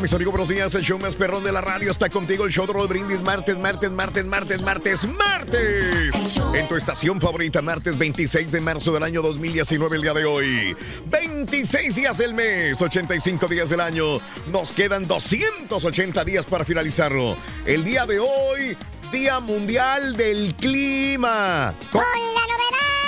Mis amigos, buenos días. El show más perrón de la radio está contigo. El show de Raúl Brindis, martes, martes, martes, martes, martes, martes. En tu estación favorita, martes 26 de marzo del año 2019, el día de hoy. 26 días del mes, 85 días del año. Nos quedan 280 días para finalizarlo. El día de hoy, Día Mundial del Clima. Con la novedad.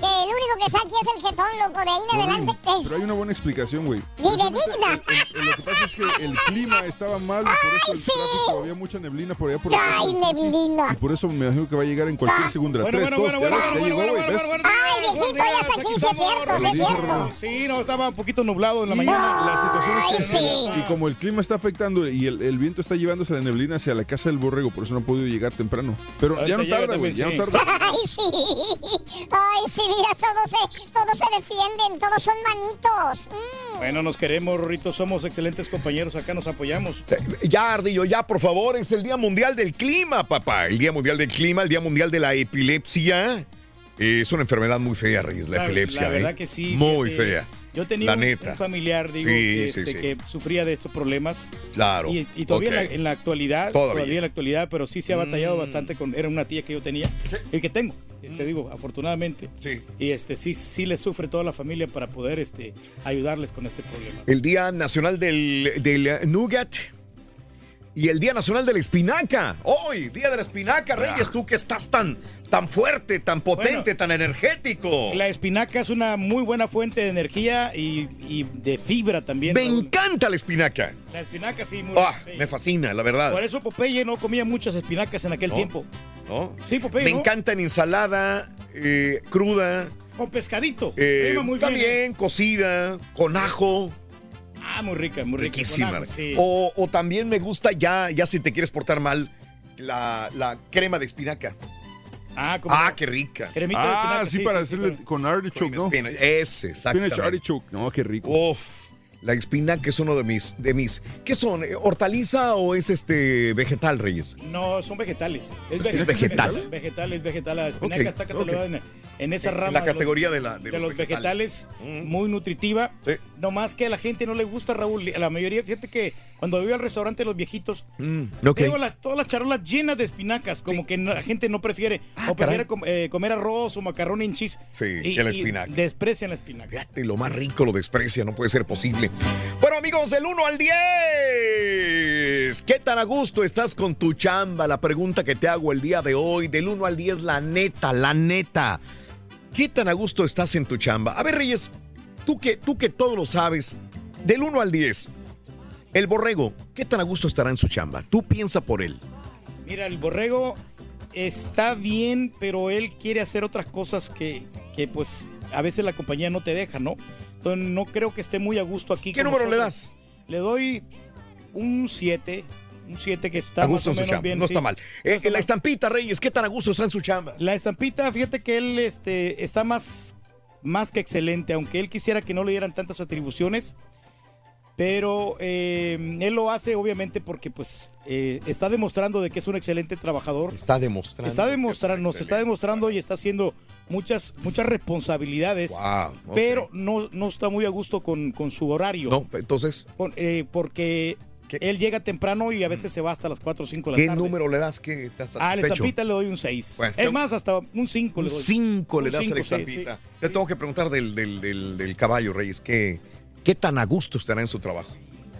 Que el único que está aquí es el jetón, loco. De ahí en adelante. eh, Pero hay una buena explicación, güey. Ni de digna. Lo que pasa es que el clima estaba mal y por eso el sí! tráfico había mucha neblina por allá por Ay, neblina. Y por eso me imagino que va a llegar en cualquier segundo. Bueno, Tres, bueno, dos, bueno, ya, bueno, bueno, llegó, bueno, güey, bueno, Ay, viejito, ya está aquí, sí es cierto, sí es cierto. Sí, no, estaba un poquito nublado en la mañana. La situación es y como el clima está afectando y el, viento está llevándose la neblina hacia la casa del borrego, por eso no ha podido llegar temprano. Pero ya no tarda, güey, ya no tarda. Ay, sí. Ay, sí, mira, todos se, todos se defienden, todos son manitos. Mm. Bueno, nos queremos, Rorrito. Somos excelentes compañeros. Acá nos apoyamos. Ya, Ardillo, ya, por favor, es el Día Mundial del Clima, papá. El Día Mundial del Clima, el Día Mundial de la Epilepsia. Es una enfermedad muy fea, Reyes, la, La- epilepsia. la verdad ¿eh? que sí, Muy fíjate. fea. Yo tenía un, familiar, digo, Sí, que, sí, este, sí. que sufría de estos problemas. Claro. Y, y todavía en, la, en la actualidad, Todavía. todavía. en la actualidad, pero sí se ha batallado Mm. bastante con. Era una tía que yo tenía y que tengo, te digo, afortunadamente. Sí. Y este sí, sí le sufre toda la familia para poder este, ayudarles con este problema. El Día Nacional del, del Nougat. Y el Día Nacional de la Espinaca. Hoy, Día de la Espinaca, Reyes, tú que estás tan, tan fuerte, tan potente, Bueno. tan energético. La espinaca es una muy buena fuente de energía y, y de fibra también. Me Raúl. encanta la espinaca. La espinaca sí, muy Ah, sí. me fascina, la verdad. Por eso Popeye no comía muchas espinacas en aquel No. tiempo. ¿No? Sí, Popeye, Me ¿no? encanta en ensalada, eh, cruda, Con pescadito. eh, muy bien, también ¿eh? cocida, con ajo. Ah, muy rica, muy rica. Riquísima. con ajo, sí. o, o también me gusta ya, ya si te quieres portar mal, la, la crema de espinaca. Ah, como Ah, qué rica. cremita de Ah, espinaca, sí, sí, para sí, hacerle pero- con artichoke, ¿no? Spinach, Ese, exactamente. Spinach artichoke. No, qué rico. Uf, la espinaca es uno de mis, de mis. ¿Qué son? eh, ¿Hortaliza o es este vegetal, Reyes? No, son vegetales. ¿Es vegetal? Es vegetal, es vegetal. La espinaca está catalogada en, en esa En rama. la de los- categoría de la- de de los los vegetales, muy nutritiva. No más que a la gente no le gusta, Raúl. A la mayoría, fíjate que cuando voy al restaurante los viejitos, Mm, ok. veo las, todas las charolas llenas de espinacas, como que no- la gente no prefiere. o prefiere com- eh, comer arroz o macarrón en cheese. Ah, Sí, y, que la y espinaca. desprecian la espinaca. Fíjate, lo más rico lo desprecia, no puede ser posible. Bueno, amigos, del 1 al 10. ¿Qué tan a gusto estás con tu chamba? La pregunta que te hago el día de hoy. Del 1 al 10, la neta, la neta. ¿Qué tan a gusto estás en tu chamba? A ver, Reyes, tú que, tú que todo lo sabes, del 1 al 10, el borrego, ¿qué tan a gusto estará en su chamba? Tú piensa por él. Mira, el borrego está bien, pero él quiere hacer otras cosas que, que pues a veces la compañía no te deja, ¿no? Entonces no creo que esté muy a gusto aquí. ¿Qué número le das? Le doy un 7. Un 7 que está a gusto más o menos chamba. bien. no sí. está mal. No Eh, está la mal. estampita, Reyes, ¿qué tan a gusto está en su chamba? La estampita, fíjate que él este, está más, más que excelente, aunque él quisiera que no le dieran tantas atribuciones. Pero eh, él lo hace obviamente porque pues eh, está demostrando de que es un excelente trabajador. Está demostrando. Está que demostrando, nos está demostrando y está haciendo muchas, muchas responsabilidades. Wow. Pero no, no está muy a gusto con, con su horario. No, entonces, Con- eh, porque él llega temprano y a veces se va hasta las 4 o 5 de la ¿qué tarde. número le das que estás A satisfecho? estampita le doy un 6. Bueno, es más, hasta un 5 Un le doy. 5 le das a cinco, sí. Te tengo que preguntar del, del, del, del caballo, Reyes. ¿qué, ¿Qué tan a gusto estará en su trabajo?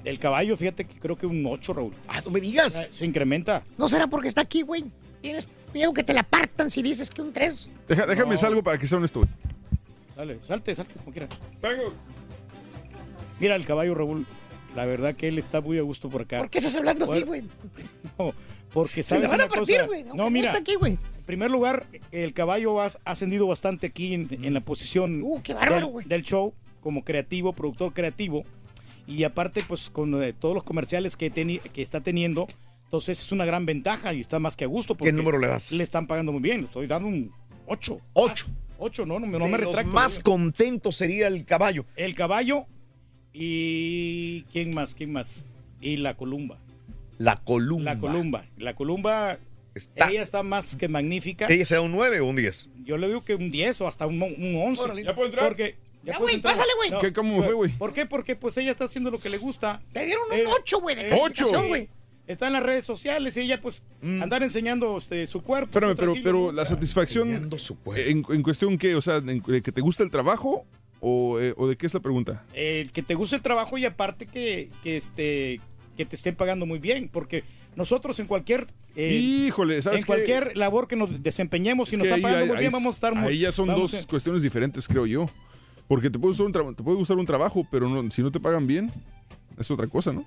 El caballo, fíjate que creo que un 8, Raúl. Ah, no me digas. Se incrementa. ¿No será porque está aquí, güey? Tienes miedo que te la partan si dices que un 3. Deja- déjame No. salgo para que sea honesto. güey. Dale, salte, salte, como quiera. Mira el caballo, Raúl. La verdad que él está muy a gusto por acá. ¿Por qué estás hablando así, güey? No, porque Se sabes le van a partir, güey. No, mira. está aquí, güey. En primer lugar, el caballo ha ascendido bastante aquí en, en la posición Uh, qué bárbaro, del, güey. del show como creativo, productor creativo. Y aparte, pues con eh, todos los comerciales que, teni- que está teniendo, entonces es una gran ventaja y está más que a gusto. porque número le das? Le están pagando muy bien. Le estoy dando un 8. 8. 8, no, no, me- no De me los retracto. más contento sería el caballo. El caballo y. ¿Quién más? ¿Quién más? Y la columba. La columba. La columba. La columba. Está- Ella está más que magnífica. ¿Ella sea un 9 o un 10? Yo le digo que un 10 o hasta un, un 11. Órale. ¿Ya puedo entrar? Porque, Ya, güey, pásale, güey. ¿Qué- cómo fue, güey? ¿Por qué? Porque pues ella está haciendo lo que le gusta. Te dieron Eh, un 8, güey, de eh, calificación, ocho. güey. Está en las redes sociales y ella pues andar enseñando este, su cuerpo. Espérame, pero, pero la satisfacción. Enseñando su cuerpo. En, en cuestión qué? O sea, en- ¿de que te gusta el trabajo o, eh, o de qué es la pregunta? Eh, que te guste el trabajo y aparte que, que, este, que te estén pagando muy bien. Porque nosotros en cualquier... eh, Híjole, ¿sabes en qué? cualquier labor que nos desempeñemos, si nos están ahí- pagando muy bien, ahí- vamos a estar muy... Ahí ya son dos cuestiones diferentes, creo yo. Porque te puede gustar un, tra- te puede gustar un trabajo, pero no- si no te pagan bien, es otra cosa, ¿no?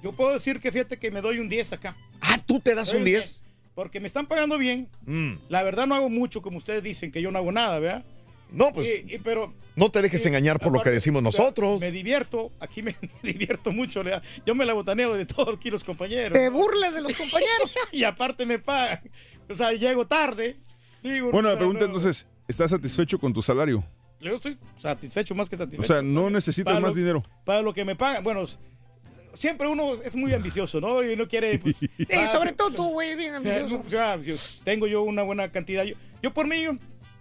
Yo puedo decir que fíjate que me doy un 10 acá. Ah, ¿tú te das un 10? Porque me están pagando bien. Mm. La verdad no hago mucho, como ustedes dicen, que yo no hago nada, ¿verdad? No, pues Y- y- pero no te dejes y- engañar por lo que decimos nosotros. Me divierto, aquí me, me divierto mucho. ¿verdad? Yo me la botaneo de todos aquí los compañeros. Te burlas de los compañeros. y aparte me pagan. O sea, llego tarde. Digo, Bueno, la pregunta no. entonces, ¿estás satisfecho con tu salario? Yo estoy satisfecho, más que O satisfecho. sea, no necesitas Para más lo- dinero. Para lo que me pagan. Bueno, siempre uno es muy ambicioso, ¿no? Y uno quiere. Pues, Sí, sobre todo tú, güey, bien o sea, ambicioso. o sea, tengo yo una buena cantidad. Yo, yo por mí, yo,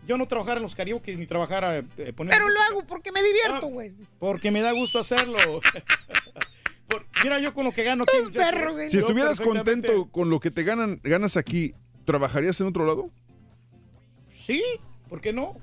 yo no trabajara en los karaoke ni trabajara eh, Pero lo hago porque me divierto, güey. Porque me da gusto hacerlo. Por- mira, yo con lo que gano aquí. Es perro, güey. Si yo estuvieras contento con lo que te ganan, ganas aquí, ¿trabajarías en otro lado? Sí, ¿por qué no?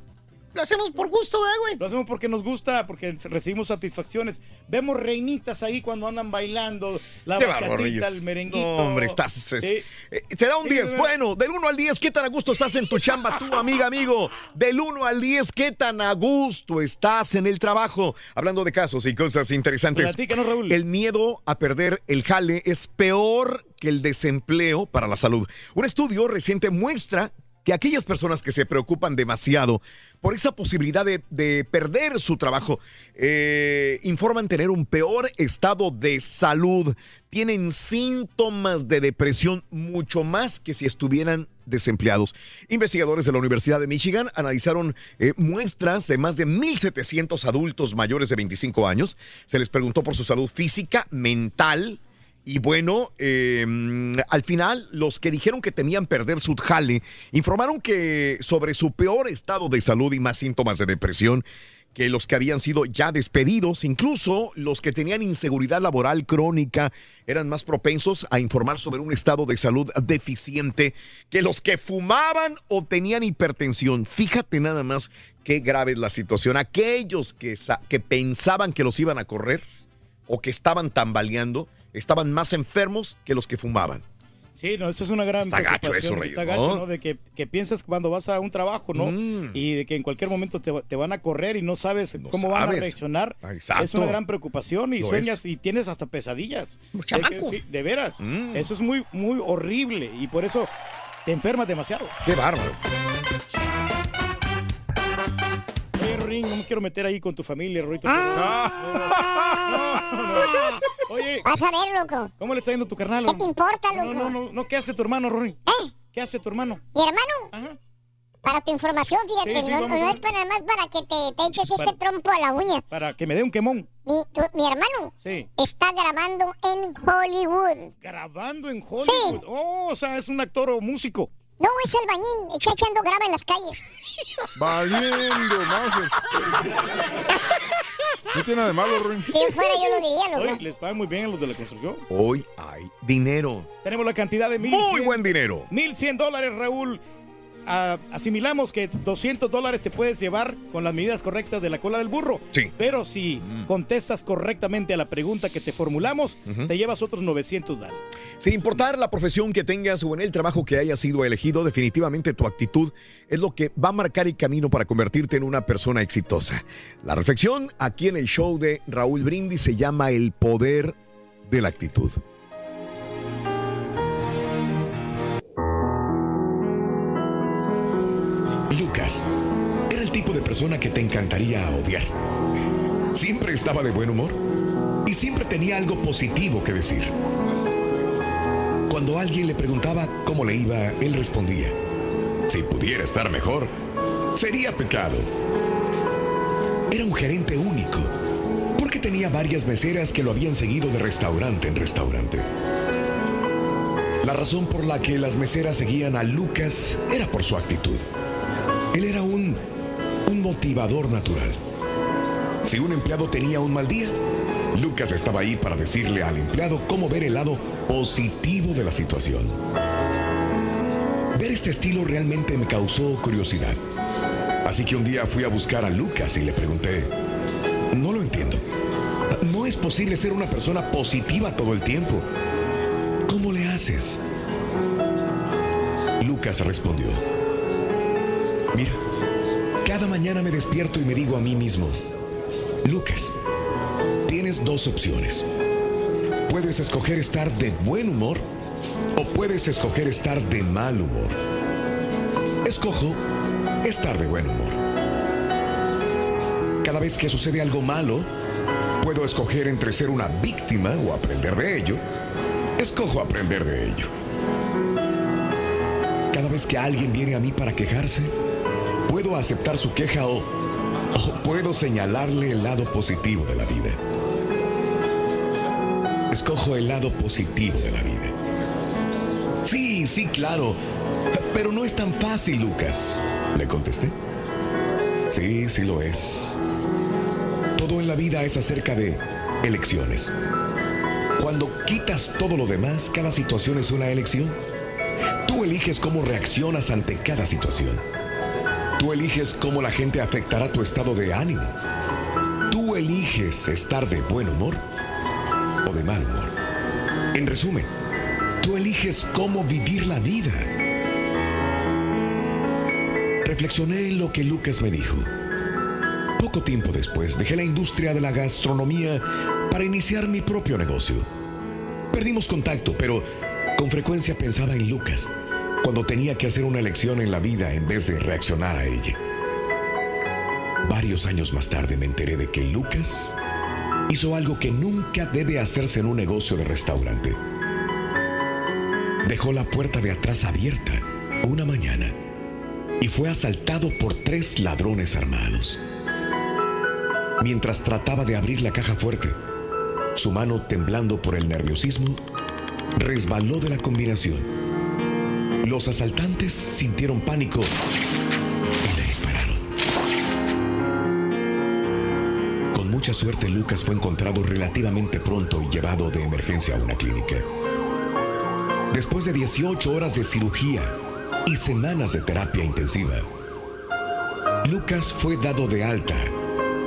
Lo hacemos por gusto, ¿verdad, güey? Lo hacemos porque nos gusta, porque recibimos satisfacciones. Vemos reinitas ahí cuando andan bailando, la Qué bárbaro, bachatita, Reyes. el merenguito. No, hombre, estás. es- Sí. eh, se da un Sí, 10. de verdad. Bueno, del 1 al 10, ¿qué tan a gusto estás en tu chamba, tú, amiga, amigo? Del 1 al 10, ¿qué tan a gusto estás en el trabajo? Hablando de casos y cosas interesantes. Platícanos, Raúl. El miedo a perder el jale es peor que el desempleo para la salud. Un estudio reciente muestra que aquellas personas que se preocupan demasiado por esa posibilidad de, de perder su trabajo eh, informan tener un peor estado de salud, tienen síntomas de depresión mucho más que si estuvieran desempleados. Investigadores de la Universidad de Michigan analizaron eh, muestras de más de 1.700 adultos mayores de 25 años. Se les preguntó por su salud física, mental, y bueno, eh, al final, los que dijeron que temían perder su jale informaron que sobre su peor estado de salud y más síntomas de depresión que los que habían sido ya despedidos, incluso los que tenían inseguridad laboral crónica, eran más propensos a informar sobre un estado de salud deficiente que los que fumaban o tenían hipertensión. Fíjate nada más qué grave es la situación. Aquellos que, que pensaban que los iban a correr o que estaban tambaleando, estaban más enfermos que los que fumaban. Sí, no, eso es una gran Está gacho preocupación, eso, Rey, Está ¿no? gacho, ¿no? De que, que piensas cuando vas a un trabajo, ¿no? Mm. Y de que en cualquier momento te, te van a correr y no sabes cómo van a sabes. reaccionar. Exacto. Es una gran preocupación y sueñas es. y tienes hasta pesadillas. De, que- sí, de veras. Mm. Eso es muy, muy horrible y por eso te enfermas demasiado. Qué bárbaro. Ring, no me quiero meter ahí con tu familia, Rorito. Oye. Vas a ver, loco. ¿Cómo le está yendo tu carnal? ¿Qué te importa, No, loco? no, no, no. ¿Qué hace tu hermano, Rory? ¿Eh? ¿Qué hace tu hermano? ¿Mi hermano? Para tu información, fíjate, Sí, sí, no, no es para nada más para que te, te eches Para- este trompo a la uña. Para que me dé un quemón. Mi, tu- mi hermano Sí. está grabando en Hollywood. Grabando en Hollywood. Oh, o sea, es un actor o músico. No, es el bañín, está echando grava en las calles. Valiendo, Mauser. No tiene nada de malo, Ruin. Si yo fuera, yo lo diría, loco. Oye, les pagan muy bien a los de la construcción. Hoy hay dinero. Tenemos la cantidad de mil. Muy buen dinero. 1100 dólares, Raúl. Asimilamos que 200 dólares te puedes llevar con las medidas correctas de la cola del burro. Sí. Pero si contestas correctamente a la pregunta que te formulamos, te llevas otros 900 dólares. Sin importar la profesión que tengas o en el trabajo que hayas sido elegido, definitivamente tu actitud es lo que va a marcar el camino para convertirte en una persona exitosa. La reflexión aquí en el show de Raúl Brindis se llama El poder de la actitud. Era el tipo de persona que te encantaría odiar. Siempre estaba de buen humor y siempre tenía algo positivo que decir. Cuando alguien le preguntaba cómo le iba, él respondía, si pudiera estar mejor, sería pecado. Era un gerente único, porque tenía varias meseras que lo habían seguido de restaurante en restaurante. La razón por la que las meseras seguían a Lucas era por su actitud. Él era un, un motivador natural. Si un empleado tenía un mal día, Lucas estaba ahí para decirle al empleado cómo ver el lado positivo de la situación. Ver este estilo realmente me causó curiosidad. Así que un día fui a buscar a Lucas y le pregunté, no lo entiendo. No es posible ser una persona positiva todo el tiempo. ¿Cómo le haces? Lucas respondió, mira, cada mañana me despierto y me digo a mí mismo, Lucas, tienes dos opciones. Puedes escoger estar de buen humor o puedes escoger estar de mal humor. Escojo estar de buen humor. Cada vez que sucede algo malo, puedo escoger entre ser una víctima o aprender de ello. Escojo aprender de ello. Cada vez que alguien viene a mí para quejarse, puedo aceptar su queja o, puedo señalarle el lado positivo de la vida. Escojo el lado positivo de la vida. Sí, sí, claro. Pero no es tan fácil, Lucas. Le contesté. Sí, sí lo es. Todo en la vida es acerca de elecciones. Cuando quitas todo lo demás, cada situación es una elección. Tú eliges cómo reaccionas ante cada situación. Tú eliges cómo la gente afectará tu estado de ánimo. Tú eliges estar de buen humor o de mal humor. En resumen, tú eliges cómo vivir la vida. Reflexioné en lo que Lucas me dijo. Poco tiempo después dejé la industria de la gastronomía para iniciar mi propio negocio. Perdimos contacto, pero con frecuencia pensaba en Lucas cuando tenía que hacer una elección en la vida en vez de reaccionar a ella. Varios años más tarde me enteré de que Lucas hizo algo que nunca debe hacerse en un negocio de restaurante. Dejó la puerta de atrás abierta una mañana y fue asaltado por tres ladrones armados. Mientras trataba de abrir la caja fuerte, su mano temblando por el nerviosismo, resbaló de la combinación. Los asaltantes sintieron pánico y le dispararon. Con mucha suerte, Lucas fue encontrado relativamente pronto y llevado de emergencia a una clínica. Después de 18 horas de cirugía y semanas de terapia intensiva, Lucas fue dado de alta,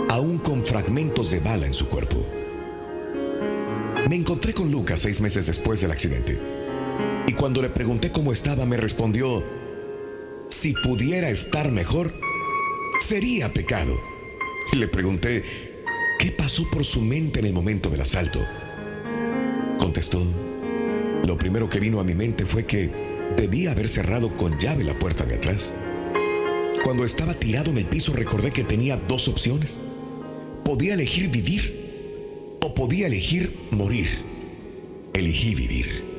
aún con fragmentos de bala en su cuerpo. Me encontré con Lucas seis meses después del accidente. Cuando le pregunté cómo estaba me respondió, si pudiera estar mejor, sería pecado. Le pregunté, ¿qué pasó por su mente en el momento del asalto? Contestó, lo primero que vino a mi mente fue que debía haber cerrado con llave la puerta de atrás. Cuando estaba tirado en el piso recordé que tenía dos opciones. Podía elegir vivir o podía elegir morir. Elegí vivir.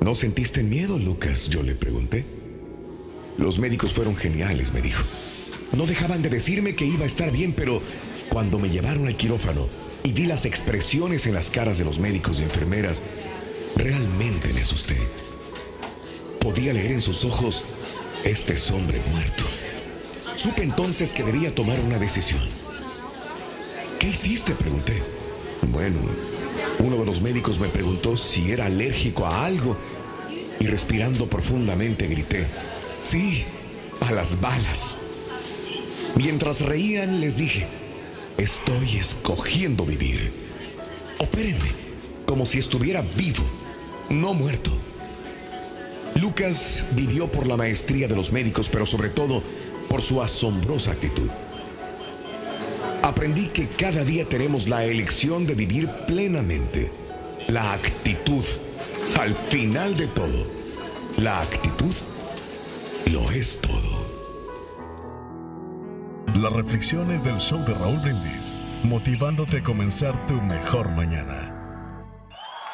¿No sentiste miedo, Lucas? Yo le pregunté. Los médicos fueron geniales, me dijo. No dejaban de decirme que iba a estar bien, pero cuando me llevaron al quirófano y vi las expresiones en las caras de los médicos y enfermeras, realmente me asusté. Podía leer en sus ojos, este es hombre muerto. Supe entonces que debía tomar una decisión. ¿Qué hiciste? Pregunté. Bueno, uno de los médicos me preguntó si era alérgico a algo y respirando profundamente grité, sí, a las balas. Mientras reían les dije, estoy escogiendo vivir. Opérenme como si estuviera vivo, no muerto. Lucas vivió por la maestría de los médicos, pero sobre todo por su asombrosa actitud. Aprendí que cada día tenemos la elección de vivir plenamente. La actitud, al final de todo, la actitud lo es todo. Las reflexiones del show de Raúl Brindis, motivándote a comenzar tu mejor mañana.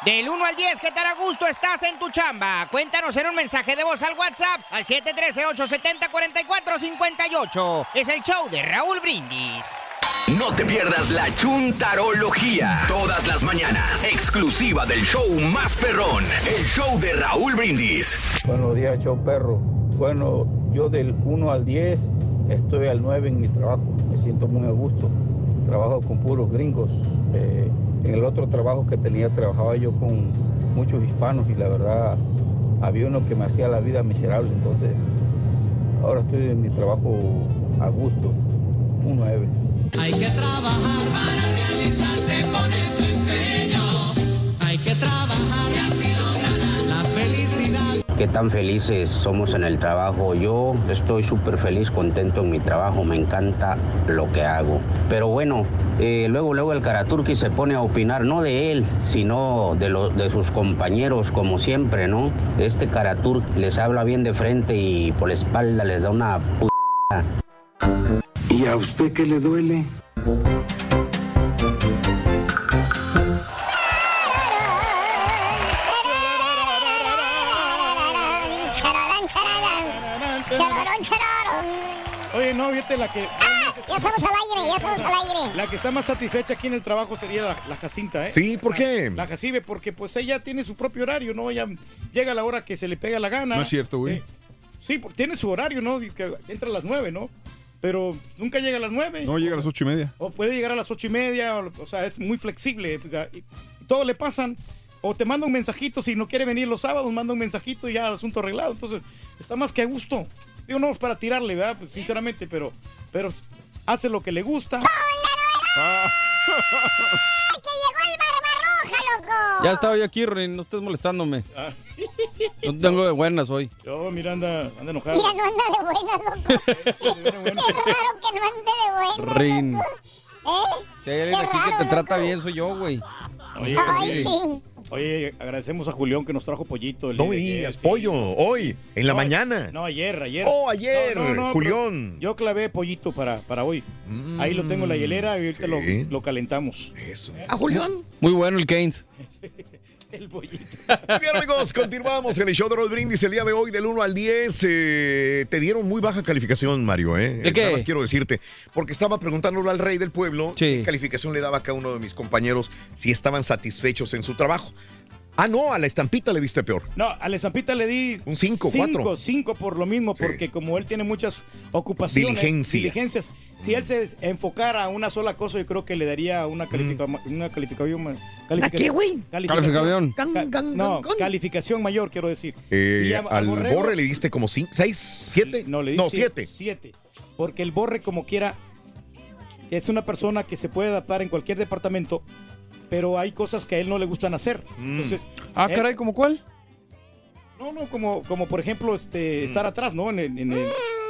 Del 1 al 10, ¿qué tan a gusto estás en tu chamba? Cuéntanos en un mensaje de voz al WhatsApp al 713-870-4458. Es el show de Raúl Brindis. No te pierdas la chuntarología. Todas las mañanas. Exclusiva del show más perrón. El show de Raúl Brindis. Buenos días, show perro. Bueno, yo del 1 al 10 estoy al 9 en mi trabajo. Me siento muy a gusto. Trabajo con puros gringos. Eh, en el otro trabajo que tenía trabajaba yo con muchos hispanos y la verdad había uno que me hacía la vida miserable. Entonces, ahora estoy en mi trabajo a gusto. Un 9. Hay que trabajar para realizarte con el empeño. Hay que trabajar y así lograrás la felicidad. Qué tan felices somos en el trabajo. Yo estoy súper feliz, contento en mi trabajo, me encanta lo que hago. Pero bueno, eh, luego, luego el Karaturki se pone a opinar, no de él, sino de, lo- de sus compañeros, como siempre, ¿no? Este Karaturk les habla bien de frente y por la espalda les da una p. ¿Y a usted qué le duele? Oye, no, fíjate la que. Ya estamos al aire, ya estamos al aire. La que está más satisfecha aquí en el trabajo sería la, la Jacinta, ¿eh? Sí, ¿por qué? La, la Jacibe, porque pues ella tiene su propio horario, ¿no? Ella llega a la hora que se le pega la gana. No es cierto, güey. Eh, sí, tiene su horario, ¿no? Dice que entra a las nueve, ¿no? Pero nunca llega a las nueve. No, llega a las ocho y media. O puede llegar a las ocho y media, o, o sea, es muy flexible. o sea, y todo le pasan. O te manda un mensajito, si no quiere venir los sábados, manda un mensajito y ya asunto arreglado. Entonces, está más que a gusto. Digo, no es para tirarle, ¿verdad? Pues, sinceramente, pero, pero hace lo que le gusta. Ah. ¡Que llegó el loco! Ya estaba yo aquí, Rin, no estés molestándome. Ah. No tengo de buenas hoy. Yo, mira, anda, anda enojado. Mira, no anda de buenas, loco. Qué raro que no ande de buenas, Rin. loco. ¿Eh? Si hay alguien Qué aquí que raro, te loco. trata bien, soy yo, güey. Oye, Ay, oye, sí. Oye, agradecemos a Julián que nos trajo pollito. El No día me digas, sí. pollo, hoy, en la No, mañana. No, ayer, ayer. Oh, ayer, Julián. Yo clavé pollito para, para hoy. Ahí lo tengo en la hielera y ahorita lo, lo calentamos. Eso. ¿A Julián? Muy bueno el Keynes. El pollito. Bien, amigos, continuamos en el show de Roll Brindis el día de hoy del 1 al 10. eh, te dieron muy baja calificación, Mario, ¿eh? ¿De qué? Nada más quiero decirte, porque estaba preguntándole al rey del pueblo qué calificación le daba a cada uno de mis compañeros si estaban satisfechos en su trabajo. Ah, no, a la estampita le diste peor. No, a la Zampita le di Un cinco, cuatro. cinco, cinco por lo mismo, porque como él tiene muchas ocupaciones, Diligencias. diligencias, si él se enfocara a una sola cosa, yo creo que le daría una, califica- una calificación. califica- qué, güey? Calificación. Ca- no, calificación mayor, quiero decir. Eh, Y a- al Borrego- Borre le diste como 6, 7. No, le di No, siete. 7. Siete. Porque el Borre, como quiera, es una persona que se puede adaptar en cualquier departamento, pero hay cosas que a él no le gustan hacer. Entonces, Ah, él- caray, ¿cómo cuál? No, no, como, como por ejemplo este, estar atrás, ¿no? En, el- en el-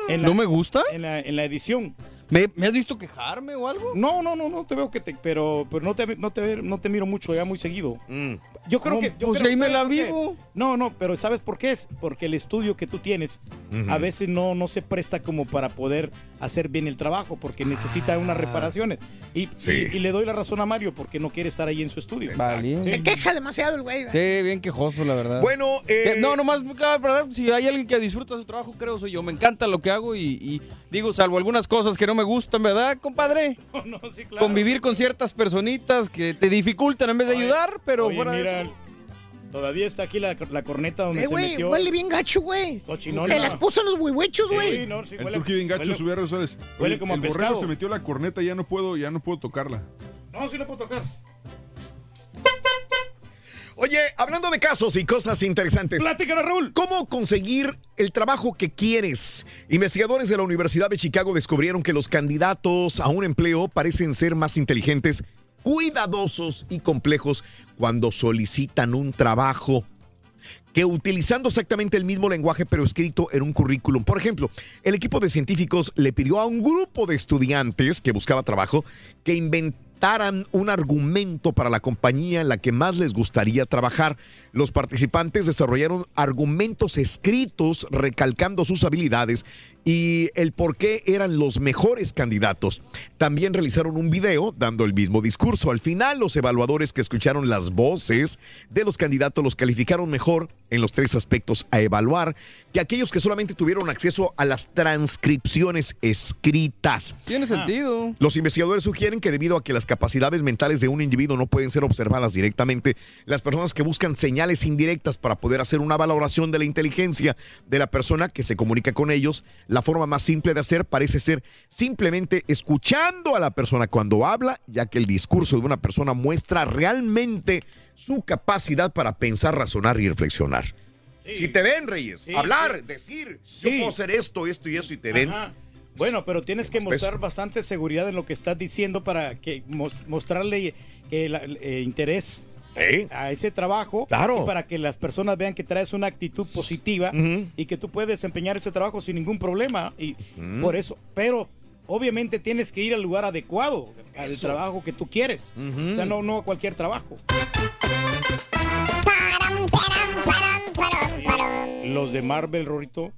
en la- ¿No me gusta? En la, en la edición. ¿Me, me has visto quejarme o algo? No, no, no, no te veo que te, pero, pero no te, no te, no te miro mucho ya muy seguido. Yo creo No, que, yo pues creo- ahí me ¿sabes la vivo. No, no, pero ¿sabes por qué es? Porque el estudio que tú tienes a veces no, no se presta como para poder hacer bien el trabajo, porque necesita unas reparaciones. Y, Sí. y, y le doy la razón a Mario porque no quiere estar ahí en su estudio. Vale. Sí. Se queja demasiado el güey. ¿verdad? Sí, bien quejoso, la verdad. Bueno, eh, No, nomás, si hay alguien que disfruta su trabajo, creo soy yo. Me encanta lo que hago y, y digo, salvo algunas cosas que no me gustan, ¿verdad, compadre? No, sí, claro. Convivir con ciertas personitas que te dificultan en vez de ayudar, pero Oye, fuera de Todavía está aquí la, la corneta donde Eh, se güey, metió. huele bien gacho, güey. Se las puso en los huihuechos, güey. Sí, no, sí, El huele- turqui bien gacho huele- subió a redes sociales. huele Oye, como a el borrego pescado. se metió la corneta y ya no puedo, ya no puedo tocarla. No, sí lo puedo tocar. Oye, hablando de casos y cosas interesantes. Platícanos, Raúl. ¿Cómo conseguir el trabajo que quieres? Investigadores de la Universidad de Chicago descubrieron que los candidatos a un empleo parecen ser más inteligentes, cuidadosos y complejos cuando solicitan un trabajo que utilizando exactamente el mismo lenguaje pero escrito en un currículum. Por ejemplo, el equipo de científicos le pidió a un grupo de estudiantes que buscaba trabajo que inventaran un argumento para la compañía en la que más les gustaría trabajar. Los participantes desarrollaron argumentos escritos recalcando sus habilidades y el por qué eran los mejores candidatos. También realizaron un video dando el mismo discurso. Al final, los evaluadores que escucharon las voces de los candidatos los calificaron mejor en los tres aspectos a evaluar que aquellos que solamente tuvieron acceso a las transcripciones escritas. Tiene sentido. Los investigadores sugieren que debido a que las capacidades mentales de un individuo no pueden ser observadas directamente, las personas que buscan señales indirectas para poder hacer una valoración de la inteligencia de la persona que se comunica con ellos, la forma más simple de hacer parece ser simplemente escuchando a la persona cuando habla, ya que el discurso de una persona muestra realmente su capacidad para pensar, razonar y reflexionar. Si te ven, Reyes, Sí, hablar, sí. decir, yo puedo hacer esto, esto y eso, y te ven. Ajá. Bueno, pero tienes que mostrar bastante seguridad en lo que estás diciendo para que mos- mostrarle eh, la- eh, interés a ese trabajo Claro. y para que las personas vean que traes una actitud positiva y que tú puedes desempeñar ese trabajo sin ningún problema y por eso, pero obviamente tienes que ir al lugar adecuado al Eso. trabajo que tú quieres, o sea, no no a cualquier trabajo. Los de Marvel, Rorito,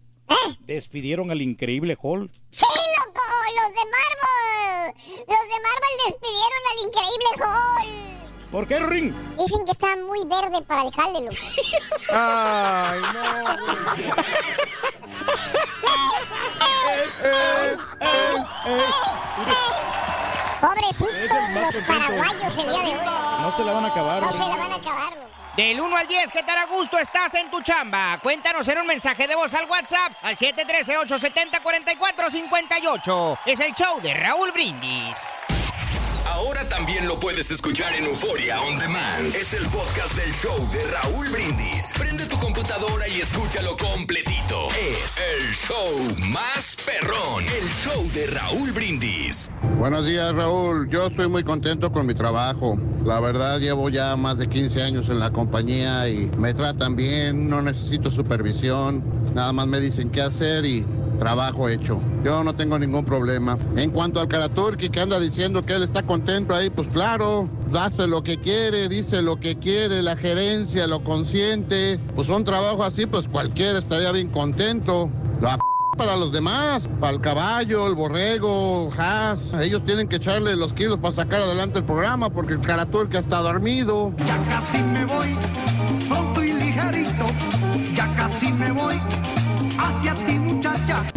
despidieron al increíble Hulk. Sí, loco, los de Marvel. Los de Marvel despidieron al increíble Hulk. ¿Por qué, Ring? Dicen que está muy verde para el jale, loco. Ay, no. Es el más los paraguayos el día de hoy. No se la van a acabar. No Ring. se la van a acabar, loco. Del 1 al 10, ¿qué tan a gusto estás en tu chamba? Cuéntanos en un mensaje de voz al WhatsApp al 713-870-4458. Es el show de Raúl Brindis. También lo puedes escuchar en Euforia On Demand. Es el podcast del show de Raúl Brindis. Prende tu computadora y escúchalo completito. Es el show más perrón. El show de Raúl Brindis. Buenos días, Raúl. Yo estoy muy contento con mi trabajo. La verdad, llevo ya más de 15 años en la compañía y me tratan bien, no necesito supervisión. Nada más me dicen qué hacer y trabajo hecho. Yo no tengo ningún problema. En cuanto al Karaturki que anda diciendo que él está contento ahí, pues claro, hace lo que quiere, dice lo que quiere, la gerencia lo consiente. Pues un trabajo así, pues cualquiera estaría bien contento. La para los demás, para el caballo, el borrego, Haas. Ellos tienen que echarle los kilos para sacar adelante el programa porque el Karaturki está dormido. Ya casi me voy, pronto y ligerito. Ya casi me voy hacia ti,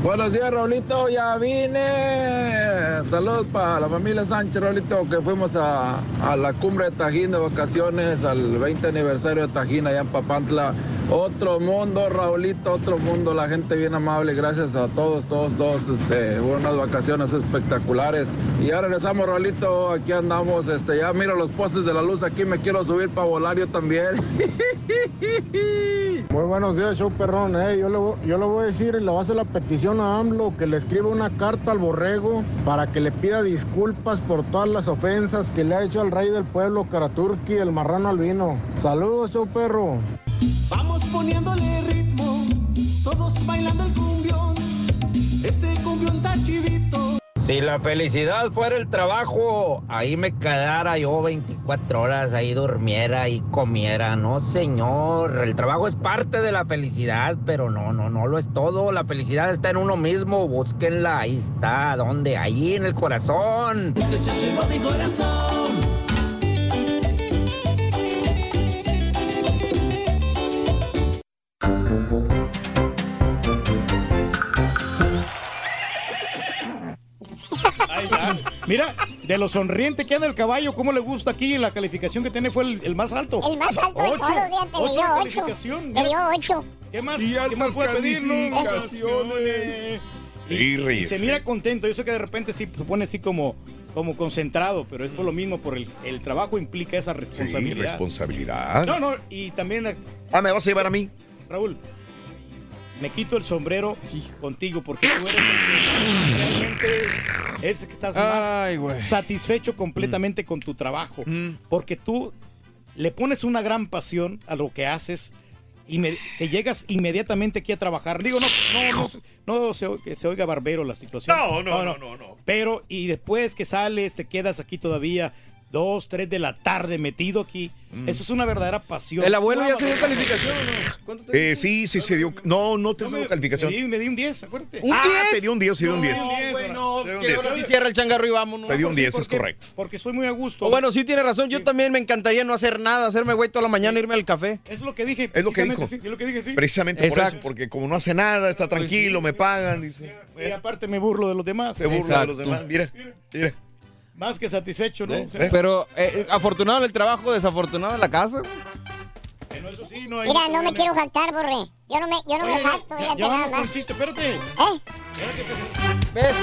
Buenos días, Raulito, ya vine. Saludos para la familia Sánchez, Raulito, que fuimos a, a la cumbre de Tajín de vacaciones, al 20 aniversario de Tajín allá en Papantla. Otro mundo, Raulito, otro mundo, la gente bien amable, gracias a todos, todos, todos, este, unas vacaciones espectaculares. Y ya regresamos, Raulito, aquí andamos, este, ya miro los postes de la luz, aquí me quiero subir para volar yo también. Muy buenos días, show perrón. Eh, yo, le, voy- yo le voy a decir, le voy a hacer la petición a AMLO que le escriba una carta al borrego para que le pida disculpas por todas las ofensas que le ha hecho al rey del pueblo, Karaturki, el marrano albino. Saludos, show perro. Vamos poniéndole ritmo todos bailando el cumbión. Este cumbión está chidito. Si la felicidad fuera el trabajo, ahí me quedara yo 24 horas, ahí durmiera y comiera. No, señor, el trabajo es parte de la felicidad, pero no, no, no lo es todo. La felicidad está en uno mismo, búsquenla, ahí está, ¿dónde? Ahí en el corazón. Se mi corazón. Mira, de lo sonriente que anda el caballo, ¿cómo le gusta aquí? La calificación que tiene fue el, el más alto. El más alto de Ocho. todos, fíjate, le Ocho dio de 8. calificación, Le mira. dio 8. ¿Qué más, Y ¿qué más puede pedir? no? calificaciones. Sí, Y Reyes. se mira contento. Yo sé que de repente sí se pone así como, como concentrado, pero es por lo mismo, por el, el trabajo implica esa Sí, responsabilidad. responsabilidad. No, no, y también, Ah, ¿me vas a llevar a mí? Raúl, me quito el sombrero contigo porque tú eres el que realmente el que estás Ay, más satisfecho completamente con tu trabajo. Porque tú le pones una gran pasión a lo que haces y me- que llegas inmediatamente aquí a trabajar. Digo, no, no, no, no se, que se oiga barbero la situación. No, no, no, no, no. Pero, y después que sales, te quedas aquí todavía dos, tres de la tarde metido aquí. Eso es una verdadera pasión. ¿El abuelo ya No, se dio no, calificación o no? ¿Cuánto te Eh, sí, sí, se dio. No, no te has dado calificación. Me di, me di un 10, acuérdate. ¿Un ah, 10? te dio un 10, sí, dio un 10. No, güey, no. Se dio un que 10. ahora sí cierra el changarro y vámonos. Se dio un Sí, 10, es porque- correcto. Porque soy muy a gusto. O bueno, sí tiene razón. Yo también me encantaría no hacer nada, hacerme güey toda la mañana, irme al café. Es lo que dije. Es lo que dijo. sí, es lo que dije, sí. Precisamente por eso, porque como no hace nada, está tranquilo, me pagan, dice. Y aparte me burlo de los demás. Se burla de los demás. Mira, mira. Más que satisfecho, ¿no? ¿Eh? Pero eh, afortunado en el trabajo, desafortunado en la casa. bueno, eso sí, no hay Mira, no me quiero jactar, borre. Yo no me, yo no Oye, me jacto, ya, ya nada más. chiste, espérate. ¿Eh? ¿Ves?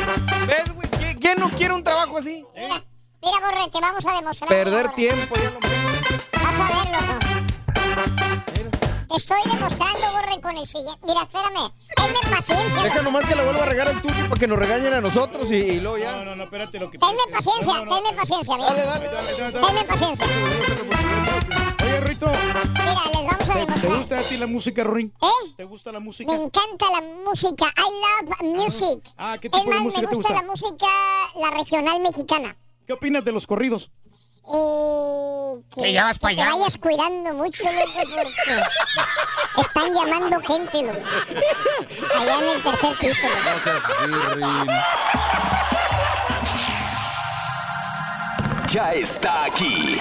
¿Ves, güey? ¿Quién, quién no quiere un trabajo así? Mira, mira, borre, te vamos a demostrar. Perder tiempo. ya lo- Vas a ver, loco. Estoy demostrando, borre, con el siguiente. Mira, espérame. Tenme paciencia. Deja nomás que le vuelva a regar el turco para que nos regañen a nosotros y, y luego No, ya. no, no, espérate lo que Tenme paciencia, no, no, no. tenme paciencia, mira. Dale, dale, Dale, dale, dale. Tenme paciencia. Oye, Rito, Mira, les vamos a ¿te, te demostrar. gusta a ti la música, Ruin? ¿Eh? ¿Te gusta la Me música? encanta la música. I love music. Ah, ¿qué Es tipo de más, música me te gusta gusta? la música, la regional mexicana. ¿Qué opinas de los corridos? Eh, que, Que ya vas pa' que te allá, vayas cuidando mucho, loco, porque están llamando gente, loco. Allá en el tercer piso, loco. Ya está aquí.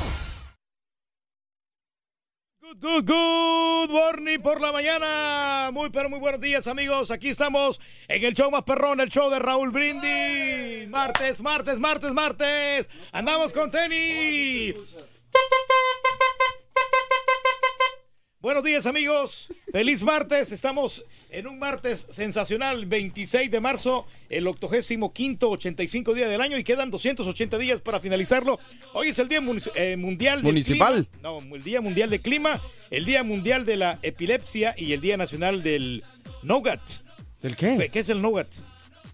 Good, good, morning por la mañana. Muy, pero muy buenos días, amigos. Aquí estamos en el show más perrón, el show de Raúl Brindis. Martes, martes, martes, martes. Andamos con tenis. Buenos días, amigos. Feliz martes. Estamos en un martes sensacional, 26 de marzo, el 85 85 día del año y quedan 280 días para finalizarlo. Hoy es el Día eh, Mundial Municipal. Clima. No, el Día Mundial del Clima, el Día Mundial de la Epilepsia y el Día Nacional del Nougat. ¿Del qué? ¿Qué es el Nougat?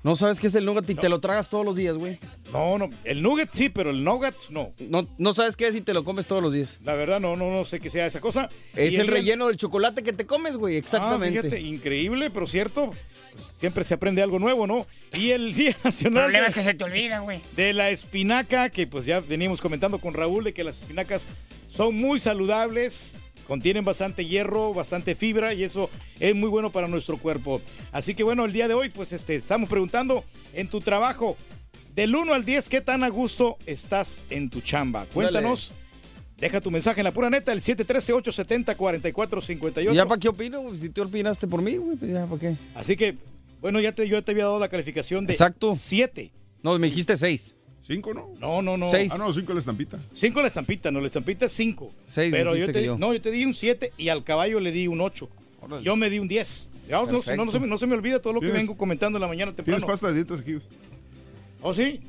No sabes qué es el nugget y te lo tragas todos los días, güey. No, no, el Nugget sí, pero el Nougat no. No, no sabes qué es y te lo comes todos los días. La verdad no, no, no sé qué sea esa cosa. Es el relleno del chocolate que te comes, güey. Exactamente. Ah, fíjate, increíble, pero cierto. Pues, siempre se aprende algo nuevo, ¿no? Y el Día El Nacional problema de, es que se te olvida, güey. de la espinaca, que pues ya venimos comentando con Raúl de que las espinacas son muy saludables, contienen bastante hierro, bastante fibra y eso es muy bueno para nuestro cuerpo. Así que bueno, el día de hoy pues este, estamos preguntando en tu trabajo, del 1 al 10, ¿qué tan a gusto estás en tu chamba? Cuéntanos. Deja tu mensaje en la pura neta, el 713-870-4458. ¿Y ya para qué opino? güey? Si tú opinaste por mí, güey, pues ya para qué. Así que, bueno, ya te, yo te había dado la calificación de Exacto. 7. No, me dijiste seis. ¿Cinco, no? No, no, no. Seis. Ah, no, cinco la estampita. 5 la estampita, no, la estampita es 5. Seis Pero yo te, que yo. No, yo te di un 7 y al caballo le di un 8. Órale. Yo me di un 10. Ya, no, no, no se me, no se me olvida todo lo que ¿Tienes- vengo comentando en la mañana ¿Tienes temprano. pasta de dietas aquí? ¿Oh, sí?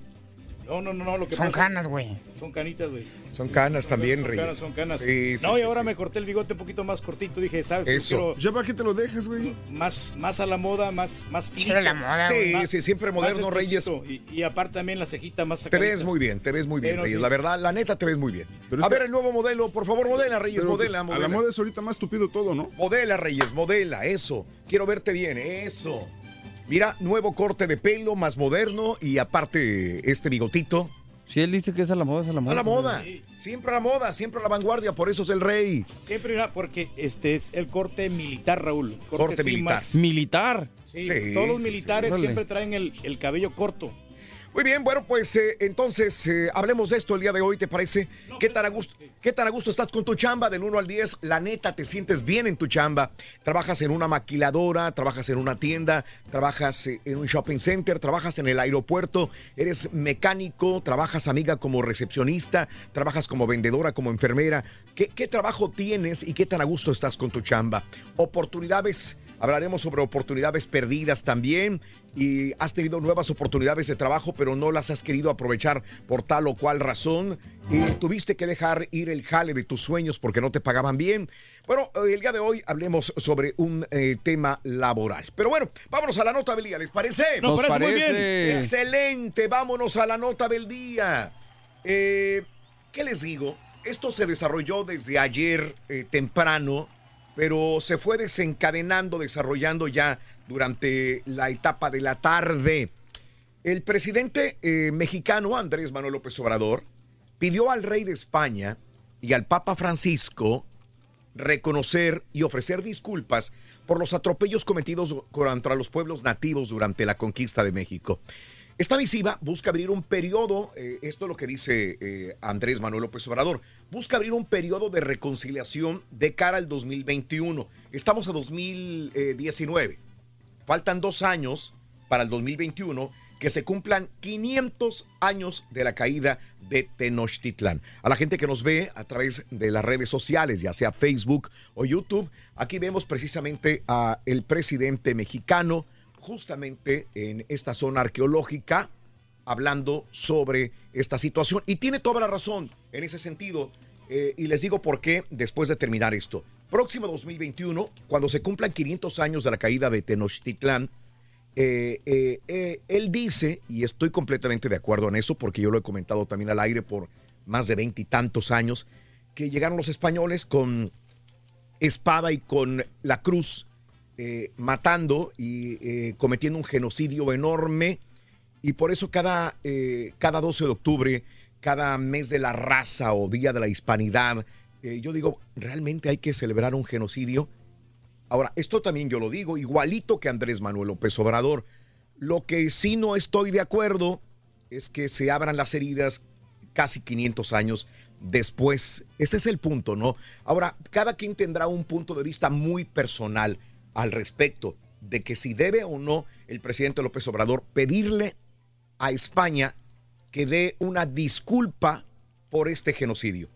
No, no, no, no, lo que Son pasa- canas, güey. Son canitas, güey. Son canas también, Son Reyes. canas, son canas. Sí, sí, no, y sí, ahora sí. me corté el bigote un poquito más cortito. Dije, ¿sabes? qué? Eso. Quiero ¿Ya para qué te lo dejas, güey? más, más a la moda, más, más finito. a la moda, Sí, Más- sí, siempre moderno, Reyes. Y, y aparte también la cejita más Te sacadita. ves muy bien, te ves muy bien, Pero Reyes. sí. La verdad, la neta, te ves muy bien. Pero a que- ver, el nuevo modelo, por favor, modela, Reyes, Pero modela, A modela. la moda es ahorita más tupido todo, ¿no? Modela, Reyes, modela, eso. Quiero verte bien, eso. Mira, nuevo corte de pelo, más moderno y aparte este bigotito. Si él dice que es a la moda, es a la moda. A la moda. Siempre a la moda, siempre a la vanguardia, por eso es el rey. Siempre irá, porque este es el corte militar, Raúl. Corte sí militar. más- Militar. sí, Sí, todos los sí, militares sí. siempre traen el, el cabello corto. Muy bien, bueno, pues eh, entonces eh, hablemos de esto el día de hoy, ¿te parece? ¿Qué tan, a gusto, ¿Qué tan a gusto estás con tu chamba del 1 al 10? La neta, te sientes bien en tu chamba. Trabajas en una maquiladora, trabajas en una tienda, trabajas eh, en un shopping center, trabajas en el aeropuerto, eres mecánico, trabajas amiga como recepcionista, trabajas como vendedora, como enfermera. ¿Qué, qué trabajo tienes y qué tan a gusto estás con tu chamba? Oportunidades. Hablaremos sobre oportunidades perdidas también y has tenido nuevas oportunidades de trabajo, pero no las has querido aprovechar por tal o cual razón y tuviste que dejar ir el jale de tus sueños porque no te pagaban bien. Bueno, el día de hoy hablemos sobre un eh, tema laboral. Pero bueno, vámonos a la nota del día, ¿les parece? Nos Nos parece muy bien. Excelente, vámonos a la nota del día. Eh, ¿Qué les digo? Esto se desarrolló desde ayer eh, temprano, pero se fue desencadenando, desarrollando ya durante la etapa de la tarde. El presidente eh, mexicano Andrés Manuel López Obrador pidió al rey de España y al Papa Francisco reconocer y ofrecer disculpas por los atropellos cometidos contra los pueblos nativos durante la conquista de México. Esta misiva busca abrir un periodo, eh, esto es lo que dice eh, Andrés Manuel López Obrador, busca abrir un periodo de reconciliación de cara al 2021. Estamos a 2019. Faltan dos años para el 2021 que se cumplan 500 años de la caída de Tenochtitlán. A la gente que nos ve a través de las redes sociales, ya sea Facebook o YouTube, aquí vemos precisamente a el presidente mexicano justamente en esta zona arqueológica hablando sobre esta situación y tiene toda la razón en ese sentido eh, y les digo por qué después de terminar esto. Próximo 2021, cuando se cumplan 500 años de la caída de Tenochtitlán, eh, eh, eh, él dice, y estoy completamente de acuerdo en eso, porque yo lo he comentado también al aire por más de veintitantos años, que llegaron los españoles con espada y con la cruz, matando y cometiendo un genocidio enorme. Y por eso cada, cada 12 de octubre, cada mes de la raza o Día de la Hispanidad, eh, yo digo, ¿realmente hay que celebrar un genocidio? Ahora, esto también yo lo digo, igualito que Andrés Manuel López Obrador. Lo que sí no estoy de acuerdo es que se abran las heridas casi 500 años después. Ese es el punto, ¿no? Ahora, cada quien tendrá un punto de vista muy personal al respecto de que si debe o no el presidente López Obrador pedirle a España que dé una disculpa por este genocidio.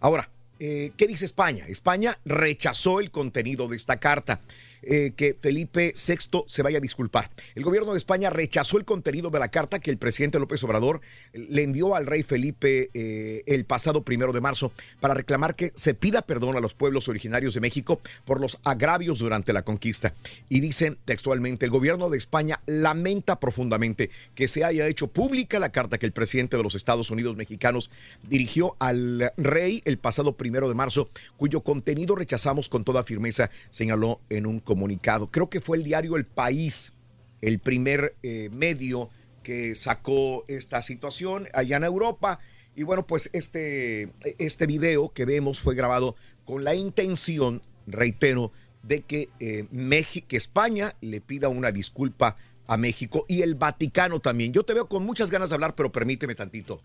Ahora, eh, ¿qué dice España? España rechazó el contenido de esta carta. Eh, que Felipe VI se vaya a disculpar. El gobierno de España rechazó el contenido de la carta que el presidente López Obrador le envió al rey Felipe eh, el pasado primero de marzo para reclamar que se pida perdón a los pueblos originarios de México por los agravios durante la conquista. Y dicen textualmente, el gobierno de España lamenta profundamente que se haya hecho pública la carta que el presidente de los Estados Unidos mexicanos dirigió al rey el pasado primero de marzo, cuyo contenido rechazamos con toda firmeza, señaló en un comunicado. Creo que fue el diario El País, el primer eh, medio que sacó esta situación allá en Europa. Y bueno, pues este, este video que vemos fue grabado con la intención, reitero, de que, eh, México, que España le pida una disculpa a México y el Vaticano también. Yo te veo con muchas ganas de hablar, pero permíteme tantito.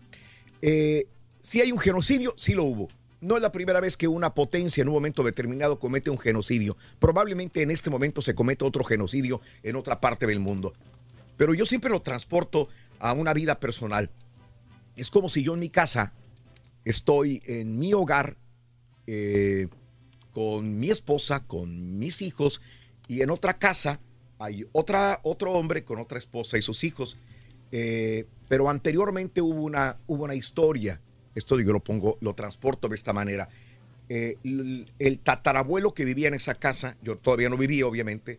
Eh, si hay un genocidio, sí lo hubo. No es la primera vez que una potencia en un momento determinado comete un genocidio. Probablemente en este momento se cometa otro genocidio en otra parte del mundo. Pero yo siempre lo transporto a una vida personal. Es como si yo en mi casa estoy en mi hogar eh, con mi esposa, con mis hijos, y en otra casa hay otra, otro hombre con otra esposa y sus hijos. Eh, pero anteriormente hubo una, hubo una historia. Esto yo lo pongo, lo transporto de esta manera. Eh, el, el tatarabuelo que vivía en esa casa, yo todavía no vivía, obviamente,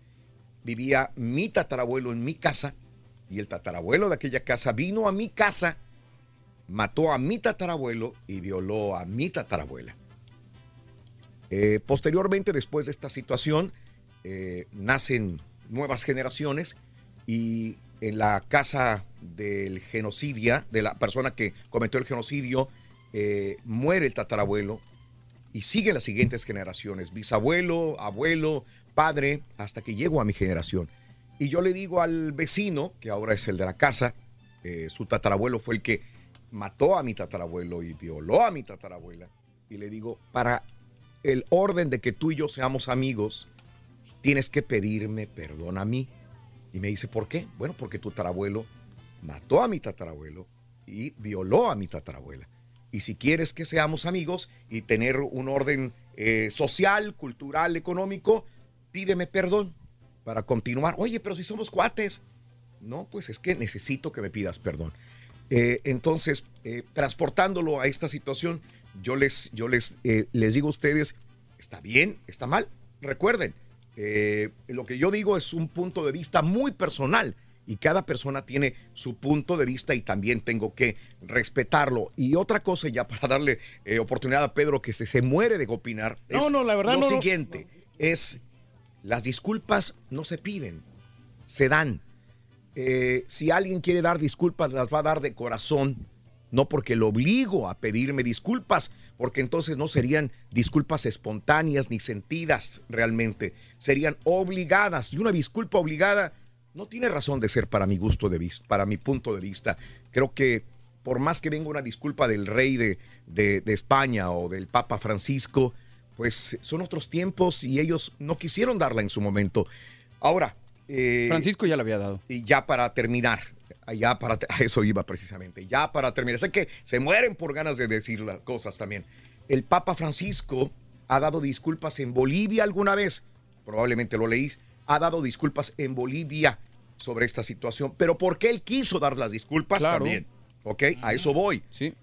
vivía mi tatarabuelo en mi casa y el tatarabuelo de aquella casa vino a mi casa, mató a mi tatarabuelo y violó a mi tatarabuela. Eh, posteriormente, después de esta situación, eh, nacen nuevas generaciones y en la casa del genocidio, de la persona que cometió el genocidio, eh, muere el tatarabuelo y siguen las siguientes generaciones, bisabuelo, abuelo, padre, hasta que llego a mi generación. Y yo le digo al vecino, que ahora es el de la casa, eh, su tatarabuelo fue el que mató a mi tatarabuelo y violó a mi tatarabuela, y le digo, para el orden de que tú y yo seamos amigos, tienes que pedirme perdón a mí. Y me dice, ¿por qué? Bueno, porque tu tatarabuelo mató a mi tatarabuelo y violó a mi tatarabuela. Y si quieres que seamos amigos y tener un orden eh, social, cultural, económico, pídeme perdón para continuar. Oye, pero si somos cuates. No, pues es que necesito que me pidas perdón. Eh, entonces, eh, transportándolo a esta situación, yo les, yo les, les digo a ustedes, está bien, está mal. Recuerden, lo que yo digo es un punto de vista muy personal y cada persona tiene su punto de vista y también tengo que respetarlo. Y otra cosa, ya para darle eh, oportunidad a Pedro que se, se muere de opinar, No, es no, la verdad lo no, siguiente es las disculpas no se piden, se dan. Eh, si alguien quiere dar disculpas, las va a dar de corazón, no porque lo obligo a pedirme disculpas, porque entonces no serían disculpas espontáneas ni sentidas realmente, serían obligadas. Y una disculpa obligada no tiene razón de ser para mi gusto de vista, para mi punto de vista. Creo que por más que venga una disculpa del rey de, de- de España o del Papa Francisco, pues son otros tiempos y ellos no quisieron darla en su momento. Ahora, eh, Francisco ya la había dado. y ya para terminar, ya para a eso iba precisamente, ya para terminar, sé que se mueren por ganas de decir las cosas también. El Papa Francisco ha dado disculpas en Bolivia alguna vez, probablemente lo leís, ha dado disculpas en Bolivia sobre esta situación, pero porque él quiso dar las disculpas Claro. también. ¿Ok? A eso voy.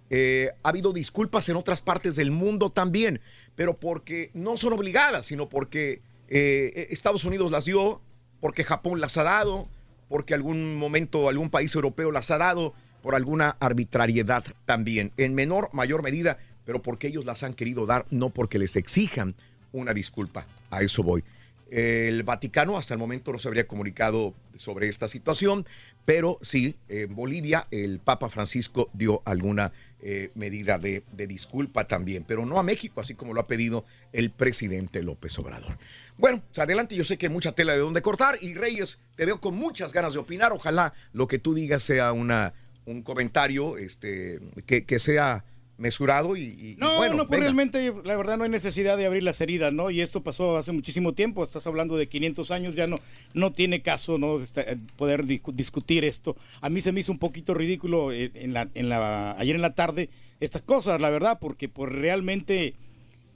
Eh, ha habido disculpas en otras partes del mundo también, pero porque no son obligadas, sino porque eh, Estados Unidos las dio, porque Japón las ha dado, porque algún momento algún país europeo las ha dado, por alguna arbitrariedad también, en menor, mayor medida, pero porque ellos las han querido dar, no porque les exijan una disculpa. A eso voy. El Vaticano hasta el momento no se habría comunicado sobre esta situación, pero sí, en Bolivia el Papa Francisco dio alguna eh, medida de, disculpa también, pero no a México, así como lo ha pedido el presidente López Obrador. Bueno, pues adelante, yo sé que hay mucha tela de donde cortar y Reyes, te veo con muchas ganas de opinar, ojalá lo que tú digas sea una, un comentario este, que sea mesurado y, y- No, bueno, no, pues realmente, la verdad no hay necesidad de abrir las heridas, ¿no? Y esto pasó hace muchísimo tiempo, estás hablando de 500 años, ya no, no tiene caso, ¿no? Esta- eh, poder discu- discutir esto. A mí se me hizo un poquito ridículo eh, en la, en la, ayer en la tarde estas cosas, la verdad, porque pues realmente,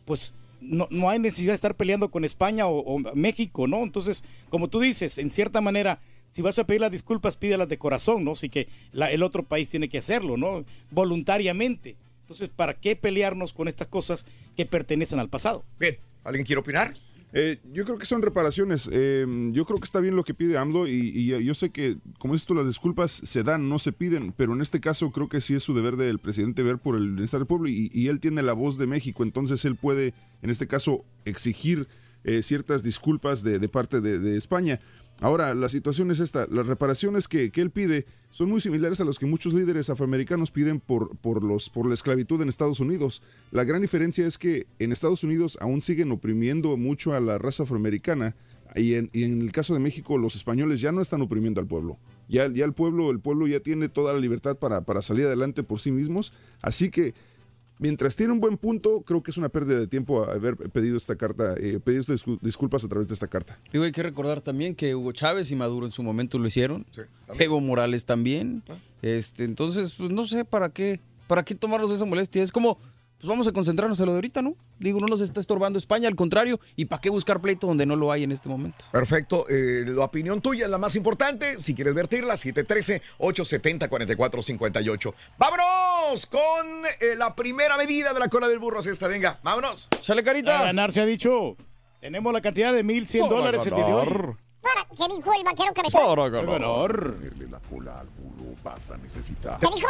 pues no, no hay necesidad de estar peleando con España o, o México, ¿no? Entonces, como tú dices, en cierta manera, si vas a pedir las disculpas, pídelas de corazón, ¿no? Así que la- el otro país tiene que hacerlo, ¿no? Voluntariamente. Entonces, ¿para qué pelearnos con estas cosas que pertenecen al pasado? Bien, ¿alguien quiere opinar? Eh, yo creo que son reparaciones. Eh, yo creo que está bien lo que pide AMLO y, y yo sé que, como dices tú, las disculpas se dan, no se piden, pero en este caso creo que sí es su deber del presidente ver por el bienestar del pueblo y, y él tiene la voz de México, entonces él puede, en este caso, exigir eh, ciertas disculpas de, de parte de, de España. Ahora, la situación es esta, las reparaciones que, que él pide son muy similares a los que muchos líderes afroamericanos piden por, por, los, por la esclavitud en Estados Unidos. La gran diferencia es que en Estados Unidos aún siguen oprimiendo mucho a la raza afroamericana y en, y en el caso de México los españoles ya no están oprimiendo al pueblo. Ya, ya el pueblo, el pueblo ya tiene toda la libertad para, para salir adelante por sí mismos. Así que mientras tiene un buen punto, creo que es una pérdida de tiempo haber pedido esta carta, eh, pedido disculpas a través de esta carta. Digo, hay que recordar también que Hugo Chávez y Maduro en su momento lo hicieron. Evo Morales también. Este, entonces, pues no sé para qué, para qué tomarnos esa molestia. Es como, pues vamos a concentrarnos en lo de ahorita, ¿no? Digo, no nos está estorbando España, al contrario, ¿y para qué buscar pleito donde no lo hay en este momento? Perfecto. eh, la opinión tuya es la más importante. Si quieres vertirla, 713-870-4458. ¡Vámonos con eh, la primera medida de la cola del burro! Así está, venga, vámonos. ¡Sale, A ganar se ha dicho. Tenemos la cantidad de 1.100 dólares el día de hoy. Para, ¿Qué dijo el vaquero cabezón? Para ganar. la cola al burro vas a necesitar ¿Qué dijo?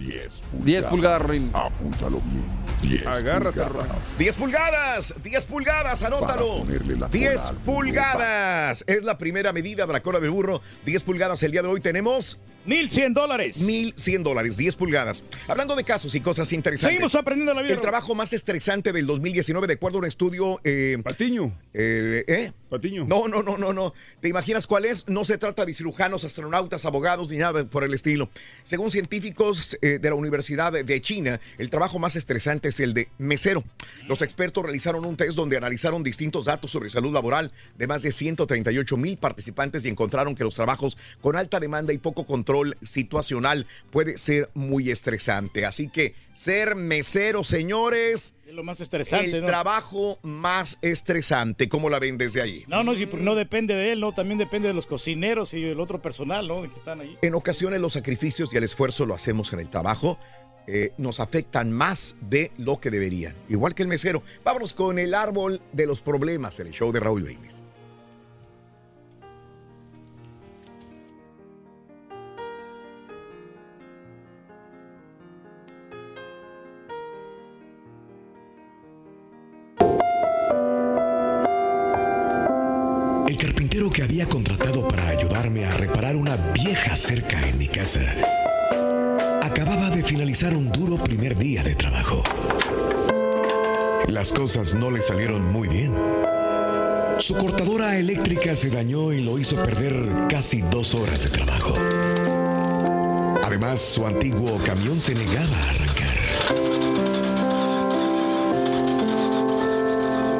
10 10 pulgadas, Rin. Apúntalo bien. 10 Agárrate, pulgadas. 10 pulgadas, 10 pulgadas, anótalo. Para ponerle la cola 10 al burro. pulgadas. Es la primera medida de la cola del burro. 10 pulgadas. El día de hoy tenemos 1.100 dólares. 1.100 dólares, 10 pulgadas. Hablando de casos y cosas interesantes. Seguimos aprendiendo la vida. El trabajo más estresante del 2019, de acuerdo a un estudio. Eh, Patiño. eh, ¿eh? Patiño. No, no, no, no, no. ¿Te imaginas cuál es? No se trata de cirujanos, astronautas, abogados ni nada por el estilo. Según científicos eh, de la Universidad de China, el trabajo más estresante es el de mesero. Los expertos realizaron un test donde analizaron distintos datos sobre salud laboral de más de 138 mil participantes y encontraron que los trabajos con alta demanda y poco control situacional puede ser muy estresante. Así que ser mesero, señores, Es lo más estresante, el ¿no? trabajo más estresante. ¿Cómo la ven desde ahí? No, no, sí, porque no depende de él, ¿no? También depende de los cocineros y el otro personal, ¿no? Que están ahí. En ocasiones los sacrificios y el esfuerzo lo hacemos en el trabajo. eh, nos afectan más de lo que deberían. Igual que el mesero. Vámonos con el árbol de los problemas en el show de Raúl Brindis. Vieja cerca en mi casa acababa de finalizar un duro primer día de trabajo. Las cosas no le salieron muy bien. Su cortadora eléctrica se dañó y lo hizo perder casi dos horas de trabajo. Además, su antiguo camión se negaba a arrancar.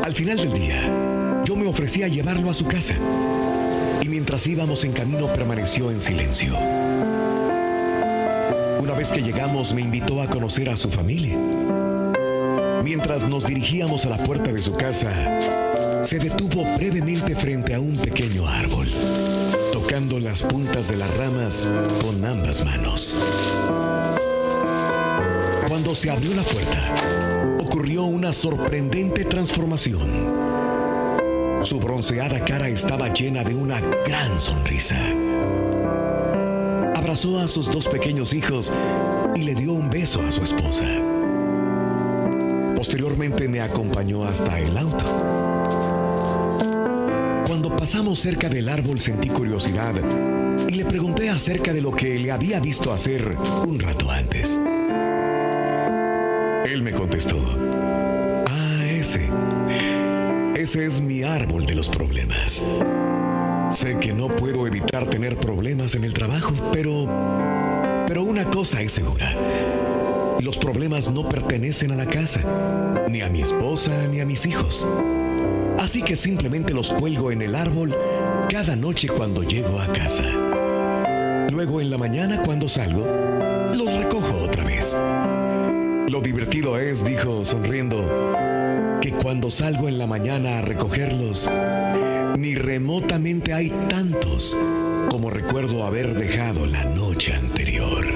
Al final del día, yo me ofrecí a llevarlo a su casa. Mientras íbamos en camino permaneció en silencio. Una vez que llegamos me invitó a conocer a su familia. Mientras nos dirigíamos a la puerta de su casa, se detuvo brevemente frente a un pequeño árbol, tocando las puntas de las ramas con ambas manos. Cuando se abrió la puerta, ocurrió una sorprendente transformación. Su bronceada cara estaba llena de una gran sonrisa. Abrazó a sus dos pequeños hijos y le dio un beso a su esposa. Posteriormente me acompañó hasta el auto. Cuando pasamos cerca del árbol sentí curiosidad y le pregunté acerca de lo que le había visto hacer un rato antes. Él me contestó, ah, ese. Ese es mi árbol de los problemas. Sé que no puedo evitar tener problemas en el trabajo, pero... Pero una cosa es segura. Los problemas no pertenecen a la casa, ni a mi esposa, ni a mis hijos. Así que simplemente los cuelgo en el árbol cada noche cuando llego a casa. Luego en la mañana cuando salgo, los recojo otra vez. Lo divertido es, dijo sonriendo, que cuando salgo en la mañana a recogerlos, ni remotamente hay tantos como recuerdo haber dejado la noche anterior.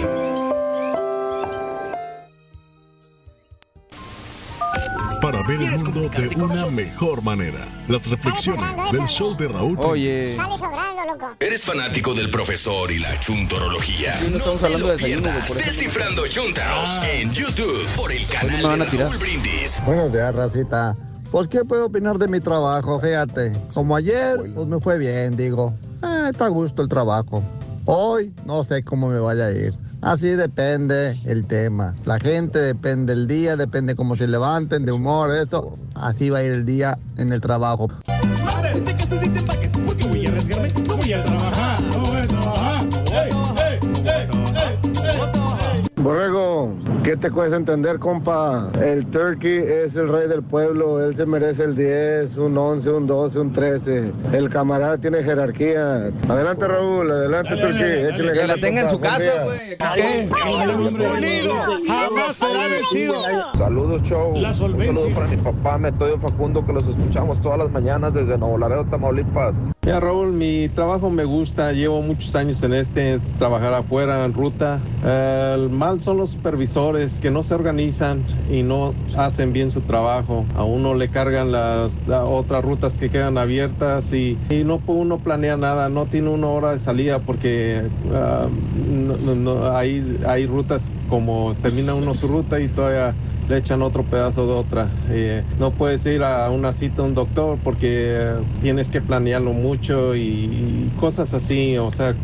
Para ver el mundo de una mejor manera. Las reflexiones del show de Raúl. Sale loco. ¿Eres fanático del profesor y la chuntorología? no estamos hablando lo de desayuno, pierdas. por eso. Descifrando Chuntaros en YouTube por el canal me van a de tirar. Raúl Brindis. Buenos días, racita. Pues, ¿qué puedo opinar de mi trabajo? Fíjate, como ayer, pues me fue bien, digo. Ah, está a gusto el trabajo. Hoy, no sé cómo me vaya a ir. Así depende el tema. La gente depende el día, depende cómo se levanten, de humor, esto. Así va a ir el día en el trabajo. Desde que se dicte empaques, porque voy a arriesgarme, voy a trabajar, no voy a trabajar. ¡Ey, ey, ey, ey, ey, ey! Borrego, ¿qué ¿Qué te cuesta entender, compa? El turkey es el rey del pueblo, él se merece el 10, un 11, un 12, un 13. El camarada tiene jerarquía. Adelante, Raúl, adelante, turkey. Échale Que la tenga en su casa, güey. Jamás será vencido. Saludos, show. Un saludo para mi papá, Metodio Facundo, que los escuchamos todas las mañanas desde Nuevo Laredo, Tamaulipas. Ya Raúl, mi trabajo me gusta, llevo muchos años en este, es trabajar afuera en ruta. Eh, el mal son los supervisores que no se organizan y no hacen bien su trabajo. A uno le cargan las, otras rutas que quedan abiertas y, y no uno planear nada, no tiene una hora de salida porque ah, hay, hay rutas como termina uno su ruta y todavía le echan otro pedazo de otra. Eh, no puedes ir a una cita a un doctor porque tienes que planearlo mucho y, y cosas así, o sea.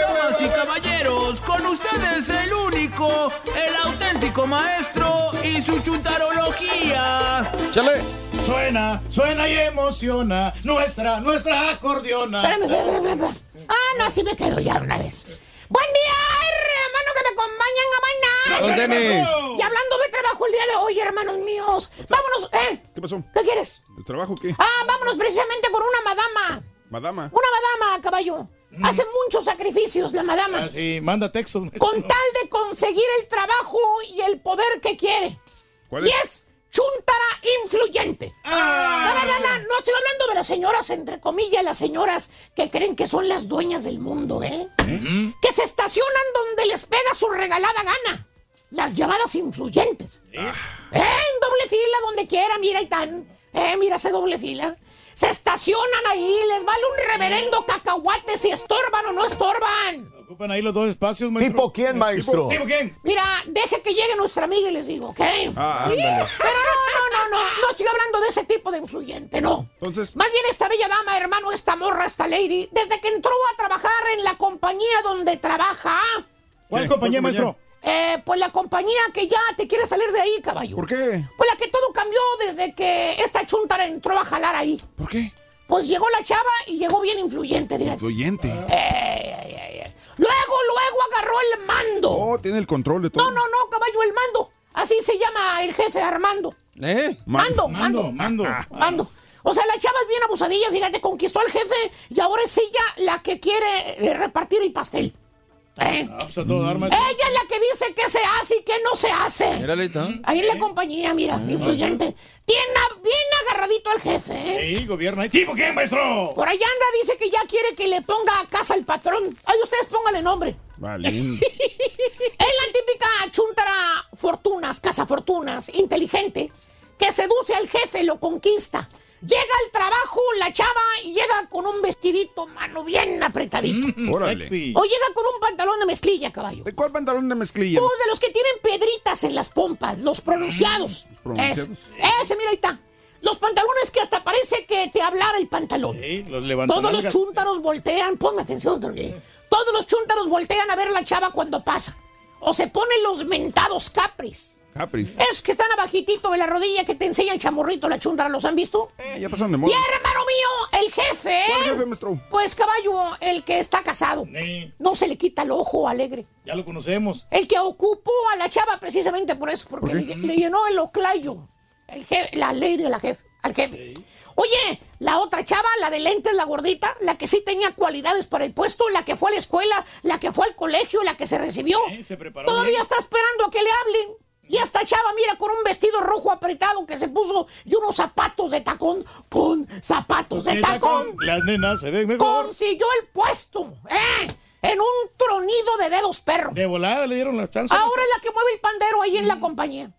Damas y caballeros, con ustedes el único, el auténtico maestro y su chuntarología. ¡Chale! Suena, suena y emociona nuestra, nuestra acordeona. Espérame, espérame, espérame. Ah, no, así me quedo ya una vez. Buen día, hermano, que me acompañan a bailar. Don Tenis. Y hablando de trabajo el día de hoy, hermanos míos. Vámonos, ¿eh? ¿Qué pasó? ¿Qué quieres? ¿El trabajo qué? Ah, vámonos precisamente con una madama. Madama. Una madama, caballo. Hace muchos sacrificios la madama. Ah, sí, manda textos. maestro. Con tal de conseguir el trabajo y el poder que quiere. ¿Cuál y es? es chuntara influyente. Ah. No, no, no, no, no estoy hablando de las señoras, entre comillas, las señoras que creen que son las dueñas del mundo, ¿eh? Que se estacionan donde les pega su regalada gana. Las llamadas influyentes. ¿Eh? En doble fila, donde quiera, mira y tan. Eh, mira ese doble fila. Se estacionan ahí, les vale un reverendo cacahuate si estorban o no estorban. Ocupan ahí los dos espacios, maestro. ¿Tipo quién, maestro? ¿Tipo quién? Mira, deje que llegue nuestra amiga y les digo, ¿ok? Ah, Pero no, no, no, no, no estoy hablando de ese tipo de influyente, no. Entonces. Más bien esta bella dama, hermano, esta morra, esta lady, desde que entró a trabajar en la compañía donde trabaja. ¿Cuál compañía, maestro? Eh, pues la compañía que ya te quiere salir de ahí, caballo. ¿Por qué? Pues la que todo cambió desde que esta chuntara entró a jalar ahí. ¿Por qué? Pues llegó la chava y llegó bien influyente, fíjate. Influyente. Luego, luego agarró el mando. Oh, tiene el control de todo. No, no, no, caballo, el mando. Así se llama el jefe, Armando. ¿Eh? Mando, mando, mando. Mando. O sea, la chava es bien abusadilla, fíjate, conquistó al jefe y ahora es ella la que quiere eh, repartir el pastel. ¿Eh? Ah, pues a todo dar, maestro. Ella es la que dice qué se hace y qué no se hace. Mírale, está. Ahí en la compañía, mira, influyente. Tiene bien agarradito al jefe, ¿eh? Sí, gobierno ahí. ¿Tipo quién, maestro? Por allá anda, dice que ya quiere que le ponga a casa al patrón. Ay, ustedes póngale nombre. Vale. Es la típica chuntara fortunas, cazafortunas, inteligente, que seduce al jefe, lo conquista. Llega al trabajo la chava y llega con un vestidito, mano, bien apretadito. Órale. O llega con un pantalón de mezclilla, caballo. ¿De cuál pantalón de mezclilla? Pues de los que tienen pedritas en las pompas, los pronunciados. pronunciados. Ese, ese, mira, ahí está. Los pantalones que hasta parece que te hablara el pantalón. Sí, los Todos los chúntaros voltean, ponme atención, Torgui. Todos los chúntaros voltean a ver a la chava cuando pasa. O se ponen los mentados capris. Capris. Es que están abajitito de la rodilla que te enseña el chamorrito, la chúntara, ¿los han visto? Eh, ya pasaron de Y moda. hermano mío, el jefe. ¿Cuál jefe, maestro? Pues caballo, el que está casado. No se le quita el ojo alegre. ya lo conocemos. El que ocupó a la chava precisamente por eso, porque le, le llenó el oclayo. El jefe, la ley de la jefe, al jefe. Oye, la otra chava, la de lentes, la gordita, la que sí tenía cualidades para el puesto, la que fue a la escuela, la que fue al colegio, la que se recibió. se preparó Todavía bien. está esperando a que le hablen. Y esta chava, mira, con un vestido rojo apretado que se puso y unos zapatos de tacón. Con zapatos de tacón. Las nenas se ven mejor. Consiguió el puesto, ¿eh? En un tronido de dedos perro. De volada le dieron las chances. Ahora es la que mueve el pandero ahí en la compañía.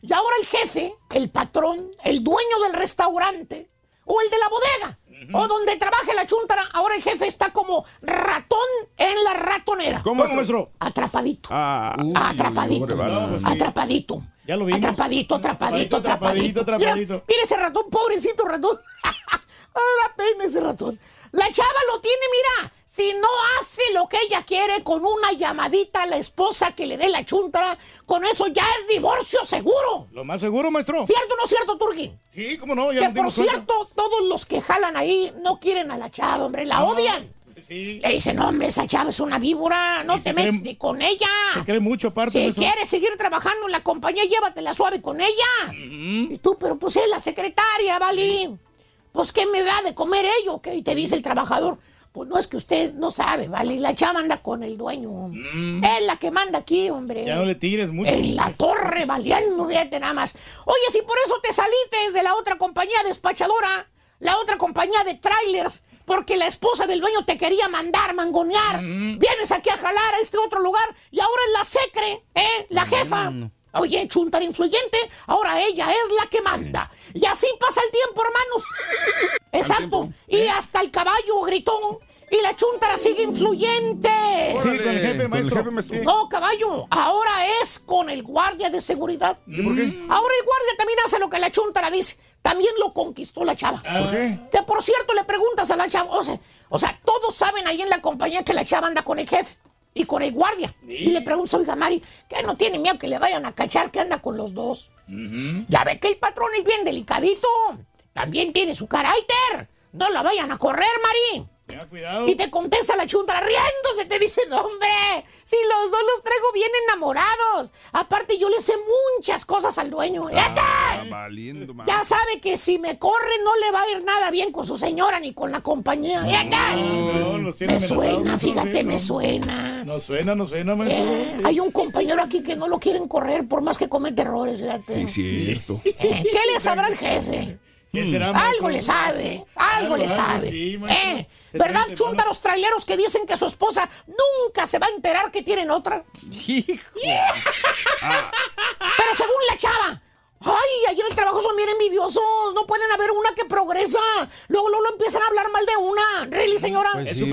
Y ahora el jefe, el patrón, el dueño del restaurante o el de la bodega o donde trabaje la chuntara, ahora el jefe está como ratón en la ratonera. ¿Cómo, ¿Cómo, maestro? Atrapadito. Ah, atrapadito. pues. Atrapadito. Ya lo vimos. Atrapadito, atrapadito, Atrapadito, atrapadito. atrapadito. Mira, mira ese ratón, pobrecito ratón. Ah, da pena ese ratón. La chava lo tiene, mira. Si no hace lo que ella quiere con una llamadita a la esposa que le dé la chuntara, con eso ya es divorcio seguro. Lo más seguro, maestro. ¿Cierto o no cierto, Turki? Sí, cómo no, ya Que por cuenta. cierto, todos los que jalan ahí no quieren a la chava, hombre, la odian. Le dice, no, hombre, esa chava es una víbora, no Y te metes ni con ella. Se cree mucho aparte Si de eso. quieres seguir trabajando en la compañía, llévatela suave con ella. Y tú, pero pues es la secretaria, ¿vale? Pues, ¿qué me da de comer ello? ¿Qué? Y te dice el trabajador. Pues no es que usted no sabe, ¿vale? La chava anda con el dueño. Es la que manda aquí, hombre. Ya no le tires mucho. En la torre, valiendo, fíjate nada más. Oye, si por eso te saliste de la otra compañía despachadora, la otra compañía de trailers, porque la esposa del dueño te quería mandar, mangonear. Vienes aquí a jalar a este otro lugar y ahora es la secre, ¿eh? La jefa. Oye, chuntar influyente, ahora ella es la que manda. Y así pasa el tiempo, hermanos. Exacto. Y hasta el caballo gritó. Y la chuntara sigue influyente. Sí, con el jefe, maestro. No, caballo, ahora es con el guardia de seguridad. ¿Y por qué? Ahora el guardia también hace lo que la chuntara dice. También lo conquistó la chava. ¿Por qué? Que por cierto le preguntas a la chava, o sea, o sea, todos saben ahí en la compañía que la chava anda con el jefe y con el guardia. Y le preguntas, oiga, Mari, que no tiene miedo que le vayan a cachar que anda con los dos. Ya ve que el patrón es bien delicadito. También tiene su carácter. No la vayan a correr, Mari. Tenga cuidado. Y te contesta la chuntra riéndose, te dice, "No, hombre, si los dos los traigo bien enamorados. Aparte, yo le sé muchas cosas al dueño. ¡Fíjate! Ah, valiendo. Ya sabe que si me corre no le va a ir nada bien con su señora ni con la compañía. ¡Fíjate! No, los tiene me suena, fíjate, me no. suena. No suena, no suena. Eh, hay un compañero aquí que no lo quieren correr por más que comete errores, fíjate. Sí, cierto. Eh, ¿Qué le sabrá el jefe? ¿Qué será? Algo le sabe, algo le sabe. sí. ¿Eh? ¿Verdad, chunta los traileros que dicen que su esposa nunca se va a enterar que tienen otra? Pero según la chava, ay, ahí en el trabajo son bien envidiosos, no pueden haber una que progresa. Luego, luego empiezan a hablar mal de una. ¿Really, señora? Pues Es sí.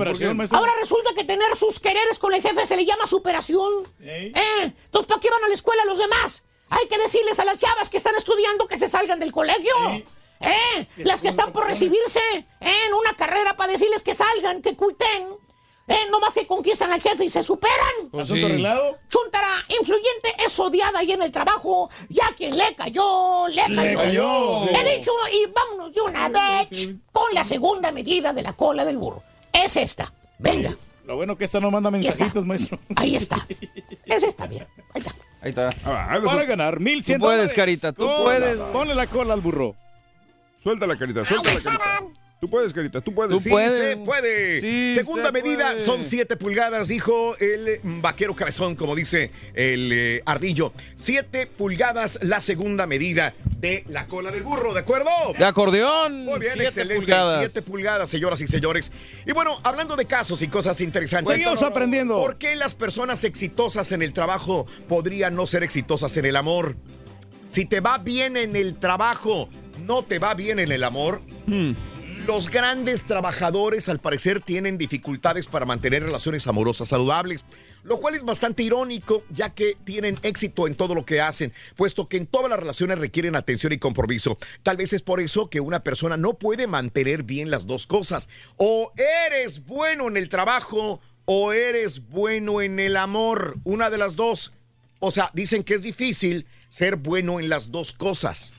Ahora resulta que tener sus quereres con el jefe se le llama superación. ¿Eh? Entonces, ¿para qué van a la escuela los demás? Hay que decirles a las chavas que están estudiando que se salgan del colegio. ¿Eh? Las que están por recibirse ¿eh? en una carrera para decirles que salgan, que cuiten. ¿Eh? No más que conquistan al jefe y se superan. Pues ¿Asunto sí. arreglado? Chuntara influyente es odiada ahí en el trabajo. Ya quien le cayó, le cayó. Le cayó. He dicho, y vámonos de una vez con la segunda medida de la cola del burro. Es esta. Venga, Lo bueno que esta no manda mensajitos, maestro. ahí está. Es esta, bien. Ahí está. Ahí está. Ah, Para ganar 1100 Tú puedes, dólares. Carita, tú puedes. Ponle la cola al burro. Suelta la carita, suelta la carita. Tú puedes, carita, tú puedes. Tú Sí puedes. se puede. Sí Segunda se medida puede. son 7 pulgadas, dijo el eh, vaquero cabezón, como dice el eh, ardillo. 7 pulgadas la segunda medida de la cola del burro, ¿de acuerdo? De acordeón. Muy bien, siete excelente. pulgadas. 7 pulgadas, señoras y señores. Y bueno, hablando de casos y cosas interesantes. Seguimos aprendiendo. ¿Por qué las personas exitosas en el trabajo podrían no ser exitosas en el amor? Si te va bien en el trabajo, no te va bien en el amor. Los grandes trabajadores al parecer tienen dificultades para mantener relaciones amorosas saludables, lo cual es bastante irónico ya que tienen éxito en todo lo que hacen, puesto que en todas las relaciones requieren atención y compromiso. Tal vez es por eso que una persona no puede mantener bien las dos cosas. O eres bueno en el trabajo o eres bueno en el amor, una de las dos. O sea, dicen que es difícil ser bueno en las dos cosas.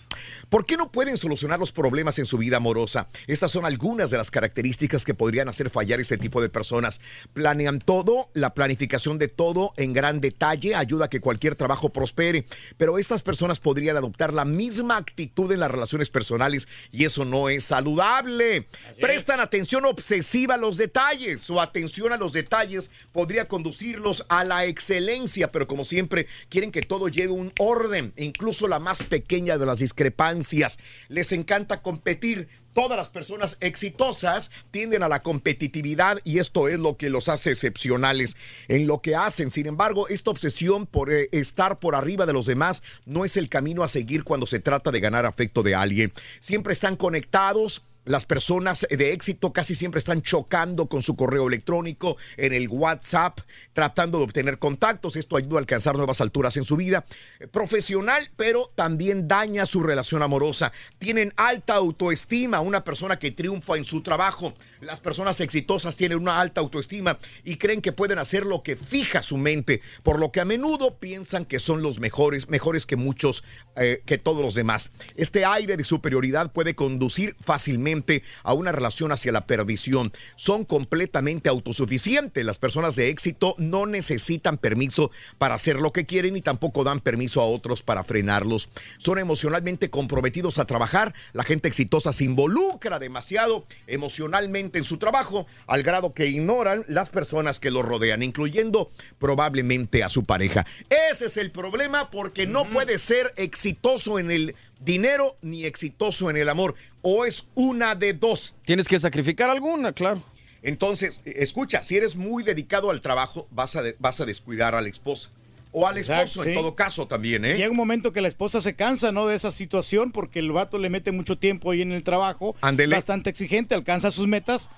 ¿Por qué no pueden solucionar los problemas en su vida amorosa? Estas son algunas de las características que podrían hacer fallar este tipo de personas. Planean todo, la planificación de todo en gran detalle ayuda a que cualquier trabajo prospere, pero estas personas podrían adoptar la misma actitud en las relaciones personales y eso no es saludable. Prestan atención obsesiva a los detalles. Su atención a los detalles podría conducirlos a la excelencia, pero como siempre quieren que todo lleve un orden, incluso la más pequeña de las discrepancias. Les encanta competir. Todas las personas exitosas tienden a la competitividad y esto es lo que los hace excepcionales en lo que hacen. Sin embargo, esta obsesión por eh, estar por arriba de los demás no es el camino a seguir cuando se trata de ganar afecto de alguien. Siempre están conectados. Las personas de éxito casi siempre están chocando con su correo electrónico, en el WhatsApp, tratando de obtener contactos. Esto ayuda a alcanzar nuevas alturas en su vida eh, profesional, pero también daña su relación amorosa. Tienen alta autoestima, una persona que triunfa en su trabajo. Las personas exitosas tienen una alta autoestima y creen que pueden hacer lo que fija su mente, por lo que a menudo piensan que son los mejores, mejores que muchos, eh, que todos los demás. Este aire de superioridad puede conducir fácilmente a una relación hacia la perdición. Son completamente autosuficientes. Las personas de éxito no necesitan permiso para hacer lo que quieren y tampoco dan permiso a otros para frenarlos. Son emocionalmente comprometidos a trabajar. La gente exitosa se involucra demasiado emocionalmente en su trabajo al grado que ignoran las personas que los rodean, incluyendo probablemente a su pareja. Ese es el problema porque no puede ser exitoso en el dinero ni exitoso en el amor. O es una de dos. Tienes que sacrificar alguna, claro. Entonces, escucha, si eres muy dedicado al trabajo, vas a, de- vas a descuidar a la esposa. O al esposo, Exacto, en todo caso, también, ¿eh? Llega un momento que la esposa se cansa, ¿no? De esa situación porque el vato le mete mucho tiempo ahí en el trabajo. Ándele. Bastante exigente, alcanza sus metas,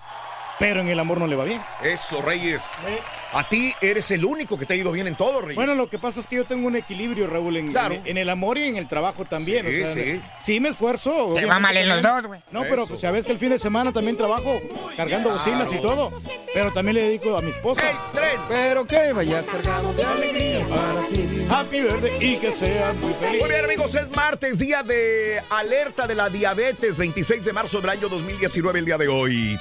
pero en el amor no le va bien. Eso, Reyes. A ti eres el único que te ha ido bien en todo, Reyes. Bueno, lo que pasa es que yo tengo un equilibrio, Raúl, en, Claro. en- en el amor y en el trabajo también. Sí, o sea, sí. sí me esfuerzo. Te va mal en los dos, güey. No, pero pues, sabes que el fin de semana también trabajo cargando bocinas y todo. Pero también le dedico a mi esposa. Pero que vaya cargado de alegría para ti. Happy birthday y que seas muy feliz. Muy bien, amigos, es martes, día de alerta de la diabetes, 26 de marzo del año 2019, el día de hoy.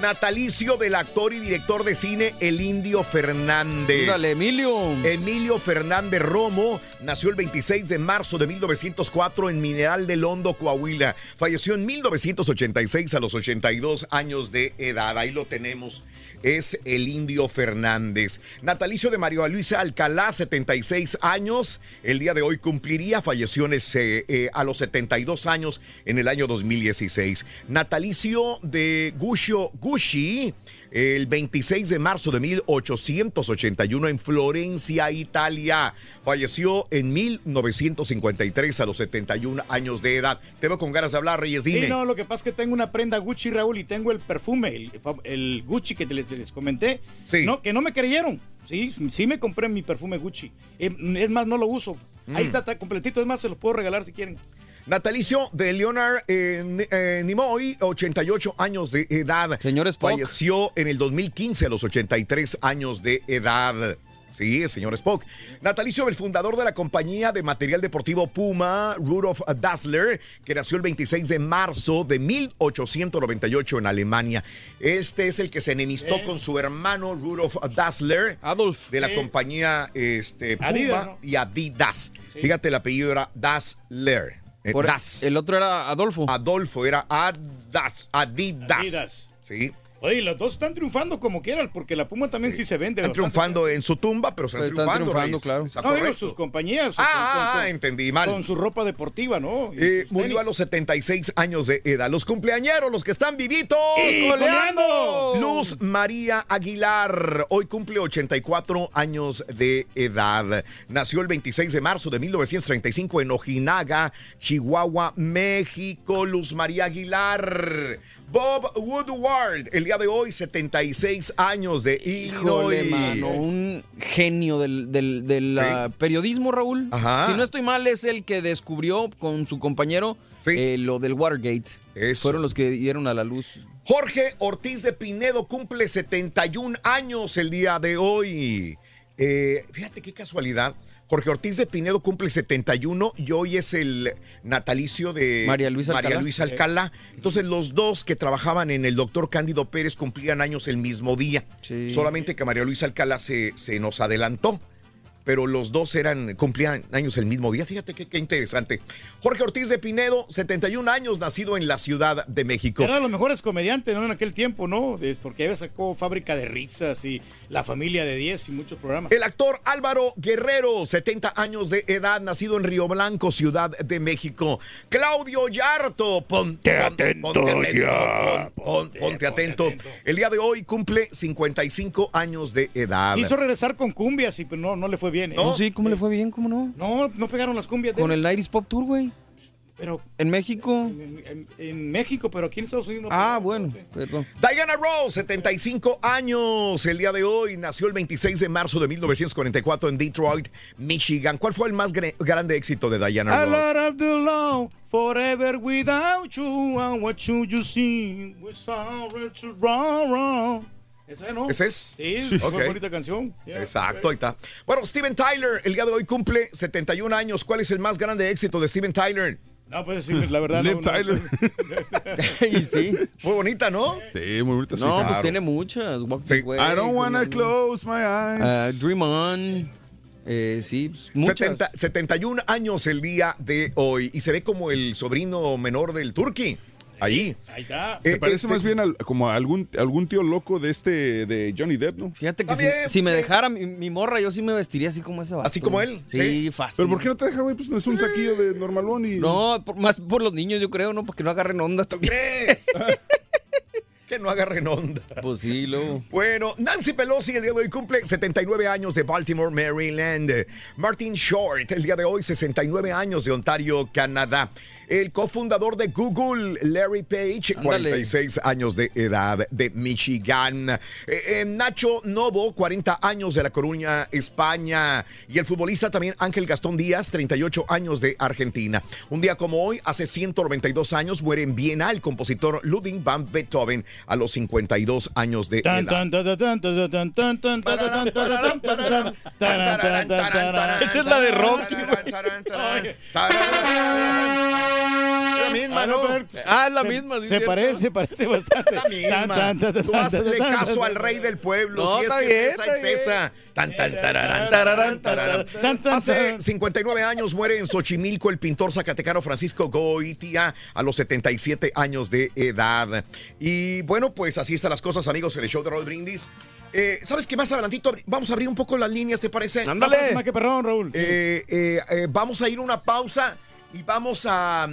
Natalicio del actor y director de cine El Indio Fernández. Dale, Emilio. Emilio Fernández Romo nació el 26 de marzo de 1904 en Mineral del Hondo, Coahuila. Falleció en 1986 a los 82 años de edad. Ahí lo tenemos. Es el Indio Fernández. Natalicio de María Luisa Alcalá, 76 años. El día de hoy cumpliría. Falleció ese, eh, a los 72 años en el año 2016. Natalicio de Guscio Gucci. El 26 de marzo de 1881 en Florencia, Italia. Falleció en 1953 a los 71 años de edad. Te veo con ganas de hablar, Reyes. Dime. Sí, no, lo que pasa es que tengo una prenda Gucci, Raúl, y tengo el perfume, el, el Gucci que les, les comenté. No, que no me creyeron. Sí, sí me compré mi perfume Gucci. Eh, Es más, no lo uso. Ahí Mm. está, está completito. Es más, se los puedo regalar si quieren. Natalicio de Leonard eh, eh, Nimoy, 88 años de edad. Señor Spock. Falleció en el 2015 a los 83 años de edad. Sí, el señor Spock. Natalicio del fundador de la compañía de material deportivo Puma, Rudolf Dassler, que nació el 26 de marzo de 1898 en Alemania. Este es el que se enemistó con su hermano Rudolf Dassler, Adolf. de la compañía este, Puma Adidas, ¿no? y Adidas. Fíjate, el apellido era Dassler. Eh, Por- Das. El otro era Adolfo. Adolfo era Adas, Adidas. Adidas. Sí. Oye, los dos están triunfando como quieran, porque la Puma también sí, se vende. Están triunfando en su tumba, pero están, Pero están triunfando. claro. No, digo, sus compañías. Ah, con- ah, con- entendí mal. Con su ropa deportiva, ¿no? Eh, murió tenis. a los 76 años de edad. Los cumpleañeros, los que están vivitos. ¡Y coleando! Luz María Aguilar. Hoy cumple 84 años de edad. Nació el 26 de marzo de 1935 en Ojinaga, Chihuahua, México. Luz María Aguilar. Bob Woodward, el día de hoy, 76 años de Híjole, Illinois. mano, un genio del, del- del, Sí. ah, periodismo, Raúl. Ajá. Si no estoy mal, es el que descubrió con su compañero eh, lo del Watergate. Eso. Fueron los que dieron a la luz. Jorge Ortiz de Pinedo cumple 71 años el día de hoy. Eh, fíjate qué casualidad. Jorge Ortiz de Pinedo cumple 71 y hoy es el natalicio de María Luisa Alcalá. Luisa Alcalá. Entonces los dos que trabajaban en el doctor Cándido Pérez cumplían años el mismo día. Sí. Solamente que María Luisa Alcalá se, se nos adelantó. Pero los dos eran, cumplían años el mismo día. Fíjate qué, qué interesante. Jorge Ortiz de Pinedo, 71 años, nacido en la Ciudad de México. Era de los mejores comediantes, ¿no? En aquel tiempo, ¿no? Es porque ella sacó Fábrica de Risas y La Familia de 10 y muchos programas. El actor Álvaro Guerrero, 70 años de edad, nacido en Río Blanco, Ciudad de México. Claudio Yarto, ponte atento, ponte atento, pon- pon- ponte atento. El día de hoy cumple 55 años de edad. Quiso regresar con cumbias y pues, no, no le fue bien. ¿Eh? No, sí, ¿cómo le fue bien? ¿Cómo no? No, no pegaron las cumbias. de Con él. el Iris Pop Tour, güey. Pero En México. en, en- en México, pero aquí en Estados Unidos no Ah, pegaron. bueno, perdón. Diana Ross, 75 años. El día de hoy nació el 26 de marzo de 1944 en Detroit, Michigan. ¿Cuál fue el más grande éxito de Diana I Ross? love the law forever without you. And what should you see? We're sorry to wrong, wrong. ¿Esa no? ¿Ese es? Sí, Ok. muy bonita canción. Yeah. Exacto, ahí está. Bueno, Steven Tyler, el día de hoy cumple 71 años. ¿Cuál es el más grande éxito de Steven Tyler? No, pues sí, la verdad. Liv no, no, Tyler. y sí. Muy bonita, ¿no? Sí, muy bonita. No, sí. pues tiene muchas. Walk the Way, I don't wanna close my eyes. Uh, Dream On. Eh, sí, pues, muchas. 70 71 años el día de hoy y se ve como el sobrino menor del Turqui. Ahí. Ahí está. Se Eh, parece este- más bien al- como a algún, algún tío loco de este, de Johnny Depp, ¿no? Fíjate que si, También, si me dejara mi, mi morra, yo sí me vestiría así como ese vato. ¿Así como él? Sí, Sí. fácil. Pero ¿por qué no te deja, güey? Pues es un saquillo de normalón y... No, por- más por los niños, yo creo, ¿no? Para que no agarren ondas también. ¿Crees? que no agarren onda. Pues sí, luego. Bueno, Nancy Pelosi el día de hoy cumple 79 años de Baltimore, Maryland. Martin Short el día de hoy 69 años de Ontario, Canadá el cofundador de Google, Larry Page, Andale. 46 años de edad, de Michigan. Nacho Novo, 40 años de La Coruña, España. Y el futbolista también Ángel Gastón Díaz, 38 años de Argentina. Un día como hoy, hace 192 años, muere en Viena el compositor Ludwig van Beethoven a los 52 años de edad. Esa es la de Rocky. La misma, Ah, ¿no? Ah, la misma, sí, Se cierto. parece, parece bastante. La misma. Tan, tan, tan, Tú hazle caso al rey del pueblo. No, si es está que bien, es esa, está es bien. esa. Tan, tan, tararán, Hace tan. 59 años muere en Xochimilco el pintor zacatecano Francisco Goitia a los 77 años de edad. Y bueno, pues así están las cosas, amigos, en el show de Roll Brindis. Eh, ¿Sabes qué más adelantito? vamos a abrir un poco las líneas, ¿te parece? Ándale. Raúl. Eh, eh, eh, vamos a ir a una pausa y vamos a,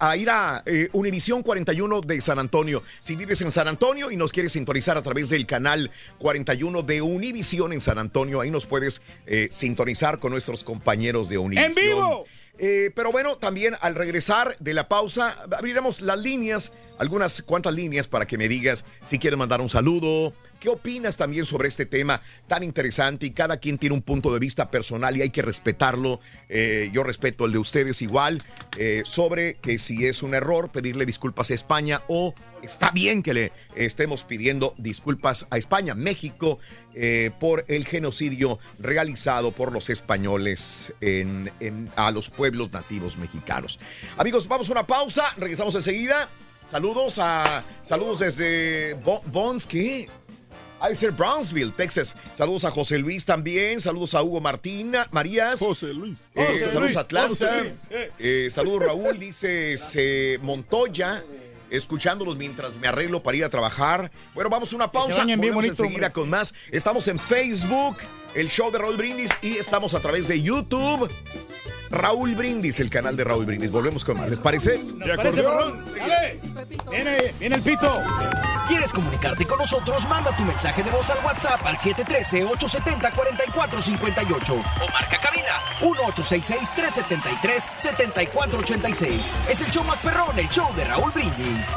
a ir a eh, Univisión 41 de San Antonio. Si vives en San Antonio y nos quieres sintonizar a través del canal 41 de Univisión en San Antonio, ahí nos puedes eh, sintonizar con nuestros compañeros de Univisión. ¡En vivo! Eh, pero bueno, también al regresar de la pausa, abriremos las líneas, algunas cuantas líneas para que me digas si quieres mandar un saludo. ¿Qué opinas también sobre este tema tan interesante? Y cada quien tiene un punto de vista personal y hay que respetarlo. Eh, yo respeto el de ustedes igual. eh, sobre que si es un error, pedirle disculpas a España o está bien que le estemos pidiendo disculpas a España, México, eh, por el genocidio realizado por los españoles a los pueblos nativos mexicanos. Amigos, vamos a una pausa, regresamos enseguida. Saludos a saludos desde Bo- Bonsky. Ha de ser Brownsville, Texas. Saludos a José Luis también. Saludos a Hugo Martín, Marías. José Luis. Eh, José saludos Luis, a Atlanta. Luis, eh. Eh, saludos Raúl, dice se Montoya. Escuchándolos mientras me arreglo para ir a trabajar. Bueno, vamos a una pausa. bien Volvemos bonito, enseguida con más. Estamos en Facebook, el show de Raúl Brindis, y estamos a través de YouTube. Raúl Brindis, el canal de Raúl Brindis. Volvemos con más. ¿Les parece? ¿Nos parece? Dale. Viene, viene el pito. ¿Quieres comunicarte con nosotros? Manda tu mensaje de voz al WhatsApp al 713-870-4458 o marca cabina 1866-373-7486. Es el show más perrón, el show de Raúl Brindis.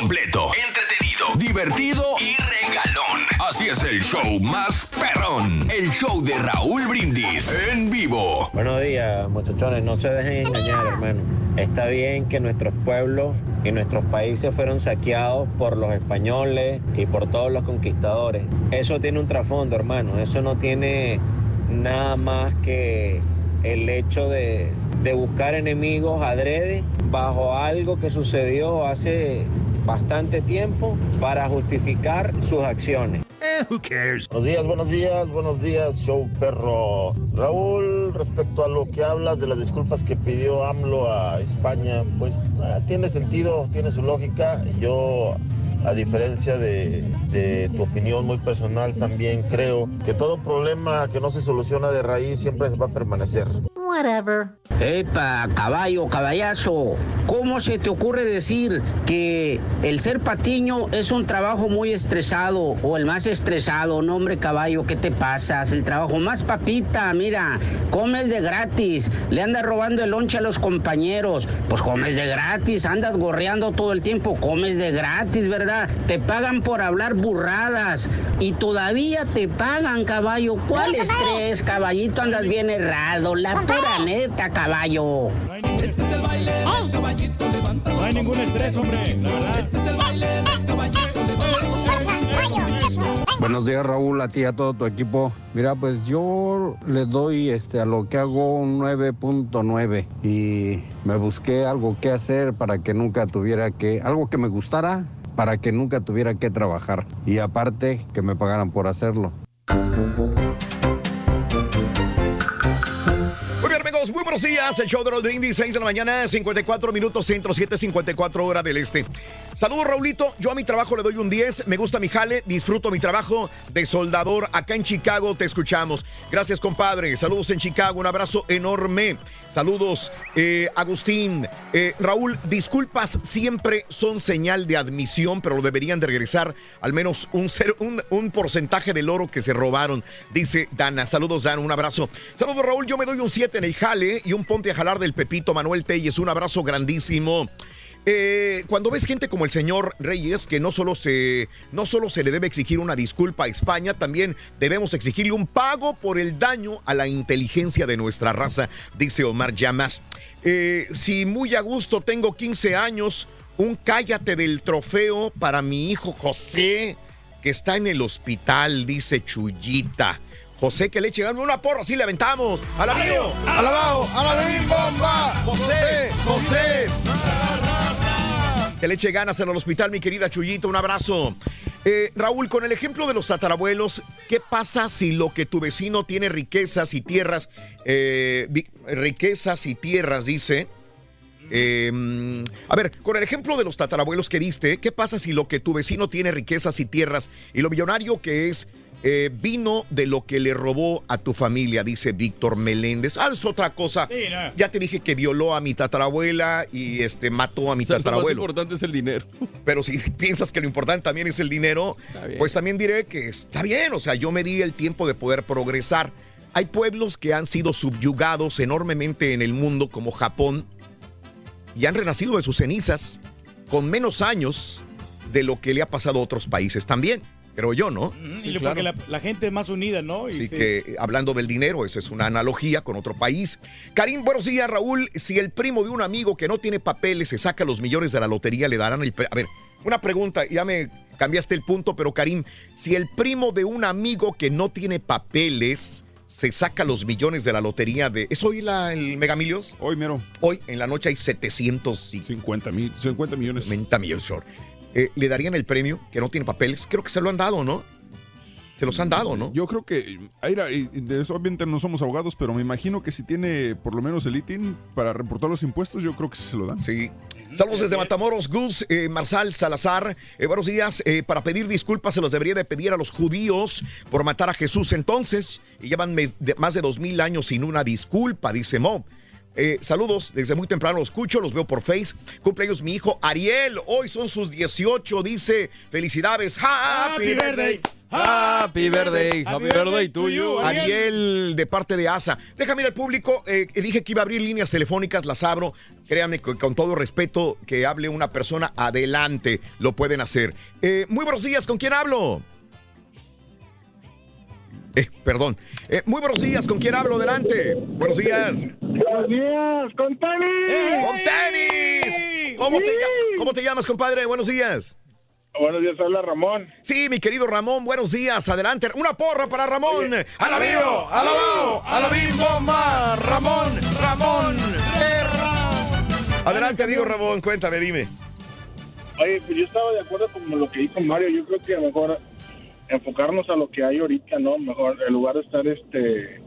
Completo, entretenido, divertido y regalón. Así es el show más perrón, el show de Raúl Brindis en vivo. Buenos días, muchachones. No se dejen engañar, hermano. Está bien que nuestros pueblos y nuestros países fueron saqueados por los españoles y por todos los conquistadores. Eso tiene un trasfondo, hermano. Eso no tiene nada más que el hecho de, de buscar enemigos adrede bajo algo que sucedió hace bastante tiempo para justificar sus acciones. Buenos días, buenos días, buenos días, show perro. Raúl, respecto a lo que hablas de las disculpas que pidió AMLO a España, pues ah, tiene sentido, tiene su lógica. Yo, a diferencia de, de tu opinión muy personal, también creo que todo problema que no se soluciona de raíz siempre va a permanecer. Whatever. Epa, caballo, caballazo. ¿Cómo se te ocurre decir que el ser patiño es un trabajo muy estresado o el más estresado? No, hombre, caballo, ¿qué te pasas? El trabajo más papita, mira, comes de gratis, le andas robando el lonche a los compañeros, pues comes de gratis, andas gorreando todo el tiempo, comes de gratis, ¿verdad? Te pagan por hablar burradas y todavía te pagan, caballo. ¿Cuál estrés, caballito? Andas bien errado, la pura neta, caballo. No hay ningún estrés, hombre, la verdad. Buenos días Raúl, a ti y a todo tu equipo. Mira, pues yo le doy este a lo que hago un 9.9 y me busqué algo que hacer para que nunca tuviera que, algo que me gustara para que nunca tuviera que trabajar y aparte que me pagaran por hacerlo. Muy buenos días. El show de Roll Brindis, 6 de la mañana, 54 minutos centro, 7.54 hora del este. Saludos, Raulito. Yo a mi trabajo le doy un 10. Me gusta mi jale, disfruto mi trabajo de soldador. Acá en Chicago te escuchamos. Gracias, compadre. Saludos en Chicago. Un abrazo enorme. Saludos, eh, Agustín. Eh, Raúl, disculpas siempre son señal de admisión, pero deberían de regresar al menos un, un porcentaje del oro que se robaron, dice Dana. Saludos, Dana. Un abrazo. Saludos, Raúl. Yo me doy un 7 en el jale y un ponte a jalar del Pepito Manuel Telles. Un abrazo grandísimo. Eh, cuando ves gente como el señor Reyes, que no solo, se, no solo se le debe exigir una disculpa a España, también debemos exigirle un pago por el daño a la inteligencia de nuestra raza, dice Omar Llamas. Eh, si muy a gusto tengo 15 años, un cállate del trofeo para mi hijo José, que está en el hospital, dice Chuyita. José, que le eche una porra, así le aventamos. ¡Alabao! ¡Alabao! ¡Alabim bomba! ¡José! ¡José! Que le eche ganas en el hospital, mi querida Chuyita. Un abrazo. Eh, Raúl, con el ejemplo de los tatarabuelos, ¿qué pasa si lo que tu vecino tiene riquezas y tierras, eh, riquezas y tierras, dice? Eh, mm, a ver, con el ejemplo de los tatarabuelos que diste, ¿qué pasa si lo que tu vecino tiene riquezas y tierras y lo millonario que es eh, vino de lo que le robó a tu familia? Dice Víctor Meléndez. Ah, es otra cosa. Sí, no. Ya te dije que violó a mi tatarabuela y este mató a mi O sea, lo más tatarabuelo. importante es el dinero. Pero si piensas que lo importante también es el dinero, pues también diré que está bien. O sea, yo me di el tiempo de poder progresar. Hay pueblos que han sido subyugados enormemente en el mundo, como Japón, y han renacido de sus cenizas con menos años de lo que le ha pasado a otros países también. Creo yo, ¿no? Y porque la, la gente es más unida, ¿no? Y Así se- que eh, hablando del dinero, esa es una analogía con otro país. Karim, buenos días, Raúl. Si el primo de un amigo que no tiene papeles se saca los millones de la lotería, le darán el... A ver, una pregunta, ya me cambiaste el punto, pero Karim, si el primo de un amigo que no tiene papeles se saca los millones de la lotería de... ¿Es hoy la, el Megamilios? Hoy, mero. Hoy, en la noche hay 750 mil, 50 millones. 50 millones. Eh, ¿Le darían el premio que no tiene papeles? Creo que se lo han dado, ¿no? Se los han dado, ¿no? Yo creo que, Aira, y de eso obviamente no somos abogados, pero me imagino que si tiene por lo menos el ITIN para reportar los impuestos, yo creo que se lo dan. Sí. Saludos desde Matamoros, Gus, eh, Marsal, Salazar. Eh, buenos días. Eh, para pedir disculpas se los debería de pedir a los judíos por matar a Jesús entonces. Y llevan de- más de dos mil años sin una disculpa, dice Mob. Eh, saludos, desde muy temprano los escucho, los veo por Face. Cumpleaños mi hijo Ariel, hoy son sus 18, dice. Felicidades. Happy, Happy birthday. Happy birthday. Happy birthday to you, Ariel. De parte de ASA. Déjame ir al público. eh, dije que iba a abrir líneas telefónicas, las abro. Créanme, que con todo respeto, que hable una persona adelante. Lo pueden hacer. Eh, muy buenos días, ¿con quién hablo? Eh, perdón. Eh, muy buenos días, ¿con quién hablo? Adelante. Buenos días. Buenos días, con tenis. ¡Con tenis! ¿Cómo te, ll- cómo te llamas, compadre? Buenos días. Buenos días, habla Ramón. Sí, mi querido Ramón, buenos días. Adelante. Una porra para Ramón. ¡A la ¡Alabío! ¡Alabao! ¡Alabim bomba! ¡Ramón! ¡Ramón! Adelante, amigo Ramón, cuéntame, dime. Oye, pues yo estaba de acuerdo con lo que dijo Mario. Yo creo que mejor enfocarnos a lo que hay ahorita, ¿no? Mejor, en lugar de estar, este,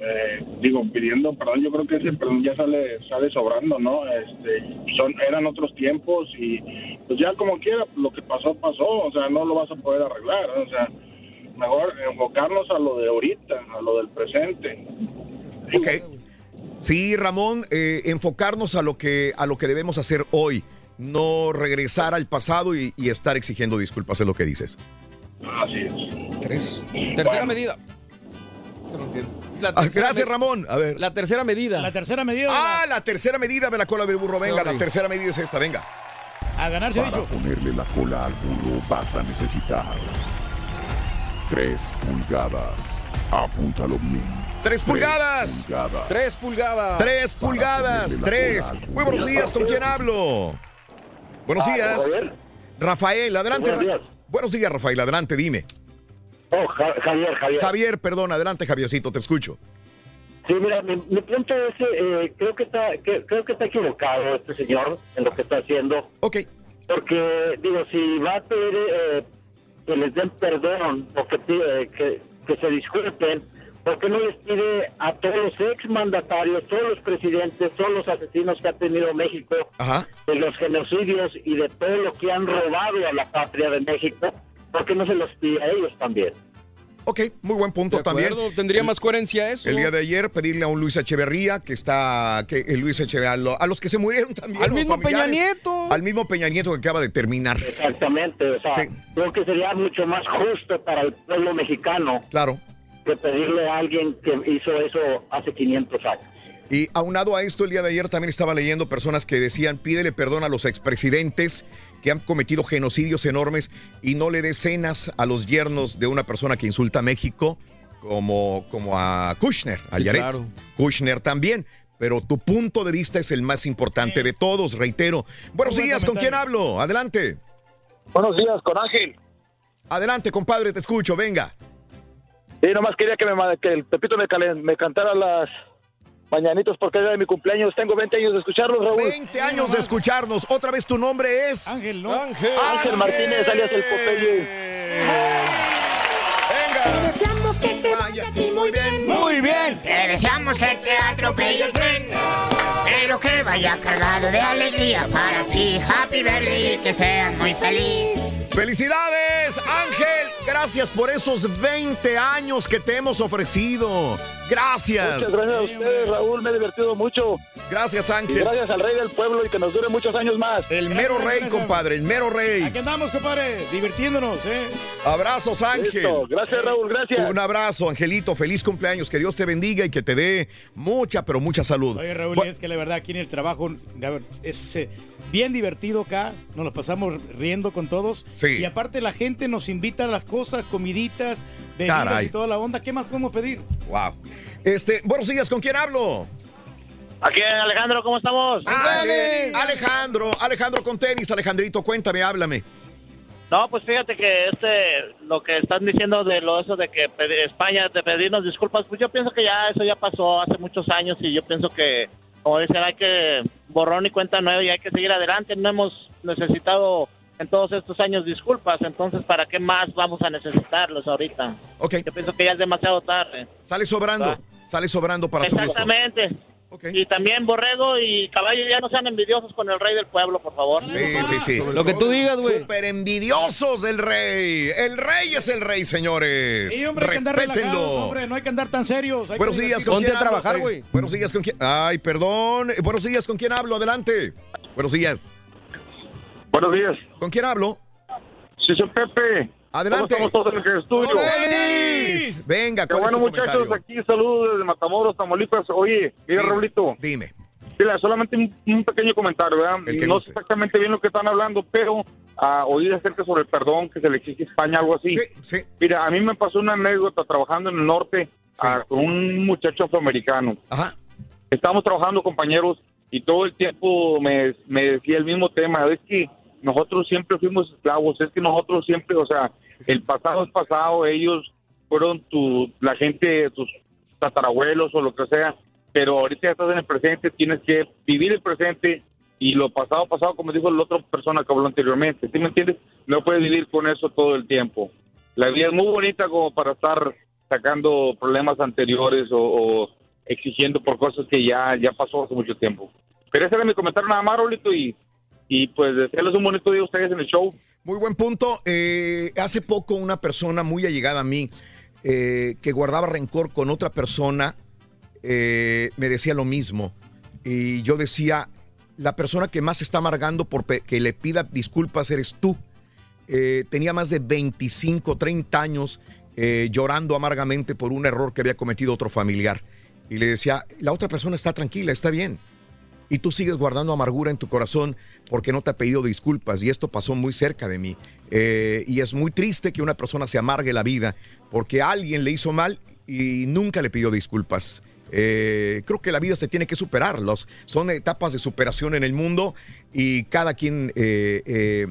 eh, digo, pidiendo perdón, yo creo que ese perdón ya sale, sale sobrando, ¿no? Este, son, eran otros tiempos y pues ya como quiera, lo que pasó, pasó. O sea, no lo vas a poder arreglar. O sea, mejor enfocarnos a lo de ahorita, a lo del presente. Ok. Sí, Ramón, eh, enfocarnos a lo, que, a lo que debemos hacer hoy, no regresar al pasado y, y estar exigiendo disculpas, es lo que dices. Así es. Tres. Tercera medida. La Ah, tercera gracias, Ramón. A ver. La tercera medida. La tercera medida. Ah, la tercera medida de la cola del burro. Venga, Sorry. la tercera medida es esta, venga. A ganarse Para dicho. ponerle la cola al burro vas a necesitar tres pulgadas. Apúntalo bien. Tres pulgadas. Tres pulgadas. Tres pulgadas. Tres. Muy buenos días, ¿con quién hablo? Buenos Ah, días. Rafael, adelante. Buenos días. Buenos días, Rafael, adelante, dime. Oh, Ja- Javier, Javier. Javier, perdón, adelante, Javiercito, te escucho. Sí, mira, mi, mi punto es, eh, creo que está, que- creo que está equivocado este señor en lo que está haciendo. Ok. Porque digo, si va a pedir eh, que les den perdón o que que, que se disculpen, ¿por qué no les pide a todos los exmandatarios, todos los presidentes, todos los asesinos que ha tenido México, de los genocidios y de todo lo que han robado a la patria de México, ¿por qué no se los pide a ellos también? Ok, muy buen punto De también. acuerdo, Tendría más coherencia eso. El día de ayer pedirle a un Luis Echeverría que está, que el Luis Echeverría, a, lo- a los que se murieron también. Al mismo Peña Nieto. Al mismo Peña Nieto que acaba de terminar. Exactamente, o sea, creo que sería mucho más justo para el pueblo mexicano Claro. Que pedirle a alguien que hizo eso hace 500 años. Y aunado a esto, el día de ayer también estaba leyendo personas que decían, pídele perdón a los expresidentes que han cometido genocidios enormes y no le des cenas a los yernos de una persona que insulta a México, como, como a Kushner, a Sí, Yaret. claro. Kushner también. Pero tu punto de vista es el más importante de todos, reitero. Buenos Muy buen días, ¿con quién hablo? Adelante. Buenos días, con Ángel. Adelante, compadre, te escucho, venga. Sí, nomás quería que, me, que el Pepito me, calen- me cantara las mañanitos porque era de mi cumpleaños. Tengo 20 años de escucharlos, Raúl. 20 años de escucharnos. Otra vez tu nombre es. Ángel, ¿no? Ángel. Ángel Martínez, alias el Popeye. Venga. Deseamos que te vaya a ti muy bien. Muy bien. Te deseamos que te atropelle el tren. Pero que vaya cargado de alegría para ti. Happy birthday y que seas muy feliz. ¡Felicidades, Ángel! Gracias por esos 20 años que te hemos ofrecido. Gracias. Muchas gracias a ustedes, Raúl. Me he divertido mucho. Gracias, Y Ángel. gracias al rey del pueblo y que nos dure muchos años más. El mero rey, compadre, el mero rey. Aquí andamos, compadre, divirtiéndonos, ¿eh? Abrazos, Ángel. Listo. Gracias, Raúl. Gracias. Un abrazo, Angelito. Feliz cumpleaños. Que Dios te bendiga y que te dé mucha, pero mucha salud. Oye, Raúl, Bu- es que la verdad aquí en el trabajo a ver, es eh, bien divertido acá, nos lo pasamos riendo con todos. Sí. Y aparte la gente nos invita a las cosas, comiditas, bebidas Caray. y toda la onda. ¿Qué más podemos pedir? Wow. Este, buenos días, ¿con quién hablo? Aquí, Alejandro, ¿cómo estamos? Ale- Alejandro, Alejandro con tenis, Alejandrito, cuéntame, háblame. No, pues fíjate que este, lo que están diciendo de lo eso de que España de pedirnos disculpas, pues yo pienso que ya eso ya pasó hace muchos años y yo pienso que, como dicen, hay que borrón y cuenta nueva y hay que seguir adelante. No hemos necesitado en todos estos años disculpas, entonces ¿para qué más vamos a necesitarlos ahorita? Ok. Yo pienso que ya es demasiado tarde. Sale sobrando, sale sobrando para tu gusto. Exactamente. Y también Borrego y Caballo ya no sean envidiosos con el rey del pueblo, por favor. Sí, sí, sí. Lo que tú digas, güey. Súper envidiosos del rey. El rey es el rey, señores. Y hombre, hay que andar hombre, no hay que andar tan serios. hay que Buenos días, ¿con Ponte quién a hablo? trabajar, Eh, güey. Buenos días, ¿con quién? Ay, perdón. Eh, Buenos días, ¿con quién hablo? Adelante. Buenos días. Buenos días. ¿Con quién hablo? Sí, soy Pepe. Adelante. ¿Cómo estamos todos en el estudio? ¡Denis! Venga, Qué ¿cuál bueno, es tu muchachos, comentario? aquí saludos desde Matamoros, Tamaulipas. Oye, mira, Raulito. Dime. Mira, solamente un, un pequeño comentario, ¿verdad? El que No sé exactamente bien lo que están hablando, pero ah, oí acerca sobre el perdón que se le exige a España, algo así. Sí, sí. Mira, a mí me pasó una anécdota trabajando en el norte ah, con un muchacho afroamericano. Ajá. Estábamos trabajando, compañeros, y todo el tiempo me, me decía el mismo tema. Es que nosotros siempre fuimos esclavos, es que nosotros siempre, o sea, el pasado es pasado, ellos fueron tu, la gente, tus tatarabuelos o lo que sea, pero ahorita ya estás en el presente, tienes que vivir el presente y lo pasado, pasado, como dijo la otra persona que habló anteriormente, ¿sí me entiendes? No puedes vivir con eso todo el tiempo. La vida es muy bonita como para estar sacando problemas anteriores o, exigiendo por cosas que ya, ya pasó hace mucho tiempo. Pero ese era mi comentario nada más, y, y pues desearles un bonito día ustedes en el show. Muy buen punto. Eh, hace poco una persona muy allegada a mí eh, que guardaba rencor con otra persona eh, me decía lo mismo. Y yo decía, la persona que más está amargando por que le pida disculpas eres tú. Eh, tenía más de 25, 30 años llorando amargamente por un error que había cometido otro familiar. Y le decía, la otra persona está tranquila, está bien. Y tú sigues guardando amargura en tu corazón porque no te ha pedido disculpas. Y esto pasó muy cerca de mí. Eh, y es muy triste que una persona se amargue la vida porque alguien le hizo mal y nunca le pidió disculpas. Eh, creo que la vida se tiene que superar. Los, son etapas de superación en el mundo y cada quien eh,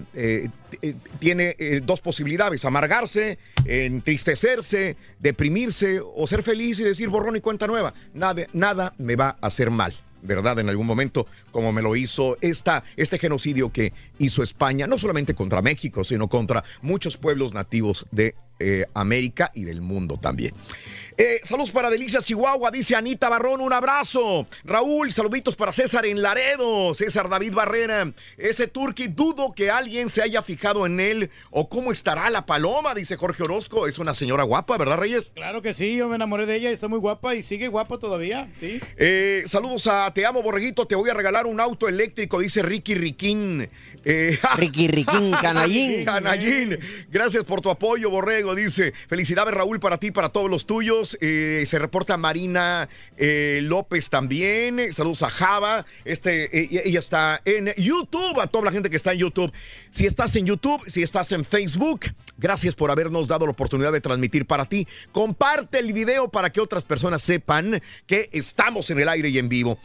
tiene dos posibilidades, amargarse, entristecerse, deprimirse o ser feliz y decir borrón y cuenta nueva. Nada, nada me va a hacer mal. ¿Verdad? En algún momento, como me lo hizo esta, este genocidio que hizo España, no solamente contra México, sino contra muchos pueblos nativos de eh, América y del mundo también. Eh, saludos para Delicias Chihuahua, dice Anita Barrón, un abrazo. Raúl, saluditos para César en Laredo, César David Barrera. Ese turqui, dudo que alguien se haya fijado en él o cómo estará la paloma, dice Jorge Orozco. Es una señora guapa, ¿verdad, Reyes? Claro que sí, yo me enamoré de ella, está muy guapa y sigue guapa todavía, sí. Eh, saludos a Te Amo Borreguito, te voy a regalar un auto eléctrico, dice Ricky Riquín. Eh, Ricky Riquín, canallín. Canallín. Gracias por tu apoyo, Borrego. Dice, felicidades Raúl para ti, para todos los tuyos. Eh, se reporta Marina eh, López también. Saludos a Java. Este, eh, ella está en YouTube, a toda la gente que está en YouTube. Si estás en YouTube, si estás en Facebook, gracias por habernos dado la oportunidad de transmitir para ti. Comparte el video para que otras personas sepan que estamos en el aire y en vivo.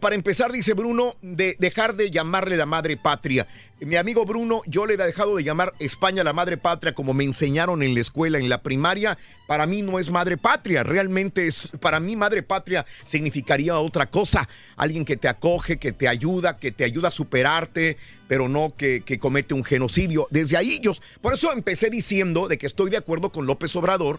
Para empezar, dice Bruno, de dejar de llamarle la madre patria. Mi amigo Bruno, yo le he dejado de llamar España la madre patria como me enseñaron en la escuela, en la primaria. Para mí no es madre patria, realmente es, para mí madre patria significaría otra cosa. Alguien que te acoge, que te ayuda, que te ayuda a superarte, pero no que, que comete un genocidio. Desde ahí yo, por eso empecé diciendo de que estoy de acuerdo con López Obrador,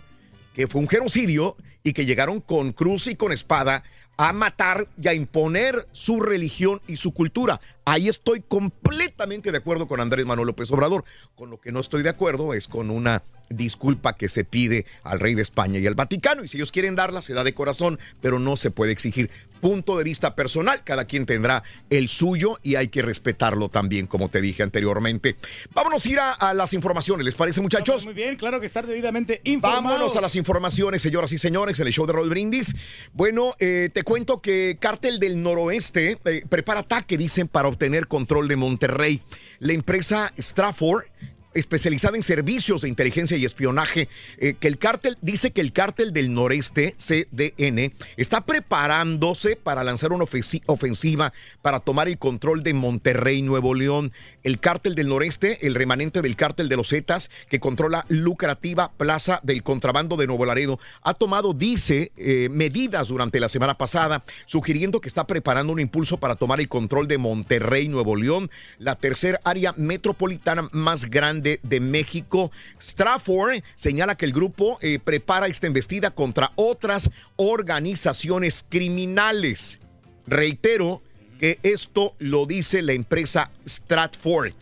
que fue un genocidio y que llegaron con cruz y con espada a matar y a imponer su religión y su cultura. Ahí estoy completamente de acuerdo con Andrés Manuel López Obrador. Con lo que no estoy de acuerdo es con una disculpa que se pide al rey de España y al Vaticano. Y si ellos quieren darla, se da de corazón, pero no se puede exigir. Punto de vista personal, cada quien tendrá el suyo y hay que respetarlo también, como te dije anteriormente. Vámonos a ir a, a las informaciones, ¿les parece, muchachos? Muy bien, claro que estar debidamente informados. Vámonos a las informaciones, señoras y señores, en el show de Roll Brindis. Bueno, eh, te cuento que Cártel del Noroeste eh, prepara ataque, dicen, para obtener control de Monterrey. La empresa Stratford especializada en servicios de inteligencia y espionaje, eh, que el cártel, dice que el cártel del noreste, CDN, está preparándose para lanzar una ofensi- ofensiva para tomar el control de Monterrey, Nuevo León. El cártel del noreste, el remanente del cártel de los Zetas, que controla lucrativa plaza del contrabando de Nuevo Laredo, ha tomado, dice, eh, medidas durante la semana pasada, sugiriendo que está preparando un impulso para tomar el control de Monterrey, Nuevo León, la tercera área metropolitana más grande de México. Stratford señala que el grupo eh, prepara esta embestida contra otras organizaciones criminales. Reitero que esto lo dice la empresa Stratford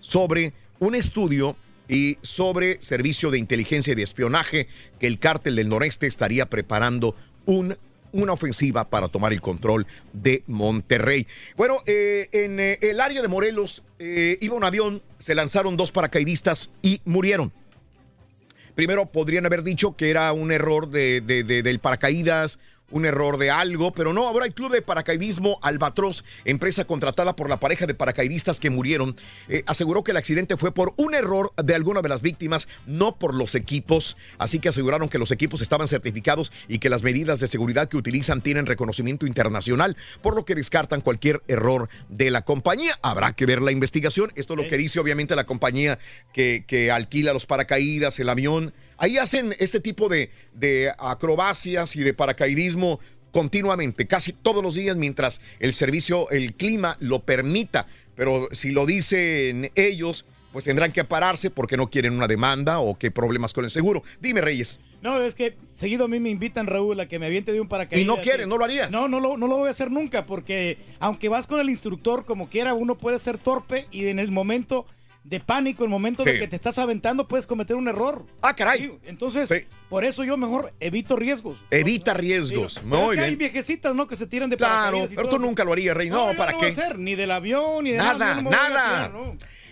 sobre un estudio y sobre servicio de inteligencia y de espionaje que el cártel del noreste estaría preparando un una ofensiva para tomar el control de Monterrey. Bueno, eh, en eh, el área de Morelos eh, iba un avión, se lanzaron dos paracaidistas y murieron. Primero podrían haber dicho que era un error de, de- de- del paracaídas, un error de algo, pero no, ahora el Club de Paracaidismo Albatros, empresa contratada por la pareja de paracaidistas que murieron, eh, aseguró que el accidente fue por un error de alguna de las víctimas, no por los equipos, así que aseguraron que los equipos estaban certificados y que las medidas de seguridad que utilizan tienen reconocimiento internacional, por lo que descartan cualquier error de la compañía. Habrá que ver la investigación, esto es lo que dice obviamente la compañía que, que alquila los paracaídas, el avión. Ahí hacen este tipo de, de acrobacias y de paracaidismo continuamente, casi todos los días, mientras el servicio, el clima lo permita. Pero si lo dicen ellos, pues tendrán que pararse porque no quieren una demanda o qué problemas con el seguro. Dime, Reyes. No, es que seguido a mí me invitan, Raúl, a que me aviente de un paracaídas. Y no quieres, no lo harías. No, no lo, no lo voy a hacer nunca, porque aunque vas con el instructor como quiera, uno puede ser torpe y en el momento de pánico, en el momento de Sí. que te estás aventando, puedes cometer un error. Ah, caray. entonces, por eso yo mejor evito riesgos. Evita riesgos. Pero es Muy que hay viejecitas, ¿no? Que se tiran de Claro, pero tú nunca lo harías, Rey. No, yo ¿para no voy qué? a hacer, ni del avión, ni de Nada, nada. no voy nada.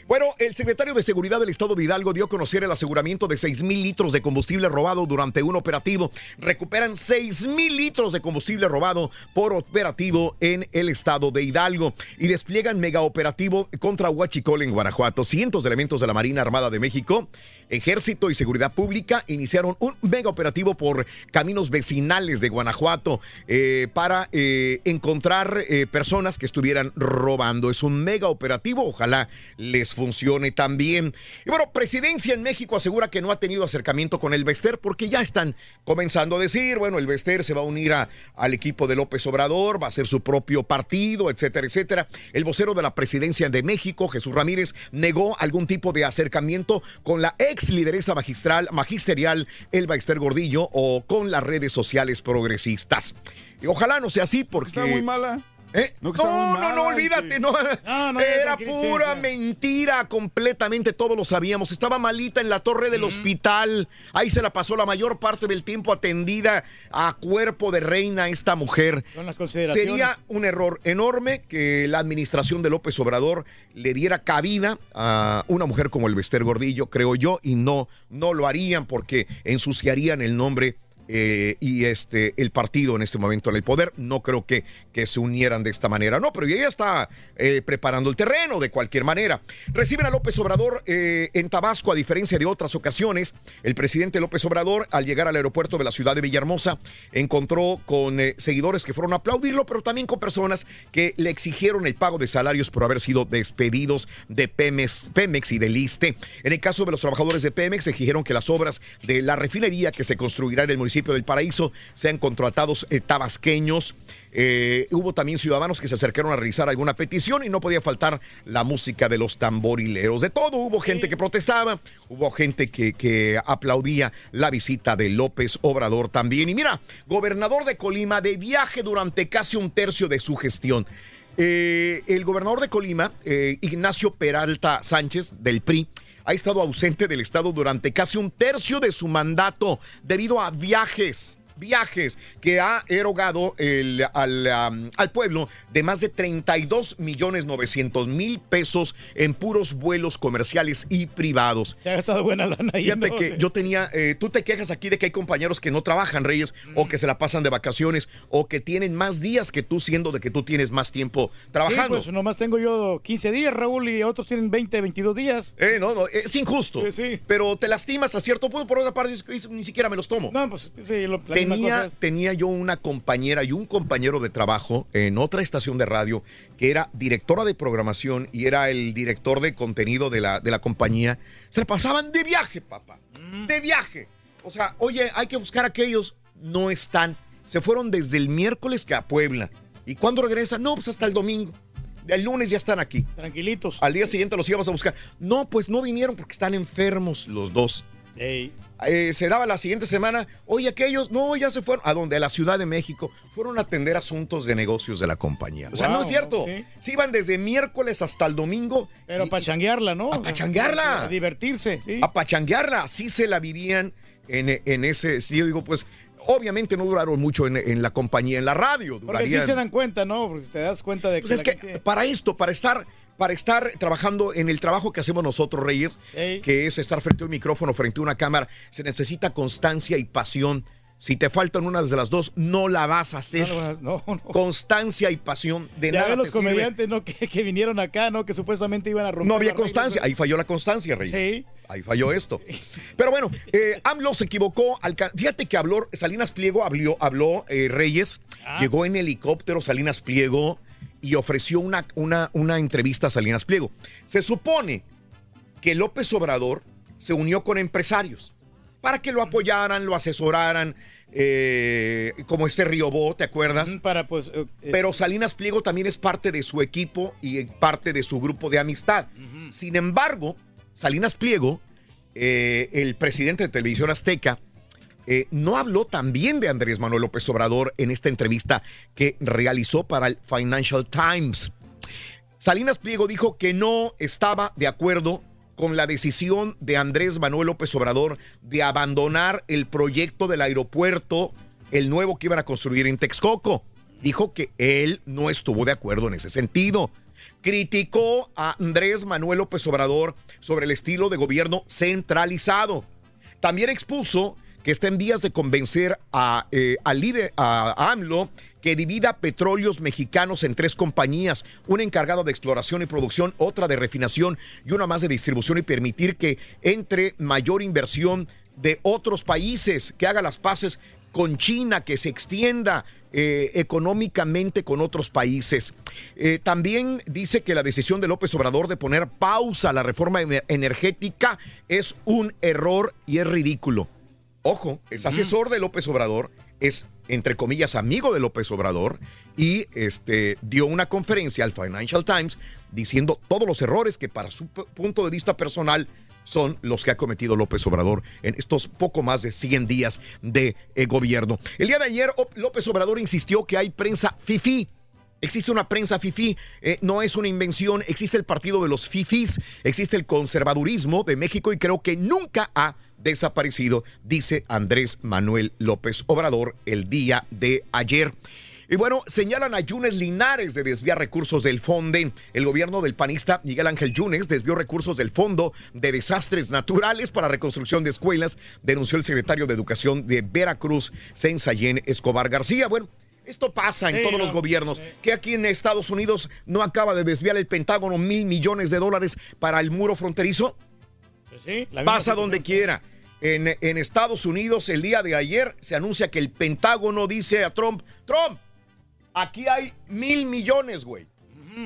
Bueno, el secretario de Seguridad del Estado de Hidalgo dio a conocer el aseguramiento de 6 mil litros de combustible robado durante un operativo. Recuperan 6 mil litros de combustible robado por operativo en el estado de Hidalgo y despliegan mega operativo contra Huachicol en Guanajuato. Cientos de elementos de la Marina Armada de México, Ejército y Seguridad Pública iniciaron un mega operativo por caminos vecinales de Guanajuato eh, para eh, encontrar eh, personas que estuvieran robando. Es un mega operativo, ojalá les funcione también. Y bueno, Presidencia en México asegura que no ha tenido acercamiento con el Bester porque ya están comenzando a decir, bueno, el Bester se va a unir a- al equipo de López Obrador, va a ser su propio partido, etcétera, etcétera. El vocero de la Presidencia de México, Jesús Ramírez, negó algún tipo de acercamiento con la ex lideresa magistral, magisterial Elba Ester Gordillo o con las redes sociales progresistas. Y ojalá no sea así porque... Está muy mala. ¿Eh? No, No, no, olvídate, no. No, no, ya Era pura mentira, completamente todos lo sabíamos. Estaba malita en la torre del hospital. Ahí se la pasó la mayor parte del tiempo atendida a cuerpo de reina esta mujer. Sería un error enorme que la administración de López Obrador le diera cabida a una mujer como el Bester Gordillo, creo yo, y no, no lo harían porque ensuciarían el nombre eh, y este el partido en este momento en el poder. No creo que, que se unieran de esta manera. No, pero ella está eh, preparando el terreno de cualquier manera. Reciben a López Obrador eh, en Tabasco, a diferencia de otras ocasiones. El presidente López Obrador, al llegar al aeropuerto de la ciudad de Villahermosa, encontró con seguidores que fueron a aplaudirlo, pero también con personas que le exigieron el pago de salarios por haber sido despedidos de Pemex, Pemex y del ISTE. En el caso de los trabajadores de Pemex, exigieron que las obras de la refinería que se construirá en el municipio del Paraíso sean contratados eh, tabasqueños. Eh, hubo también ciudadanos que se acercaron a realizar alguna petición y no podía faltar la música de los tamborileros. De todo, hubo gente que protestaba, hubo gente que, que aplaudía la visita de López Obrador también. Y mira, gobernador de Colima de viaje durante casi un tercio de su gestión. Eh, el gobernador de Colima, eh, Ignacio Peralta Sánchez, del PRI, ha estado ausente del Estado durante casi un tercio de su mandato debido a viajes. Viajes que ha erogado el- al, al pueblo de más de 32 millones 900 mil pesos en puros vuelos comerciales y privados. Se ha gastado buena lana ahí. Fíjate ¿no? que yo tenía, eh, tú te quejas aquí de que hay compañeros que no trabajan, Reyes, o que se la pasan de vacaciones, o que tienen más días que tú, siendo de que tú tienes más tiempo trabajando. Sí, pues nomás tengo yo 15 días, Raúl, y otros tienen 20, 22 días. Eh, no, no, es injusto. Pero te lastimas a cierto punto, por otra parte, ni siquiera me los tomo. No, pues sí, lo, cosa Tenía, es. tenía yo una compañera y un compañero de trabajo en otra estación de radio que era directora de programación y era el director de contenido de la, de la compañía. Se pasaban de viaje, papá. Mm. De viaje. O sea, oye, hay que buscar a aquellos. No están. Se fueron desde el miércoles que a Puebla. ¿Y cuándo regresan? No, pues hasta el domingo. El lunes ya están aquí. Tranquilitos. Al día siguiente los íbamos a buscar. No, pues no vinieron porque están enfermos los dos. Eh, se daba la siguiente semana, oye, aquellos, no, ya se fueron. ¿A dónde? A la Ciudad de México. Fueron a atender asuntos de negocios de la compañía. O sea, no es cierto. sí. Se iban desde miércoles hasta el domingo. Pero para changuearla, ¿no? A pachanguearla. A divertirse, sí. A pachanguearla. Así se la vivían en, en ese. sí, Yo digo, pues, obviamente no duraron mucho en, en la compañía, en la radio. Porque sí se dan cuenta, ¿no? Porque si te das cuenta de que. pues es la que gente- para esto, para estar, para estar trabajando en el trabajo que hacemos nosotros, Reyes, que es estar frente a un micrófono, frente a una cámara, se necesita constancia y pasión. Si te faltan una de las dos, no la vas a hacer. No, no, no, no. Constancia y pasión de ya nada los te sirve. comediantes, ¿no? Que, que vinieron acá, ¿no? Que supuestamente iban a romper. No había constancia, ahí falló la constancia, Reyes. Sí. Ahí falló esto. Pero bueno, eh, AMLO se equivocó. Fíjate que habló, Salinas Pliego habló, habló eh, Reyes, Ah. llegó en helicóptero Salinas Pliego y ofreció una, una, una entrevista a Salinas Pliego. Se supone que López Obrador se unió con empresarios para que lo apoyaran, lo asesoraran, eh, como este Riobó, ¿te acuerdas? Para pues. eh, Pero Salinas Pliego también es parte de su equipo y eh, parte de su grupo de amistad. Sin embargo, Salinas Pliego, eh, el presidente de Televisión Azteca, eh, no habló también de Andrés Manuel López Obrador en esta entrevista que realizó para el Financial Times. Salinas Pliego dijo que no estaba de acuerdo con la decisión de Andrés Manuel López Obrador de abandonar el proyecto del aeropuerto, el nuevo que iban a construir en Texcoco. Dijo que él no estuvo de acuerdo en ese sentido. Criticó a Andrés Manuel López Obrador sobre el estilo de gobierno centralizado. También expuso que está en vías de convencer a, eh, líder, a AMLO que divida petróleos mexicanos en tres compañías, una encargada de exploración y producción, otra de refinación y una más de distribución y permitir que entre mayor inversión de otros países, que haga las paces con China, que se extienda eh, económicamente con otros países. Eh, también dice que la decisión de López Obrador de poner pausa a la reforma ener- energética es un error y es ridículo. Ojo, es asesor de López Obrador, es entre comillas amigo de López Obrador y este dio una conferencia al Financial Times diciendo todos los errores que para su punto de vista personal son los que ha cometido López Obrador en estos poco más de 100 días de eh, gobierno. El día de ayer López Obrador insistió que hay prensa fifi. Existe una prensa fifí, eh, no es una invención, existe el partido de los fifís, existe el conservadurismo de México y creo que nunca ha desaparecido, dice Andrés Manuel López Obrador el día de ayer. Y bueno, señalan a Yunes Linares de desviar recursos del FONDE. El gobierno del panista Miguel Ángel Yunes desvió recursos del Fondo de Desastres Naturales para reconstrucción de escuelas, denunció el secretario de Educación de Veracruz, Sensayén Escobar García. Bueno, esto pasa en Sí, todos los no, gobiernos. Que aquí en Estados Unidos no acaba de desviar el Pentágono mil millones de dólares para el muro fronterizo. Pues sí, Pasa donde quiera. En, en Estados Unidos, el día de ayer, se anuncia que el Pentágono dice a Trump: Trump, aquí hay mil millones, güey.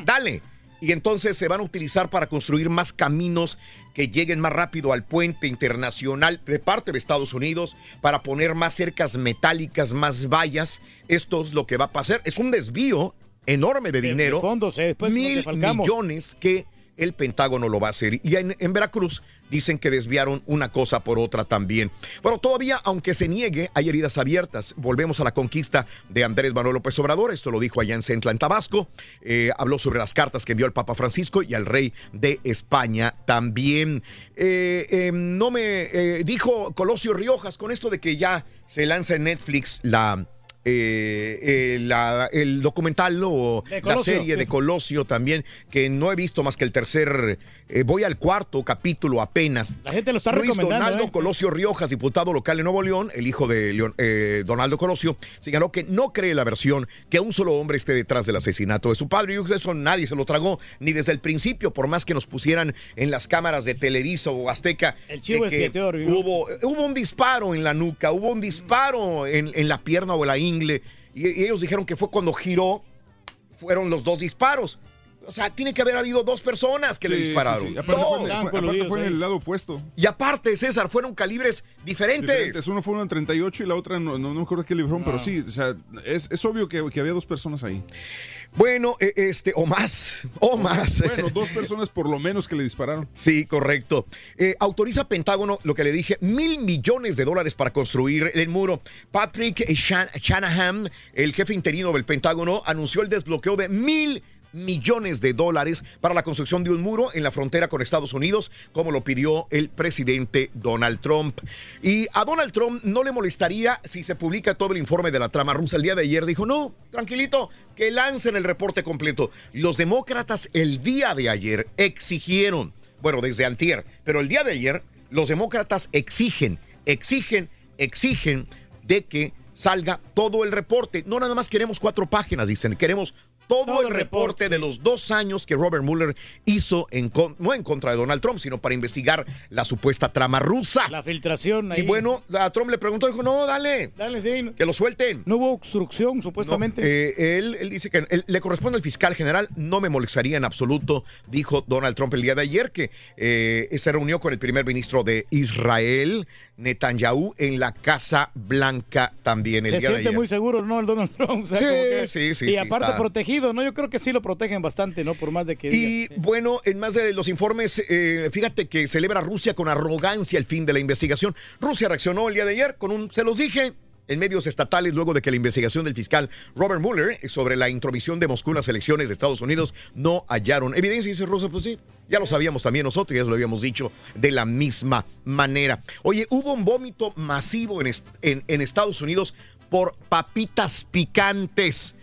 Dale. Y entonces se van a utilizar para construir más caminos que lleguen más rápido al puente internacional de parte de Estados Unidos, para poner más cercas metálicas, más vallas. Esto es lo que va a pasar. Es un desvío enorme de De- de dinero. fondos, eh, mil millones que el Pentágono lo va a hacer. Y en, Veracruz dicen que desviaron una cosa por otra también. Bueno, todavía, aunque se niegue, hay heridas abiertas. Volvemos a la conquista de Andrés Manuel López Obrador. Esto lo dijo allá en Centla, en Tabasco. Eh, habló sobre las cartas que envió el Papa Francisco y al rey de España también. Eh, eh, no me eh, dijo Colosio Riojas con esto de que ya se lanza en Netflix la. Eh, eh, la- el documental o De la serie sí. de Colosio también, que no he visto más que el tercer, eh, voy al cuarto capítulo apenas. La gente lo está Luis recomendando. Donaldo. Colosio Riojas, diputado local en Nuevo León, el hijo de Leon- Donaldo Colosio, señaló que no cree la versión que un solo hombre esté detrás del asesinato de su padre. Y eso nadie se lo tragó, ni desde el principio, por más que nos pusieran en las cámaras de Televisa o Azteca. El chivo de que hubo, hubo un disparo en la nuca, hubo un disparo en, en la pierna o en la ingle. Y, y ellos dijeron que fue cuando giró, fueron los dos disparos. O sea, tiene que haber habido dos personas que le Sí, sí, dispararon. sí. Aparte Dos. fue, fue- aparte fue en el lado opuesto. Y aparte, César, fueron calibres diferentes. Diferentes. Uno fue en 38 y la otra no, no, no me acuerdo qué librón, pero sí, o sea, es, es obvio que, que había dos personas ahí. Bueno, eh, este, o más, o más. Bueno, dos personas por lo menos que le dispararon. Sí, correcto. Eh, autoriza Pentágono, lo que le dije, mil millones de dólares para construir el muro. Patrick Shan- Shanahan, el jefe interino del Pentágono, anunció el desbloqueo de mil millones de dólares para la construcción de un muro en la frontera con Estados Unidos, como lo pidió el presidente Donald Trump. Y a Donald Trump no le molestaría si se publica todo el informe de la trama rusa. El día de ayer dijo, no, tranquilito, que lancen el reporte completo. Los demócratas el día de ayer exigieron, bueno, desde antier, pero el día de ayer los demócratas exigen, exigen, exigen de que salga todo el reporte. No nada más queremos cuatro páginas, dicen, queremos todo, el reporte de los dos años que Robert Mueller hizo, en, con- no en contra de Donald Trump, sino para investigar la supuesta trama rusa. La filtración ahí. Y bueno, a Trump le preguntó, dijo, no, dale, Dale, sí. que lo suelten. No hubo obstrucción, supuestamente. Eh, él, él dice que él- le corresponde al fiscal general, no me molestaría en absoluto, dijo Donald Trump el día de ayer, que eh, se reunió con el primer ministro de Israel, Netanyahu, en la Casa Blanca también el Se día de siente ayer. muy seguro, ¿no? El Donald Trump. o sea, Sí, que- sí, sí, Y sí, aparte está. protegido, ¿no? Yo creo que sí lo protegen bastante, ¿no? Por más de que Y diga. bueno, en más de los informes, eh, fíjate que celebra Rusia con arrogancia el fin de la investigación. Rusia reaccionó el día de ayer con un, se los dije, en medios estatales luego de que la investigación del fiscal Robert Mueller sobre la intromisión de Moscú en las elecciones de Estados Unidos no hallaron evidencia. Dice Rosa, pues sí, ya lo sabíamos también nosotros, ya lo habíamos dicho de la misma manera. Oye, hubo un vómito masivo en, en, en Estados Unidos por papitas picantes.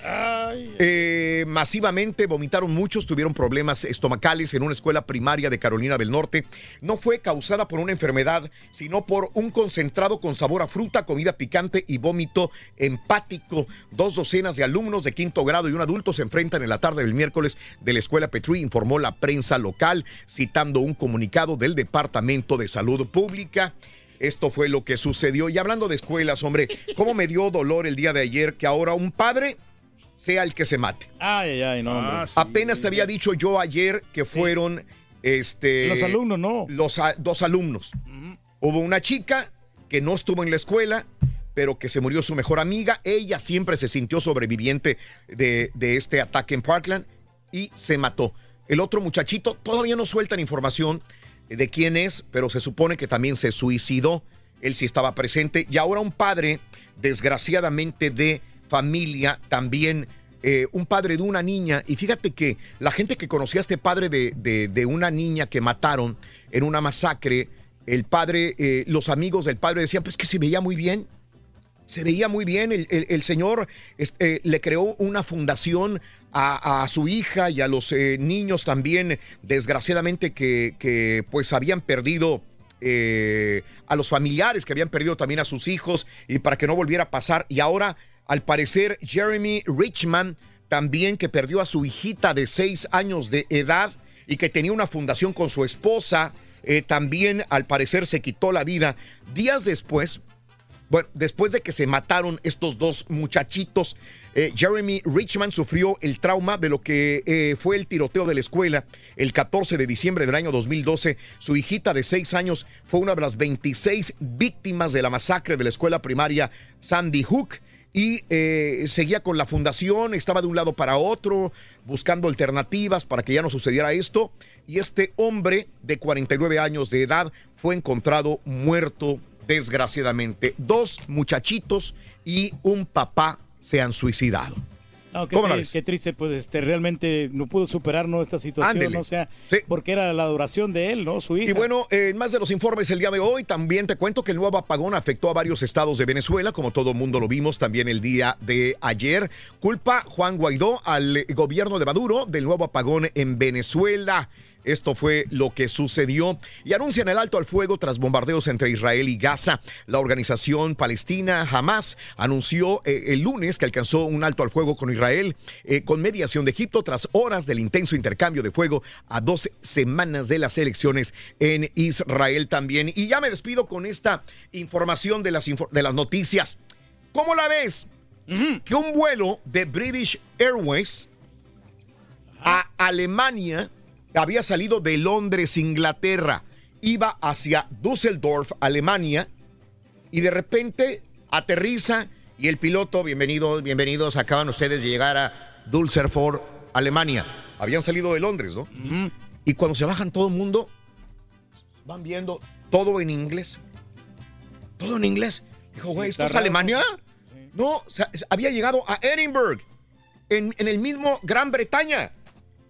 Eh, masivamente vomitaron muchos, tuvieron problemas estomacales en una escuela primaria de Carolina del Norte. No fue causada por una enfermedad, sino por un concentrado con sabor a fruta, comida picante y vómito empático. Dos docenas de alumnos de quinto grado y un adulto se enfrentan en la tarde del miércoles de la escuela Petrie, informó la prensa local, citando un comunicado del Departamento de Salud Pública. Esto fue lo que sucedió. Y hablando de escuelas, hombre, ¿cómo me dio dolor el día de ayer que ahora un padre sea el que se mate? Ay, ay, ay, no. hombre. Ah, Apenas te había dicho yo ayer que fueron este Los alumnos, no. Los a- dos alumnos. Hubo una chica que no estuvo en la escuela, pero que se murió su mejor amiga. Ella siempre se sintió sobreviviente de, de este ataque en Parkland y se mató. El otro muchachito todavía no sueltan información de quién es, pero se supone que también se suicidó. Él sí estaba presente. Y ahora un padre, desgraciadamente de familia, también eh, un padre de una niña. Y fíjate que la gente que conocía a este padre de, de- una niña que mataron en una masacre, el padre, eh, los amigos del padre decían, pues que se veía muy bien. Se veía muy bien. El, el- el señor este, le creó una fundación a, su hija y a los eh, niños también, desgraciadamente, que, que, pues habían perdido eh, a los familiares, que habían perdido también a sus hijos y para que no volviera a pasar. Y ahora, al parecer, Jeremy Richman también que perdió a su hijita de seis años de edad y que tenía una fundación con su esposa, eh, también al parecer se quitó la vida. Días después, bueno, después de que se mataron estos dos muchachitos, eh, Jeremy Richman sufrió el trauma de lo que eh, fue el tiroteo de la escuela el 14 de diciembre del año 2012. Su hijita de 6 años fue una de las 26 víctimas de la masacre de la escuela primaria Sandy Hook y eh, seguía con la fundación, estaba de un lado para otro, buscando alternativas para que ya no sucediera esto. Y este hombre de 49 años de edad fue encontrado muerto, desgraciadamente. Dos muchachitos y un papá se han suicidado. No, qué, ¿Cómo la tri- ves? qué triste, pues este, realmente no pudo superar ¿no? esta situación, o sea, porque era la adoración de él, ¿no? Su hija. Y bueno, eh, en más de los informes el día de hoy, también te cuento que el nuevo apagón afectó a varios estados de Venezuela, como todo mundo lo vimos también el día de ayer. Culpa Juan Guaidó al gobierno de Maduro del nuevo apagón en Venezuela. Esto fue lo que sucedió y anuncian el alto al fuego tras bombardeos entre Israel y Gaza. La organización palestina Hamas anunció eh, el lunes que alcanzó un alto al fuego con Israel eh, con mediación de Egipto tras horas del intenso intercambio de fuego a dos semanas de las elecciones en Israel también. Y ya me despido con esta información de las, de las noticias. ¿Cómo la ves? Que un vuelo de British Airways a Alemania había salido de Londres, Inglaterra, iba hacia Düsseldorf, Alemania, y de repente aterriza y el piloto, bienvenidos, bienvenidos, acaban ustedes de llegar a Düsseldorf, Alemania. Habían salido de Londres, ¿no? Y cuando se bajan todo el mundo, van viendo todo en inglés. Todo en inglés. Dijo, güey, ¿esto está es raro. Alemania? No, o sea, había llegado a Edinburgh, en, en el mismo Gran Bretaña.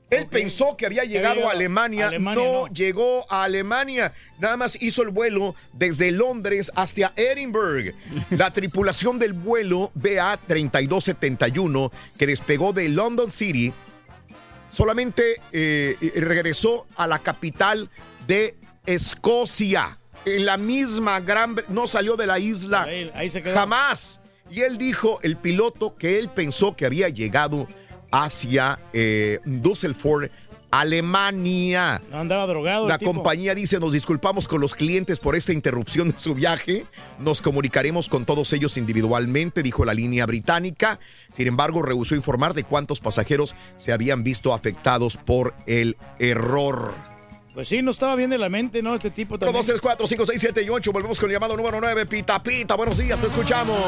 Él pensó que había llegado a Alemania, a Alemania, no, no. llegó a Alemania, nada más hizo el vuelo desde Londres hasta Edinburgh. La tripulación del vuelo BA 3271 que despegó de London City solamente eh, regresó a la capital de Escocia, en la misma Gran no salió de la isla Ahí- ahí se quedó. jamás. Y él dijo, el piloto, que él pensó que había llegado hacia eh, Düsseldorf, Alemania. No andaba drogado. La compañía dice, nos disculpamos con los clientes por esta interrupción de su viaje. Nos comunicaremos con todos ellos individualmente, dijo la línea británica. Sin embargo, rehusó informar de cuántos pasajeros se habían visto afectados por el error. Pues sí, no estaba bien de la mente, ¿no? Este tipo 1, también. 2, 3, 4, 5, 6, 7 y 8. Volvemos con el llamado número 9. Pita, pita. Buenos días, escuchamos.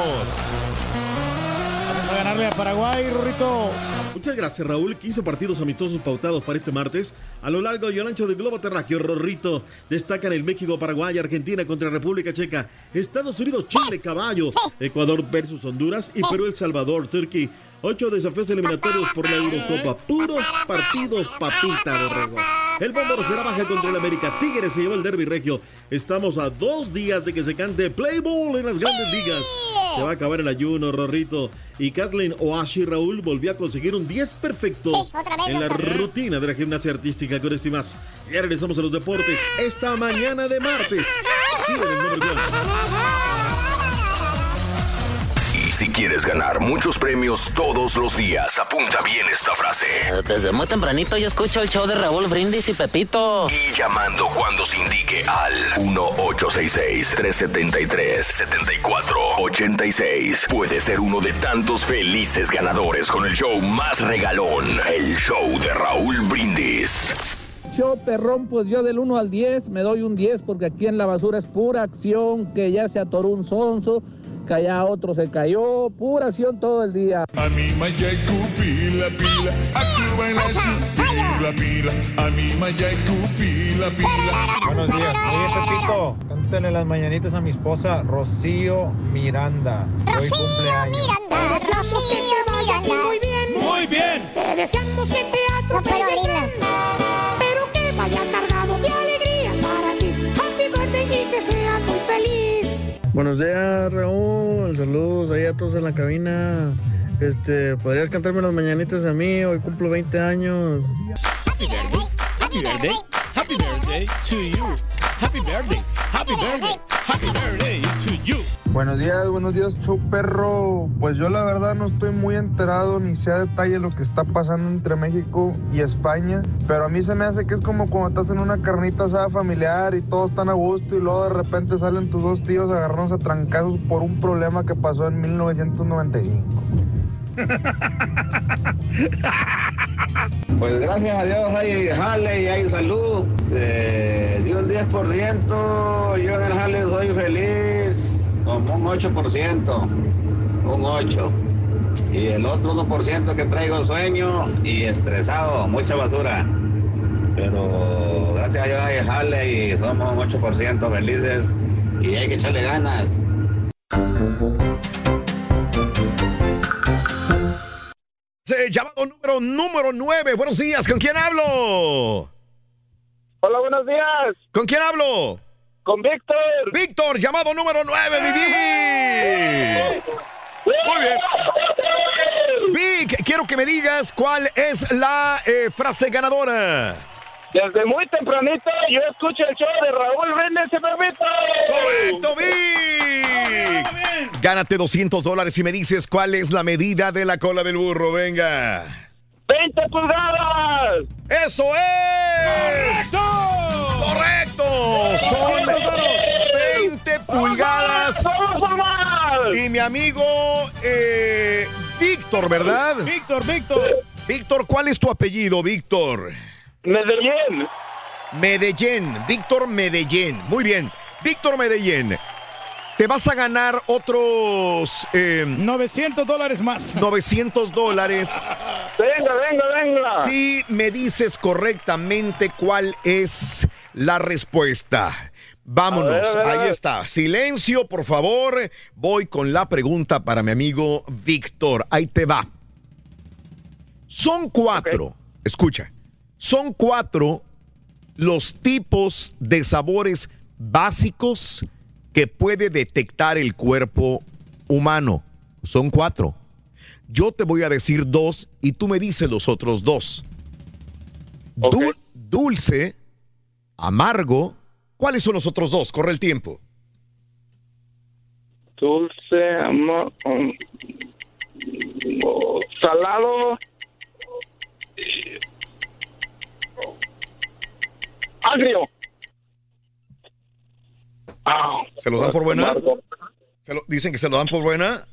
Vamos a ganarle a Paraguay, Rurrito. Muchas gracias, Raúl. 15 partidos amistosos pautados para este martes. A lo largo y al ancho del globo terráqueo, Rorrito destacan el México, Paraguay, Argentina contra República Checa, Estados Unidos, Chile, Caballo, Ecuador versus Honduras y Perú, El Salvador, Turquía. Ocho desafíos eliminatorios por la Eurocopa. Puros partidos papita, borrego. El Bómboro será baja contra el América. Tigres se lleva el derby regio. Estamos a dos días de que se cante Play Ball en las grandes ligas. Se va a acabar el ayuno, Rorrito. Y Kathleen Oashi Raúl volvió a conseguir un 10 perfecto en la rutina de la gimnasia artística con esto y más. Ya regresamos a los deportes esta mañana de martes. Aquí en el si quieres ganar muchos premios todos los días, apunta bien esta frase. Desde muy tempranito yo escucho el show de Raúl Brindis y Pepito. Y llamando cuando se indique al 1-866-373-7486. Puede ser uno de tantos felices ganadores con el show más regalón, el show de Raúl Brindis. Show perrón, pues yo del 1 al 10 me doy un 10 porque aquí en la basura es pura acción, que ya se atoró un sonso, allá otro se cayó, pura acción todo el día. A mi mayacu pila pila, actúa en la pila pila, a mi mayacu pila pila. Buenos días. Oye, Pepito, cántale las mañanitas a mi esposa, Rocío Miranda. Deseamos que te vaya muy bien. Muy bien. Te deseamos que te atropelle el tren, pero que vaya cargado de alegría para ti. Happy birthday y que seas muy feliz. Buenos días, Raúl. Saludos ahí a todos en la cabina. Este, ¿podrías cantarme las mañanitas a mí? Hoy cumplo 20 años. Happy birthday, happy birthday, happy birthday to you. Happy birthday, happy birthday, happy birthday to you. Buenos días, buenos días, show perro. Pues yo la verdad no estoy muy enterado ni sé a detalle lo que está pasando entre México y España, pero a mí se me hace que es como cuando estás en una carnita asada familiar y todos están a gusto y luego de repente salen tus dos tíos agarrándose a trancazos por un problema que pasó en 1995. Pues gracias a Dios hay jale y hay salud. Eh, di un 10%, yo en el jale soy feliz, como un 8%, un 8%. Y el otro 1% que traigo sueño y estresado, mucha basura. Pero gracias a Dios hay jale y somos un 8% felices y hay que echarle ganas. Eh, Llamado número número 9. Buenos días, ¿con quién hablo? Hola, buenos días. ¿Con quién hablo? Con Víctor. Víctor, llamado número 9, Viví. Muy bien. Vic, quiero que me digas cuál es la eh, frase ganadora. Desde muy tempranito yo escucho el show de Raúl Brindis y Pepito. ¡Correcto, Vic! Gánate 200 dólares y me dices cuál es la medida de la cola del burro. Venga. 20 pulgadas. ¡Eso es! ¡Correcto! ¡Correcto! Son 20 pulgadas. Y mi amigo eh, Víctor, ¿verdad? Víctor, Víctor. Víctor, ¿cuál es tu apellido, Víctor? Medellín. Medellín, Víctor Medellín. Muy bien. Víctor Medellín, te vas a ganar otros... eh, 900 dólares más. 900 dólares. Venga, venga, venga. Si me dices correctamente cuál es la respuesta. Vámonos, A ver, a ver, a ahí está. Silencio, por favor. Voy con la pregunta para mi amigo Víctor. Ahí te va. Son cuatro, escucha, son cuatro los tipos de sabores básicos que puede detectar el cuerpo humano. Son cuatro. Yo te voy a decir dos y tú me dices los otros dos. Dul- dulce, amargo. ¿Cuáles son los otros dos? Corre el tiempo. Dulce, amor, um, oh, salado. Agrio. Ah, ¿Se los dan por buena? ¿Se lo- dicen que se lo dan por buena.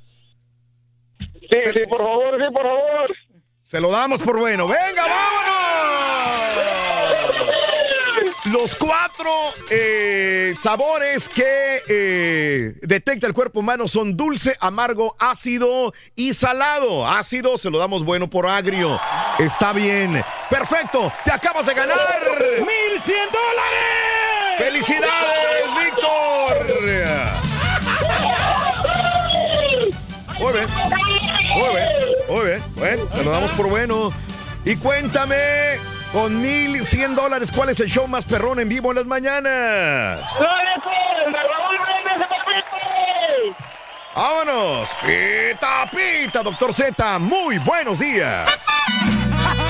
Sí, sí, por favor, sí, por favor. Se lo damos por bueno. ¡Venga, vámonos! 20 pulgadas. Los cuatro, eh, sabores que eh, detecta el cuerpo humano son dulce, amargo, ácido y salado. Ácido se lo damos bueno por agrio. Está bien. Perfecto. Te acabas de ganar. ¡1100 dólares! ¡Felicidades, Víctor! Muy bien. Muy bien. Muy bien. Bueno, te lo damos por bueno. Y cuéntame, con 1100 dólares, ¿cuál es el show más perrón en vivo en las mañanas? ¡Vámonos! ¡Pita, pita, doctor Z! ¡Muy buenos días!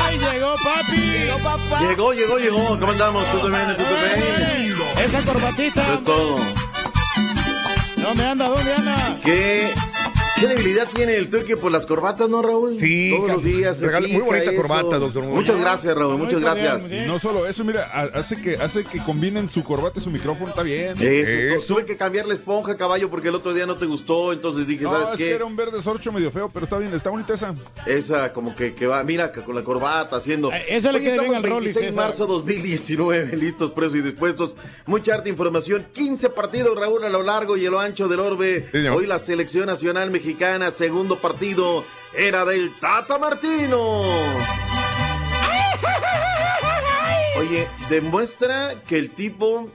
¡Ay, llegó papi! Llegó papá. Llegó, llegó, llegó. ¿Cómo andamos? ¿Todo bien? ¿Todo bien? Esa corbatita. Eso es todo. ¿Dónde anda? ¿Dónde anda? ¿Qué, qué debilidad tiene el turque por las corbatas, no, Raúl? Sí, Todos los días. se regala- muy bonita eso. corbata, doctor. Muy Muchas bonita. gracias, Raúl. Muchas gracias. Y no solo eso, mira, ha- hace que, hace que combinen su corbata y su micrófono, está bien. Eso, Tuve que cambiar la esponja, caballo, porque el otro día no te gustó. Entonces dije, No, ¿sabes es qué? que era un verde sorcho medio feo, pero está bien, está bonita esa. Esa como que, que va, mira, con la corbata haciendo. Eh, esa le queda bien al Rollis, 26 de esa. marzo 2019, listos, presos y dispuestos. Mucha harta información. 15 partidos, Raúl, a lo largo y a lo ancho del orbe. Hoy la selección nacional mexicana, segundo partido, era del Tata Martino. Oye, demuestra que el tipo,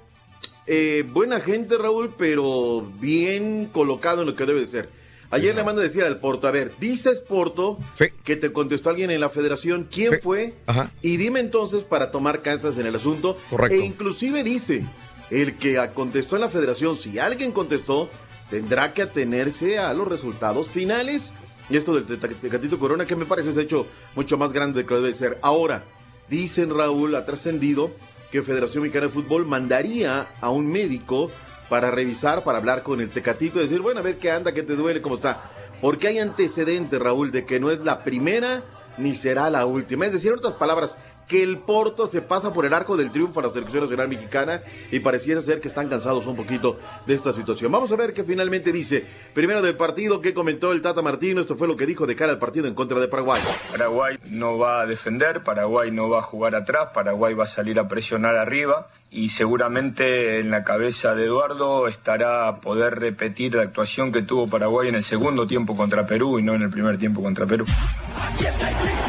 eh, buena gente, Raúl, pero bien colocado en lo que debe de ser. Ayer le manda a decir al Porto, a ver, dices Porto que te contestó alguien en la federación, ¿quién Sí. fue? Ajá. Y dime entonces para tomar cartas en el asunto. Correcto. E inclusive dice, el que contestó en la federación, si alguien contestó, tendrá que atenerse a los resultados finales. Y esto del Tecatito Corona, que me parece ha hecho mucho más grande de lo que debe ser. Ahora, dicen Raúl, ha trascendido que Federación Mexicana de Fútbol mandaría a un médico para revisar, para hablar con el Tecatito y decir, bueno, a ver qué anda, qué te duele, cómo está. Porque hay antecedentes, Raúl, de que no es la primera ni será la última. Es decir, en otras palabras, que el Porto se pasa por el arco del triunfo a la selección nacional mexicana y pareciera ser que están cansados un poquito de esta situación. Vamos a ver qué finalmente dice. Primero del partido, que comentó el Tata Martino, esto fue lo que dijo de cara al partido en contra de Paraguay. Paraguay no va a defender, Paraguay no va a jugar atrás, Paraguay va a salir a presionar arriba y seguramente en la cabeza de Eduardo estará poder repetir la actuación que tuvo Paraguay en el segundo tiempo contra Perú y no en el primer tiempo contra Perú.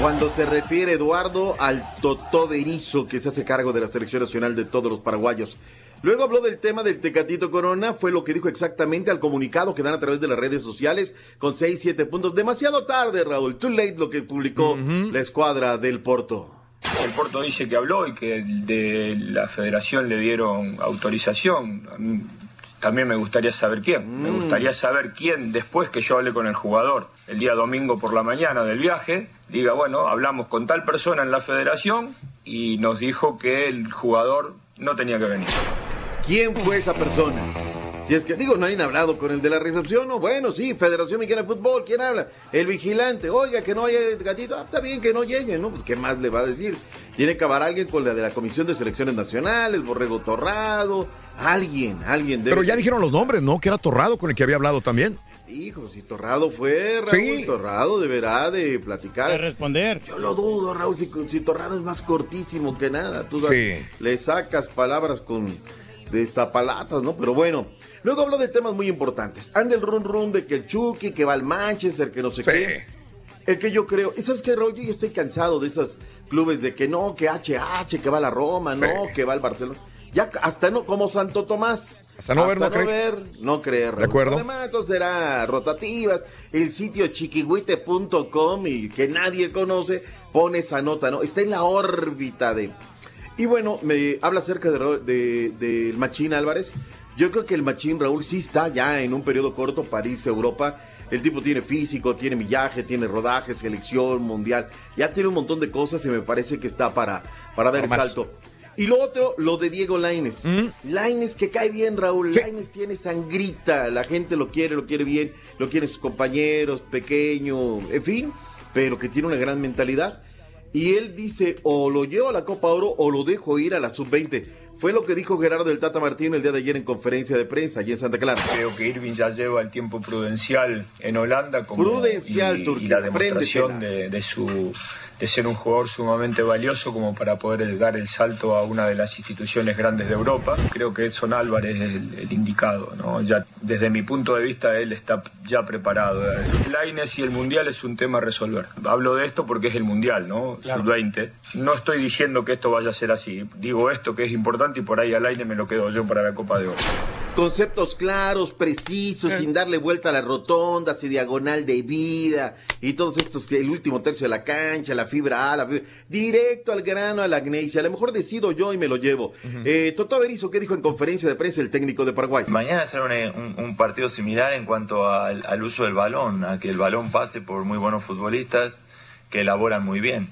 Cuando se refiere Eduardo al Totó Berizo, que se hace cargo de la selección nacional de todos los paraguayos. Luego habló del tema del Tecatito Corona, fue lo que dijo exactamente al comunicado que dan a través de las redes sociales con 6, 7 puntos. Demasiado tarde, Raúl. Too late lo que publicó la escuadra del Porto. El Porto dice que habló y que de la federación le dieron autorización. También me gustaría saber quién. Me gustaría saber quién, después que yo hable con el jugador el día domingo por la mañana del viaje, diga, bueno, hablamos con tal persona en la federación y nos dijo que el jugador no tenía que venir. ¿Quién fue esa persona? Si es que, digo, no han hablado con el de la recepción, no, bueno, sí, Federación Mexicana de Fútbol, ¿quién habla? El vigilante, oiga, que no haya el gatito, ah, está bien que no llegue, ¿no? Pues, ¿qué más le va a decir? Tiene que acabar alguien con la de la Comisión de Selecciones Nacionales, Borrego Torrado, alguien, alguien debe... Pero ya dijeron los nombres, ¿no? Que era Torrado con el que había hablado también. Hijo, si Torrado fue, Raúl, Sí. Torrado deberá de platicar. De responder. Yo lo dudo, Raúl, si, si Torrado es más cortísimo que nada. Tú Sí. le sacas palabras con destapalatas, ¿no? Pero bueno. Luego habló de temas muy importantes. Anda el run run de que el Chucky, que va al Manchester, que no sé qué. El que yo creo. ¿Y sabes qué, Raúl? Yo ya estoy cansado de esos clubes de que no, que HH, que va a la Roma, Sí. no, que va al Barcelona. Ya hasta no, como Santo Tomás. Hasta no ver, no creer. ver, no creer. De acuerdo. Además, entonces será rotativas. El sitio chiquihuite.com y que nadie conoce pone esa nota, ¿no? Está en la órbita de. Y bueno, me habla acerca de, Ro- de- del Machín Álvarez. Yo creo que el Machín Raúl sí está ya en un periodo corto, París, Europa. El tipo tiene físico, tiene millaje, tiene rodaje, selección, mundial. Ya tiene un montón de cosas y me parece que está para, para dar el salto. Y lo otro, lo de Diego Laines. Laines que cae bien, Raúl. Laines tiene sangrita. La gente lo quiere, lo quiere bien. Lo quieren sus compañeros, pequeño, en fin. Pero que tiene una gran mentalidad. Y él dice, o lo llevo a la Copa Oro o lo dejo ir a la Sub-20. Fue lo que dijo Gerardo del Tata Martino el día de ayer en conferencia de prensa allí en Santa Clara. Creo que Irving ya lleva el tiempo prudencial en Holanda como, Prudencial, y, Turquía, y la demostración de su de ser un jugador sumamente valioso como para poder dar el salto a una de las instituciones grandes de Europa. Creo que Edson Álvarez es el, el indicado, ¿no? Ya desde mi punto de vista él está ya preparado. Laines y el Mundial es un tema a resolver. Hablo de esto porque es el Mundial, ¿no? Sub-20. No estoy diciendo que esto vaya a ser así. Digo esto que es importante y por ahí al aire me lo quedo yo para la Copa de Oro. Conceptos claros, precisos, sin darle vuelta a las rotondas y diagonal de vida y todos estos que el último tercio de la cancha, la fibra A, la fibra... directo al grano, a la agnesia. A lo mejor decido yo y me lo llevo. eh, Toto Berizo, ¿qué dijo en conferencia de prensa el técnico de Paraguay? Mañana será un, un- un partido similar en cuanto al, al uso del balón, a que el balón pase por muy buenos futbolistas que elaboran muy bien.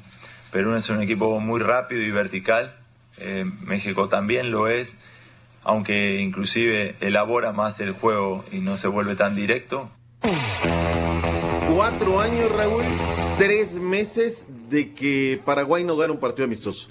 Perú es un equipo muy rápido y vertical, eh, México también lo es, aunque inclusive elabora más el juego y no se vuelve tan directo. Cuatro años, Raúl, tres meses de que Paraguay no gana un partido amistoso.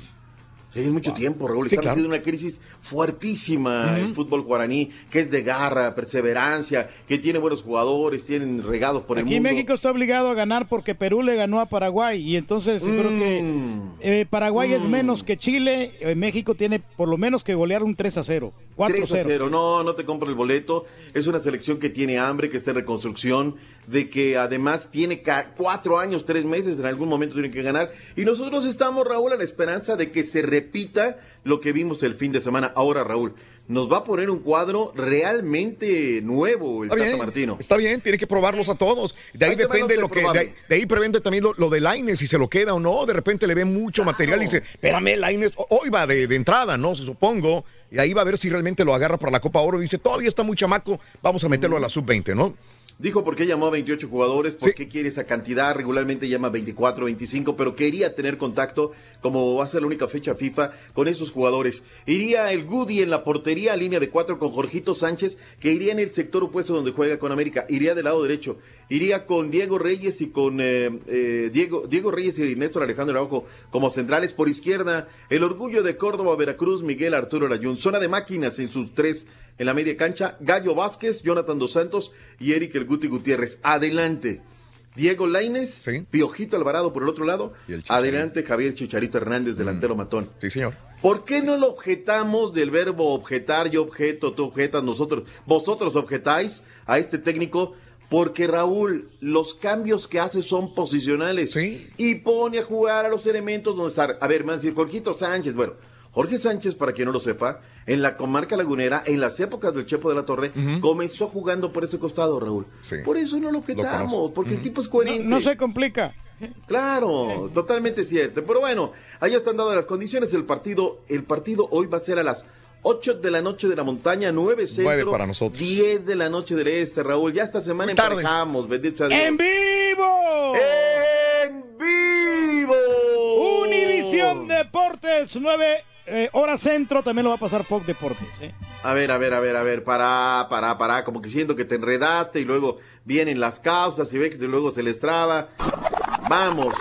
Sí, es mucho tiempo, Raúl. Sí, Está claro. una crisis fuertísima el fútbol guaraní, que es de garra, perseverancia, que tiene buenos jugadores, tienen regados por el Aquí mundo. México está obligado a ganar porque Perú le ganó a Paraguay y entonces yo creo que Mm. eh, Paraguay es menos que Chile, eh, México tiene por lo menos que golear un 3 a 0, 4 a 3 a 0. 0. No, no te compro el boleto. Es una selección que tiene hambre, que está en reconstrucción, de que además tiene cuatro años, tres meses, en algún momento tiene que ganar. Y nosotros estamos, Raúl, a la esperanza de que se repita lo que vimos el fin de semana. Ahora, Raúl, nos va a poner un cuadro realmente nuevo el Está Tata bien, Martino. está bien, tiene que probarlos a todos. De ahí, depende lo que de ahí, de ahí también lo, lo de Laines, si se lo queda o no. De repente le ve mucho material y dice, espérame, Laines, hoy va de, de entrada, ¿no? Se supongo. Y ahí va a ver si realmente lo agarra para la Copa Oro. Dice, todavía está muy chamaco, vamos a meterlo a la sub-20, ¿no? Dijo por qué llamó a 28 jugadores, por qué quiere esa cantidad, regularmente llama 24, 25, pero quería tener contacto, como va a ser la única fecha FIFA, con esos jugadores. Iría el Goody en la portería, línea de cuatro con Jorgito Sánchez, que iría en el sector opuesto donde juega con América, iría del lado derecho, iría con Diego Reyes y con eh, eh, Diego, Diego Reyes y Néstor Alejandro Araujo como centrales. Por izquierda, el orgullo de Córdoba, Veracruz, Miguel Arturo Layún, zona de máquinas en sus tres en la media cancha, Gallo Vázquez, Jonathan Dos Santos y Eric El Guti Gutiérrez. Adelante. Diego Laines, Piojito Alvarado por el otro lado. Adelante Javier Chicharito Hernández, delantero matón. Sí, señor. ¿Por qué no lo objetamos del verbo objetar? Yo objeto, tú objetas, nosotros, vosotros objetáis a este técnico. Porque Raúl, los cambios que hace son posicionales. Y pone a jugar a los elementos donde está. A ver, me van a decir, Jorgito Sánchez. Bueno, Jorge Sánchez, para quien no lo sepa, en la comarca lagunera, en las épocas del Chepo de la Torre, comenzó jugando por ese costado, Raúl. Por eso no lo objetamos, conozco. porque el tipo es coherente. No, no se complica. Claro, totalmente cierto. Pero bueno, ahí están dadas las condiciones. El partido, el partido hoy va a ser a las 8 de la noche de la montaña, 9 centro, Nueve para nosotros. 10 de la noche del este, Raúl. Ya esta semana tarde. emparejamos, bendito sea Dios. ¡En vivo! ¡En vivo! Univisión Deportes, 9 eh, horas centro, también lo va a pasar Fox Deportes. ¿eh? A ver, a ver, a ver, a ver, pará, pará, pará, como que siento que te enredaste y luego vienen las causas y ve que luego se les traba. Vamos.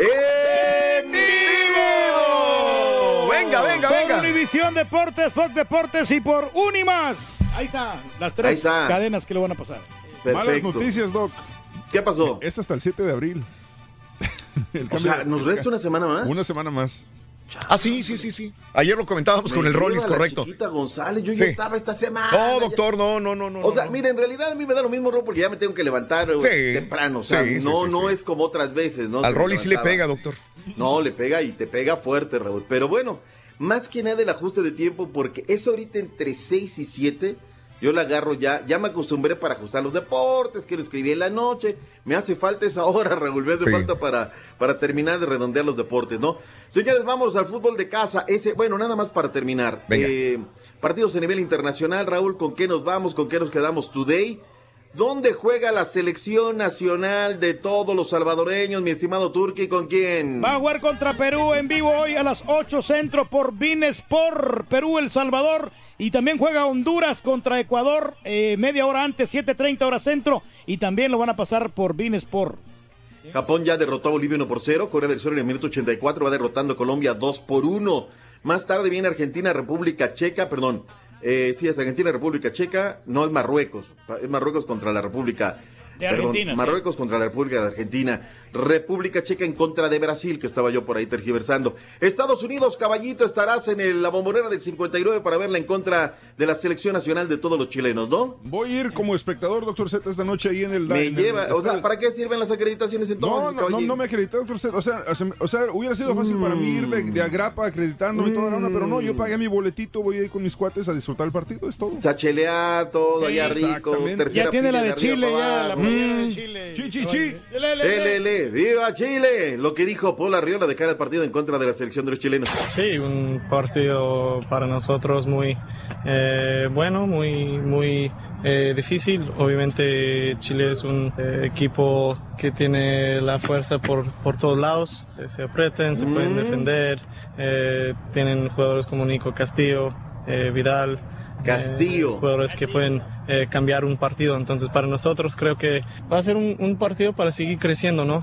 ¡En vivo! Venga, venga, por venga. Univisión Deportes, Fox Deportes y por Unimás. Ahí está, las tres está. cadenas que lo van a pasar. Malas noticias, Doc. ¿Qué pasó? Es hasta el 7 de abril. El O sea, ¿nos resta una semana más? Una semana más. Ah, sí, sí, sí, sí. Ayer lo comentábamos con el Rollis, correcto. chiquita González, yo Sí. ya estaba esta semana. No, ya- doctor, no, no, no, no. O sea, no. mira, en realidad a mí me da lo mismo, Ro, porque ya me tengo que levantar eh, Sí. temprano. O sea, Sí, no, no es como otras veces, ¿no? Al Rollis sí le pega, doctor. No, le pega y te pega fuerte, Raúl. Pero bueno, más que nada el ajuste de tiempo, porque es ahorita entre 6 y 7. Yo la agarro ya, ya me acostumbré para ajustar los deportes, que lo escribí en la noche. Me hace falta esa hora, Raúl, me hace Sí. falta para, para terminar de redondear los deportes, ¿no? Señores, vamos al fútbol de casa. Ese, bueno, nada más para terminar. Venga. Eh, partidos a nivel internacional, Raúl, ¿con qué nos vamos? ¿Con qué nos quedamos today? ¿Dónde juega la selección nacional de todos los salvadoreños, mi estimado Turki? ¿Con quién? Va a jugar contra Perú en vivo hoy a las 8 centro por Binesport, Perú, El Salvador. Y también juega Honduras contra Ecuador eh, media hora antes, 7.30 hora centro. Y también lo van a pasar por Binesport. Japón ya derrotó a Bolivia 1 por 0. Corea del Sur en el minuto 84 va derrotando a Colombia 2 por 1. Más tarde viene Argentina, República Checa, perdón. Eh, sí, es Argentina, República Checa. No es Marruecos. Es Marruecos contra la República De Perdón, Argentina, sí. Marruecos contra la República de Argentina. República Checa en contra de Brasil, que estaba yo por ahí tergiversando. Estados Unidos, caballito, estarás en el- la bombonera del 59 para verla en contra de la selección nacional de todos los chilenos, ¿no? Voy a ir como espectador, doctor Z, esta noche ahí en el. Me en el lleva, o sea. ¿para qué sirven las acreditaciones entonces, no, no, no me acredité, doctor Z. O sea, o sea, o sea, hubiera sido fácil para mí ir de, de agrapa acreditándome y toda la onda, pero no, yo pagué mi boletito, voy a ir con mis cuates a disfrutar el partido, es todo. Chachelear, todo allá rico, Ya tiene la de Chile, ya, la playera de Chile. Chi, chi, chi. Le, ¡Viva Chile! Lo que dijo Paul Arriola de cara al partido en contra de la selección de los chilenos. Sí, un partido para nosotros muy eh, bueno, muy, muy eh, difícil. Obviamente Chile es un eh, equipo que tiene la fuerza por, por todos lados. Se apretan, se pueden Mm. defender. tienen jugadores como Nico Castillo, Vidal. Castillo. eh, jugadores que pueden eh, cambiar un partido. Entonces para nosotros creo que va a ser un, un partido para seguir creciendo, ¿no?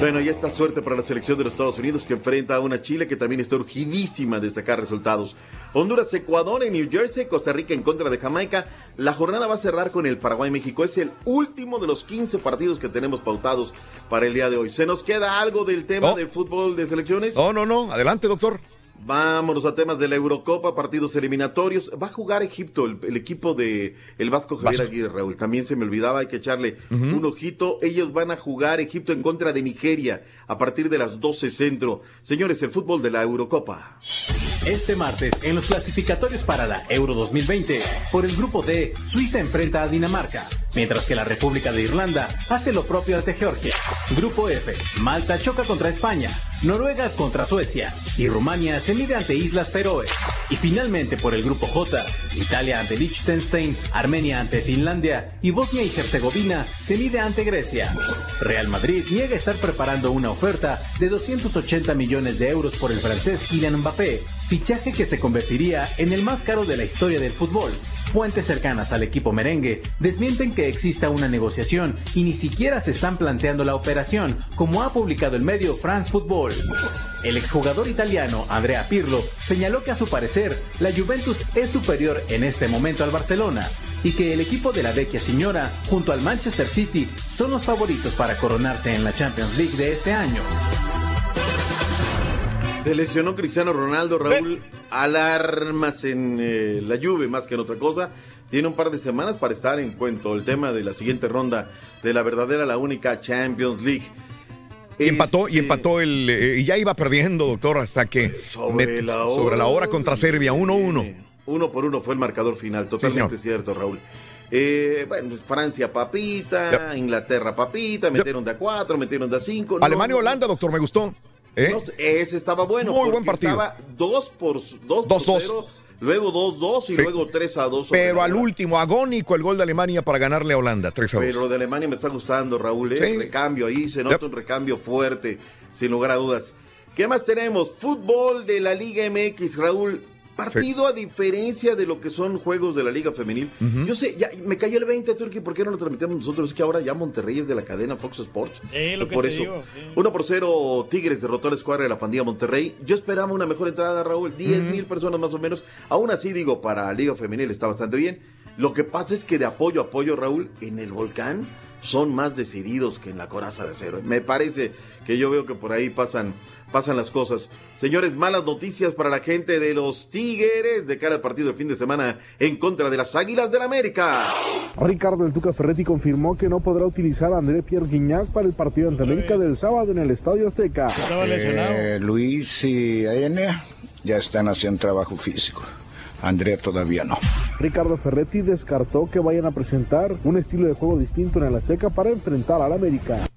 Bueno, y esta suerte para la selección de los Estados Unidos que enfrenta a una Chile que también está urgidísima de sacar resultados. Honduras, Ecuador en New Jersey, Costa Rica en contra de Jamaica. La jornada va a cerrar con el Paraguay-México. Es el último de los 15 partidos que tenemos pautados para el día de hoy. ¿Se nos queda algo del tema No. del fútbol de selecciones? No, no, no. Adelante, doctor. Vámonos a temas de la Eurocopa, partidos eliminatorios. Va a jugar Egipto, el, el equipo de el Vasco Javier Vasco. Aguirre, Raúl. También se me olvidaba, hay que echarle un ojito. Ellos van a jugar Egipto en contra de Nigeria a partir de las 12 centro. Señores, el fútbol de la Eurocopa. Este martes, en los clasificatorios para la Euro 2020, por el grupo D, Suiza enfrenta a Dinamarca, mientras que la República de Irlanda hace lo propio ante Georgia. Grupo F, Malta choca contra España, Noruega contra Suecia y Rumania se mide ante Islas Feroe. Y finalmente por el grupo J, Italia ante Liechtenstein, Armenia ante Finlandia y Bosnia y Herzegovina se mide ante Grecia. Real Madrid niega estar preparando una oferta de 280 millones de euros por el francés Kylian Mbappé, fichaje que se convertiría en el más caro de la historia del fútbol. Fuentes cercanas al equipo merengue desmienten que exista una negociación y ni siquiera se están planteando la operación, como ha publicado el medio France Football. El exjugador italiano Andrea Pirlo señaló que a su parecer la Juventus es superior en este momento al Barcelona y que el equipo de la Vecchia Señora junto al Manchester City son los favoritos para coronarse en la Champions League de este año. Se lesionó Cristiano Ronaldo, Raúl. Alarmas en eh, la Juve más que en otra cosa. Tiene un par de semanas para estar en cuento el tema de la siguiente ronda de la verdadera, la única Champions League. Y empató, y empató el. eh, y ya iba perdiendo, doctor, hasta que. Sobre la hora. sobre la hora contra Serbia, 1-1. Uno por uno fue el marcador final, totalmente señor. cierto, Raúl. Eh, bueno, Francia papita, Inglaterra papita, metieron de a cuatro, metieron de a cinco. Alemania, no, Holanda, doctor, me gustó. ¿Eh? no, ese estaba bueno. Muy buen partido. Estaba 2 por 2 Dos, por dos. Luego 2-2 y Sí. luego 3 a 2. Pero al último, agónico el gol de Alemania para ganarle a Holanda, 3 a 2. Pero lo de Alemania me está gustando, Raúl. ¿eh? Sí. Recambio ahí, se nota Yep. un recambio fuerte, sin lugar a dudas. ¿Qué más tenemos? Fútbol de la Liga MX, Raúl. Partido a diferencia de lo que son juegos de la Liga Femenil. Yo sé, ya me cayó el 20, Turki, ¿por qué no lo transmitimos nosotros? Es que ahora ya Monterrey es de la cadena Fox Sports. Eh, lo que por te eso. digo, sí. 1 por 0, Tigres derrotó a la escuadra de la pandilla Monterrey. Yo esperaba una mejor entrada, Raúl. 10 mil personas más o menos. Aún así, digo, para Liga Femenil está bastante bien. Lo que pasa es que de apoyo a apoyo, Raúl, en el volcán son más decididos que en la coraza de acero. Me parece que yo veo que por ahí pasan, pasan las cosas. Señores, malas noticias para la gente de los Tigres de cara al partido de fin de semana en contra de las Águilas del América. Ricardo El Tuca Ferretti confirmó que no podrá utilizar a André Pierre Guignac para el partido ante América del sábado en el Estadio Azteca. Eh, Luis y Aene ya están haciendo trabajo físico. Andrea todavía no. Ricardo Ferretti descartó que vayan a presentar un estilo de juego distinto en el Azteca para enfrentar al América.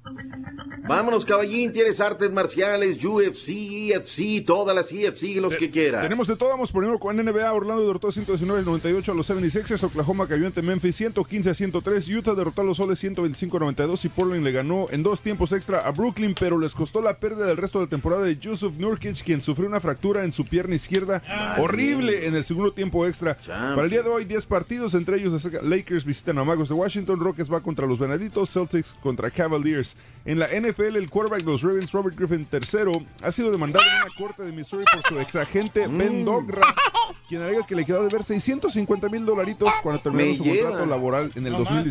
Vámonos, caballín, tienes artes marciales, UFC, EFC, todas las EFC, los que quieras. Tenemos de todo, vamos primero con NBA, Orlando derrotó 119-98 a los 76ers, Oklahoma cayó ante Memphis 115-103, Utah derrotó a los Soles 125-92 y Portland le ganó en dos tiempos extra a Brooklyn, pero les costó la pérdida del resto de la temporada de Yusuf Nurkic, quien sufrió una fractura en su pierna izquierda horrible en el segundo tiempo extra. Para el día de hoy, 10 partidos, entre ellos Lakers visitan a Magos de Washington, Rockets va contra los Venaditos, Celtics contra Cavaliers. En la NFL, el quarterback de los Ravens, Robert Griffin III, ha sido demandado en una corte de Missouri por su exagente Ben Dogra, quien alega que le quedó de ver 650 mil dolaritos cuando terminó Me su lleva. contrato laboral en el No más.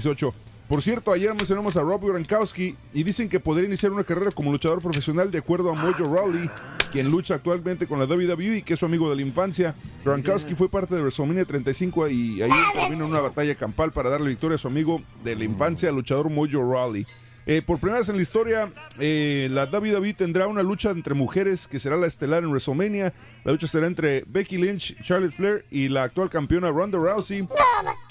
2018. Por cierto, ayer mencionamos a Rob Gronkowski y dicen que podría iniciar una carrera como luchador profesional de acuerdo a Mojo Rawley, quien lucha actualmente con la WWE y que es su amigo de la infancia. Gronkowski fue parte de WrestleMania 35 y ahí termina una batalla campal para darle victoria a su amigo de la infancia, luchador Mojo Rawley. Eh, por primera vez en la historia, eh, la WWE tendrá una lucha entre mujeres que será la estelar en WrestleMania. La lucha será entre Becky Lynch, Charlotte Flair y la actual campeona Ronda Rousey.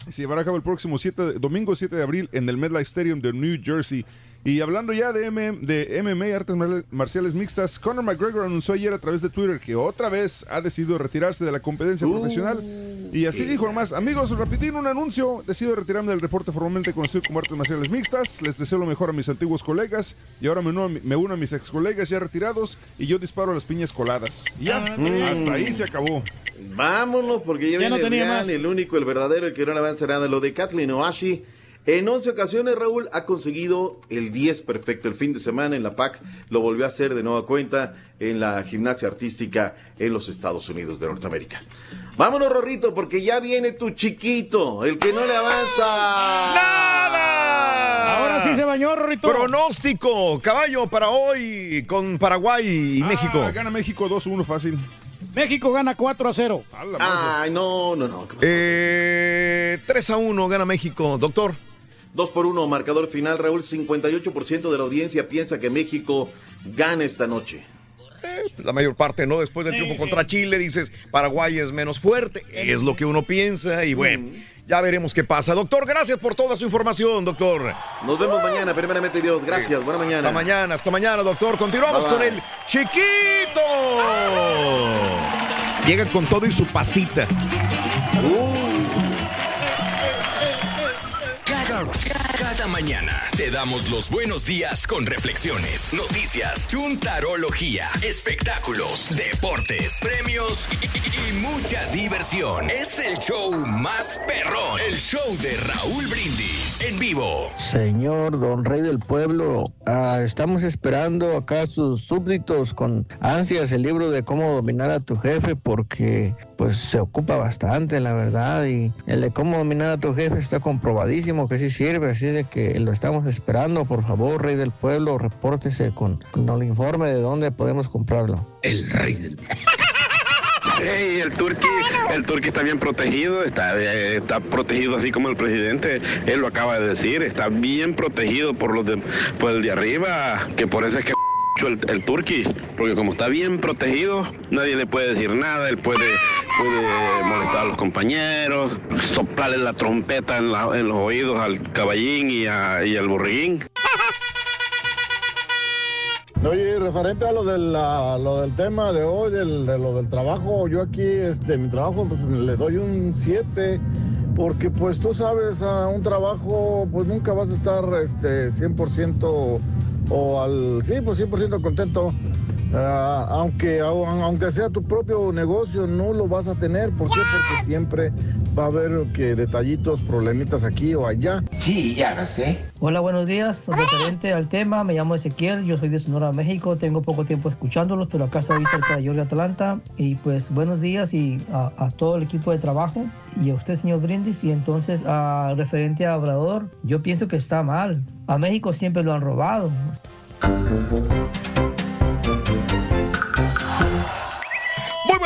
Se llevará a cabo el próximo 7 de- domingo 7 de abril en el MetLife Stadium de New Jersey. Y hablando ya de, M- de MMA, artes mar- marciales mixtas, Conor McGregor anunció ayer a través de Twitter que otra vez ha decidido retirarse de la competencia profesional. Y así dijo nomás, amigos, rapidín un anuncio, decido retirarme del reporte formalmente conocido como artes marciales mixtas, les deseo lo mejor a mis antiguos colegas y ahora me uno, a mi- me uno a mis ex colegas ya retirados y yo disparo a las piñas coladas. Ya, hasta ahí se acabó. Vámonos, porque ya, Ya no tenía el real, más. el único, el verdadero, el que no le avanza nada. Lo de Kathleen Oashi. En 11 ocasiones, Raúl ha conseguido el 10 perfecto. El fin de semana en la PAC lo volvió a hacer de nueva cuenta en la gimnasia artística en los Estados Unidos de Norteamérica. Vámonos, Rorrito, porque ya viene tu chiquito, el que no le avanza. Ahora sí se bañó, Rorrito. Pronóstico, caballo para hoy con Paraguay y México. Ah, gana México 2-1 fácil. México gana 4 a 0. Ay, no, no, no. Eh, 3 a 1 gana México, doctor. 2 por 1, marcador final, Raúl. 58% de la audiencia piensa que México gana esta noche. La mayor parte, ¿no? Después del triunfo contra Chile, dices, Paraguay es menos fuerte. Es lo que uno piensa y bueno, ya veremos qué pasa. Doctor, gracias por toda su información, doctor. Nos vemos mañana, primeramente Dios. Gracias, buena mañana. Hasta mañana, hasta mañana, doctor. Continuamos Bye, con el chiquito. Llega con todo y su pasita. Mañana te damos los buenos días con reflexiones, noticias, chuntarología, espectáculos, deportes, premios y, mucha diversión. Es el show más perrón, el show de Raúl Brindis en vivo. Señor Don Rey del Pueblo, ah, estamos esperando acá sus súbditos con ansias el libro de cómo dominar a tu jefe porque pues se ocupa bastante la verdad y el de cómo dominar a tu jefe está comprobadísimo que sí sirve, así de que lo estamos esperando, por favor Rey del Pueblo, repórtese con, con el informe de dónde podemos comprarlo. El rey del Hey, el turqui, el turqui está bien protegido, está, eh, está protegido así como el presidente, él lo acaba de decir, está bien protegido por los de, por el de arriba, que por eso es que el, el porque como está bien protegido, nadie le puede decir nada, él puede, molestar a los compañeros, soplarle la trompeta en, los oídos al caballín y, a- y al borreguín. Oye, referente a lo, de lo del tema de hoy, de lo del trabajo, yo aquí, este, mi trabajo, pues le doy un 7, porque pues tú sabes, a un trabajo, pues nunca vas a estar este, 100% o al, sí, pues 100% contento. Ah, aunque, au- aunque sea tu propio negocio, no lo vas a tener. ¿Por qué? Porque siempre va a haber que detallitos, problemitas aquí o allá. Sí, ya lo sé. Hola, buenos días. Referente al tema, me llamo Ezequiel, yo soy de Sonora, México. Tengo poco tiempo escuchándolos, pero acá estoy cerca de Georgia, Atlanta. Y pues buenos días y a, a todo el equipo de trabajo y a usted, señor Brindis. Y entonces, a, referente a Obrador, yo pienso que está mal. A México siempre lo han robado.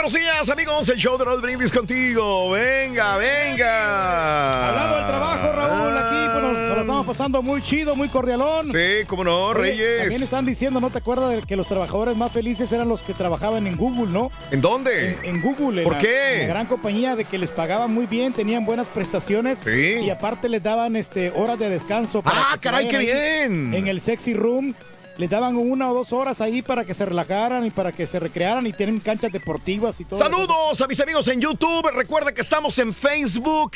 Buenos días, amigos. El show de Raúl Brindis contigo. Venga, venga. Hablando del trabajo, Raúl, aquí nos, nos lo estamos pasando muy chido, muy cordialón. Sí, cómo no, Oye, Reyes. También están diciendo, ¿no te acuerdas de que los trabajadores más felices eran los que trabajaban en Google, no? ¿En dónde? En, en Google. en ¿Por la- qué? en la gran compañía de que les pagaban muy bien, tenían buenas prestaciones. Y aparte les daban este, horas de descanso. para ¡Ah, caray, qué bien! En el sexy room. Les daban una o dos horas ahí para que se relajaran y para que se recrearan y tienen canchas deportivas y todo. Saludos a mis amigos en YouTube. Recuerda que estamos en Facebook.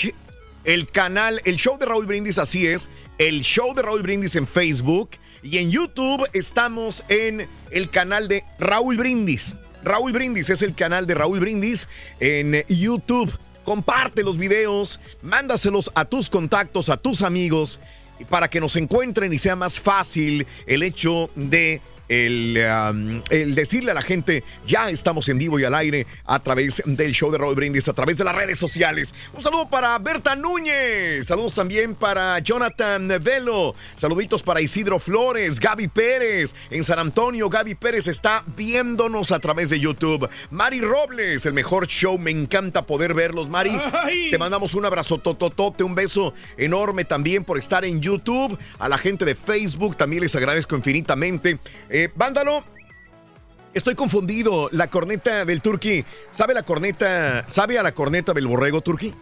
El canal, el show de Raúl Brindis, así es. El show de Raúl Brindis en Facebook. Y en YouTube estamos en el canal de Raúl Brindis. Raúl Brindis es el canal de Raúl Brindis en YouTube. Comparte los videos, mándaselos a tus contactos, a tus amigos, para que nos encuentren y sea más fácil el hecho de el, um, el decirle a la gente, ya estamos en vivo y al aire a través del show de Raúl Brindis, a través de las redes sociales. Un saludo para Berta Núñez, saludos también para Jonathan Velo, saluditos para Isidro Flores, Gaby Pérez, en San Antonio, Gaby Pérez está viéndonos a través de YouTube. Mari Robles, el mejor show, me encanta poder verlos, Mari. Te mandamos un abrazo tototote, un beso enorme también por estar en YouTube. A la gente de Facebook también les agradezco infinitamente. Eh, vándalo. Estoy confundido. La corneta del Turqui. ¿Sabe la corneta? ¿Sabe a la corneta del borrego, Turqui?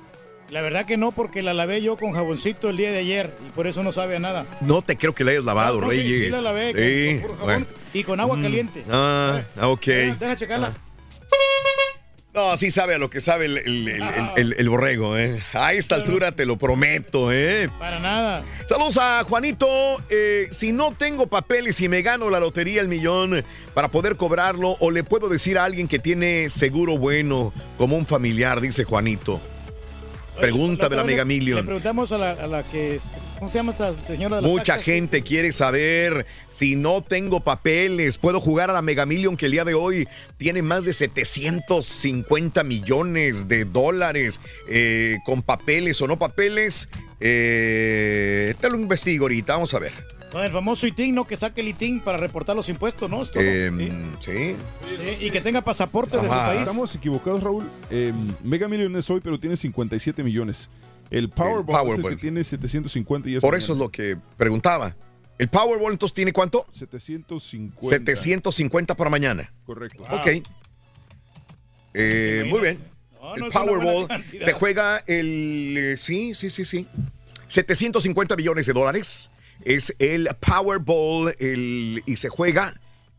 La verdad que no, porque la lavé yo con jaboncito el día de ayer y por eso no sabe a nada. No te creo que la hayas lavado, No, no, sí, Reyes. sí la lavé con- Sí, con puro jabón bueno. y con agua Mm. caliente. Ah, ah, ok. Deja, deja checarla. No, sí sabe a lo que sabe el, el- el- borrego, ¿eh? A esta altura te lo prometo, ¿eh? Para nada. Saludos a Juanito. Eh, si no tengo papeles y me gano la lotería el millón para poder cobrarlo, o le puedo decir a alguien que tiene seguro bueno, como un familiar, dice Juanito. Pregunta de la Mega Le Million. preguntamos a la, a la que. ¿Cómo se llama esta señora de Mucha gente quiere saber si no tengo papeles, puedo jugar a la Mega Million que el día de hoy tiene más de 750 millones de dólares eh, con papeles o no papeles. Eh, te lo investigo ahorita, vamos a ver. Con el famoso ITIN, ¿no? Que saque el ITIN para reportar los impuestos, ¿no? Es. Em, sí. Sí, Y que tenga pasaporte de su país. Estamos equivocados, Raúl. Eh, Mega Million es hoy, pero tiene 57 millones. El Powerball, es el Powerball. que tiene 750 y es Por mañana. eso es lo que preguntaba. ¿El Powerball entonces tiene cuánto? 750. 750 para mañana. Correcto. Ok. Eh, muy bien. No, el no es Powerball se juega el... eh, sí, sí, sí, sí. 750 millones de dólares es el Powerball el, y se juega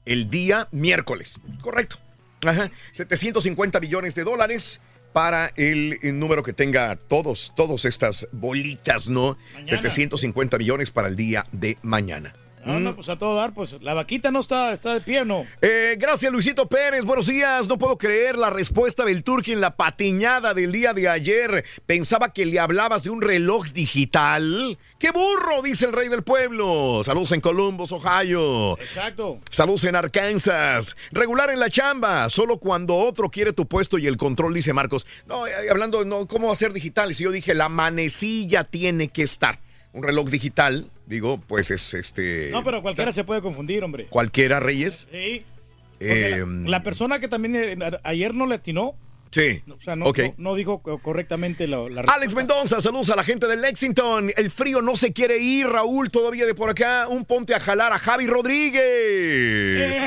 el día miércoles. Correcto. Ajá. 750 millones de dólares para el, el número que tenga todos, todas estas bolitas, ¿no? Mañana. 750 millones para el día de mañana. No, no, pues a todo dar, pues la vaquita no está, está de pie, ¿no? Eh, gracias, Luisito Pérez. Buenos días. No puedo creer la respuesta del Turqui en la patiñada del día de ayer. Pensaba que le hablabas de un reloj digital. ¡Qué burro! Dice el rey del pueblo. Saludos en Columbus, Ohio. Exacto. Saludos en Arkansas. Regular en la chamba. Solo cuando otro quiere tu puesto y el control, dice Marcos. No, eh, hablando, no, ¿cómo va a ser digital? Si yo dije, la manecilla tiene que estar. Un reloj digital, digo, pues es este. No, pero cualquiera se puede confundir, hombre. Cualquiera, Reyes. Sí. Eh, la, la persona que también eh, ayer no le atinó, Sí. o sea, no, Ok. no, no dijo co- correctamente la, la Alex Mendoza, saludos a la gente de Lexington. El frío no se quiere ir, Raúl, todavía de por acá. Un ponte a jalar a Javi Rodríguez.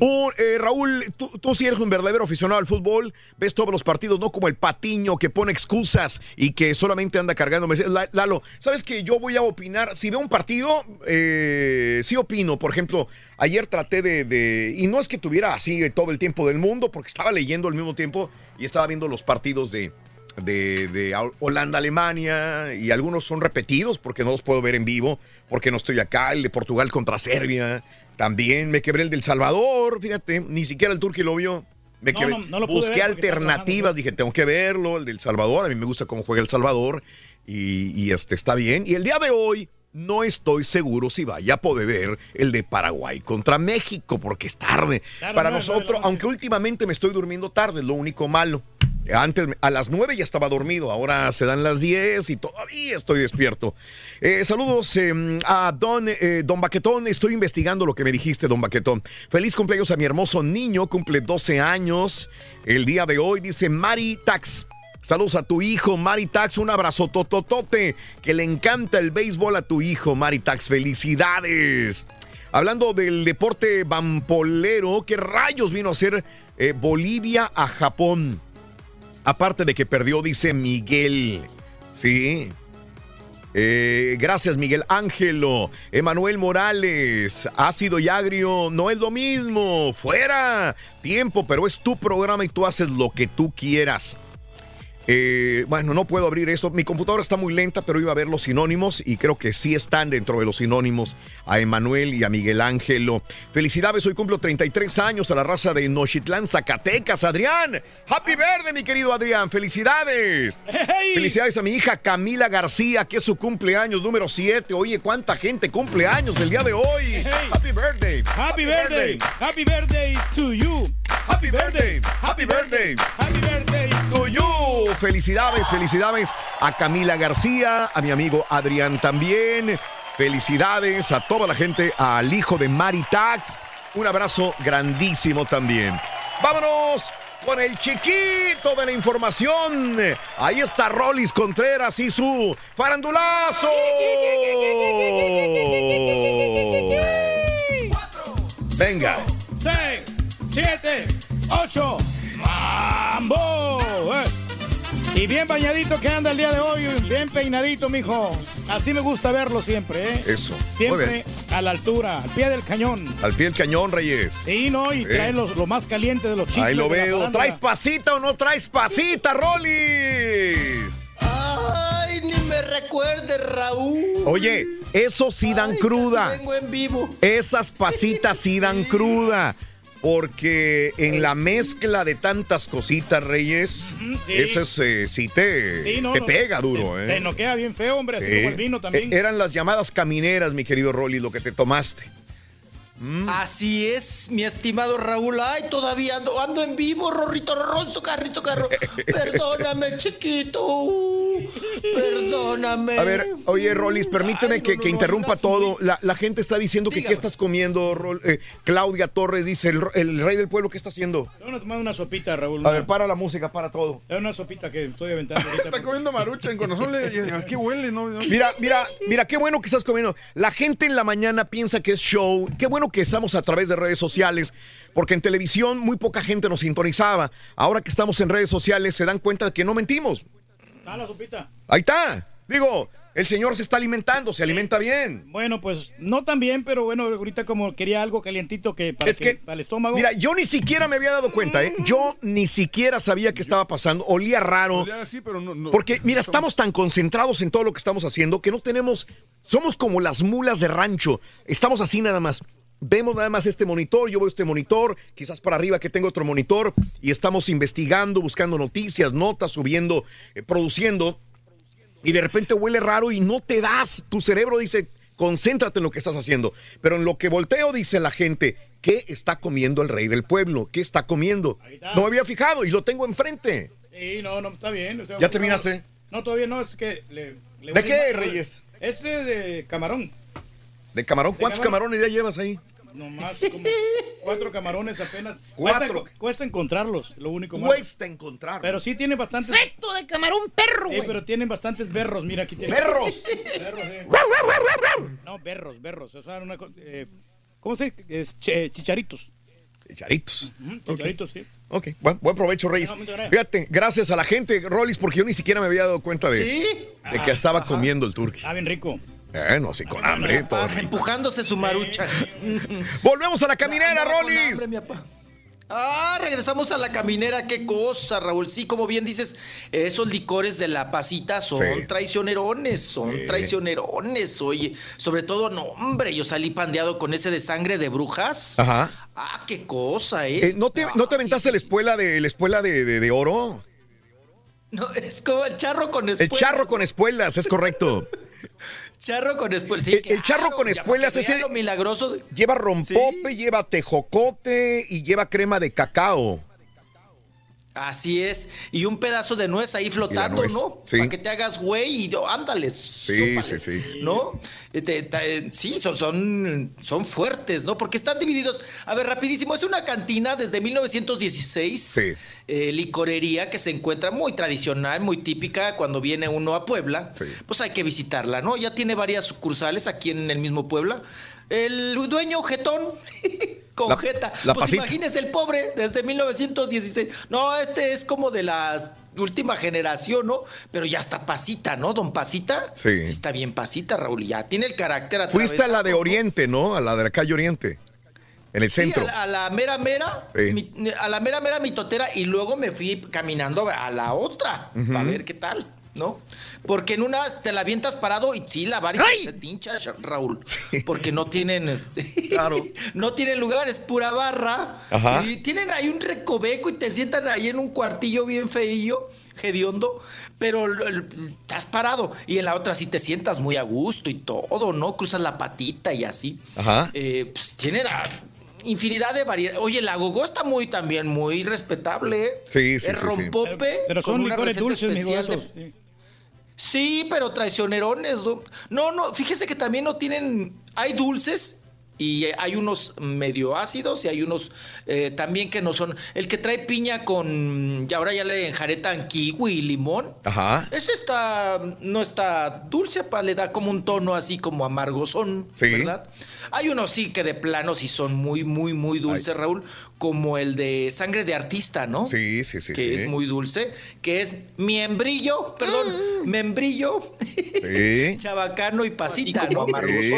Un, eh, Raúl, tú, tú sí eres un verdadero aficionado al fútbol, ves todos los partidos, no como el patiño que pone excusas y que solamente anda cargando. La- Lalo, ¿sabes que yo voy a opinar? Si veo un partido, eh, sí opino. Por ejemplo, ayer traté de, de- Y no es que tuviera así todo el tiempo del mundo, porque estaba leyendo al mismo tiempo y estaba viendo los partidos de, de, de Holanda-Alemania y algunos son repetidos porque no los puedo ver en vivo, porque no estoy acá, el de Portugal contra Serbia, también me quebré el del Salvador, fíjate, ni siquiera el turqui lo vio. Me No, quebré. no, no lo Busqué ver alternativas, dije, tengo que verlo, el del Salvador, a mí me gusta cómo juega el Salvador y, y este está bien. Y el día de hoy no estoy seguro si vaya a poder ver el de Paraguay contra México, porque es tarde. Claro, Para no, nosotros, aunque últimamente me estoy durmiendo tarde, lo único malo. Antes a las 9 ya estaba dormido, ahora se dan las 10 y todavía estoy despierto. Eh, saludos eh, a Don, eh, Don Baquetón, estoy investigando lo que me dijiste, Don Baquetón. Feliz cumpleaños a mi hermoso niño, cumple 12 años. El día de hoy dice Mari Tax. Saludos a tu hijo, Mari Tax. Un abrazo tototote. Que le encanta el béisbol a tu hijo, Mari Tax. Felicidades. Hablando del deporte vampolero, ¿qué rayos vino a hacer eh, Bolivia a Japón? Aparte de que perdió, dice Miguel. Sí. Eh, gracias, Miguel Ángelo. Emanuel Morales. Ácido y agrio no es lo mismo. Fuera. Tiempo, pero es tu programa y tú haces lo que tú quieras. Eh, bueno, no puedo abrir esto. Mi computadora está muy lenta, pero iba a ver los sinónimos y creo que sí están dentro de los sinónimos a Emanuel y a Miguel Ángelo. Felicidades, hoy cumplo 33 años a la raza de Nochitlán, Zacatecas. Adrián, happy verde, mi querido Adrián. Felicidades. Felicidades a mi hija Camila García, que es su cumpleaños número 7. Oye, ¿cuánta gente cumple años el día de hoy? Happy birthday. Happy birthday. Happy birthday to you. Happy birthday. Happy birthday. Happy birthday to you. Felicidades, felicidades a Camila García, a mi amigo Adrián también. Felicidades a toda la gente, al hijo de Mari Tax. Un abrazo grandísimo también. Vámonos con el chiquito de la información. Ahí está Rolis Contreras y su farandulazo. Venga. 6, 7, 8. ¡Mambo! Y bien bañadito que anda el día de hoy, bien peinadito, mijo. Así me gusta verlo siempre, ¿eh? Eso. Muy Siempre bien. a la altura, al pie del cañón. Al pie del cañón, Reyes. Sí, ¿no? Y trae los- lo más caliente de los chicos. Ahí lo veo. ¿Traes pasita o no traes pasita, Rolis? Ay, ni me recuerde, Raúl. Oye, eso sí dan Ay, cruda. vengo en vivo. Esas pasitas sí dan cruda. Porque en la mezcla de tantas cositas, Reyes, sí. ese es, eh, sí te, Sí, no, te no, pega duro, Te, ¿eh? te noquea bien feo, hombre, así Sí. como el vino también. Eh, Eran las llamadas camineras, mi querido Rolly, lo que te tomaste. Mm. Así es, mi estimado Raúl. Ay, todavía ando, ando en vivo, Rorrito, Rorrito, Carrito, Carro. Perdóname, chiquito. Perdóname. A ver, oye, Rolis, permíteme que, que interrumpa todo. La, la gente está diciendo que qué estás comiendo, Rol- eh, Claudia Torres dice, el, el rey del pueblo, ¿qué está haciendo? Van a tomar una sopita, Raúl. A ver, para la música, para todo. Es una sopita que estoy aventando ahorita. Está comiendo marucha en corazón. Le, ¿A qué huele? No, no. Mira, mira, mira, qué bueno que estás comiendo. La gente en la mañana piensa que es show. Qué bueno que estamos a través de redes sociales, porque en televisión muy poca gente nos sintonizaba. Ahora que estamos en redes sociales se dan cuenta de que no mentimos. Ah, la sopita. Ahí está. Digo, el señor se está alimentando, se alimenta bien. Bueno, pues no tan bien, pero bueno, ahorita como quería algo calientito que para, Es que- que, para el estómago. Mira, yo ni siquiera me había dado cuenta, ¿eh? Yo ni siquiera sabía qué estaba pasando. Olía raro. Olía así, pero no- no- Porque, mira, estamos tan concentrados en todo lo que estamos haciendo que no tenemos. Somos como las mulas de rancho. Estamos así nada más. Vemos nada más este monitor, yo veo este monitor, quizás para arriba que tengo otro monitor, y estamos investigando, buscando noticias, notas, subiendo, eh, produciendo, y de repente huele raro y no te das. Tu cerebro dice, concéntrate en lo que estás haciendo. Pero en lo que volteo, dice la gente, ¿qué está comiendo el rey del pueblo? ¿Qué está comiendo? está. No me había fijado y lo tengo enfrente. Sí, no, no, está bien. o sea, ¿Ya terminaste? No, todavía no, es que... le- le ¿De qué. Reyes? Este de camarón. ¿De camarón? ¿Cuántos camarón. camarones ya llevas ahí? Nomás como cuatro camarones apenas. Cuatro. Cuesta, cuesta encontrarlos, lo único malo. Cuesta encontrarlos. Pero sí tiene bastantes... Efecto de camarón perro, Eh, güey. pero tienen bastantes berros, mira aquí tiene. ¡Berros! Berros, eh. No, berros, berros. O sea, una co- eh, ¿Cómo se dice? Es ch- chicharitos. Charitos. Ujú, Chicharitos, sí. Ok, buen, buen provecho, Reyes. No, muchas gracias. Fíjate, gracias a la gente, Rollis, porque yo ni siquiera me había dado cuenta de, ¿Sí? de que estaba comiendo el turkey. Está bien rico. Bueno, así con hambre. rico. empujándose su marucha. Volvemos a la caminera, papá. Ah, regresamos a la caminera, qué cosa, Raúl. Sí, como bien dices, esos licores de la pasita son Sí. traicionerones, son Sí. traicionerones, oye. Sobre todo, no, hombre, yo salí pandeado con ese de sangre de brujas. Ajá. Ah, qué cosa, ¿eh? Eh, ¿No te, ¿no te aventaste la espuela de la espuela de, de- de oro? No, es como el charro con El espuelas. charro con espuelas, es correcto. Charro con espuelas. Sí, El- el charro con espuelas es el- lo milagroso. Lleva rompope, lleva tejocote y lleva crema de cacao. Así es. Y un pedazo de nuez ahí flotando, nuez, ¿no? sí. Para que te hagas güey y oh, ándale. Sí, sí, sí. ¿No? Eh, sí, son, son, son fuertes, ¿no? Porque están divididos. A ver, rapidísimo, es una cantina desde 1916. Sí. eh, licorería que se encuentra muy tradicional, muy típica cuando viene uno a Puebla. Pues hay que visitarla, ¿no? Ya tiene varias sucursales aquí en el mismo Puebla. El dueño jetón. Con La- jeta. la pues pasita. imagínese el pobre desde 1916. No, este es como de la última generación, ¿no? Pero ya está pasita, ¿no? Don Pasita. Sí. está bien pasita, Raúl. Ya tiene el carácter Fuiste a la de. Oriente, ¿no? A la de la calle Oriente. En el Sí, centro. a, la, a la mera mera, Sí. mi- a la mera mera mitotera y luego me fui caminando a la otra para ver qué tal, ¿no? Porque en una te la avientas parado y sí, la varice se te hincha, Raúl. Porque no tienen este. no tienen lugar, es pura barra. Ajá. Y tienen ahí un recoveco y te sientan ahí en un cuartillo bien feillo, hediondo, pero estás parado. Y en la otra sí te sientas muy a gusto y todo, ¿no? Cruzas la patita y así. Ajá. Eh, pues tienen a- infinidad de variedades. Oye, la gogó está muy también muy respetable. ¿eh? Sí, sí, sí, Es sí. rompope. Pero- pero con son una licores receta dulces, especial de- sí. Sí, pero traicionerones. ¿no? No, no, fíjese que también no tienen. Hay dulces y hay unos medio ácidos y hay unos eh, también que no son. El que trae piña con. Y ahora ya le enjaretan kiwi y limón. Ajá. Ese está. No está dulce, pa, le da como un tono así como amargosón. Sí. ¿Verdad? Hay unos sí que de plano sí son muy, muy, muy dulces, Raúl. Como el de sangre de artista, ¿no? Sí, sí, sí. que sí. es muy dulce, que es miembrillo, perdón, membrillo, Sí. chabacano y pasita, Así ¿no? como amargoso,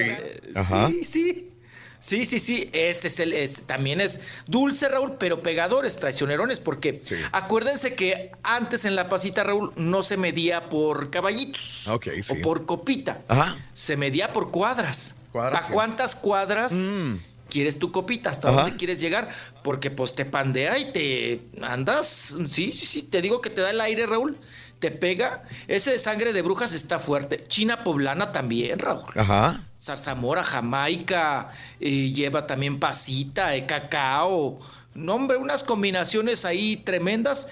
Sí, sí. Ajá. sí, sí. Sí, sí, sí, ese es el, es- también es dulce, Raúl, pero pegadores, traicionerones, porque acuérdense que antes en la pasita, Raúl, no se medía por caballitos Ok, sí. o por copita, Ajá. se medía por cuadras. Cuadras, ¿Para sí. cuántas cuadras Mm. Quieres tu copita? ¿Hasta Ajá. dónde quieres llegar? Porque pues te pandea y te andas. Sí, sí, sí. Te digo que te da el aire, Raúl. Te pega. Ese de sangre de brujas está fuerte. China poblana también, Raúl. Ajá. Zarzamora, Jamaica, eh, lleva también pasita, eh, cacao. No, hombre, unas combinaciones ahí tremendas.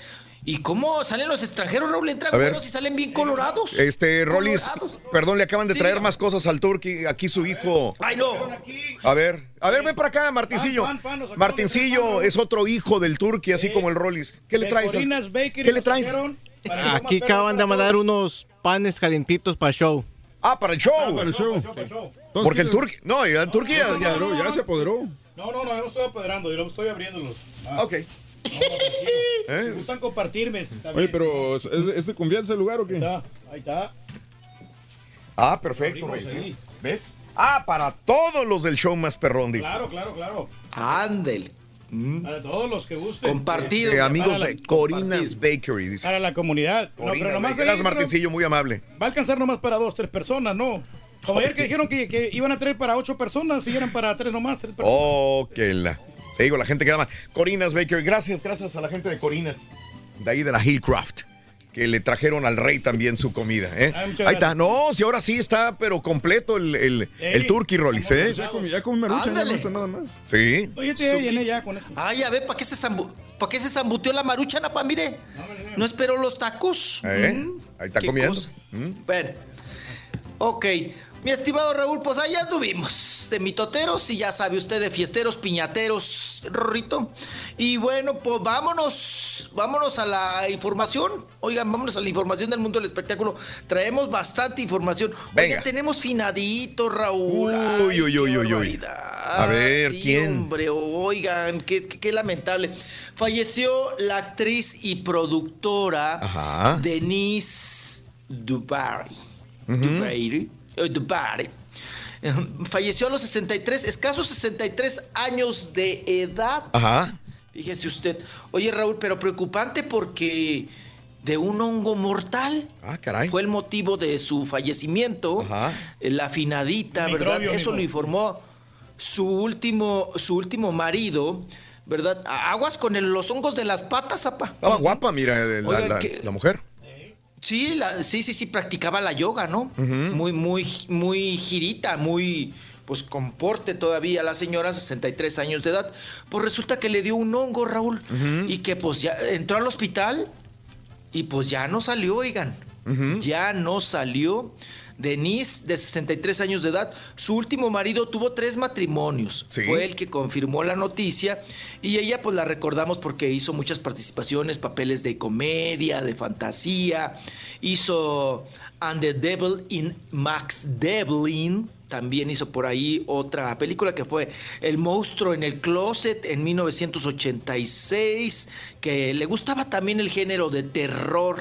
¿Y cómo salen los extranjeros, Raúl? Entran güeros y salen bien colorados. Este, Rolis, Colorados. perdón, le acaban de Sí, traer más cosas al Turqui. Aquí su hijo. ¡Ay, no! A ver, a ver, ven para acá, Martincillo. Pan, Martincillo es otro hijo del Turqui, así como el Rolis. ¿Qué le traes? al- ¿Qué le traes? para el show Aquí acaban de mandar unos panes calientitos para el show. Ah, para el show. para el show. Porque el Turqui. No, el Turqui ya. Ya se apoderó, ya se apoderó. No, no, no, yo no estoy apedrando, yo no estoy abriéndolos. Ah. Ok. Me gustan compartirme. está Oye, bien. pero ¿es, es de confianza el lugar o qué? Ahí está, ahí está. Ah, perfecto, Abrimos Rey. ahí. ¿Ves? Ah, para todos los del show más perrón, dice. Claro, claro, claro. Ándele. Para todos los que gusten. Compartido. Eh, amigos de Corinas Bakery, dice. Para la comunidad. No, Corinas pero nomás Bakery. ahí, Gracias, Martincillo, muy amable. Va a alcanzar nomás para dos, tres personas, ¿no? Como ayer que dijeron que, que iban a traer para ocho personas, si eran para tres nomás, tres personas. Oh, que la. Te digo, la gente que llama Corinas Bakery. Gracias, gracias a la gente de Corinas. De ahí de la Hillcraft. Que le trajeron al rey también su comida. ¿eh? Ah, Ahí está. No, si ahora sí está, pero completo el, el, el Ey, Turkey Rollis, ¿eh? Ya comí, ya comí maruchan, ya no está nada más. Sí. Oye, te llené ya con eso. Ay, a ver, ¿para qué se zambu- ¿Para qué se zambuteó la marucha, Napa? Mire, no esperó los tacos. ¿Eh? Mm, Ahí está comiendo. Mm. Bueno, ok. Mi estimado Raúl, pues allá anduvimos de mitoteros y ya sabe usted de fiesteros, piñateros, Rorrito. Y bueno, pues vámonos, vámonos a la información. Oigan, vámonos a la información del mundo del espectáculo. Traemos bastante información. Venga. Oigan, tenemos finadito, Raúl. Uy, uy, uy, uy, uy. A ver, Sí, ¿quién? Hombre, oigan, qué, qué- qué lamentable. Falleció la actriz y productora Ajá. Denise Dubarry. Ujú. Dubarry. Dubarry. Eh, Falleció a los 63, escasos 63 años de edad. Ajá. Fíjese usted. Oye, Raúl, pero preocupante porque de un hongo mortal. Ah, caray. Fue el motivo de su fallecimiento. Ajá. Eh, La finadita, Microbio, ¿verdad? Eso lo informó su último, su último marido, ¿verdad? Aguas con el- los hongos de las patas, apa. Estaba guapa, mira, la, Oiga, la- que- la mujer. Sí, la- sí, sí, sí, practicaba la yoga, ¿no? Muy, muy, muy girita, muy, pues con porte todavía la señora, 63 años de edad. Pues resulta que le dio un hongo, Raúl, y que pues ya entró al hospital y pues ya no salió, oigan. Ya no salió. Denise, de 63 años de edad, su último marido tuvo tres matrimonios. Sí. Fue el que confirmó la noticia y ella pues la recordamos porque hizo muchas participaciones, papeles de comedia, de fantasía, hizo And the Devil in Max Devlin, también hizo por ahí otra película que fue El monstruo en el closet en 1986, que le gustaba también el género de terror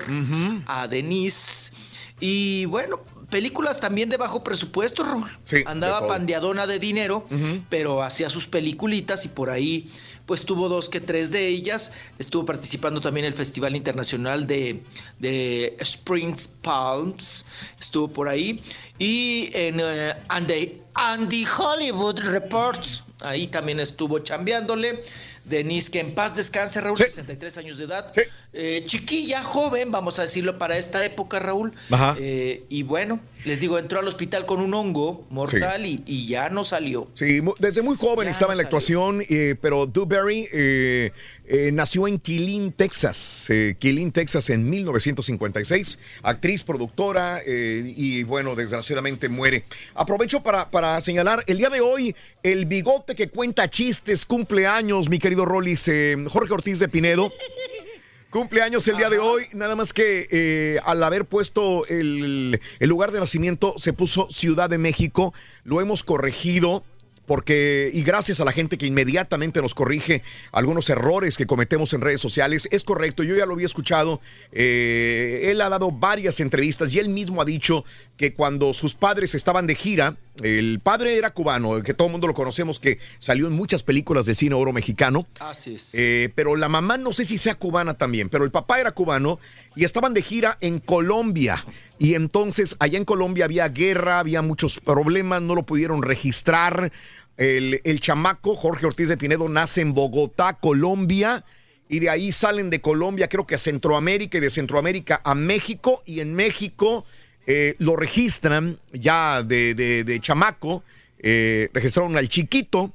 a Denise. Y bueno, películas también de bajo presupuesto, Raúl. Sí, Andaba pandeadona de dinero, pero hacía sus peliculitas y por ahí pues tuvo dos que tres de ellas. Estuvo participando también en el Festival Internacional de, de Springs Palms. Estuvo por ahí. Y en eh, and, the, and the Hollywood Reports. Ahí también estuvo chambeándole. Denise, que en paz descanse, Raúl, 63 años de edad. Eh, chiquilla, joven, vamos a decirlo, para esta época, Raúl. Ajá. Eh, y bueno, les digo, entró al hospital con un hongo mortal y, y ya no salió. Sí, desde muy joven estaba en la actuación, eh, pero Dewberry eh, eh, nació en Killeen, Texas. Eh, Killeen, Texas en 1956. Actriz, productora eh, y bueno, desgraciadamente muere. Aprovecho para, para señalar, el día de hoy, el bigote que cuenta chistes, cumpleaños, mi querido Rollis, eh, Jorge Ortiz de Pinedo. Cumpleaños el día de hoy, nada más que eh, al haber puesto el, el lugar de nacimiento se puso Ciudad de México, lo hemos corregido porque, y gracias a la gente que inmediatamente nos corrige algunos errores que cometemos en redes sociales, es correcto, yo ya lo había escuchado, eh, él ha dado varias entrevistas y él mismo ha dicho que cuando sus padres estaban de gira, el padre era cubano, que todo el mundo lo conocemos, que salió en muchas películas de cine oro mexicano, Así es. eh, pero la mamá no sé si sea cubana también, pero el papá era cubano y estaban de gira en Colombia. Y entonces allá en Colombia había guerra, había muchos problemas, no lo pudieron registrar. El, el chamaco, Jorge Ortiz de Pinedo, nace en Bogotá, Colombia. Y de ahí salen de Colombia, creo que a Centroamérica y de Centroamérica a México. Y en México eh, lo registran ya de, de- de chamaco. eh, registraron al chiquito,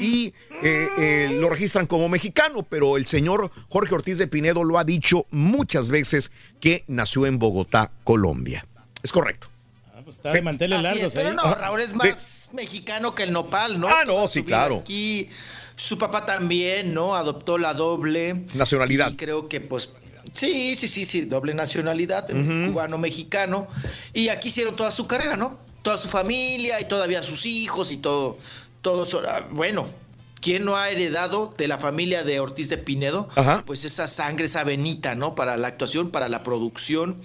y eh, eh, lo registran como mexicano, pero el señor Jorge Ortiz de Pinedo lo ha dicho muchas veces que nació en Bogotá, Colombia. Es correcto. Está de manteles Así largos es, pero ahí. no. Raúl es más mexicano que el nopal, ¿no? Ah, no, Toda sí, claro. Aquí su papá también, ¿no? Adoptó la doble. Nacionalidad. Y creo que, pues, sí, sí, sí, sí, doble nacionalidad, cubano-mexicano. Y aquí hicieron toda su carrera, ¿no? Toda su familia y todavía sus hijos y todo. Todo eso. Ah, bueno, ¿quién no ha heredado de la familia de Ortiz de Pinedo? Ajá. Pues esa sangre, esa venita, ¿no? Para la actuación, para la producción.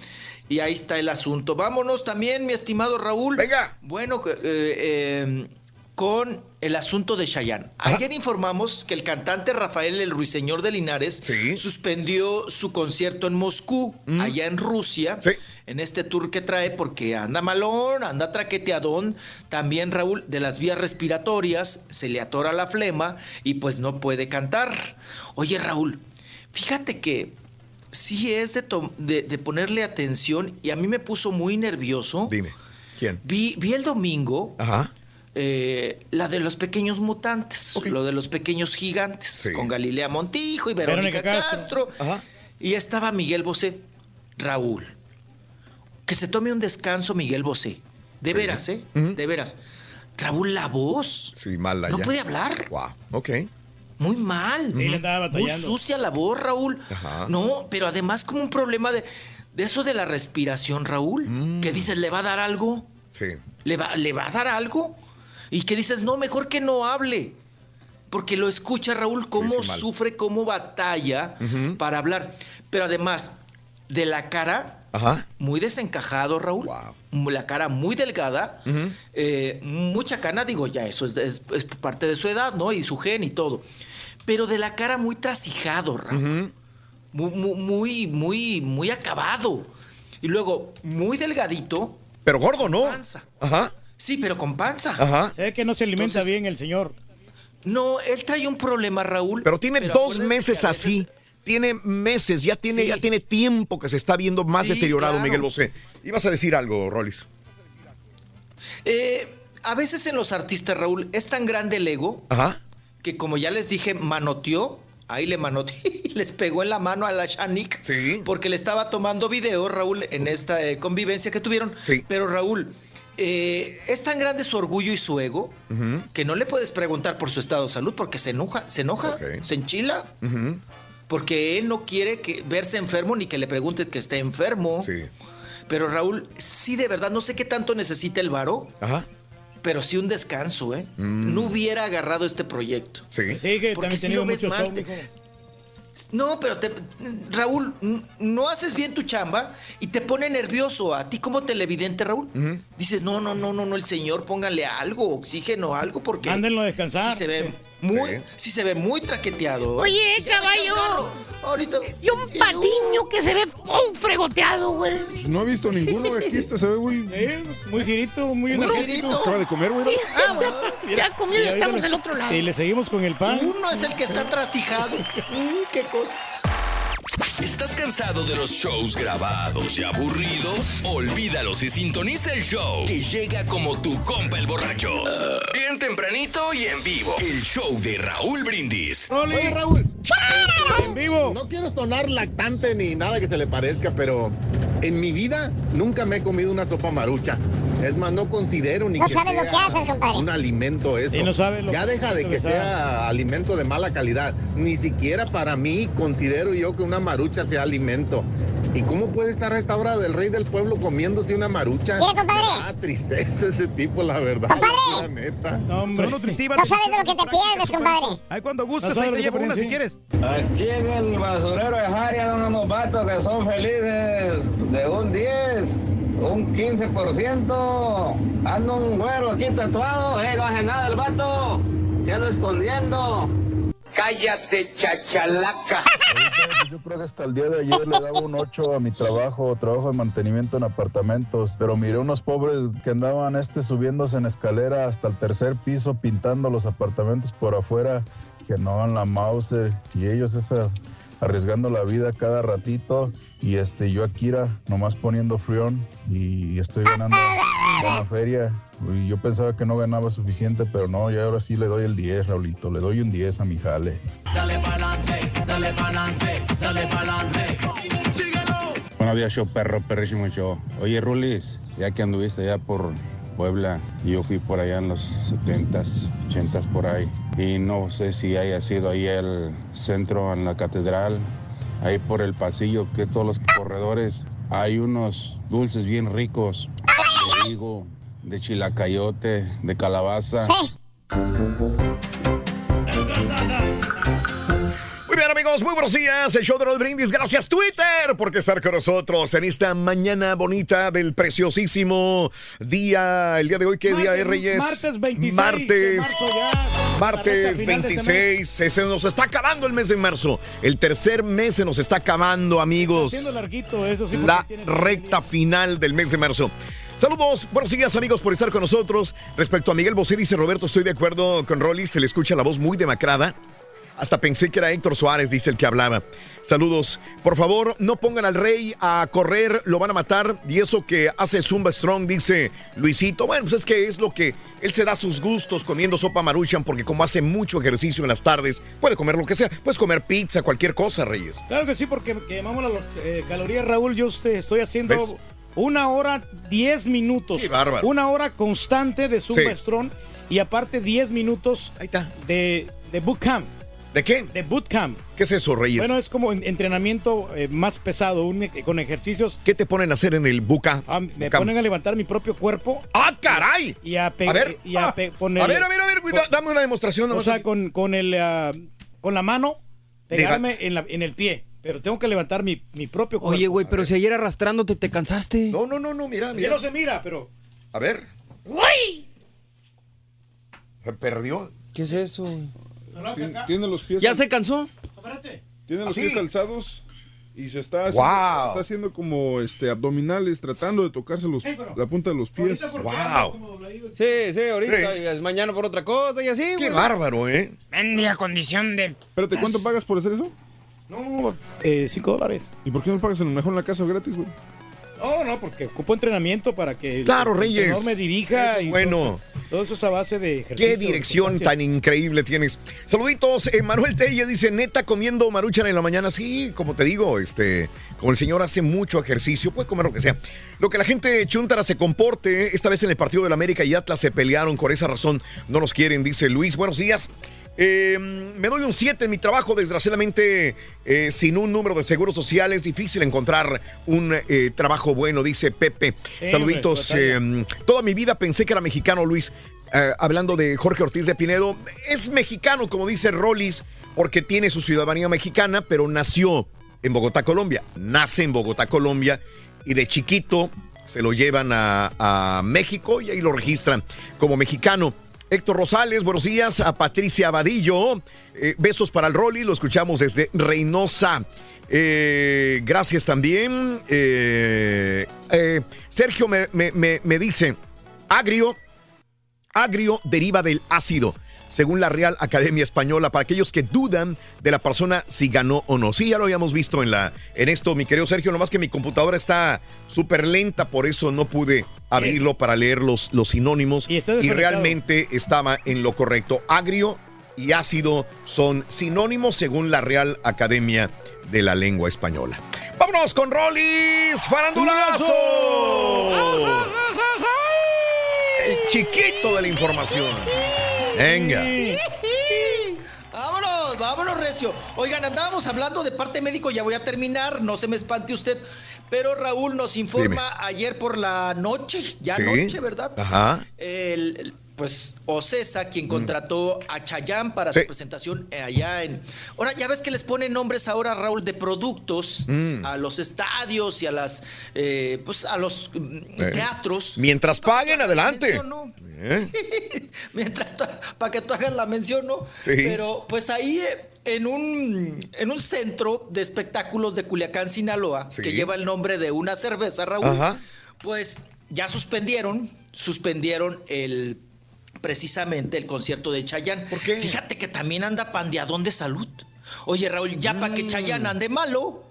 Y ahí está el asunto. Vámonos también, mi estimado Raúl. Venga. Bueno, eh, eh, con el asunto de Chayanne. Ayer informamos que el cantante Rafael el Ruiseñor de Linares suspendió su concierto en Moscú, allá en Rusia, en este tour que trae porque anda malón, anda traqueteadón. También Raúl, de las vías respiratorias, se le atora la flema y pues no puede cantar. Oye Raúl, fíjate que sí es de- de ponerle atención y a mí me puso muy nervioso. Dime, ¿quién? Vi, vi el domingo Ajá. Eh, la de los pequeños mutantes, lo de los pequeños gigantes, con Galilea Montijo y Verónica, Verónica Castro. Castro. Y estaba Miguel Bosé. Raúl, que se tome un descanso Miguel Bosé. De Sí. veras, ¿eh? De veras. Raúl, la voz. Sí, mala No ya. puede hablar. Wow, ok. Muy mal. Sí, le andaba Muy sucia la voz, Raúl. Ajá. No, pero además como un problema de, de eso de la respiración, Raúl. Mm. Que dices, ¿le va a dar algo? Sí. ¿Le va, ¿Le va a dar algo? Y que dices, no, mejor que no hable. Porque lo escucha Raúl, cómo sí, sufre, cómo batalla para hablar. Pero además, de la cara, Ajá. muy desencajado, Raúl. La cara muy delgada. Eh, mucha cana, digo, ya, eso es, es- es parte de su edad, ¿no? Y su gen y todo. Pero de la cara muy trasijado, Raúl. Muy, muy, muy, muy, muy acabado. Y luego, muy delgadito. Pero gordo, ¿no? Panza. Ajá. Sí, pero con panza. Ajá. Se ve que no se alimenta Entonces- bien el señor. No, él trae un problema, Raúl. Pero tiene dos meses así. Tiene meses, ya tiene, Sí. ya tiene tiempo que se está viendo más Sí, deteriorado claro. Miguel Bosé. Ibas a decir algo, Rollis. Eh, a veces en los artistas, Raúl, es tan grande el ego Ajá. que, como ya les dije, manoteó. Ahí le manoteó y les pegó en la mano a la Shanik. Porque le estaba tomando video, Raúl, en esta eh, convivencia que tuvieron. Pero, Raúl, eh, es tan grande su orgullo y su ego que no le puedes preguntar por su estado de salud porque se enoja, se enoja, se enchila. Porque él no quiere que, verse enfermo ni que le preguntes que esté enfermo. Pero Raúl, sí de verdad, no sé qué tanto necesita el varo, Ajá. pero sí un descanso, ¿eh? Mm. No hubiera agarrado este proyecto. Sí. Sí, que Porque también sí lo ves mucho mal. No, pero te, Raúl, no haces bien tu chamba y te pone nervioso a ti como televidente, Raúl. Dices, no, no, no, no, no, el señor, póngale algo, oxígeno, algo, porque. Mándenlo a descansar. Sí se ve muy, sí. se ve muy traqueteado. Oye, caballo. Ahorita. Y un patiño que se ve un fregoteado, güey. Pues no he visto ninguno. Aquí está, se ve muy. muy girito, muy Muy girito. Acaba de comer, güey. Ah, bueno, ya comió y estamos al otro lado. Y le seguimos con el pan. Uno es el que está trasijado. Mm, qué cosa. ¿Estás cansado de los shows grabados y aburridos? Olvídalos y sintoniza el show que llega como tu compa el borracho. Bien tempranito y en vivo. El show de Raúl Brindis. Oye, Raúl. En vivo. No quiero sonar lactante ni nada que se le parezca, pero en mi vida nunca me he comido una sopa marucha. Es más, no considero ni No que sabes lo sea que haces, compadre. un alimento eso. Y no sabes lo ya deja de que sabe. sea alimento de mala calidad. Ni siquiera para mí considero yo que una marucha sea alimento. ¿Y cómo puede estar a esta hora del rey del pueblo comiéndose una marucha? Mira, compadre. Ah, tristeza ese tipo, la verdad. Compadre. La neta. No, hombre. Son nutritivas. No sabes de lo que te pierdes, compadre. Ay, cuando No gustes, sabe ahí te llevo una sí. si quieres. Aquí en el basurero de Jaria unos vatos que son felices de un 10, un 15%. Anda un güero aquí tatuado, eh, no hace nada el vato. Se anda escondiendo. Cállate, chachalaca. Yo creo que hasta el día de ayer le daba un 8 a mi trabajo, trabajo de mantenimiento en apartamentos, pero miré unos pobres que andaban este subiéndose en escalera hasta el tercer piso pintando los apartamentos por afuera, que no en la Mauser y ellos esa arriesgando la vida cada ratito y este yo aquí era nomás poniendo frión y estoy ganando buena feria y yo pensaba que no ganaba suficiente pero no ya ahora sí le doy el 10 Raulito le doy un 10 a mi jale Dale pa'lante, dale pa'lante, dale pa'lante. Síguelo. Buenos días, show perro, perrísimo show. Oye, Rulis, ya que anduviste allá por Puebla, yo fui por allá en los 70s, 80s por ahí. Y no sé si haya sido ahí el centro, en la catedral, ahí por el pasillo, que todos los corredores, hay unos dulces bien ricos, de higo, de chilacayote, de calabaza. Muy amigos, muy buenos días. El show de los brindis. Gracias, Twitter, por estar con nosotros en esta mañana bonita del preciosísimo día. El día de hoy, ¿qué día es, Reyes? Martes 26 de Martes. Martes recta final de este 26. Se nos está acabando el mes de marzo. El tercer mes se nos está acabando, amigos. Haciendo larguito eso sí. La recta final del mes de marzo. Saludos, buenos días amigos por estar con nosotros. Respecto a Miguel Bosé, dice Roberto, estoy de acuerdo con Rolly, se le escucha la voz muy demacrada. Hasta pensé que era Héctor Suárez, dice el que hablaba. Saludos. Por favor, no pongan al rey a correr, lo van a matar. Y eso que hace Zumba Strong, dice Luisito. Bueno, pues es que es lo que él se da sus gustos comiendo sopa maruchan, porque como hace mucho ejercicio en las tardes, puede comer lo que sea. Puedes comer pizza, cualquier cosa, Reyes. Claro que sí, porque quemamos las eh, calorías, Raúl. Yo este, estoy haciendo ¿Ves? una hora, 10 minutos. Qué bárbaro. Una hora constante de Zumba Sí. Strong y aparte 10 minutos de, de bootcamp. ¿De qué? De bootcamp. ¿Qué es eso, Reyes? Bueno, es como en- entrenamiento eh, más pesado, un e- con ejercicios. ¿Qué te ponen a hacer en el buca? Ah, me ponen a levantar mi propio cuerpo. ¡Ah, caray! Y a, A ver, y a ah, ponerle- a ver, a ver, a ver, cuida- dame una demostración. O sea, aquí. con, con, el, ah, con la mano, pegarme en, la- en el pie. Pero tengo que levantar mi, mi propio cuerpo. Oye, güey, pero si ayer arrastrándote te cansaste. No, no, no, no, mira, Ya mira. no se mira, pero. A ver. ¡Uy! Se perdió. ¿Qué es eso? Tien- Tiene los pies. ¿Ya se cansó? Tiene los ¿Ah, pies alzados y se está haciendo, Wow. está haciendo como este abdominales, tratando de tocarse los, la punta de los pies. Wow. Sí, sí, ahorita. y es mañana por otra cosa y así, Qué bárbaro, ¿eh? Mendiga condición de. Espérate, ¿cuánto pagas por hacer eso? No, eh, 5 dólares. ¿Y por qué no pagas en lo mejor en la casa gratis, güey? No, no, porque ocupo entrenamiento para que Claro, el Reyes. me dirija. Eso es y bueno. Todo eso, es a base de ejercicio. Qué dirección tan increíble tienes. Saluditos, eh, Manuel Tella dice, neta, comiendo maruchan en la mañana. Sí, como te digo, este, como el señor hace mucho ejercicio, puede comer lo que sea. Lo que la gente chuntara se comporte, esta vez en el partido del América y Atlas se pelearon, por esa razón no nos quieren, dice Luis. Buenos días. Eh, me doy un 7 en mi trabajo, desgraciadamente eh, sin un número de seguros sociales, difícil encontrar un eh, trabajo bueno, dice Pepe. Saluditos. eh, toda mi vida pensé que era mexicano, Luis. eh, hablando de Jorge Ortiz de Pinedo, es mexicano, como dice Rollis, porque tiene su ciudadanía mexicana, pero nació en Bogotá, Colombia. Nace en Bogotá, Colombia, y de chiquito se lo llevan a, a México y ahí lo registran como mexicano. Héctor Rosales, buenos días. A Patricia Vadillo, eh, besos para el Rolly, lo escuchamos desde Reynosa. Eh, gracias también. Eh, eh, Sergio me, me- me- me dice, agrio, agrio deriva del ácido, según la Real Academia Española, para aquellos que dudan de la persona si ganó o no. Sí, ya lo habíamos visto en, la, en esto, mi querido Sergio, nomás que mi computadora está súper lenta, por eso no pude abrirlo para leer los, los sinónimos y, desconectado. realmente estaba en lo correcto. Agrio y ácido son sinónimos según la Real Academia de la Lengua Española. Vámonos con Rollis Farandulazo. El chiquito de la información. Venga. Vámonos, vámonos, Recio. Oigan, andábamos hablando de parte médico, ya voy a terminar, no se me espante usted. Pero Raúl nos informa ayer por la noche, ya Sí. noche, ¿verdad? Ajá. El, el- pues Ocesa, quien contrató a Chayán para Sí. su presentación eh, allá en. Ahora, ya ves que les ponen nombres ahora, Raúl, de productos Mm. a los estadios y a las eh, pues a los mm, Eh. teatros. Mientras paguen, adelante. Eh, Mientras para que tú hagas la mención, ¿no? Sí. Pero pues ahí eh, en un en un centro de espectáculos de Culiacán, Sinaloa, Sí. que lleva el nombre de una cerveza, Raúl, Ajá. pues ya suspendieron, suspendieron el precisamente el concierto de Chayán. ¿Por qué? Fíjate que también anda pandeadón de salud. Oye, Raúl, ya para que Chayán ande malo.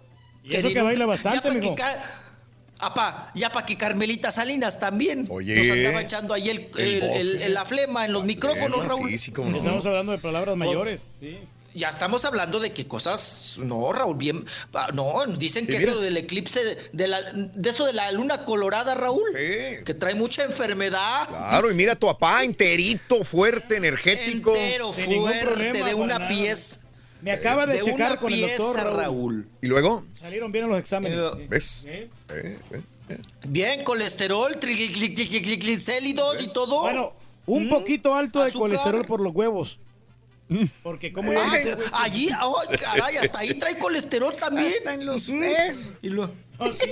Y eso que baila bastante, ya mijo. Apá, para que Carmelita Salinas también Oye. nos andaba echando ahí el, El el- bofe. el- el- la flema en los micrófonos, Raúl. sí, sí, cómo no. Estamos hablando de palabras mayores. Sí. Ya estamos hablando de que cosas, no, Raúl, bien, pa- no, dicen que eso del eclipse, de, de la, de eso de la luna colorada, Raúl, que trae mucha enfermedad. Claro, y mira a tu papá enterito, fuerte, energético. Entero, Sin fuerte, problema, de una pieza. Me acaba de, de checar con el doctor pieza, Raúl. Raúl. ¿Y luego? Salieron bien los exámenes. sí. ¿Ves? ¿Eh? Eh, eh, eh. Bien, colesterol, triglicéridos y todo. Bueno, un poquito alto de Azúcar. colesterol por los huevos. Porque como ya Ay, allí, ay, caray, hasta ahí trae colesterol también. en los, y lo- No, sí,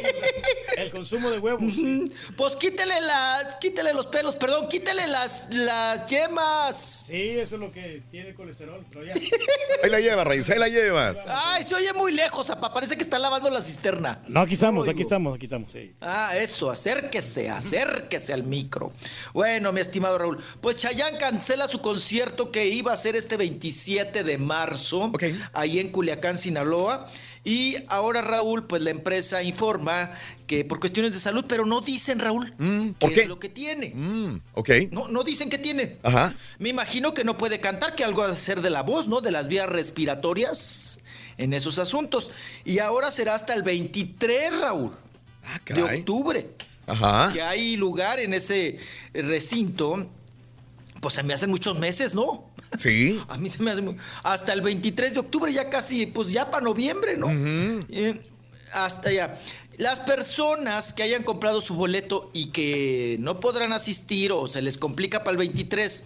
el consumo de huevos. sí. Pues quítele las, quítele los pelos, perdón, quítele las, las yemas. Sí, eso es lo que tiene colesterol. Pero ya. Ahí la llevas, Raíz, ahí la llevas. Ay, se oye muy lejos, apa, parece que está lavando la cisterna. No, aquí estamos, aquí estamos, aquí estamos. sí. Ah, eso, acérquese, acérquese al micro. Bueno, mi estimado Raúl, pues Chayán cancela su concierto que iba a ser este 27 de marzo, ahí en Culiacán, Sinaloa. Y ahora, Raúl, pues la empresa informa que por cuestiones de salud, pero no dicen, Raúl, Mm, ¿Por qué qué? es lo que tiene. Mm, ok. No, no dicen qué tiene. Ajá. Me imagino que no puede cantar, que algo va a ser de la voz, ¿no? De las vías respiratorias en esos asuntos. Y ahora será hasta el 23, Raúl, de Ah, caray. octubre, Ajá. que hay lugar en ese recinto. Pues se me hacen muchos meses, ¿no? Sí. A mí se me hace muy- hasta el 23 de octubre, ya casi, pues ya para noviembre, ¿no? Eh, hasta ya. Las personas que hayan comprado su boleto y que no podrán asistir o se les complica para el 23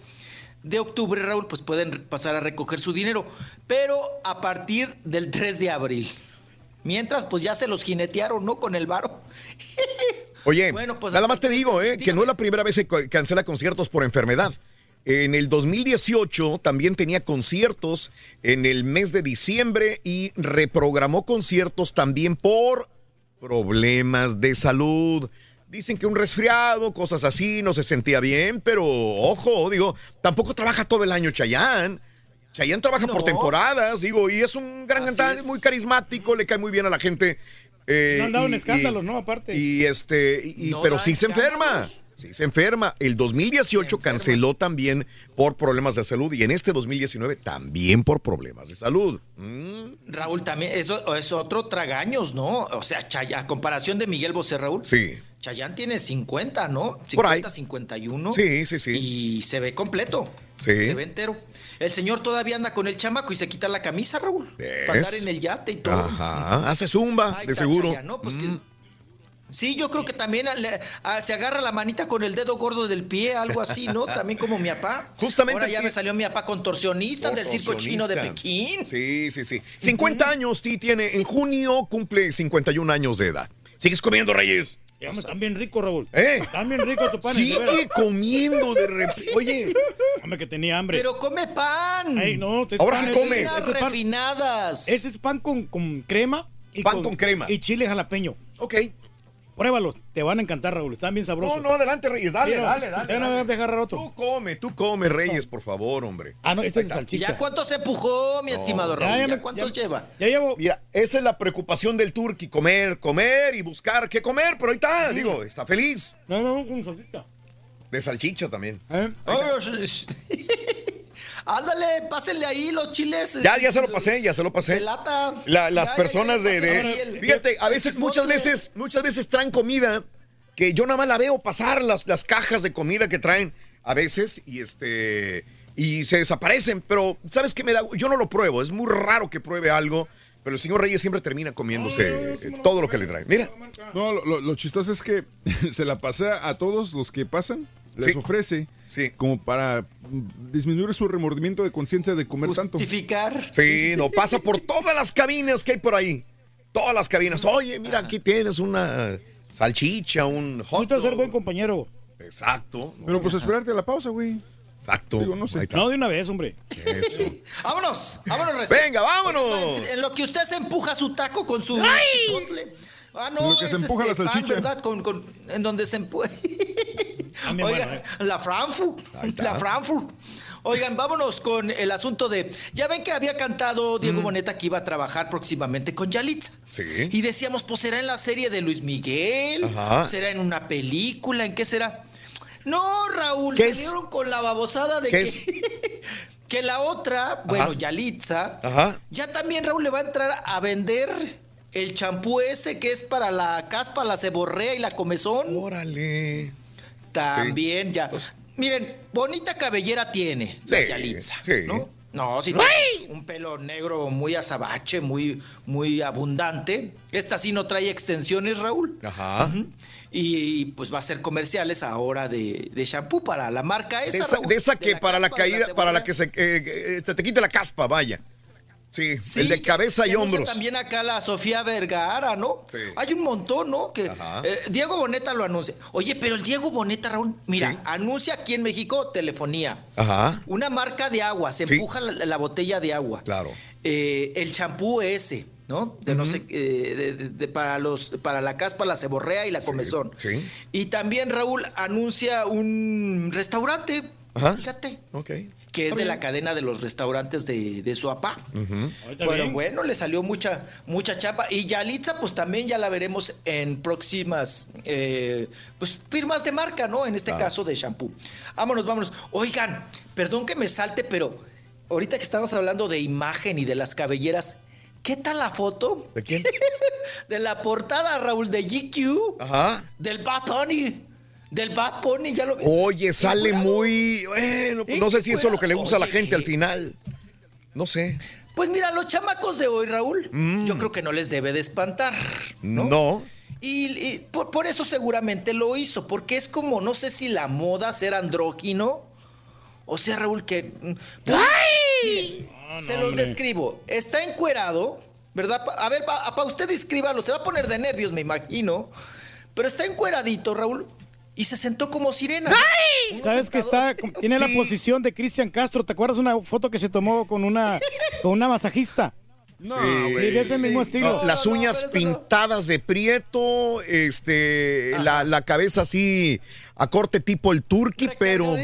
de octubre, Raúl, pues pueden pasar a recoger su dinero, pero a partir del 3 de abril. Mientras, pues ya se los jinetearon, ¿no? Con el varo. Oye, Bueno, pues nada más te digo, eh, que no es la primera vez que cancela conciertos por enfermedad. En el 2018 también tenía conciertos en el mes de diciembre y reprogramó conciertos también por problemas de salud. Dicen que un resfriado, cosas así, no se sentía bien, pero ojo, digo, tampoco trabaja todo el año Chayán. Chayán trabaja por temporadas, digo, y es un gran cantante, es. muy carismático, le cae muy bien a la gente. eh, No han dado y- en escándalos, y- ¿no? Aparte. y este, y- No pero sí se enferma. Sí se enferma. El 2018 canceló también por problemas de salud y en este 2019 también por problemas de salud. Mm, Raúl, también, eso es otro tragaños, ¿no? O sea, Chaya- a comparación de Miguel Bosé, Raúl. sí. Chayán tiene 50, ¿no? 50, Por ahí. 51. Sí, sí, sí. Y se ve completo. Sí. Se ve entero. El señor todavía anda con el chamaco y se quita la camisa, Raúl. ¿Ves? Para andar en el yate y todo. Ajá. Hace zumba, de seguro. ¿no? Pues que- Mm, Sí, yo creo que también le- ah, se agarra la manita con el dedo gordo del pie, algo así, ¿no? También como mi papá. Justamente Ahora ya me salió mi papá contorsionista del circo chino de. Pekín. Sí, sí, sí. 50 años, Ti tiene. En junio cumple 51 años de edad. ¿Sigues comiendo, Reyes? Ya, Están bien ricos, Raúl. ¿Eh? Están bien ricos tu pan. Sigue comiendo de repente. Oye. Hombre, que tenía hambre. Pero come pan. Ay, no, te- ¿Ahora es- comes? este pan- refinadas. Ese es pan con, con crema. Y Pan con crema. Y chile jalapeño. Ok. Pruébalos, te van a encantar, Raúl. Están bien sabrosos. No, no, adelante, Reyes. Dale, Sí, no, dale, dale. ya no dale. voy a dejar otro. Tú come, tú come, Reyes, por favor, hombre. Ah, no, este es de ¿Ya salchicha. cuánto se empujó, mi estimado Raúl? ya ¿Ya, cuántos ya- lleva? Ya llevo. Mira, esa es la preocupación del turqui, comer, comer y buscar qué comer, pero ahí está, digo, está feliz. No, no, con salchicha. De salchicha también. ¿Eh? Ándale, pásenle ahí los chiles. Ya, ya se lo pasé, ya se lo pasé. Lata. La- las Ya, personas ya, de, el- fíjate, a veces, muchas veces, muchas veces traen comida que yo nada más la veo pasar las, las cajas de comida que traen a veces y este y se desaparecen, pero sabes qué me da, yo no lo pruebo, es muy raro que pruebe algo, pero el señor Reyes siempre termina comiéndose eh, todo lo que le traen. Mira, No, lo, lo- lo chistoso es que se la pasea a todos los que pasan, les Sí. ofrece Sí. como para disminuir su remordimiento de conciencia de comer tanto. Justificar. sí, no pasa por todas las cabinas que hay por ahí. Todas las cabinas. Oye, mira, aquí tienes una salchicha, un hot Necesitas ser dog. buen compañero. Exacto. Pero pues esperarte a la pausa, güey. Exacto. Digo, no sé. De una vez, hombre. Eso. Vámonos, vámonos. recién. Venga, vámonos. En lo que usted se empuja su taco con su ¡Ay! chipotle. Ah, no, lo que se es empuja este la pan, salchicha. ¿verdad? Con, con- en donde se empuja. Mi Oigan, hermano, la Frankfurt. La Frankfurt. Oigan, vámonos con el asunto de. Ya ven que había cantado Diego Boneta que iba a trabajar próximamente con Yalitza. Sí. Y decíamos, pues será en la serie de Luis Miguel, Ajá. será en una película, ¿en qué será? No, Raúl, ¿Qué es? salieron con la babosada de ¿Qué que, es? que la otra, bueno, Ajá. Yalitza, Ajá. ya también Raúl le va a entrar a vender el champú ese que es para la caspa, la ceborrea y la comezón. Órale. También ya. Miren, bonita cabellera tiene la Sí, Yalitza, sí. ¿no? No, tiene un pelo negro muy azabache, muy, muy abundante. Esta sí no trae extensiones, Raúl. Ajá. Y pues va a hacer comerciales ahora de, de shampoo para la marca esa. De esa, Raúl, de esa de que para la caspa, caída, para la que se, eh, eh, se te quite la caspa, vaya. Sí, Sí, el de cabeza y que hombros. También acá la Sofía Vergara, ¿no? Sí. Hay un montón, ¿no? Que eh, Diego Boneta lo anuncia. Oye, pero el Diego Boneta, Raúl, mira, Sí. anuncia aquí en México telefonía. Ajá. Una marca de agua, se empuja la, la botella de agua. Claro. Eh, el champú ese, ¿no? De no sé, eh, de- de- de- para los, para la caspa, la ceborrea y la comezón. Sí. Y también Raúl anuncia un restaurante, Ajá. fíjate, Ok. Que es de la cadena de los restaurantes de, de Suapá. Pero bien. bueno, le salió mucha, mucha chapa. Y Yalitza, pues también ya la veremos en próximas eh, pues, firmas de marca, ¿no? En este caso de shampoo. Vámonos, vámonos. Oigan, perdón que me salte, pero ahorita que estamos hablando de imagen y de las cabelleras, ¿qué tal la foto? ¿De quién? de la portada, Raúl, de GQ, Ajá. del Bad Bunny. Del Bad Bunny, ya lo vi. Oye, sale muy. Bueno, pues no sé si eso es lo que le gusta a la gente al final. No sé. Pues mira, los chamacos de hoy, Raúl, Mm. yo creo que no les debe de espantar. ¿no? No. Y, y por, por eso seguramente lo hizo, porque es como, no sé si la moda ser andrógino, o sea, Raúl, que... mm, miren, se los hombre. describo. Está encuerado, ¿verdad? A ver, para usted descríbalo, se va a poner de nervios, me imagino, pero está encueradito, Raúl, y se sentó como sirena. Unos ¿Sabes que está? Tiene la Sí. posición de Cristian Castro. ¿Te acuerdas una foto que se tomó con una, con una masajista? No, Sí, güey. de ese mismo estilo. No, Las uñas no. pintadas de prieto, este, la, la cabeza así a corte tipo el turqui, pero,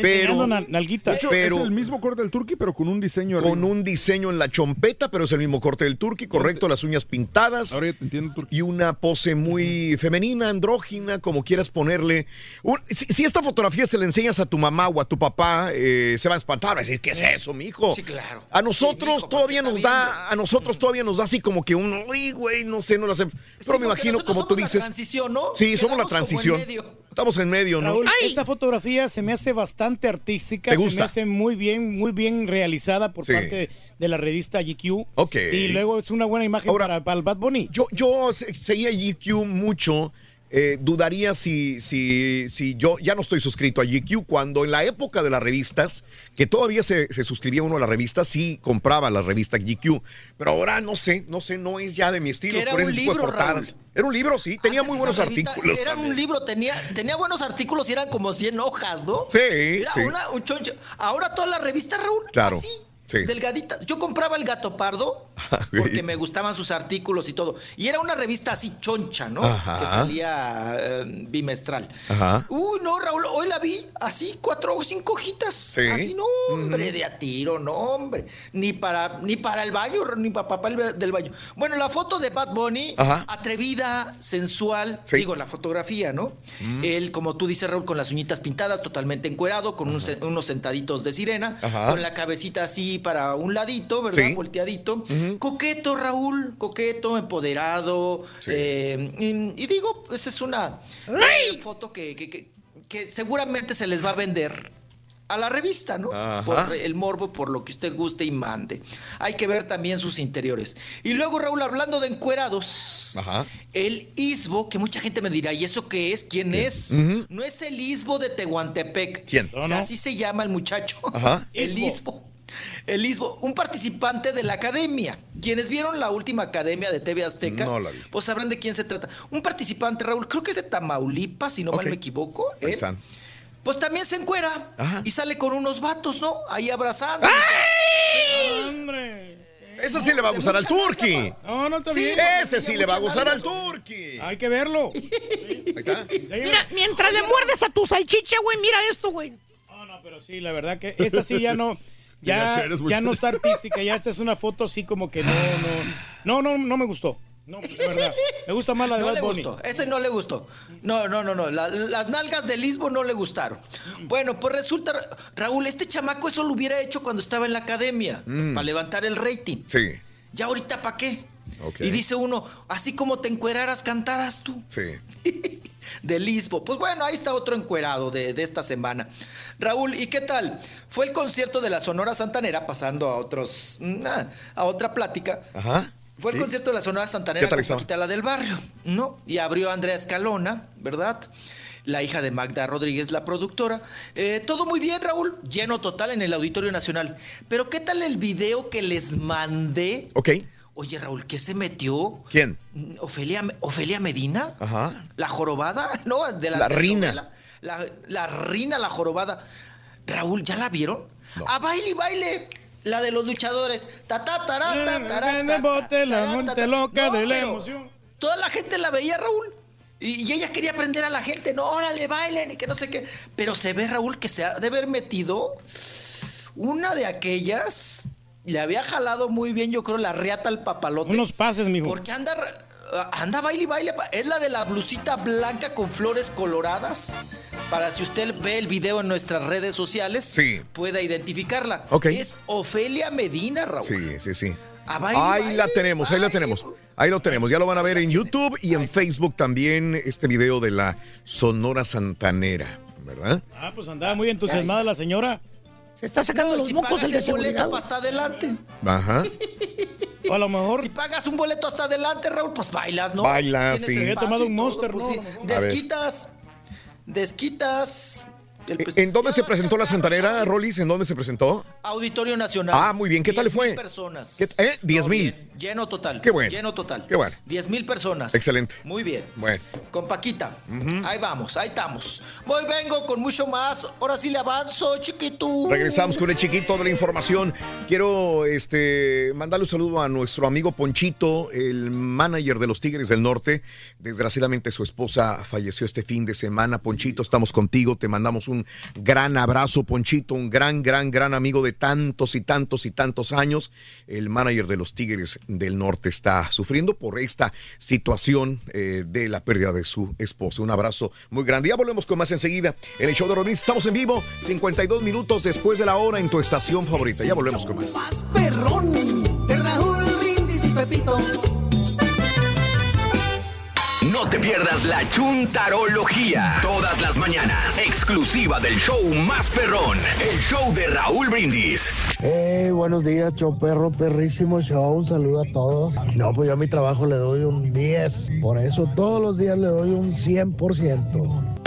pero, nalguita. De hecho, pero- es el mismo corte del turqui, pero con un diseño con arriba. un diseño en la chompeta, pero es el mismo corte del turqui, correcto, las uñas pintadas. Ahora ya te entiendo, turqui. y una pose muy femenina, andrógina, como quieras ponerle. Un- si, si esta fotografía se la enseñas a tu mamá o a tu papá, eh, se va a espantar, va a decir, ¿qué es eso, mijo? Sí, claro. A nosotros Sí, mijo, todavía nos ¿qué está da, a nosotros todavía nos da así como que un, uy, güey, no sé, no lo sé. Pero Sí, me imagino, como tú somos la dices. transición, ¿no? Sí, somos la transición. medio. Estamos en medio, ¿no? Raúl, esta fotografía se me hace bastante artística, ¿Te se me hace muy bien, muy bien realizada por Sí. parte de la revista GQ. Ok. Y luego es una buena imagen Ahora- para, para el Bad Bunny. Yo, yo se- seguía GQ mucho eh, dudaría si, si, si yo ya no estoy suscrito a GQ, cuando en la época de las revistas, que todavía se, se suscribía uno a las revistas, sí compraba la revista GQ, pero ahora no sé, no sé, no es ya de mi estilo. Era por un libro, portadas. Era un libro, sí, tenía Antes muy buenos revista artículos. Era un libro, tenía, tenía buenos artículos y eran como 100 hojas, ¿no? Sí, Era sí. una- un choncho. Ahora toda la revista, Raúl, Claro, así, sí. delgadita. Yo compraba el Gato Pardo porque me gustaban sus artículos y todo. Y era una revista así choncha, ¿no? Ajá. Que salía eh, bimestral. Ajá. Uy, no, Raúl, hoy la vi así, cuatro o cinco hojitas. Sí. Así, no, hombre, de a tiro, no, hombre. Ni para, ni para el baño, ni para papá el- del baño. Bueno, la foto de Bad Bunny, Ajá. atrevida, sensual, Sí. digo, la fotografía, ¿no? Mm. Él, como tú dices, Raúl, con las uñitas pintadas, totalmente encuerado, con un unos sentaditos de sirena, Ajá. con la cabecita así para un ladito, ¿verdad? Sí. Volteadito. Coqueto, Raúl, coqueto, empoderado. eh, y, y digo, pues es una foto que, que- que- que seguramente se les va a vender a la revista, ¿no? Ajá. Por el morbo, por lo que usted guste y mande. Hay que ver también sus interiores. Y luego, Raúl, hablando de encuerados, Ajá. el Isbo, que mucha gente me dirá, ¿y eso qué es? ¿Quién es? No es el Isbo de Tehuantepec. ¿Quién? O sea, así se llama el muchacho. Ajá. El Isbo. El Isbo, un participante de la academia. Quienes vieron la última academia de TV Azteca, No la vi. pues sabrán de quién se trata. Un participante, Raúl, creo que es de Tamaulipas, si no mal me equivoco. Paisano. pues también se encuera Ajá. y sale con unos vatos, ¿no? Ahí abrazando. ¡Hombre! Ese sí le va a gustar al Turqui. No, no está Sí, Ese sí le va a gustar al. Turqui. Hay que verlo. Ahí está. Mira, mientras le muerdes a tu salchicha, güey, mira esto, güey. No, no, pero sí, la verdad que esta sí ya no. Ya, ya no está artística, ya esta es una foto así como que no, no. No, no, no me gustó. No, de verdad. Me gusta más la de No Bad le Bunny. gustó, ese no le gustó. No, no, no, no. la- las nalgas de Lisbo no le gustaron. Bueno, pues resulta, Ra- Raúl, este chamaco eso lo hubiera hecho cuando estaba en la academia, Mm. para levantar el rating. Sí, Ya ahorita, ¿para qué? Ok. Y dice uno, así como te encueraras, cantaras tú. sí. de Lisbo. Pues bueno, ahí está otro encuerado de, de esta semana. Raúl, ¿y qué tal? Fue el concierto de la Sonora Santanera, pasando a otros, mm, ah, a otra plática. Ajá. Fue el concierto de la Sonora Santanera ¿Qué tal con? Paquita, la del barrio, ¿no? Y abrió Andrea Escalona, ¿verdad? La hija de Magda Rodríguez, la productora. Eh, todo muy bien, Raúl. Lleno total en el Auditorio Nacional. Pero ¿qué tal el video que les mandé? Ok. Oye, Raúl, ¿qué se metió? ¿Quién? ¿Ofelia, Ofelia Medina? Ajá. ¿La jorobada? No, de la, La rina. La, la, la rina, la jorobada. Raúl, ¿ya la vieron? A baile y baile. La de los luchadores. Ta, ta, tará, ta, tará, De ta, bote, la monte ta. loca No, de la pero emoción. Toda la gente la veía, Raúl. Y, y ella quería aprender a la gente. No, órale, bailen y que no sé qué. Pero se ve, Raúl, que se ha de haber metido una de aquellas. Le había jalado muy bien, yo creo, la reata al papalote. Unos pases, mijo. Porque anda, anda baile y baile. Es la de la blusita blanca con flores coloradas. Para si usted ve el video en nuestras redes sociales, Sí. pueda identificarla. Ok. Es Ofelia Medina, Raúl. Sí, sí, sí. A baile, Ahí baile, la tenemos, ahí la tenemos. Ahí lo tenemos. Ya lo van a ver en YouTube y en Facebook también este video de la Sonora Santanera, ¿verdad? Ah, pues andaba muy entusiasmada la señora. Se está sacando No, los si mocos el de seguridad. hasta adelante. Ajá. O a lo mejor. Si pagas un boleto hasta adelante, Raúl, pues bailas, ¿no? Bailas, Tienes sí. Había tomado un todo, Monster, pues ¿no? Desquitas. Desquitas. ¿En dónde se presentó la Santanera. Rolis? ¿En dónde se presentó? Auditorio Nacional. Ah, muy bien. ¿Qué tal le 10,000 fue? personas. ¿Qué- eh? 10,000. No, bien. Lleno total. Qué bueno. Lleno total. Qué bueno. 10 mil personas. Excelente. Muy bien. Bueno. Con Paquita. Ahí vamos, ahí estamos. Voy, vengo con mucho más. Ahora sí le avanzo, chiquito. Regresamos con el chiquito de la información. Quiero este, mandarle un saludo a nuestro amigo Ponchito, el manager de los Tigres del Norte. Desgraciadamente su esposa falleció este fin de semana. Ponchito, estamos contigo. Te mandamos un gran abrazo, Ponchito, un gran, gran, gran amigo de tantos y tantos y tantos años. El manager de los Tigres del Norte está sufriendo por esta situación eh, de la pérdida de su esposa. Un abrazo muy grande. Ya volvemos con más enseguida. En el show de Rodríguez estamos en vivo, 52 minutos después de la hora en tu estación favorita. Ya volvemos con más. Perrón de Brindis y Pepito. No te pierdas la chuntarología. Todas las mañanas. Exclusiva del show más perrón. El show de Raúl Brindis. Eh, buenos días, show perro, perrísimo show. Un saludo a todos. No, pues yo a mi trabajo le doy un 10. Por eso todos los días le doy un 100%.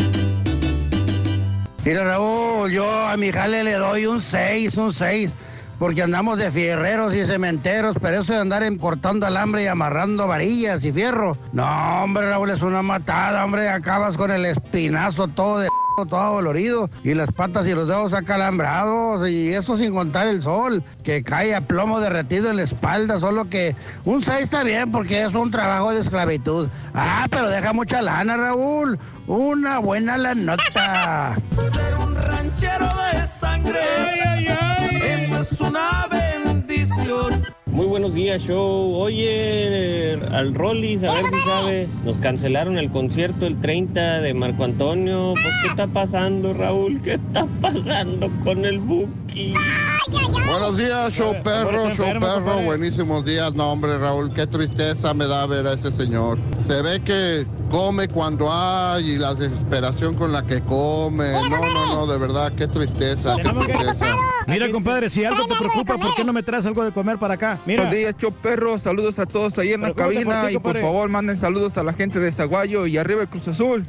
Mira, Raúl, yo a mi jale le doy un 6, un 6, porque andamos de fierreros y cementeros, pero eso de andar cortando alambre y amarrando varillas y fierro. No, hombre, Raúl, es una matada, hombre, acabas con el espinazo todo de todo dolorido y las patas y los dedos acalambrados y eso sin contar el sol que cae a plomo derretido en la espalda solo que un 6 está bien porque es un trabajo de esclavitud ah pero deja mucha lana Raúl una buena la nota Ser un ranchero de sangre. Es una bendición. Muy buenos días, show. Oye, al Rollis, a ver si sabe. Nos cancelaron el concierto el 30 de Marco Antonio. Pues, ¿qué está pasando, Raúl? ¿Qué está pasando con el Buki? Buenos días, show perro, show perro, buenísimos días. No, hombre, Raúl, qué tristeza me da ver a ese señor. Se ve que come cuando hay y la desesperación con la que come. No, no, no, de verdad, qué tristeza, qué tristeza. Mira, compadre, si algo te preocupa, ¿por qué no me traes algo de comer para acá? Mira. Buenos días, show perro. Saludos a todos ahí en la Preocúpate por cabina. y por favor, manden saludos a la gente de Zaguayo y arriba el Cruz Azul.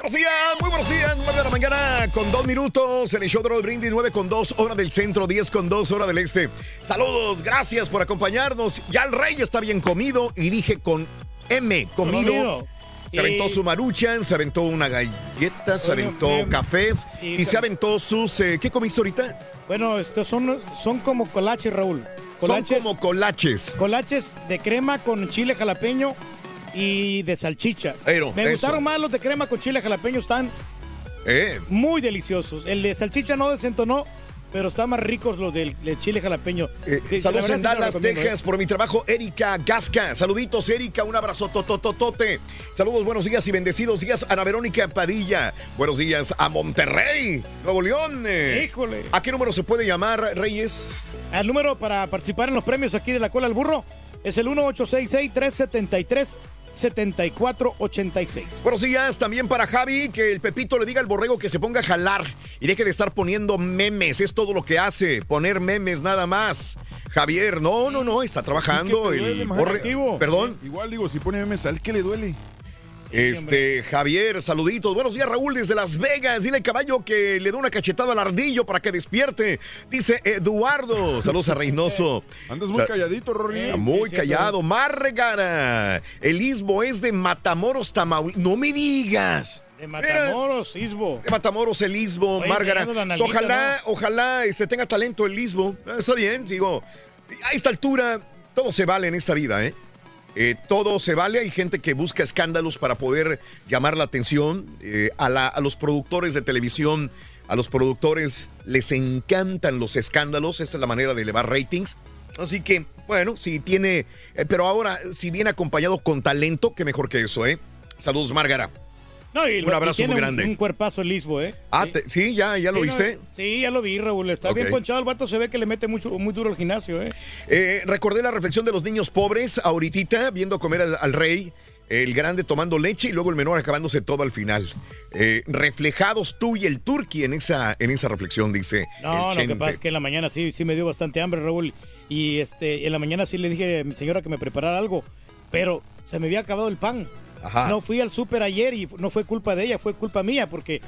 Buenos días, muy buenos días, 9 de la mañana con dos minutos en el show de Roll Brindis, 9 con 2, hora del centro, 10 con 2, hora del este. Saludos, gracias por acompañarnos. Ya el rey está bien comido y dije con M, comido. Comido. Se aventó su maruchan, se aventó una galleta, se aventó cafés y y se aventó sus... eh, ¿Qué comiste ahorita? Bueno, estos son, son como colaches, Raúl. Son como colaches. colaches de crema con chile jalapeño y de salchicha. Pero, Me eso. gustaron más los de crema con chile jalapeño, están Eh, muy deliciosos. El de salchicha no desentonó, pero están más ricos los del, del chile jalapeño. Eh, Sí, saludos en Dallas, recomiendo, Texas, ¿eh? por mi trabajo, Erika Gasca. Saluditos, Erika, un abrazo totototote. Saludos, buenos días y bendecidos días a Ana Verónica Padilla. Buenos días a Monterrey, Nuevo León. Eh, Híjole. ¿A qué número se puede llamar, Reyes? El número para participar en los premios aquí de la cola al burro es el 1866-373-7486. Buenos días también para Javi, que el Pepito le diga al borrego que se ponga a jalar y deje de estar poniendo memes. Es todo lo que hace, poner memes nada más. Javier, no, no, no, está trabajando. ¿Qué te el? Perdón. Igual digo, si pone memes, ¿al qué le duele? Este, Javier, saluditos. Buenos días, Raúl, desde Las Vegas. Dile al caballo que le dé una cachetada al ardillo para que despierte. Dice Eduardo. Saludos a Reynoso. Andas muy calladito, Rory. Está Muy callado. Márgara. El Isbo es de Matamoros, Tamaulipas. No me digas. De Matamoros, Isbo. De Matamoros, el Lisbo, Oye, Márgara. Ojalá, ojalá este, tenga talento el Lisbo. Ah, Está bien, digo. A esta altura, todo se vale en esta vida, ¿eh? Eh, todo se vale, hay gente que busca escándalos para poder llamar la atención. Eh, a, los productores de televisión, a los productores les encantan los escándalos, esta es la manera de elevar ratings. Así que, bueno, si tiene, eh, pero ahora, si viene acompañado con talento, qué mejor que eso, ¿eh? Saludos, Márgara. No, y Un y abrazo tiene muy grande. Un, cuerpazo el Lisbo, ¿eh? Ah, te- sí, ya, ya lo Sí, no, viste. sí, ya lo vi, Raúl. Está bien ponchado el vato, se ve que le mete mucho, muy duro al gimnasio, ¿eh? Eh, recordé la reflexión de los niños pobres ahorita, viendo comer al, al rey, el grande tomando leche y luego el menor acabándose todo al final. Eh, reflejados tú y el turqui en esa, en esa reflexión, dice. No, el lo que pasa es que en la mañana sí, sí me dio bastante hambre, Raúl. Y este, en la mañana sí le dije a mi señora que me preparara algo, pero se me había acabado el pan. Ajá. No fui al súper ayer y no fue culpa de ella, fue culpa mía, porque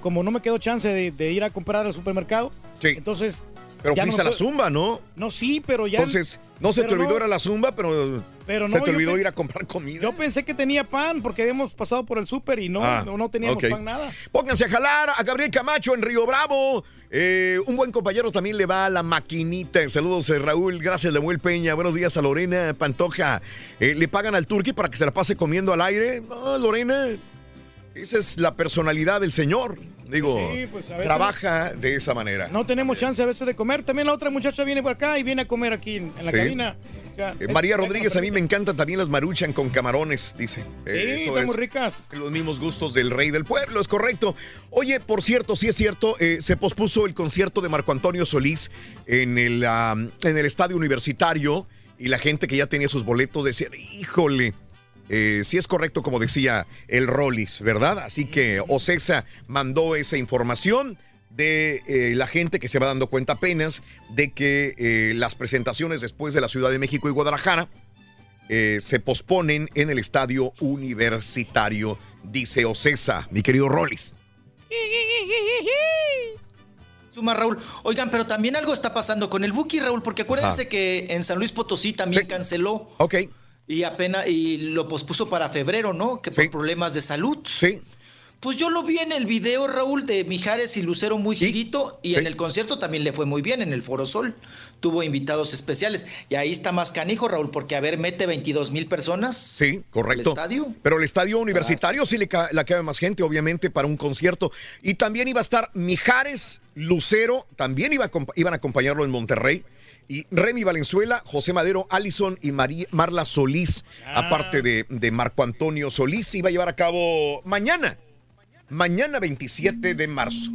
como no me quedó chance de, de ir a comprar al supermercado, entonces... Pero ya fuiste no a la zumba, ¿no? No, sí, pero ya... Entonces, no se te olvidó no- ir a la zumba, pero, Pero se no, te yo olvidó ir a comprar comida. Yo pensé que tenía pan porque habíamos pasado por el súper y no, Ah, no, no teníamos pan nada. Pónganse a jalar a Gabriel Camacho en Río Bravo. Eh, un buen compañero también le va a la maquinita. Saludos, eh, Raúl. Gracias, Lemuel Peña. Buenos días a Lorena Pantoja. Eh, ¿Le pagan al turqui para que se la pase comiendo al aire? No, Lorena. Esa es la personalidad del señor. Digo, Sí, pues, veces- trabaja de esa manera. No tenemos chance a veces de comer. También la otra muchacha viene por acá y viene a comer aquí en, en la Sí. cabina. O sea, Eh, María Rodríguez, a mí me encantan también las maruchan con camarones, dice. Eh, Sí, eso están muy ricas. Los mismos gustos del rey del pueblo, es correcto. Oye, por cierto, sí es cierto, eh, se pospuso el concierto de Marco Antonio Solís en el, en el estadio universitario. y la gente que ya tenía sus boletos decía, híjole, eh, si es correcto como decía el Rollis, ¿verdad? Así que Ocesa mandó esa información de eh, la gente que se va dando cuenta apenas de que eh, las presentaciones después de la Ciudad de México y Guadalajara eh, se posponen en el estadio universitario, dice Ocesa, mi querido Rollis. Suma Raúl. Oigan, pero también algo está pasando con el Buki, Raúl, porque acuérdense Ah. que en San Luis Potosí también canceló. Ok. Y apenas, y lo pospuso para febrero, ¿no? Que por problemas de salud. Sí. Pues yo lo vi en el video, Raúl, de Mijares y Lucero muy girito, y en el concierto también le fue muy bien, en el Foro Sol. Tuvo invitados especiales. Y ahí está más canijo, Raúl, porque a ver, mete 22 mil personas. Sí, correcto. ¿El estadio? Pero el estadio universitario sí le, ca- le cabe más gente, obviamente, para un concierto. Y también iba a estar Mijares, Lucero, también iba a iban a acompañarlo en Monterrey. Y Remy Valenzuela, José Madero, Allison y María, Marla Solís, aparte de, de Marco Antonio Solís, se iba a llevar a cabo mañana. Mañana 27 de marzo.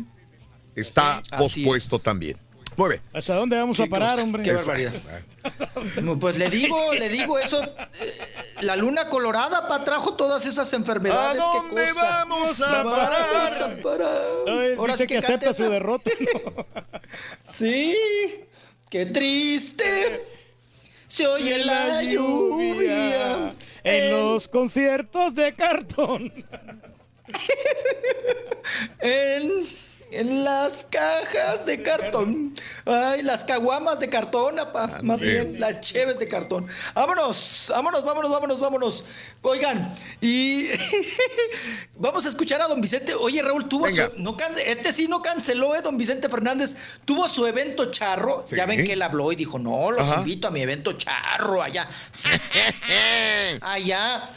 Está así pospuesto es. también. Muy bien. ¿Hasta dónde vamos a Qué parar, hombre? qué barbaridad. Pues le digo, le digo eso. eh, La luna colorada pa, trajo todas esas enfermedades. ¿A qué dónde cosa. vamos a parar? Vamos a parar. Ahora dice sí que cante acepta su esa. derrota. Sí, qué triste. Se oye la lluvia. en los conciertos de cartón. En, en las cajas de cartón. Ay, las caguamas de cartón, apa. Más bien, las cheves de cartón. Vámonos, vámonos, vámonos, vámonos, vámonos. Oigan, y vamos a escuchar a don Vicente. Oye, Raúl, tuvo Venga. su- no cance- este sí no canceló, ¿eh? Don Vicente Fernández. Tuvo su evento charro. Sí. Ya ven que él habló y dijo, no, los Ajá. invito a mi evento charro allá. allá,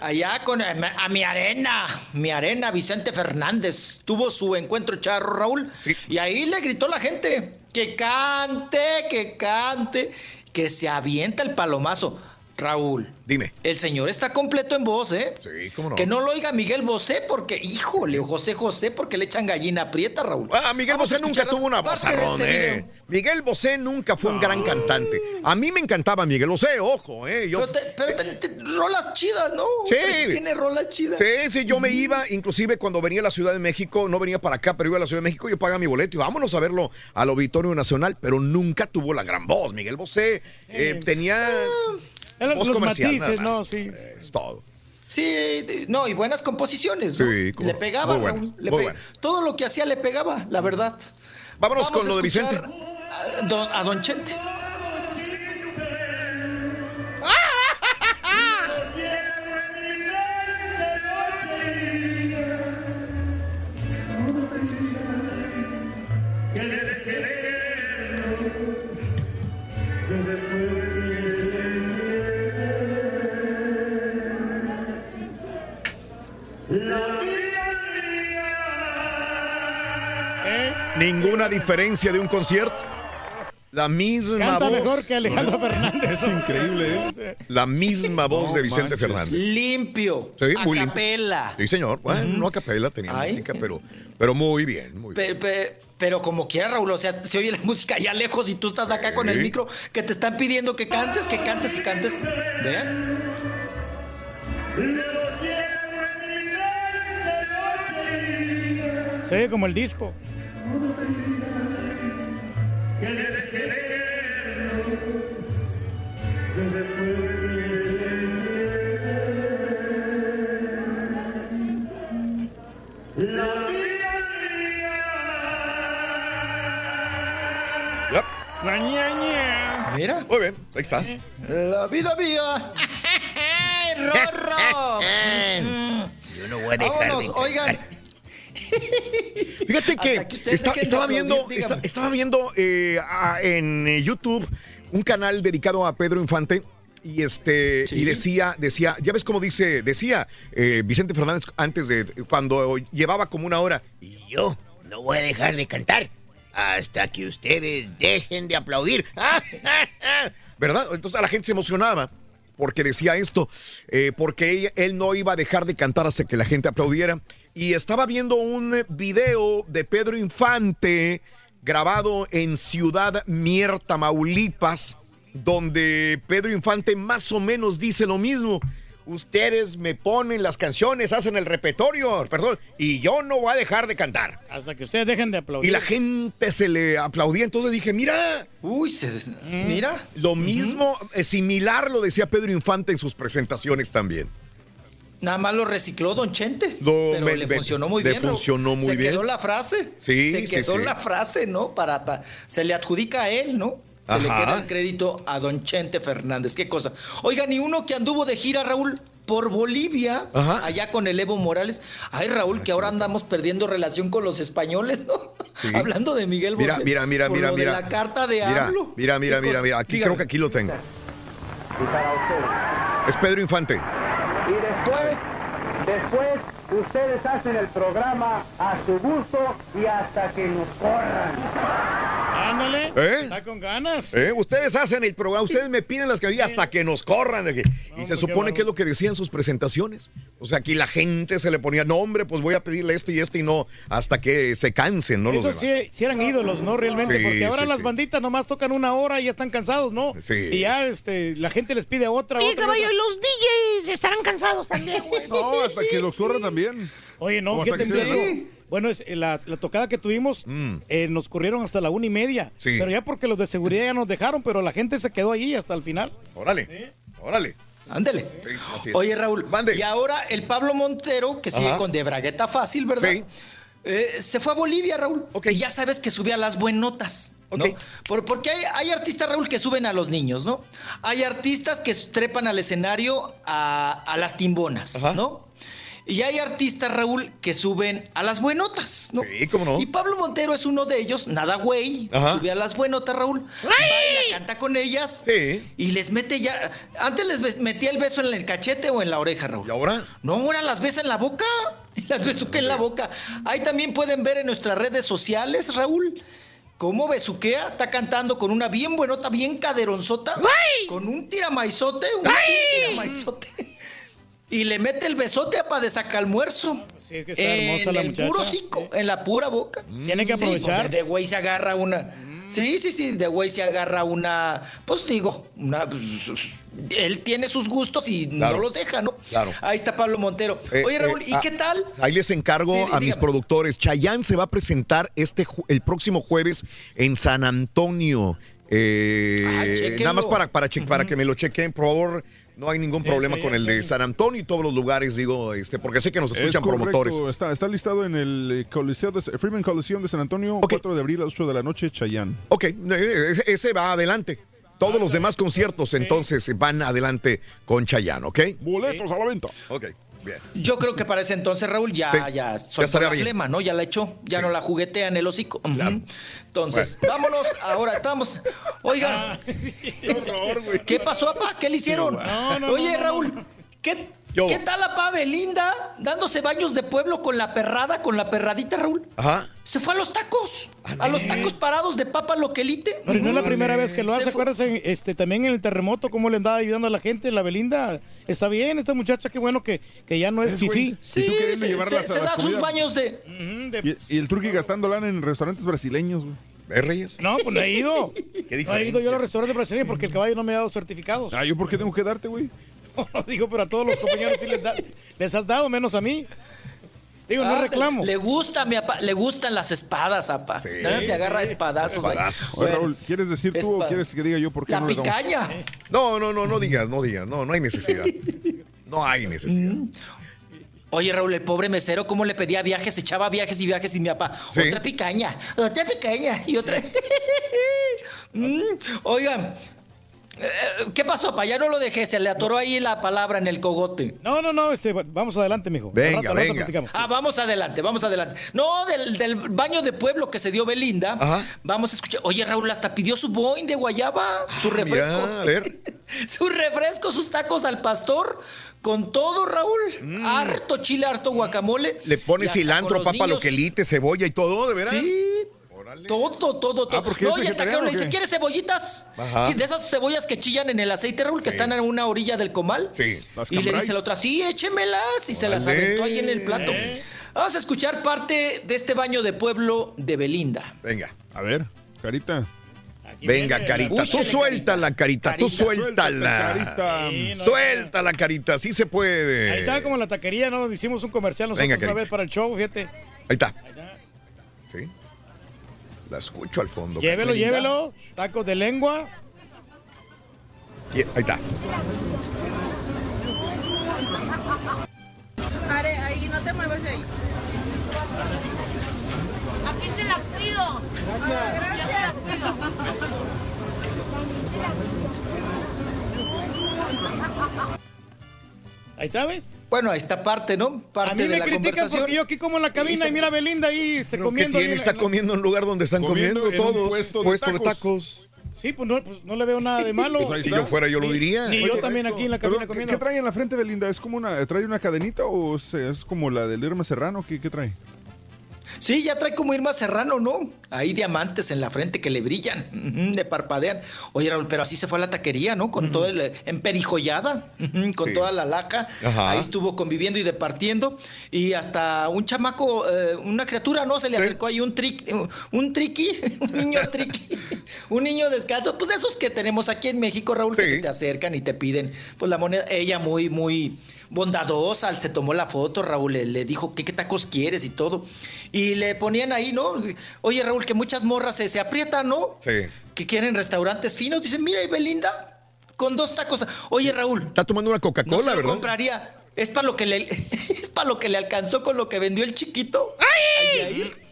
allá con a mi arena, mi arena, Vicente Fernández. Tuvo su encuentro charro, Raúl. Y ahí le gritó la gente que cante, que cante, que se avienta el palomazo. Raúl. Dime. El señor está completo en voz, ¿eh? Sí, cómo no. Que no lo oiga Miguel Bosé porque, híjole, José José, porque le echan gallina prieta, Raúl. Ah, Miguel Vamos Bosé nunca tuvo una voz este eh. Miguel Bosé nunca fue un gran cantante. A mí me encantaba Miguel Bosé, ojo, ¿eh? Yo, Pero, te- pero te- te- rolas chidas, ¿no? Sí. Tiene rolas chidas. Sí, sí, yo me iba, inclusive cuando venía a la Ciudad de México, no venía para acá, pero iba a la Ciudad de México, yo pagaba mi boleto y vámonos a verlo al Auditorio Nacional, pero nunca tuvo la gran voz. Miguel Bosé eh, tenía Eran voz los comercial. nada matices, más. ¿no? Sí. Es todo. Sí, no, y buenas composiciones, ¿no? Sí, cómo le pegaba, Muy buenas, le muy pe-. Todo lo que hacía le pegaba, la verdad. Vámonos con a lo de Vicente. A don, a don Chente. Ninguna diferencia de un concierto. La misma Canta voz. mejor que Alejandro Fernández. Es increíble, ¿eh? La misma voz No de Vicente manches. Fernández. Limpio. Sí, a muy limpio. capela. Sí, señor. Bueno, no a capela, tenía Ay. música, pero, pero muy bien, muy bien. Pe- pe- pero como quiera, Raúl, o sea, se oye la música allá lejos y tú estás acá con el micro que te están pidiendo que cantes, que cantes, que cantes. ¿Vean? Se oye como el disco. Yep. La ña, ña. Mira. Muy bien, ahí está. La vida mía. ¡Rorro! Yo no voy a dejar Vámonos, de oigan. Fíjate que, está- estaba, aplaudir, viendo, estaba viendo eh, a- en eh, YouTube un canal dedicado a Pedro Infante y este y decía decía ya ves cómo dice decía eh, Vicente Fernández antes de cuando llevaba como una hora Y yo no voy a dejar de cantar hasta que ustedes dejen de aplaudir. ¿verdad? Entonces a la gente se emocionaba porque decía esto, eh, porque él no iba a dejar de cantar hasta que la gente aplaudiera. Y estaba viendo un video de Pedro Infante grabado en Ciudad Mier, Tamaulipas, donde Pedro Infante más o menos dice lo mismo. Ustedes me ponen las canciones, hacen el repertorio, perdón, y yo no voy a dejar de cantar. Hasta que ustedes dejen de aplaudir. Y la gente se le aplaudía, entonces dije, mira. Uy, se des- mira. Lo mismo, eh, similar lo decía Pedro Infante en sus presentaciones también. Nada más lo recicló Don Chente. Pero me- le funcionó muy le bien. Raúl. funcionó muy se bien. quedó la frase. Sí, Se quedó sí. la frase, ¿no? Para, pa- se le adjudica a él, ¿no? Se le queda el crédito a Don Chente Fernández. Qué cosa. Oigan, y uno que anduvo de gira, Raúl, por Bolivia, Ajá. allá con el Evo Morales. Ay, Raúl, que ahora andamos perdiendo relación con los españoles, ¿no? Sí. Hablando de Miguel Bosé. Mira, mira, mira, por mira, lo de mira. la carta de Mira, AMLO. mira, mira, mira, mira. Aquí Dígame. creo que aquí lo tengo. Y para ustedes. Es Pedro Infante. Después, ustedes hacen el programa a su gusto y hasta que nos corran. Ándale. ¿Eh? Está con ganas. ¿Eh? Ustedes hacen el programa, ustedes me piden las canciones hasta que nos corran. de aquí. y se supone que es lo que decían sus presentaciones. O sea, aquí la gente se le ponía, no, hombre, pues voy a pedirle este y este y no, hasta que se cansen, ¿no? Los demás. sí, sí eran ídolos, ¿no? Realmente, Sí, porque ahora sí, las sí. banditas nomás tocan una hora y ya están cansados, ¿no? Sí. Y ya este, la gente les pide otra, otra, caballo, otra. y los DJs estarán cansados también, güey. No, hasta que los corran también. Oye, no, O hasta fíjate, que sea- Pedro, Bueno, es, eh, la, la tocada que tuvimos eh, nos corrieron hasta la una y media. Mm. Sí. Pero ya porque los de seguridad ya nos dejaron, pero la gente se quedó ahí hasta el final. Órale, órale. Ándele. Sí. Oye, Raúl, y ahora el Pablo Montero, que sigue Ajá. con de bragueta fácil, ¿verdad? Sí. Eh, se fue a Bolivia, Raúl. Y ya sabes que sube a las buenotas. ¿no? Por- porque hay, hay artistas, Raúl, que suben a los niños, ¿no? Hay artistas que trepan al escenario a, a las timbonas, ¿no? Y hay artistas, Raúl, que suben a las buenotas, ¿no? Sí, cómo no. Y Pablo Montero es uno de ellos, nada güey, Ajá. sube a las buenotas, Raúl. Baila, canta con ellas. Y les mete ya. Antes les metía el beso en el cachete o en la oreja, Raúl. ¿Y ahora? No, ahora las besa en la boca. Las besuquea en la boca. Ahí también pueden ver en nuestras redes sociales, Raúl. Cómo besuquea, está cantando con una bien buenota, bien caderonzota. Con un tiramaizote, un tiramaizote. Y le mete el besote para de saca-almuerzo. Sí, es que está hermosa en la el muchacha. puro hocico, en la pura boca. Tiene que Sí, aprovechar. pues, de güey se agarra una. Sí, sí, sí, de güey se agarra una. Pues digo, una. Él tiene sus gustos y Claro. no los deja, ¿no? Claro. Ahí está Pablo Montero. Eh, Oye, Raúl, eh, ¿y ah, qué tal? Ahí les encargo Sí, a mis productores. Chayanne se va a presentar este el próximo jueves en San Antonio. Eh, Ah, nada más para, para, che- para que me lo chequen, por favor. No hay ningún problema sí, con el de San Antonio y todos los lugares, digo, este, porque sé que nos escuchan Es correcto, promotores. Está, está listado en el eh, Coliseo de, Freeman Coliseum de San Antonio, 4 de abril a las 8 de la noche, Chayán. Ok, eh, ese- va adelante. Todos los demás conciertos entonces van adelante con Chayanne, ¿ok? Boletos a la venta. Ok, bien. Yo creo que para ese entonces, Raúl, ya, Sí, ya ya soltó estaría la flema, ¿no? Ya la echó, ya no la juguetea en el hocico. Entonces, vámonos, ahora estamos. Oigan. ¿Qué pasó, papá? ¿Qué le hicieron? No, no, Oye, no, no, Raúl, ¿qué, ¿qué tal la pa Belinda dándose baños de pueblo con la perrada, con la perradita, Raúl? Ajá. Se fue a los tacos, a los tacos parados de papa loquelite. Pero no es la primera vez que lo hace, acuérdense, este, también en el terremoto, cómo le andaba ayudando a la gente, la Belinda. Está bien, esta muchacha, qué bueno que, que ya no es, Es, fifí. Sí, Y tú queriendo se, se- a se las da sus baños de... Y, y el turqui gastando lana en restaurantes brasileños, güey. ¿Ves, Reyes? No, pues no he ido. Qué No he ido yo a los restaurantes brasileños porque el caballo no me ha dado certificados. Ah, ¿yo por qué tengo que darte, güey? Digo, pero a todos los compañeros sí les, da- les has dado, menos a mí. Digo, no Ah, reclamo. Le gusta, mi papá, le gustan las espadas, apa. ¿Eh? Se agarra espadazos. ahí. Espadazos. Oye, Bueno, Raúl, ¿quieres decir tú o quieres que diga yo por qué La no le damos? picaña. No, no, no, no digas, no digas, no, no hay necesidad. No hay necesidad. Oye, Raúl, el pobre mesero, ¿cómo le pedía viajes? Echaba viajes y viajes y mi papá. Sí. Otra picaña, otra picaña y otra. Mm, Oigan, ¿qué pasó, papá? Ya no lo dejé, se le atoró ahí la palabra en el cogote. No, no, no, este, vamos adelante, mijo. Venga, rato- rato venga. Ah, vamos adelante, vamos adelante. No, del, del baño de pueblo que se dio Belinda. Ajá. Vamos a escuchar. Oye, Raúl, hasta pidió su boing de guayaba, su Ah, refresco. mira, a ver. su refresco, sus tacos al pastor, con todo, Raúl. Harto chile, harto guacamole. Mm. Le hasta cilantro, papa, niños. loquelite, cebolla y todo, ¿de veras? Sí. Todo, todo, todo. Ah, ¿porque no, es y el taquero vegetariano le o dice? ¿quieres cebollitas? Ajá. De esas cebollas que chillan en el aceite, Raúl, que Sí. están en una orilla del comal. Sí. Las Y le dice la otra, sí, échemelas. Y se las aventó ahí en el plato. Vamos a escuchar parte de este baño de pueblo de Belinda. Venga. A ver, carita. Venga, carita, tú suelta la carita, tú suéltala. carita. Sí, no, Suelta la carita, sí se puede. Ahí está como en la taquería, ¿no? Hicimos un comercial nosotros Venga, una vez para el show, fíjate. Ahí está. Sí. La escucho al fondo. Llévelo, Carmelita. llévelo. Tacos de lengua. Ahí está. Are, ahí no te muevas de ahí. Aquí te la cuido. Gracias. Yo te la cuido. Ahí está, ¿ves? Bueno, esta parte, ¿no? Parte A mí de me la critican conversación. porque yo aquí como en la cabina y mira a Belinda ahí este, ¿Pero qué comiendo. tiene? en- Está en la- comiendo en un lugar donde están comiendo, Comiendo en un todos. puesto de tacos. Sí, pues no, pues no le veo nada de malo. Pues ahí Si yo fuera, yo lo diría. Ni yo también aquí en la Pero, cabina ¿qué, comiendo. qué trae en la frente Belinda? ¿Es como una, trae una cadenita o es, es como la del Irma Serrano? ¿Qué, qué trae? Sí, ya trae como Irma Serrano, ¿no? Ahí diamantes en la frente que le brillan, le parpadean. Oye, Raúl, pero así se fue a la taquería, ¿no? Con todo el emperijollada, ujú, con Sí. toda la laja. Ajá. Ahí estuvo conviviendo y departiendo. Y hasta un chamaco, eh, una criatura, ¿no? Se le acercó ahí un triqui, un triqui, un niño triqui, un niño descalzo. Pues esos que tenemos aquí en México, Raúl, que se te acercan y te piden, pues la moneda. Ella muy, muy bondadosa, se tomó la foto, Raúl, le, le dijo ¿qué, qué tacos quieres y todo. Y le ponían ahí, ¿no? Oye, Raúl, que muchas morras se, se aprietan, ¿no? Sí. Que quieren restaurantes finos. Dicen, mira, y Belinda, con dos tacos. Oye, Raúl. Está tomando una No Coca-Cola, lo ¿verdad? compraría. Es para lo que le es para lo que le alcanzó con lo que vendió el chiquito. Ay, ay.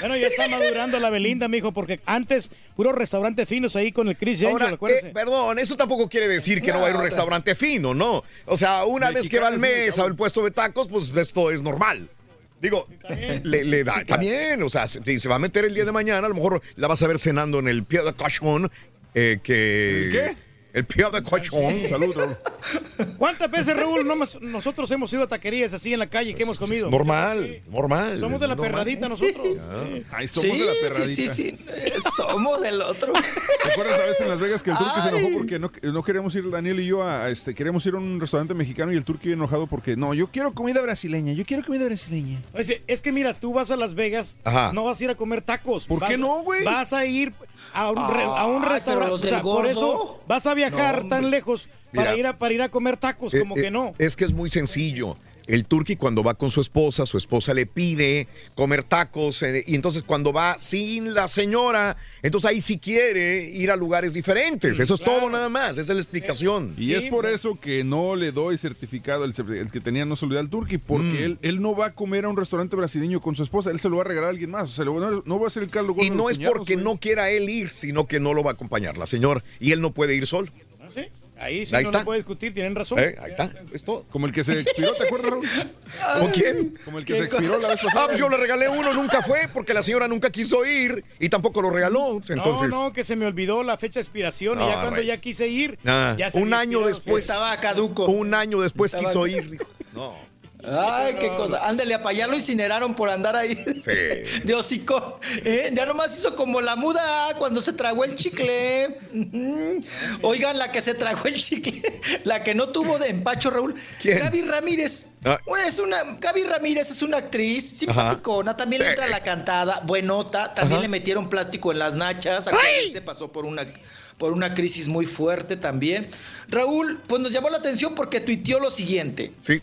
Bueno, ya está madurando la Belinda, mijo, porque antes puros restaurantes finos ahí con el Chris Angel, Ahora, eh, perdón, eso tampoco quiere decir que no, va a ir un restaurante fino, ¿no? O sea, una vez que va al mes a un puesto de tacos, pues esto es normal. Digo, le, le da, Sí, claro. también, o sea, si se va a meter el día de mañana, a lo mejor la vas a ver cenando en el Pie de Cochon, eh, que... ¿El qué? El Pie de Cochon. Salud, Raúl. ¿Cuántas veces, Raúl, no nosotros hemos ido a taquerías así en la calle que hemos comido? Normal, normal. Somos de la normal. perradita nosotros. Ay, somos de la perradita. Sí, sí, sí. Somos del otro. ¿Te acuerdas a veces en Las Vegas que el turqui se enojó porque no, no queríamos ir, Daniel y yo, a, este, queríamos ir a un restaurante mexicano y el turqui enojado porque no, yo quiero comida brasileña, yo quiero comida brasileña. Oye, es que mira, tú vas a Las Vegas, Ajá. no vas a ir a comer tacos. ¿Por Vas- qué no, güey? Vas a ir a un, re- a un pero restaurante. o sea, por eso vas a viajar No, tan lejos para Mira. ir a, para ir a comer tacos, Eh, como eh, que no. Es que es muy sencillo. El turqui cuando va con su esposa, su esposa le pide comer tacos eh, y entonces cuando va sin la señora, entonces ahí sí quiere ir a lugares diferentes. Eso es todo nada más, esa es la explicación. Y es por eso que no le doy certificado, el, que tenía no se lo al turqui, porque él, él no va a comer a un restaurante brasileño con su esposa, él se lo va a regalar a alguien más. O sea, no, no va a ser el caldo gordo Y no es cuñados, porque güey. no quiera él ir, sino que no lo va a acompañar la señora y él no puede ir solo. Ahí sí Ahí no está. lo puede discutir, tienen razón. Eh, ahí está, es todo. Como el que se expiró, ¿te acuerdas, Raúl? ¿Con quién? Como el que se expiró la vez pasada. Ah, pues yo le regalé uno, nunca fue, porque la señora nunca quiso ir y tampoco lo regaló. Entonces, No, no, que se me olvidó la fecha de expiración y No, ya cuando ya quise ir, Ah, ya se un año después. Estaba caduco. Un año después Estaba- quiso ir. dijo, No. Ay, qué cosa. Ándale, a allá lo incineraron por andar ahí de hocico. ¿eh? Ya nomás hizo como la muda cuando se tragó el chicle. Oigan, la que se tragó el chicle, la que no tuvo de empacho, Raúl. Gaby Ramírez. Ah. Una- es una, Gaby Ramírez es una actriz simpaticona, también le entra la cantada, buenota, también Ajá. le metieron plástico en las nachas, acuérdense, pasó por una, por una crisis muy fuerte también. Raúl, pues nos llamó la atención porque tuiteó lo siguiente. Sí.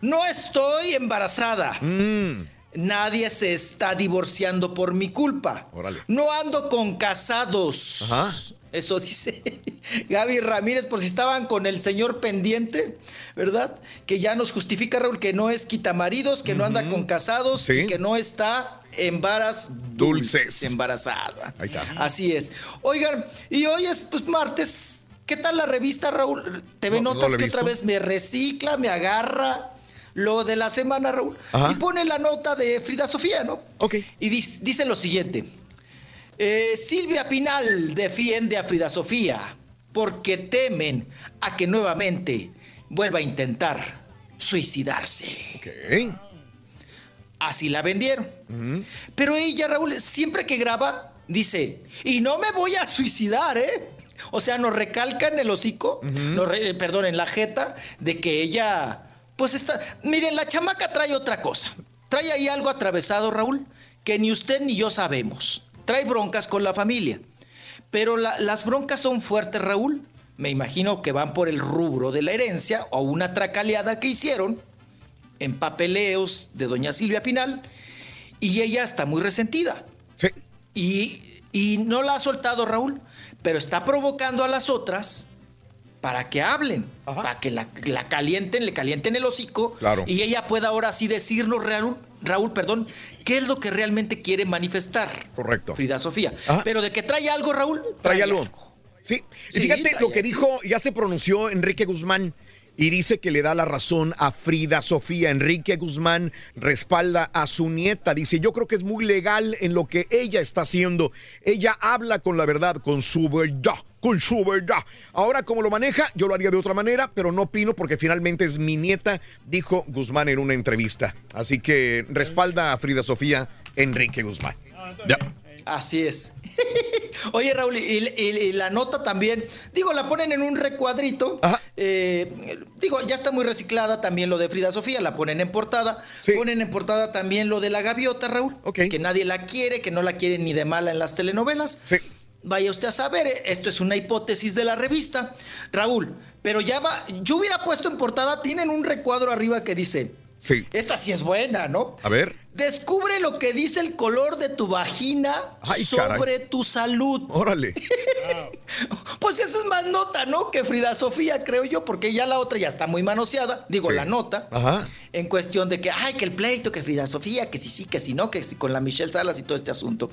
No estoy embarazada. Mm. Nadie se está divorciando por mi culpa. No ando con casados. Ajá. Eso dice Gaby Ramírez, por si estaban con el señor pendiente, ¿verdad? Que ya nos justifica, Raúl, que no es quitamaridos, que no anda con casados y que no está en varas dulces, Dulces. embarazada. Ahí está. Así es. Oigan, y hoy es pues martes. ¿Qué tal la revista, Raúl? No, no Notas que otra vez me recicla, me agarra lo de la semana, Raúl. Ajá. Y pone la nota de Frida Sofía, ¿no? Ok. Y dice lo siguiente. Eh, Silvia Pinal defiende a Frida Sofía porque temen a que nuevamente vuelva a intentar suicidarse. Ok. Así la vendieron. Pero ella, Raúl, siempre que graba, dice, y no me voy a suicidar, ¿eh? O sea, nos recalca en el hocico, nos re- perdón, en la jeta, de que ella, pues está... Miren, la chamaca trae otra cosa. Trae ahí algo atravesado, Raúl, que ni usted ni yo sabemos. Trae broncas con la familia. Pero la- las broncas son fuertes, Raúl. Me imagino que van por el rubro de la herencia o una tracaleada que hicieron en papeleos de doña Silvia Pinal y ella está muy resentida. Sí. Y, y no la ha soltado Raúl, pero está provocando a las otras para que hablen, para que la, la calienten, le calienten el hocico Claro. y ella pueda ahora sí decirnos, Raúl, Raúl, perdón, qué es lo que realmente quiere manifestar. Correcto. Frida Sofía. Ajá. Pero de que trae algo, Raúl, Trae algo. Sí. Y Sí, fíjate lo que dijo, ya se pronunció Enrique Guzmán. Y dice que le da la razón a Frida Sofía. Enrique Guzmán respalda a su nieta. Dice, yo creo que es muy legal en lo que ella está haciendo. Ella habla con la verdad, con su verdad, con su verdad. Ahora, como lo maneja, yo lo haría de otra manera, pero no opino porque finalmente es mi nieta, dijo Guzmán en una entrevista. Así que respalda a Frida Sofía, Enrique Guzmán. Ya. Así es. Oye, Raúl, y, y- y la nota también, digo, la ponen en un recuadrito. eh, digo, ya está muy reciclada también lo de Frida Sofía, la ponen en portada. Ponen en portada también lo de la gaviota, Raúl. Que nadie la quiere, que no la quiere ni de mala en las telenovelas. Vaya usted a saber, esto es una hipótesis de la revista. Raúl, pero ya va, yo hubiera puesto en portada, tienen un recuadro arriba que dice, Sí. esta sí es buena, ¿no? A ver. Descubre lo que dice el color de tu vagina Ay, sobre tu salud. Órale. Pues eso es más nota, ¿no? Que Frida Sofía, creo yo, porque ya la otra ya está muy manoseada. Digo, Sí. la nota. Ajá. En cuestión de que, ay, que el pleito, que Frida Sofía, que sí, sí, que sí, no, que sí, con la Michelle Salas y todo este asunto.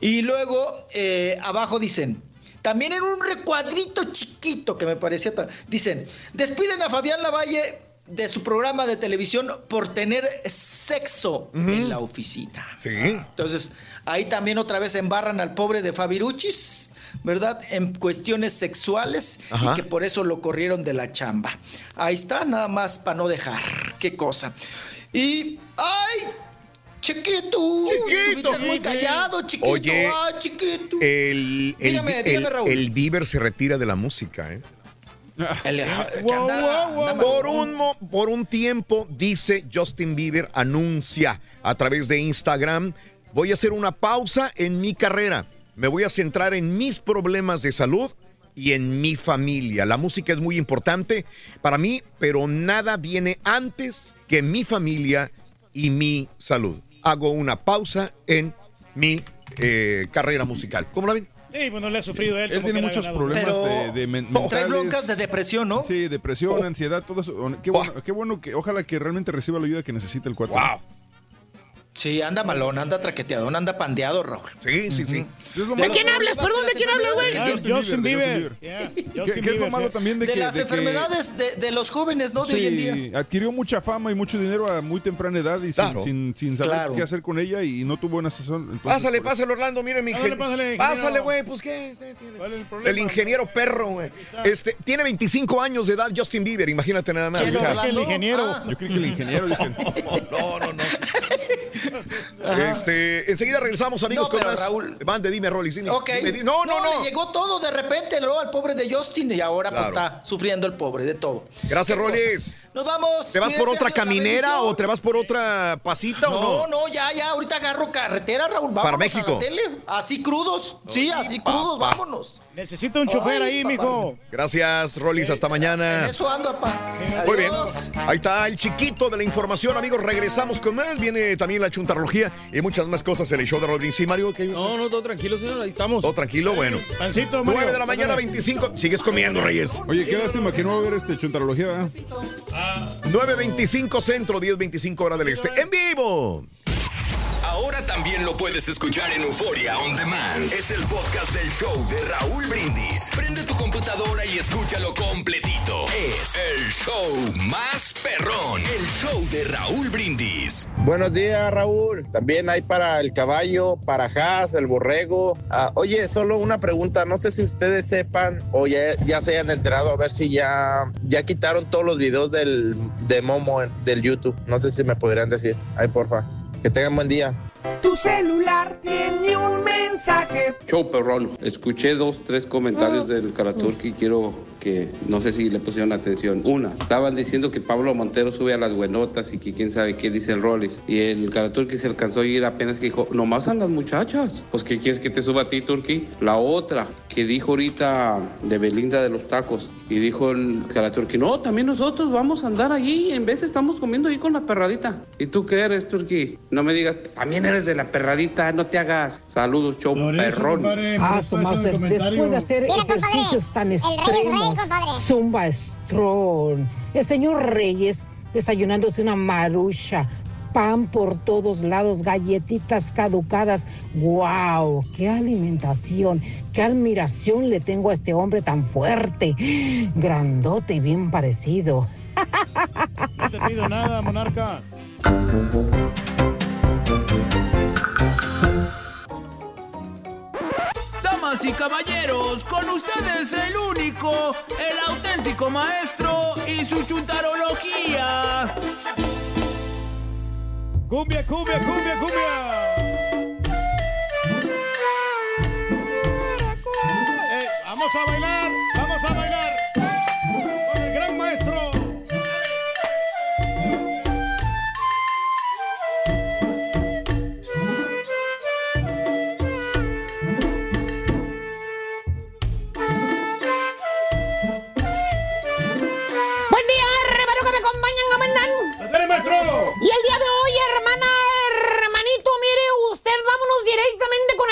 Y luego, eh, abajo dicen, también en un recuadrito chiquito que me parecía, dicen, despiden a Fabián Lavalle de su programa de televisión por tener sexo en la oficina. Sí. Entonces, ahí también otra vez embarran al pobre de Fabiruchis, ¿verdad? En cuestiones sexuales Ajá. y que por eso lo corrieron de la chamba. Ahí está, nada más para no dejar. Qué cosa. Y, ¡ay! Chiquito, Chiquito. muy callado, chiquito. Oye, ¡Ay, chiquito! El, el, Dígame, el- dígame, Raúl. el Bieber se retira de la música, ¿eh? El- Por un, por un tiempo, dice Justin Bieber, anuncia a través de Instagram, voy a hacer una pausa en mi carrera, me voy a centrar en mis problemas de salud y en mi familia. La música es muy importante para mí, pero nada viene antes que mi familia y mi salud. Hago una pausa en mi eh, carrera musical. ¿Cómo la ven? Sí, pues no le ha sufrido él. Él tiene muchos problemas de, de men- mentales. Trae broncas de depresión, ¿no? Sí, depresión, ansiedad, todo eso. Qué bueno, qué bueno que, ojalá que realmente reciba la ayuda que necesita el cuate. Wow. Sí, anda malón, anda traqueteado, anda pandeado, Raúl. Sí, sí, sí. ¿De quién hablas? Perdón, ¿de quién hablas, güey? Ah, Justin Bieber. ¿Qué, es lo malo también de, De que... las de que- enfermedades de, de los jóvenes, ¿no? De hoy en día. Sí, adquirió mucha fama y mucho dinero a muy temprana edad y sin- Claro. sin, sin saber Claro. qué hacer con ella y no tuvo una entonces, Pásale, pásale, Orlando, mire mi Pásale, ingen- pásale, ingeniero. Pásale, güey, pues qué. ¿Cuál es el El problema? ingeniero perro, güey. Este, tiene 25 años de edad Justin Bieber, imagínate nada más. ¿Quién, O sea, Orlando? el ingeniero. Ah. Yo creí que el ingeniero dije, No, no, no. Este, enseguida regresamos, amigos, No, con más. Raúl- Mande, dime, Rolly. dime, dime, no, no, no. Le llegó todo de repente ¿no? al pobre de Justin y ahora pues está sufriendo el pobre de todo. Gracias. Rollis. Nos vamos. ¿Te vas por otra caminera o te vas por otra pasita No, o no? no, ya, ya, ahorita agarro carretera, Raúl. Vámonos Para A México. la tele. Así crudos. Sí, así crudos, vámonos. Necesita un chofer Ay, ahí, papá. mijo. Gracias, Rollis. Hasta En mañana. eso ando, papá. Muy bien. Ahí está el chiquito de la información, amigos. Regresamos con más. Viene también la chuntarología y muchas más cosas en el show de Rolling. Sí, Mario, ¿qué No, no, todo tranquilo, señor. Ahí estamos. Todo tranquilo, bueno. Pancito, Mario. 9 de la mañana, 25. Sigues comiendo, Reyes. Oye, qué lástima que no va a haber este chuntarología, ¿verdad? 9.25 centro, 10.25 hora del este. ¡En vivo! Ahora también lo puedes escuchar en Euforia On Demand. Es el podcast del show de Raúl Brindis. Prende tu computadora y escúchalo completito. Es el show más perrón. El show de Raúl Brindis. Buenos días, Raúl. También hay para el caballo, para Haas, el borrego. Ah, oye, solo una pregunta. No sé si ustedes sepan o ya, ya se hayan enterado a ver si ya, ya quitaron todos los videos del, de Momo del YouTube. No sé si me podrían decir. Ay, porfa. Que tengan buen día. Tu celular tiene un mensaje. Show perrón. Escuché dos, tres comentarios del Karaturki y quiero que no sé si le pusieron atención. Una, estaban diciendo que Pablo Montero sube a las buenotas y que quién sabe qué dice el Rollis. Y el Karaturki se alcanzó a ir apenas dijo, nomás a las muchachas. Pues ¿qué quieres que te suba a ti, Turki? La otra, que dijo ahorita de Belinda de los tacos. Y dijo el Karaturki, no, también nosotros vamos a andar allí. En vez estamos comiendo ahí con la perradita. ¿Y tú qué eres, Turki? No me digas, también eres de la perradita, no te hagas. Saludos, show perrón. Ah, después de hacer ejercicios tan extremos, Zumba Strong, el señor Reyes desayunándose una marucha, pan por todos lados, galletitas caducadas. ¡Wow! ¡Qué alimentación! ¡Qué admiración le tengo a este hombre tan fuerte! Grandote y bien parecido. No te pido nada, monarca. Damas y caballeros, con ustedes el único, el auténtico maestro y su chuntarología. Cumbia, cumbia, cumbia, cumbia. Eh, vamos a bailar, vamos a bailar.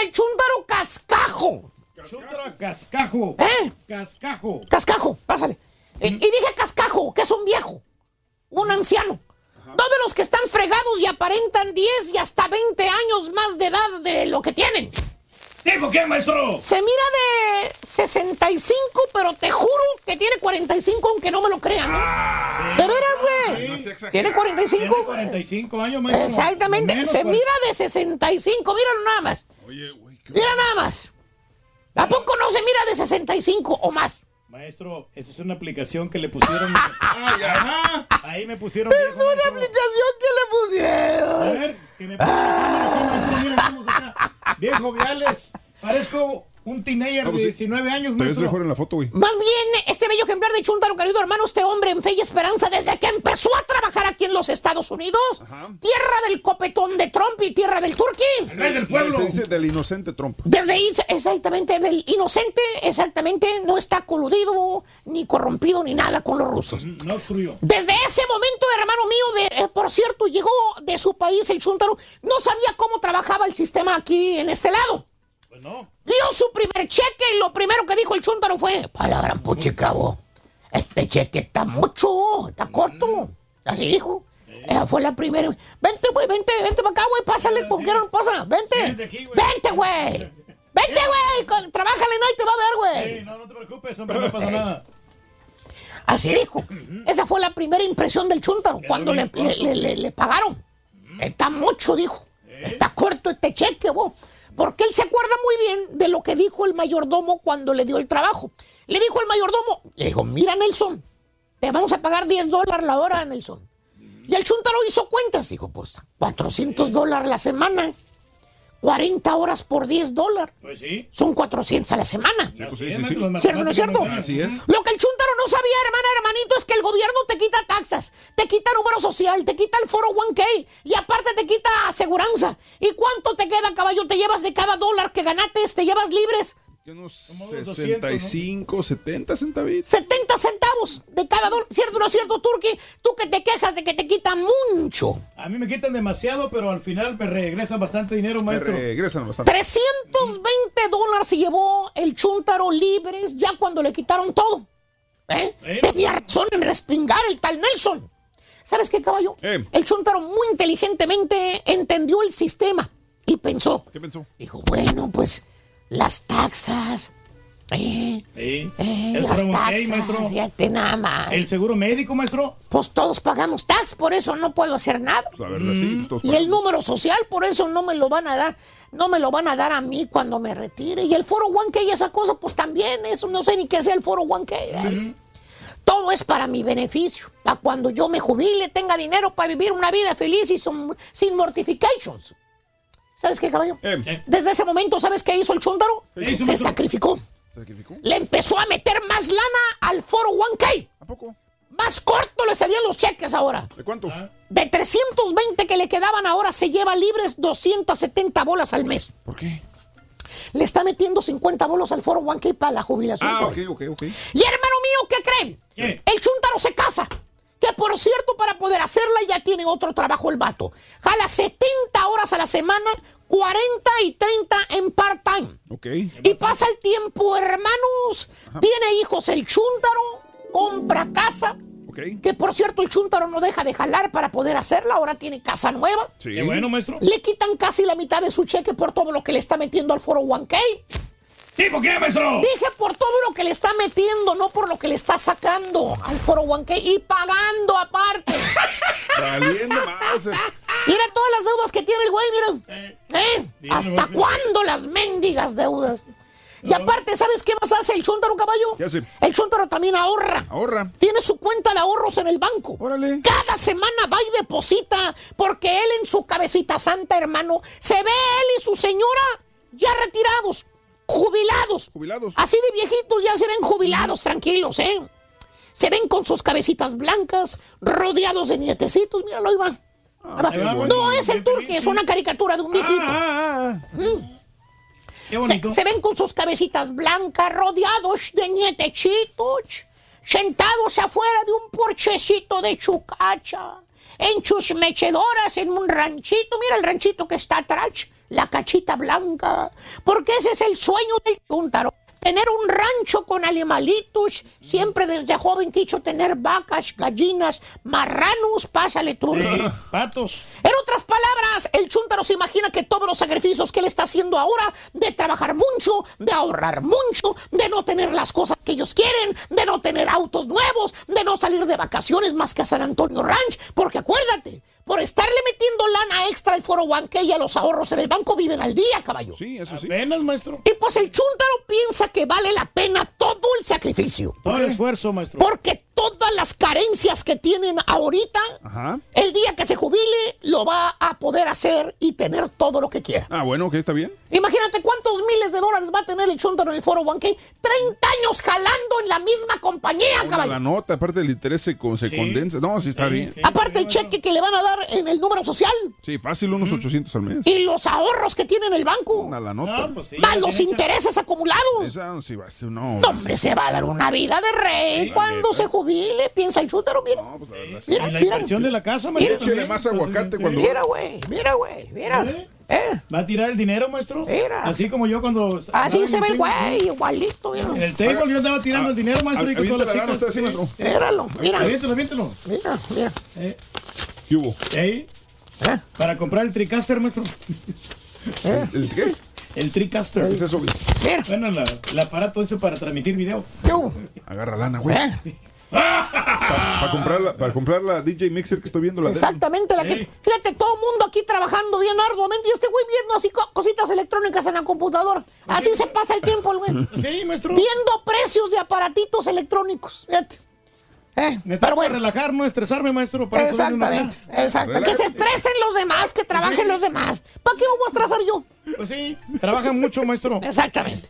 El chúntaro cascajo. Cascajo. ¿Eh? Cascajo. Cascajo, pásale. Eh, y dije cascajo, que es un viejo, un anciano. Dos de los que están fregados y aparentan 10 y hasta 20 años más de edad de lo que tienen. ¿Dijo qué, maestro? Se mira de 65, pero te juro que tiene 45, aunque no me lo crean. ¿no? ¿De veras, güey? ¿Tiene 45? Tiene 45 años, maestro. Exactamente. Menos, Se pues. mira de 65. Míralo nada más. Mira nada más. ¿A poco no se mira de 65 o más? Maestro, esa es una aplicación que le pusieron. Ahí me pusieron. Es una aplicación que le pusieron. A ver, que me Mira, estamos acá. Viejo Viales, parezco un teenager de 19 años, Te ves maestro. mejor en la foto, güey. Más bien, este bello ejemplar de Chuntaro, querido hermano, este hombre en fe y esperanza desde que empezó a trabajar aquí en los Estados Unidos. Tierra del copetón de Trump y tierra del turqui. Se dice del inocente Trump. Desde ahí, exactamente, del inocente, exactamente, no está coludido, ni corrompido, ni nada con los rusos. No obstruyó. Desde ese momento, hermano mío, de, eh, por cierto, llegó de su país el Chuntaro, no sabía cómo trabajaba el sistema aquí en este lado. Pues no. Dio su primer cheque y lo primero que dijo el Chuntaro fue, para la gran puchicabo, este cheque está mucho, está corto. Así dijo. Esa fue la primera. Vente, güey, vente, vente para acá, güey, pásale, porque no pasa. Vente. Vente, güey. Vente, güey. Trabájale, nadie te va a ver, güey. No, no te preocupes, hombre, no pasa nada. Así dijo. Esa fue la primera impresión del Chuntaro cuando le, le- le- le- le pagaron. Está mucho, dijo. Está corto este cheque, vos. Porque él se acuerda muy bien de lo que dijo el mayordomo cuando le dio el trabajo. Le dijo el mayordomo, le dijo, mira Nelson, te vamos a pagar 10 dólares la hora, Nelson. Y el Chuntaro hizo cuentas. Dijo, pues 400 dólares la semana. 40 horas por 10 dólares. Pues sí. Son 400 a la semana. pues sí, sí, sí. Los ¿Cierto, no es cierto? Así es. Lo que el Chuntaro no sabía, hermana, hermanito, es que el gobierno te quita taxas, te quita número social, te quita el foro 1K y aparte te quita aseguranza. ¿Y cuánto te queda, caballo? Te llevas de cada dólar que ganates, te llevas libres Que unos unos 65, 70 centavitos. 70 centavos de cada dólar. ¿Cierto o no es cierto, Turki? Tú que te quejas de que te quitan mucho. A mí me quitan demasiado, pero al final me regresan bastante dinero, Me maestro. regresan bastante. 320 dólares se llevó el Chuntaro libres ya cuando le quitaron todo. ¿Eh? Tenía razón en respingar el tal Nelson. ¿Sabes qué, caballo? El Chuntaro muy inteligentemente entendió el sistema y pensó. ¿Qué pensó? Dijo, bueno, pues las taxas. Eh, eh, El las 401k, taxas, maestro. fíjate nada más. ¿El seguro médico, maestro? Pues todos pagamos tax, por eso no puedo hacer nada. Pues la verdad, sí. pues, Y el número social, por eso no me lo van a dar. No me lo van a dar a mí cuando me retire. Y el foro 1K y esa cosa, pues también, eso no sé ni qué sea el foro 1K. ¿eh? Todo es para mi beneficio. Para cuando yo me jubile, tenga dinero para vivir una vida feliz y sin, sin mortifications. ¿Sabes qué, caballo? Desde ese momento, ¿sabes qué hizo el chúndaro? ¿Qué hizo, Se sacrificó. ¿Sacrificó? Le empezó a meter más lana al foro 1K. ¿A poco? Más corto le salían los cheques ahora. ¿De cuánto? De 320 que le quedaban ahora se lleva libres 270 bolas al mes. ¿Por qué? Le está metiendo 50 bolos al foro 1K para la jubilación. Ah, ok, ok, ok. Y hermano mío, ¿qué creen? El chuntaro se casa. Que por cierto, para poder hacerla ya tiene otro trabajo el vato. Jala 70 horas a la semana, 40 y 30 en part-time. Ok. Y pasa el tiempo, hermanos. Tiene hijos el chúntaro, compra casa. Ok. Que por cierto, el chúntaro no deja de jalar para poder hacerla. Ahora tiene casa nueva. Sí. Qué bueno, maestro. Le quitan casi la mitad de su cheque por todo lo que le está metiendo al foro 1K. ¿Sí, por qué, maestro? Dije por todo lo que le está metiendo, no por lo que le está sacando al foro 1K y pagando aparte. Valiendo más. Mira todas las deudas que tiene el güey, mira. ¿Eh? Bien, ¿Hasta cuándo las mendigas deudas? Y aparte, ¿sabes qué más hace el chúntaro caballo? ¿Qué hace? El chúntaro también ahorra. Ahorra. Tiene su cuenta de ahorros en el banco. Órale. Cada semana va y deposita, porque él en su cabecita santa, hermano, se ve él y su señora ya retirados, jubilados. Jubilados. Así de viejitos ya se ven jubilados, tranquilos, ¿eh? Se ven con sus cabecitas blancas, rodeados de nietecitos. Míralo, ahí va. Ahí no, es el feliz, es una caricatura de un viejito. Ah, Mm. Qué Se, bonito. se ven con sus cabecitas blancas, rodeados de nietecitos, sentados afuera de un porchecito de chucacha, en sus en un ranchito. Mira el ranchito que está atrás, la cachita blanca, porque ese es el sueño del chúntaro. Tener un rancho con animalitos, siempre desde joven quiso tener vacas, gallinas, marranos, pásale tú. Eh, patos. En otras palabras, el chúntaro se imagina que todos los sacrificios que él está haciendo ahora, de trabajar mucho, de ahorrar mucho, de no tener las cosas que ellos quieren, de no tener autos nuevos, de no salir de vacaciones más que a San Antonio Ranch, porque acuérdate, por estarle metiendo lana extra al foro 1K y a los ahorros en el banco viven al día, caballo. Sí, eso sí. Apenas, maestro. Y pues el chúntaro piensa que vale la pena todo el sacrificio. Todo el esfuerzo, maestro. Porque todas las carencias que tienen ahorita, Ajá. el día que se jubile, lo va a poder hacer y tener todo lo que quiera. Ah, bueno, ok, está bien. Imagínate cuántos miles de dólares va a tener el Chuntaro en el foro 1K. 30 años jalando en la misma compañía, Una caballo. la nota, aparte del interés se, se condensa. No, sí está bien. Aparte el cheque que le van a dar en el número social Sí, fácil, unos 800 al mes. y los ahorros que tiene en el banco, Una la nota. más los intereses acumulados. Esa no, sí va a ser, no. No, hombre, se va a dar una vida de rey cuando se jubile, piensa el Chuntaro, mira. Mira, Y la mira. inversión de la casa, maestro. Más aguacate cuando- Mira, güey, mira, güey, mira. Eh, ¿Va a tirar el dinero, maestro? Mira. Así como yo cuando... Así andaba se ve el güey, igualito, mira. En el table yo andaba tirando el dinero, maestro, y con avienta todas la las lana chicas. usted así, maestro. Míralo, mira. Aviéntalo, aviéntalo. Mira, mira. Eh, ¿Qué hubo? ey, ¿Eh? Para comprar el TriCaster, maestro. ¿El qué? El TriCaster. ¿Qué es eso, güey? Mira. Bueno, la- el aparato ese para transmitir video. Yo. Agarra lana, güey. ¿Eh? Para comprar, la, para comprar la DJ Mixer que estoy viendo. La demo. Exactamente, la que, fíjate, todo el mundo aquí trabajando bien arduamente y este güey viendo así co- cositas electrónicas en la computadora. Así se pasa el tiempo el güey. Sí, maestro. Viendo precios de aparatitos electrónicos. Fíjate. Eh, Me pero bueno, relajar, no estresarme, maestro. Para exactamente, exacto. Que se estresen los demás, que trabajen los demás. ¿Para qué me voy a estresar yo? Pues sí, trabajan mucho, maestro. Exactamente.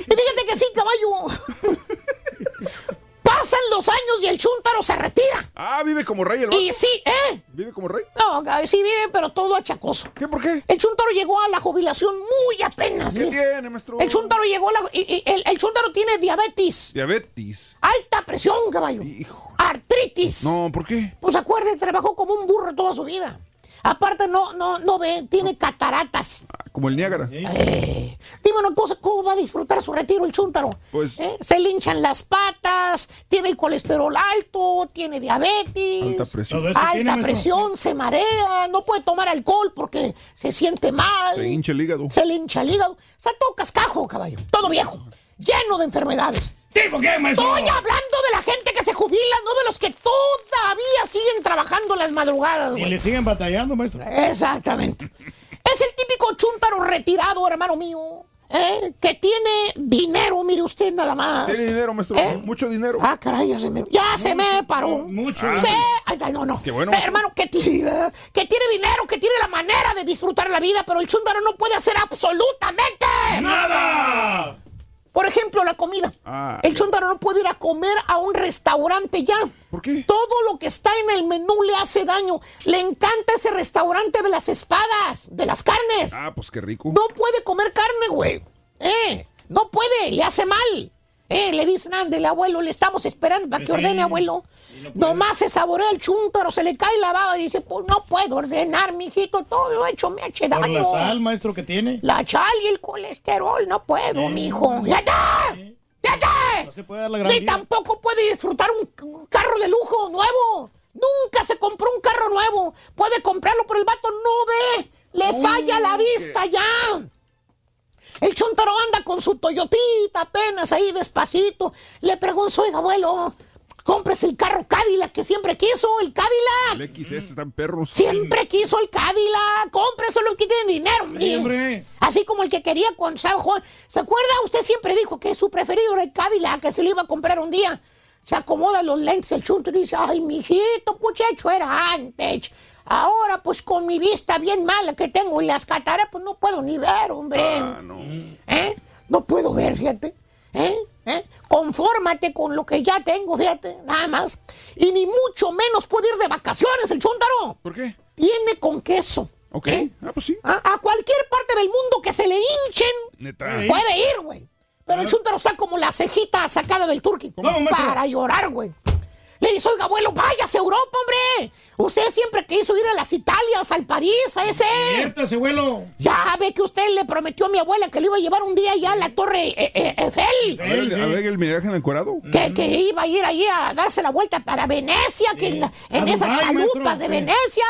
Y fíjate que sí, caballo. Pasan los años y el chúntaro se retira. Ah, vive como rey el Y vato. sí, ¿eh? ¿Vive como rey? No, sí vive, pero todo achacoso. ¿Qué? ¿Por qué? El chuntaro llegó a la jubilación muy apenas. ¿Qué mira. tiene, maestro? El chuntaro llegó a la... y- y- el, el chúntaro tiene diabetes, Diabetes. alta presión, caballo, Hijo. artritis. No, ¿por qué? Pues acuérdate, trabajó como un burro toda su vida. Aparte no, no, no ve, tiene cataratas. Ah, Como el Niágara. Eh, dime una cosa, ¿cómo va a disfrutar su retiro el chúntaro? Pues- Eh, Se le hinchan las patas, tiene el colesterol alto, tiene diabetes. Alta presión. Alta se marea, no puede tomar alcohol porque se siente mal. Se hincha el hígado. Se le hincha el hígado. O sea, todo cascajo, caballo. Todo viejo. Lleno de enfermedades. ¿Tipo qué, maestro? Estoy hablando de la gente que se jubila, no de los que todavía siguen trabajando las madrugadas, Y güey. le siguen batallando, maestro. Exactamente. Es el típico chúntaro retirado, hermano mío. ¿eh? Que tiene dinero, mire usted nada más. Tiene dinero, maestro. ¿Eh? Mucho dinero. Ah, caray, ya se me, ya se me paró. mucho. Sí, ay, ay, no, no. Qué bueno, Eh, hermano, que tiene, que tiene dinero, que tiene la manera de disfrutar la vida, pero el chúntaro no puede hacer absolutamente ¡Nada! Por ejemplo, la comida. Ah, el Chuntaro no puede ir a comer a un restaurante ya. ¿Por qué? Todo lo que está en el menú le hace daño. Le encanta ese restaurante de las espadas, de las carnes. Ah, pues qué rico. No puede comer carne, güey. Eh, no puede, le hace mal. Eh, le dicen, ándele, abuelo, le estamos esperando para que Sí. ordene, abuelo. Nomás se saborea el chuntaro, se le cae la baba y dice, pues no puedo ordenar, mijito, todo lo hecho me eche Por daño. la sal, maestro, que tiene. La chal y el colesterol, no puedo, mijo. ¡Fíjate! ¡Fíjate! No se puede dar la gran Ni vida. tampoco puede disfrutar un, un carro de lujo nuevo. Nunca se compró un carro nuevo. Puede comprarlo, pero el vato no ve. Le falla la vista ya. El chontaro anda con su Toyotita apenas ahí despacito. Le pregunto, oiga, abuelo, compres el carro Cadillac que siempre quiso, el Cadillac. El XS están perros. Siempre quiso el Cadillac. Cómpreselo que tiene dinero, hombre. Sí, hombre. Así como el que quería cuando estaba joven. ¿Se acuerda? Usted siempre dijo que su preferido era el Cadillac, que se lo iba a comprar un día. Se acomoda los lentes el chunto y dice, ay, mijito, muchacho, era antes. Ahora, pues con mi vista bien mala que tengo y las cataratas, pues no puedo ni ver, hombre. Ah, no. ¿Eh? No puedo ver, fíjate. ¿Eh? ¿Eh? Confórmate con lo que ya tengo, fíjate, nada más. Y ni mucho menos puede ir de vacaciones el chúntaro. ¿Por qué? Tiene con queso. Ok. Ah, pues sí. A, a cualquier parte del mundo que se le hinchen, Neta. puede ir, güey. Pero el chúntaro está como la cejita sacada del turqui. Para llorar, güey. Le dice, oiga, abuelo, váyase a Europa, hombre. Usted siempre quiso ir a las Italias, al París, a ese. Viértase, abuelo. Ya ve que usted le prometió a mi abuela que le iba a llevar un día ya a la Torre eh, eh, Eiffel. A ver, a ver el miraje en el encuerado. Que, que iba a ir ahí a darse la vuelta para Venecia, que en, la- en A esas chalupas maestro, de sí. Venecia.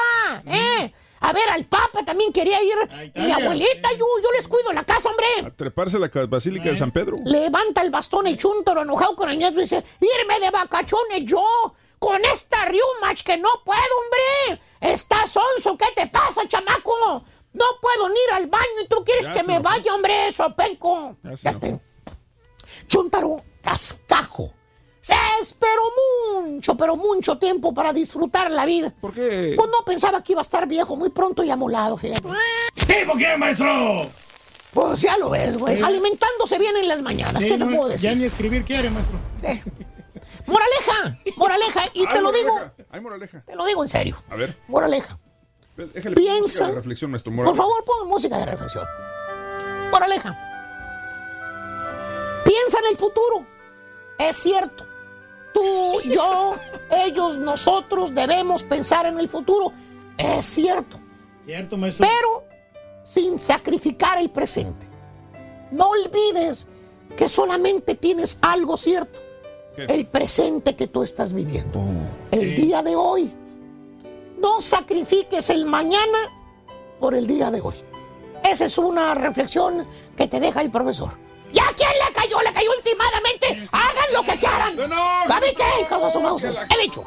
¿eh? A ver, al Papa también quería ir. Mi abuelita, yo, yo les cuido la casa, hombre. A treparse a la ca- Basílica de San Pedro. Levanta el bastón el chúntaro enojado con el nieto y dice, irme de vacaciones yo, con esta riumach que no puedo, hombre. Estás sonso, ¿qué te pasa, chamaco? No puedo ni ir al baño y tú quieres Ya que me vaya, hombre, sopenco. Ya. Chúntaro cascajo. Se esperó mucho, pero mucho tiempo para disfrutar la vida. ¿Por qué? Pues no pensaba que iba a estar viejo muy pronto y amolado, fíjate. ¿Tipo quién, maestro? Pues ya lo ves, güey. Sí. Alimentándose bien en las mañanas, Sí, ¿qué te no, puedo Ya decir? ni escribir quiere, maestro. Moraleja, moraleja, y te lo digo, moraleja. Ay, moraleja. te lo digo en serio. A ver. Moraleja. Déjale Piensa. de reflexión, maestro. Por favor, pon música de reflexión. Moraleja. Piensa en el futuro. Es cierto. Tú, yo, ellos, nosotros debemos pensar en el futuro. Es cierto. Cierto, maestro. Pero sin sacrificar el presente. No olvides que solamente tienes algo cierto. El presente que tú estás viviendo. el día de hoy. No sacrifiques el mañana por el día de hoy. Esa es una reflexión que te deja el profesor. ¿Y a quién le cayó? Le cayó últimamente. Hagan lo que quieran. ¿Saben qué, hijos de su mouse? He dicho.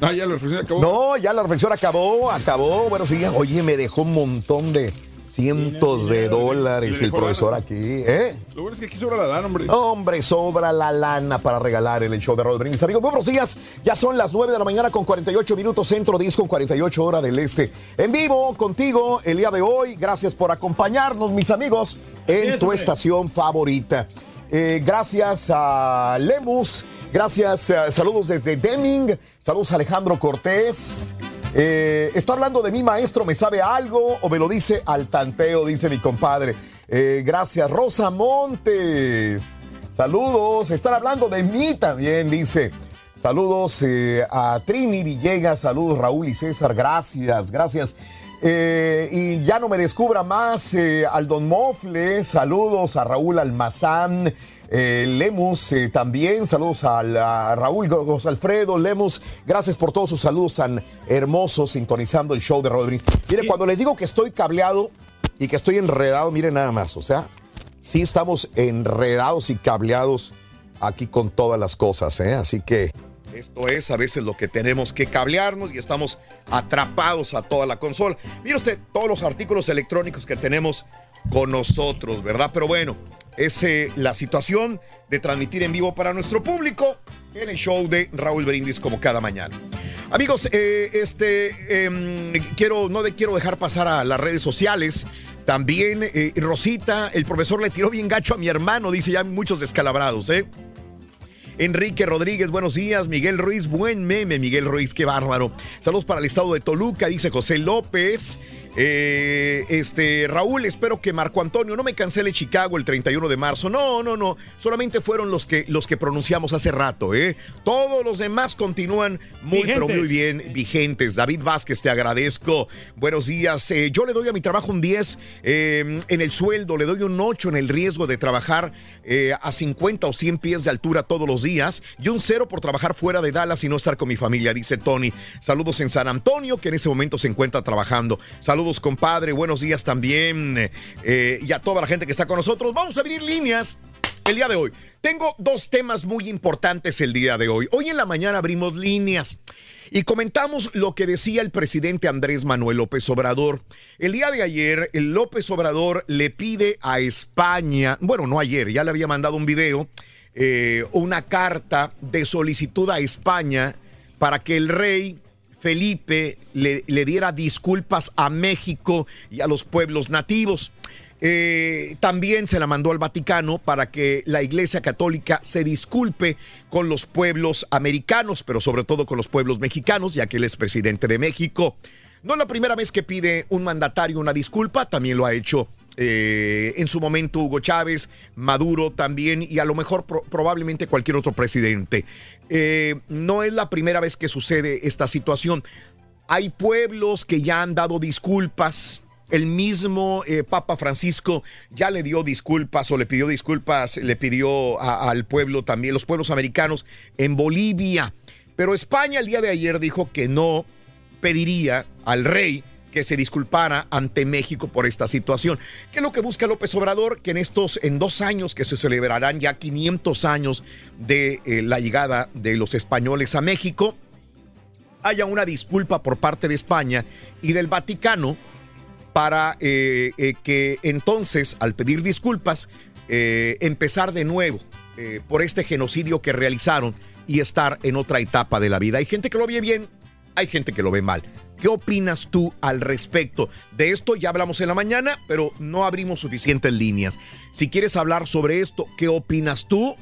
Ah, ya la reflexión acabó. No, ya la reflexión acabó, acabó. Bueno, sí, oye, me dejó un montón de cientos de dólares el profesor aquí, ¿eh? Lo bueno es que aquí sobra la lana, hombre. Hombre, sobra la lana para regalar en el show de Raúl Brindis. Amigos, buenos días. Ya son las 9 de la mañana con 48 minutos, centro 10 con 48 hora del este. En vivo contigo el día de hoy. Gracias por acompañarnos, mis amigos, en es, tu hombre. estación favorita. Eh, gracias a Lemus, gracias, eh, saludos desde Deming, saludos a Alejandro Cortés. Eh, está hablando de mi maestro, ¿me sabe algo o me lo dice al tanteo? Dice mi compadre. Eh, gracias, Rosa Montes. Saludos, están hablando de mí también, dice. Saludos eh, a Trini Villegas, saludos Raúl y César, gracias, gracias. Y ya no me descubra más al Don Mofle, saludos a Raúl Almazán, eh, Lemus eh, también, saludos al- a, Raúl José Alfredo Lemus, gracias por todos sus saludos tan hermosos sintonizando el show de Rodríguez. Mire, cuando les digo que estoy cableado y que estoy enredado, miren nada más, o sea, sí estamos enredados y cableados aquí con todas las cosas, ¿eh? Así que esto es a veces lo que tenemos que cablearnos y estamos atrapados a toda la consola. Mire usted todos los artículos electrónicos que tenemos con nosotros, ¿verdad? Pero bueno, es eh, la situación de transmitir en vivo para nuestro público en el show de Raúl Brindis como cada mañana. Amigos, eh, este em, quiero no de- quiero dejar pasar a las redes sociales También eh, Rosita, el profesor le tiró bien gacho a mi hermano, dice ya muchos descalabrados, ¿eh? Enrique Rodríguez, buenos días. Miguel Ruiz, buen meme, Miguel Ruiz, qué bárbaro. Saludos para el estado de Toluca, dice José López. Eh, este, Raúl, espero que Marco Antonio no me cancele Chicago el 31 de marzo. No, no, no. Solamente fueron los que, los que pronunciamos hace rato, ¿eh? Todos los demás continúan muy, pero muy bien vigentes. David Vázquez, te agradezco. Buenos días. Eh, yo le doy a mi trabajo un 10 eh, en el sueldo, le doy un 8 en el riesgo de trabajar eh, a 50 o 100 pies de altura todos los días y un 0 por trabajar fuera de Dallas y no estar con mi familia, dice Tony. Saludos en San Antonio, que en ese momento se encuentra trabajando. Saludos compadre. Buenos días también. Eh, y a toda la gente que está con nosotros. Vamos a abrir líneas el día de hoy. Tengo dos temas muy importantes el día de hoy. Hoy en la mañana abrimos líneas y comentamos lo que decía el presidente Andrés Manuel López Obrador. El día de ayer, el López Obrador le pide a España, bueno, no ayer, ya le había mandado un video, eh, una carta de solicitud a España para que el rey Felipe le, le, diera disculpas a México y a los pueblos nativos. Eh, también se la mandó al Vaticano para que la Iglesia Católica se disculpe con los pueblos americanos, pero sobre todo con los pueblos mexicanos, ya que él es presidente de México. No es la primera vez que pide un mandatario una disculpa, también lo ha hecho eh, en su momento Hugo Chávez, Maduro también y a lo mejor pro probablemente cualquier otro presidente. Eh, no es la primera vez que sucede esta situación. Hay pueblos que ya han dado disculpas. El mismo eh, Papa Francisco ya le dio disculpas o le pidió disculpas, le pidió al pueblo también, los pueblos americanos en Bolivia. Pero España el día de ayer dijo que no pediría al rey que se disculpara ante México por esta situación. ¿Qué es lo que busca López Obrador? Que en estos, en dos años que se celebrarán ya 500 años de eh, la llegada de los españoles a México, haya una disculpa por parte de España y del Vaticano para eh, eh, que entonces, al pedir disculpas, empezar de nuevo por este genocidio que realizaron y estar en otra etapa de la vida. Hay gente que lo ve bien, hay gente que lo ve mal. ¿Qué opinas tú al respecto? De esto ya hablamos en la mañana, pero no abrimos suficientes líneas. Si quieres hablar sobre esto, ¿qué opinas tú?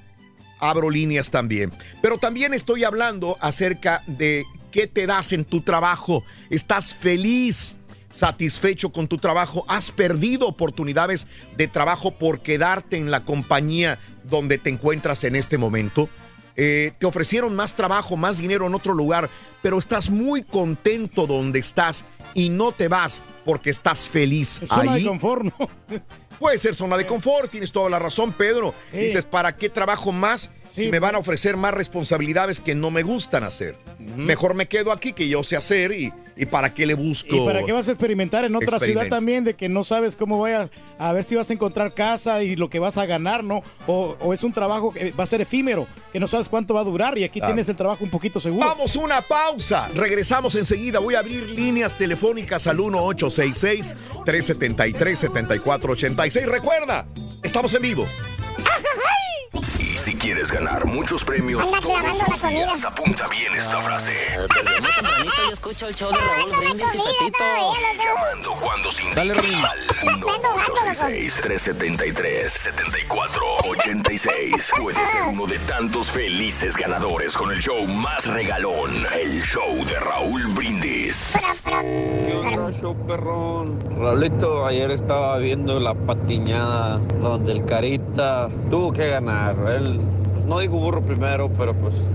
Abro líneas también. Pero también estoy hablando acerca de qué te das en tu trabajo. ¿Estás feliz? satisfecho con tu trabajo, has perdido oportunidades de trabajo por quedarte en la compañía donde te encuentras en este momento. Eh, te ofrecieron más trabajo, más dinero en otro lugar, pero estás muy contento donde estás y no te vas porque estás feliz Es zona ahí. de confort, ¿no? Puede ser zona de confort, tienes toda la razón, Pedro. Sí. Dices, ¿para qué trabajo más si me van a ofrecer más responsabilidades que no me gustan hacer? Mejor me quedo aquí que yo sé hacer y, y para qué le busco. ¿Y para qué vas a experimentar en otra ciudad también de que no sabes cómo vayas a ver si vas a encontrar casa y lo que vas a ganar, ¿no? O, o es un trabajo que va a ser efímero, que no sabes cuánto va a durar y aquí Claro. tienes el trabajo un poquito seguro. Vamos una pausa. Regresamos enseguida. Voy a abrir líneas telefónicas al 1866-373-7486. Recuerda, estamos en vivo. Y si quieres ganar muchos premios Anda clavando la días, apunta bien esta frase. Desde muy tempranito yo escucho el show de Raúl Brindis y Pepito. Llamando cuando sin Dale, Rin. 1-866-373-7486. Puedes ser uno de tantos felices ganadores con el show más regalón. El show de Raúl Brindis. ¿Qué onda, show perrón? Raulito, ayer estaba viendo la patiñada donde el Carita tuvo que ganar. Él pues, no dijo burro primero, pero pues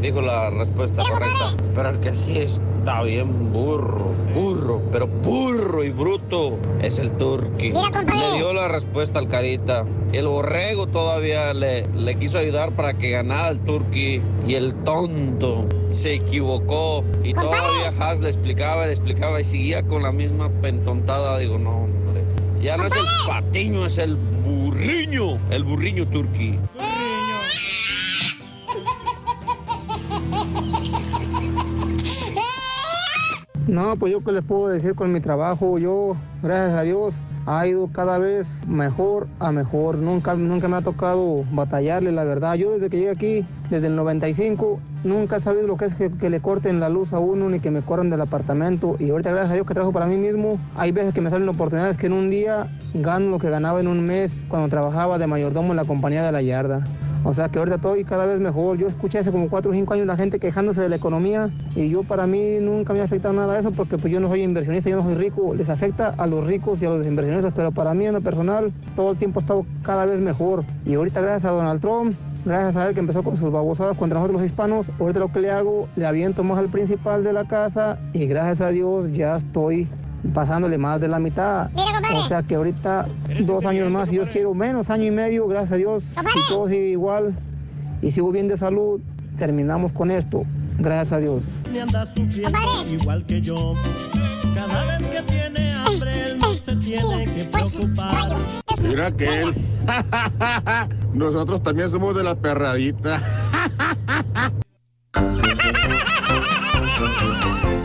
dijo la respuesta correcta. Pero el que sí está bien burro, burro, pero burro y bruto es el Turqui. Le dio la respuesta al Carita. El borrego todavía le, le quiso ayudar para que ganara el Turqui. Y el tonto se equivocó. Y todavía Haas le explicaba, le explicaba y seguía con la misma pentontada. Digo, no, hombre. Ya no es el patiño, es el burriño. El burriño Turqui. No, pues yo qué les puedo decir con mi trabajo. Yo, gracias a Dios, ha ido cada vez mejor a mejor. Nunca, nunca me ha tocado batallarle, la verdad. Yo desde que llegué aquí, desde el 95, nunca he sabido lo que es que, que le corten la luz a uno ni que me corran del apartamento. Y ahorita, gracias a Dios que trabajo para mí mismo, hay veces que me salen oportunidades que en un día gano lo que ganaba en un mes cuando trabajaba de mayordomo en la compañía de la yarda. O sea que ahorita estoy cada vez mejor. Yo escuché hace como 4 o 5 años la gente quejándose de la economía y yo para mí nunca me ha afectado nada eso porque pues yo no soy inversionista, yo no soy rico. Les afecta a los ricos y a los inversionistas, pero para mí en lo personal todo el tiempo ha estado cada vez mejor. Y ahorita gracias a Donald Trump, gracias a él que empezó con sus babosadas contra nosotros los hispanos, ahorita lo que le hago, le aviento más al principal de la casa y gracias a Dios ya estoy pasándole más de la mitad. o sea que ahorita dos años más, si Dios quiere, menos año y medio, gracias a Dios, si todo sigue igual y sigo bien de salud, terminamos con esto. Gracias a Dios. Igual que yo. Cada vez que tiene hambre, él no se tiene que preocupar. Mira que él. Nosotros también somos de la perradita.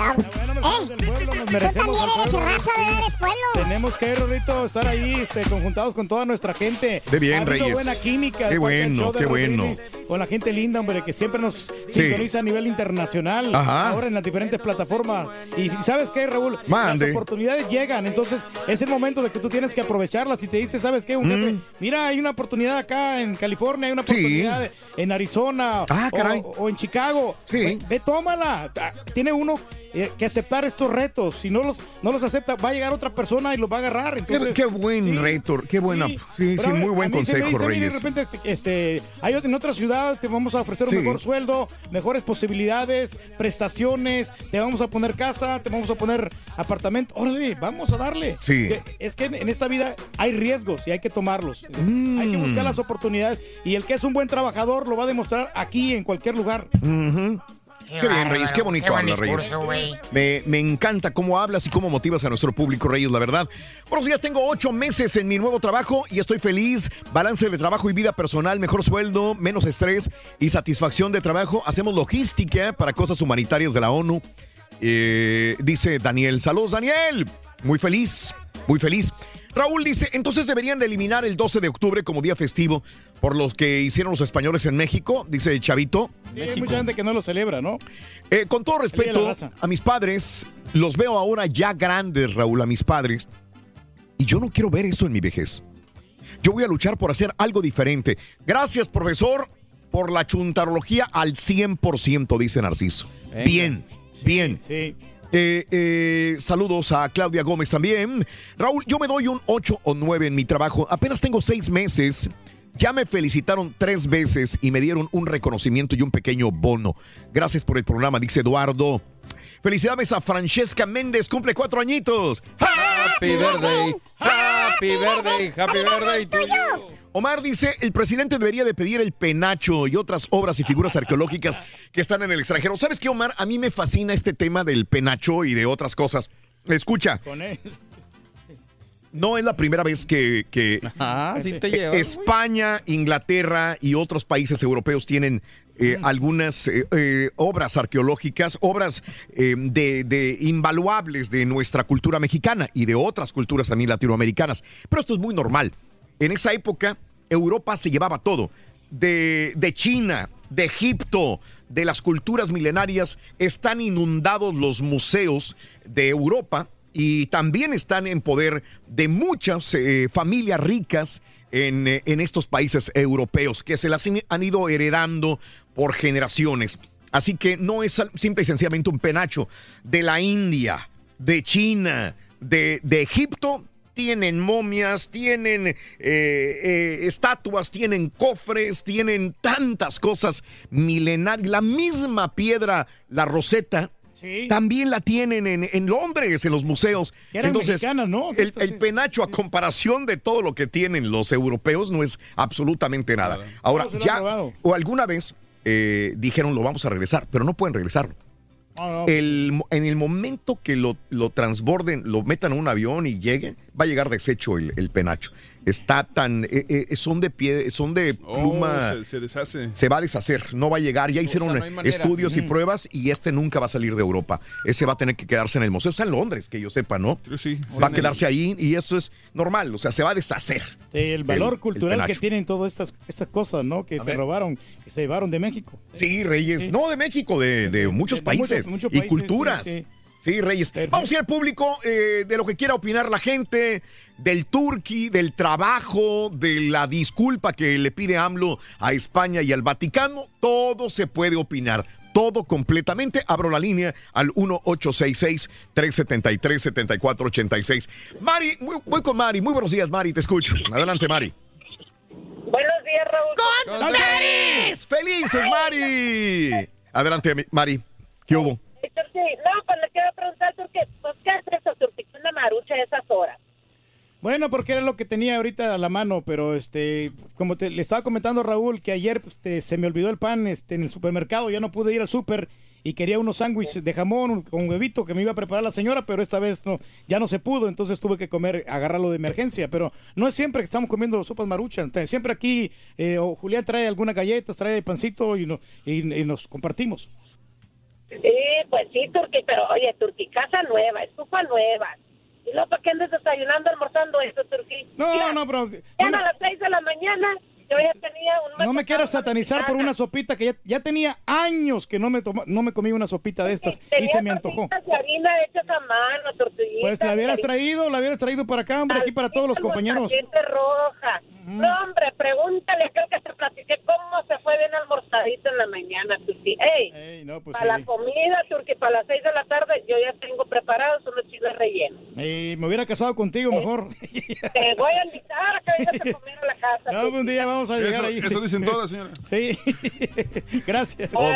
está bueno. ¿Eh? Tú merecemos también al eres pueblo. raza, ¿verdad? eres pueblo. Tenemos que, Rorrito, estar ahí este, conjuntados con toda nuestra gente. De bien, ha Reyes. buena química. Qué bueno, show de qué bueno. Con la gente linda, hombre, que siempre nos Sí. sintoniza a nivel internacional. Ajá. Ahora en las diferentes plataformas. Y ¿sabes qué, Raúl? Mande. Las oportunidades llegan. Entonces, es el momento de que tú tienes que aprovecharlas. Y te dice, ¿sabes qué? Un jefe, mira, hay una oportunidad acá en California, hay una Mm. Sí. oportunidad en Arizona. Ah, o- caray. O, en Chicago. Ve, ve, tómala. Ah, Tiene uno eh, que aceptar estos retos. Si no los, no los acepta, va a llegar otra persona y los va a agarrar. Qué, Entonces, qué buen reto, qué buena. Sí, sí, muy buen me consejo, Reyes. de repente, este, hay en otra ciudad te vamos a ofrecer un Sí. mejor sueldo, mejores posibilidades, prestaciones, te vamos a poner casa, te vamos a poner apartamento. Órale, vamos a darle. Sí. Es que en, esta vida hay riesgos y hay que tomarlos. Mm. Hay que buscar las oportunidades y el que es un buen trabajador lo va a demostrar aquí, en cualquier lugar. Qué bien, Reyes, qué bonito Qué buen habla, Reyes. discurso, güey. Me, me encanta cómo hablas y cómo motivas a nuestro público, Reyes, la verdad. Buenos días, tengo ocho meses en mi nuevo trabajo y estoy feliz. Balance de trabajo y vida personal, mejor sueldo, menos estrés y satisfacción de trabajo. Hacemos logística para cosas humanitarias de la ONU. Eh, dice Daniel. Saludos, Daniel. Muy feliz, muy feliz. Raúl dice, entonces deberían de eliminar el 12 de octubre como día festivo por los que hicieron los españoles en México, dice Chavito. Sí, hay mucha gente que no lo celebra, ¿no? Eh, con todo respeto a mis padres, los veo ahora ya grandes, Raúl, a mis padres, y yo no quiero ver eso en mi vejez. Yo voy a luchar por hacer algo diferente. Gracias, profesor, por la chuntarología al 100%, dice Narciso. Venga. Bien, bien. Sí. Eh, eh, saludos a Claudia Gómez también. Raúl, yo me doy un 8 o 9 en mi trabajo. Apenas tengo 6 meses. Ya me felicitaron tres veces y me dieron un reconocimiento y un pequeño bono. Gracias por el programa, dice Eduardo. Felicidades a Francesca Méndez, cumple cuatro añitos. Happy birthday, happy birthday, happy birthday to you. Omar dice, el presidente debería de pedir el penacho y otras obras y figuras arqueológicas que están en el extranjero. ¿Sabes qué, Omar? A mí me fascina este tema del penacho y de otras cosas. Escucha, Con él. No es la primera vez que, que Ah, sí te llevas, güey. España, Inglaterra y otros países europeos tienen eh, algunas eh, eh, obras arqueológicas, obras eh, de, de invaluables de nuestra cultura mexicana y de otras culturas también latinoamericanas. Pero esto es muy normal. En esa época, Europa se llevaba todo. De, de China, de Egipto, de las culturas milenarias, están inundados los museos de Europa y también están en poder de muchas eh, familias ricas en, eh, en estos países europeos que se las han- ido heredando por generaciones. Así que no es simple y sencillamente un penacho. De la India, de China, de, de Egipto, tienen momias, tienen eh, estatuas, tienen cofres, tienen tantas cosas milenarias. La misma piedra, la roseta, también la tienen en, en Londres, en los museos. Entonces, ¿no? el, el penacho a comparación de todo lo que tienen los europeos no es absolutamente nada. Ahora, ya, o alguna vez eh, dijeron lo vamos a regresar, pero no pueden regresarlo. No. El en el momento que lo, lo transborden, lo metan a un avión y llegue, va a llegar deshecho el, el penacho. Está tan, eh, eh, son de pie, son de Oh, pluma. se, se deshace. se va a deshacer, no va a llegar. Ya hicieron estudios y Ujú. pruebas y este nunca va a salir de Europa. Ese va a tener que quedarse en el museo. Está en Londres, que yo sepa, ¿no? sí. Va a el- quedarse ahí y eso es normal. O sea, se va a deshacer. Sí, el valor el cultural que tienen todas estas, estas cosas, ¿no? Que A se ver. robaron, que se llevaron de México. Sí, Reyes. No, de México, de, de muchos de países muchos- muchos y países, culturas. sí, Sí. Reyes. Vamos a ir al público eh, de lo que quiera opinar la gente, del Turqui, del trabajo, de la disculpa que le pide AMLO a España y al Vaticano. Todo se puede opinar. Todo completamente. Abro la línea al 1-866-373-7486. Mari, muy- voy con Mari. Muy buenos días, Mari. Te escucho. Adelante, Mari. Buenos días, Raúl. ¡Con tenis! ¡Felices, Mari! Adelante, Mari. ¿Qué hubo? No, pues le quiero preguntar, Turquía, pues, ¿qué hace eso, Turquía? Una marucha a esas horas. Bueno, porque era lo que tenía ahorita a la mano, pero este, como te, le estaba comentando Raúl, que ayer pues, se me olvidó el pan este, en el supermercado, ya no pude ir al súper y quería unos sándwiches de jamón con huevito que me iba a preparar la señora, pero esta vez no, ya no se pudo, entonces tuve que comer, agarrarlo de emergencia, pero no es siempre que estamos comiendo sopas maruchan, te- siempre aquí eh, o Julián trae algunas galletas, trae pancito y, no- y- y nos compartimos. Sí, pues sí, Turquía, pero oye, Turquía, casa nueva, estufa nueva. ¿Y luego para qué desayunando, almorzando eso, Turquía? No, no, pero... Ya a las seis de la mañana, yo ya tenía un... No me quieras satanizar por una sopita que ya, ya tenía años que no me toma- no me comí una sopita de estas y se me antojó. de harina hechas a mano, tortillitas. Pues la hubieras traído, la hubieras traído para acá, hombre, aquí para todos los compañeros. Roja. No, hombre, pregúntale aquel que te platiqué cómo se fue bien almorzadito en la mañana, Turquía. Ey, no, pues para la comida, Turquía, para las seis de la tarde yo ya tengo preparados unos chiles rellenos. Eh, me hubiera casado contigo mejor. Te voy a invitar a que vengas a comer a la casa. No, un día vamos a llegar Eso- ahí. eso dicen todas, señora. Sí. Gracias. Ok.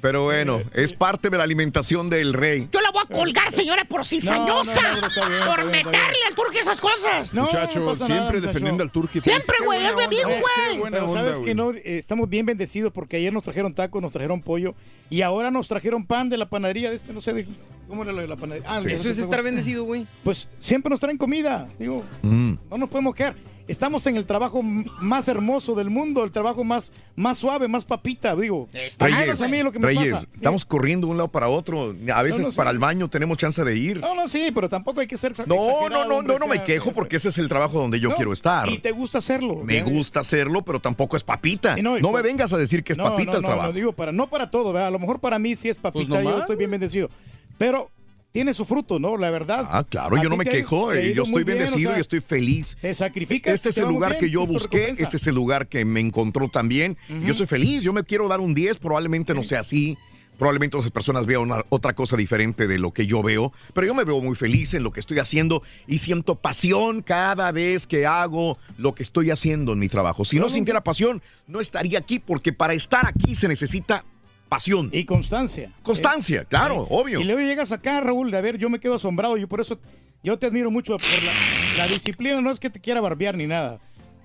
Pero bueno, es parte de la alimentación del rey. Yo la voy a colgar, señora, por cizañosa. no, no, está por bien, está meterle al turque esas cosas. muchacho, siempre defendiendo al turqui. Siempre, güey, es bien, güey. Pero onda, sabes que no, Eh, estamos bien bendecidos porque ayer nos trajeron tacos, nos trajeron pollo y ahora nos trajeron pan de la panadería de este, no sé, de- ¿cómo era lo de la panadería? Ah, Sí. Eso es estar bendecido, güey. Pues siempre nos traen comida, digo, Mm. no nos podemos quedar. Estamos en el trabajo más hermoso del mundo, el trabajo más, más suave, más papita, digo. Háganse a mí lo que me Reyes, pasa. estamos corriendo de un lado para otro. A veces No, no, sí. para el baño tenemos chance de ir. No, no, sí, pero tampoco hay que ser No, no, no, no, no me quejo porque ese es el trabajo donde yo No, quiero estar. Y te gusta hacerlo. Me gusta hacerlo, pero tampoco es papita. Y No, me vengas a decir que es No, papita no, el no, trabajo. No, digo para, no para todo, ¿verdad? A lo mejor para mí sí es papita, Pues yo estoy bien bendecido. Pero tiene su fruto, ¿no? La verdad. Ah, claro, yo no me quejo, eh, yo estoy bendecido o sea, y estoy feliz. Te sacrificas. Este es el lugar bien, que yo busqué, recompensa. este es el lugar que me encontró también. Yo soy feliz, yo me quiero dar un 10, probablemente no sea así. Probablemente otras personas vean una- otra cosa diferente de lo que yo veo, pero yo me veo muy feliz en lo que estoy haciendo y siento pasión cada vez que hago lo que estoy haciendo en mi trabajo. Si no sintiera pasión, no estaría aquí porque para estar aquí se necesita pasión. Y constancia. Constancia, Eh, claro, eh, obvio. Y luego llegas acá, Raúl, de a ver, yo me quedo asombrado. Yo por eso, yo te admiro mucho por la, la disciplina. No es que te quiera barbear ni nada.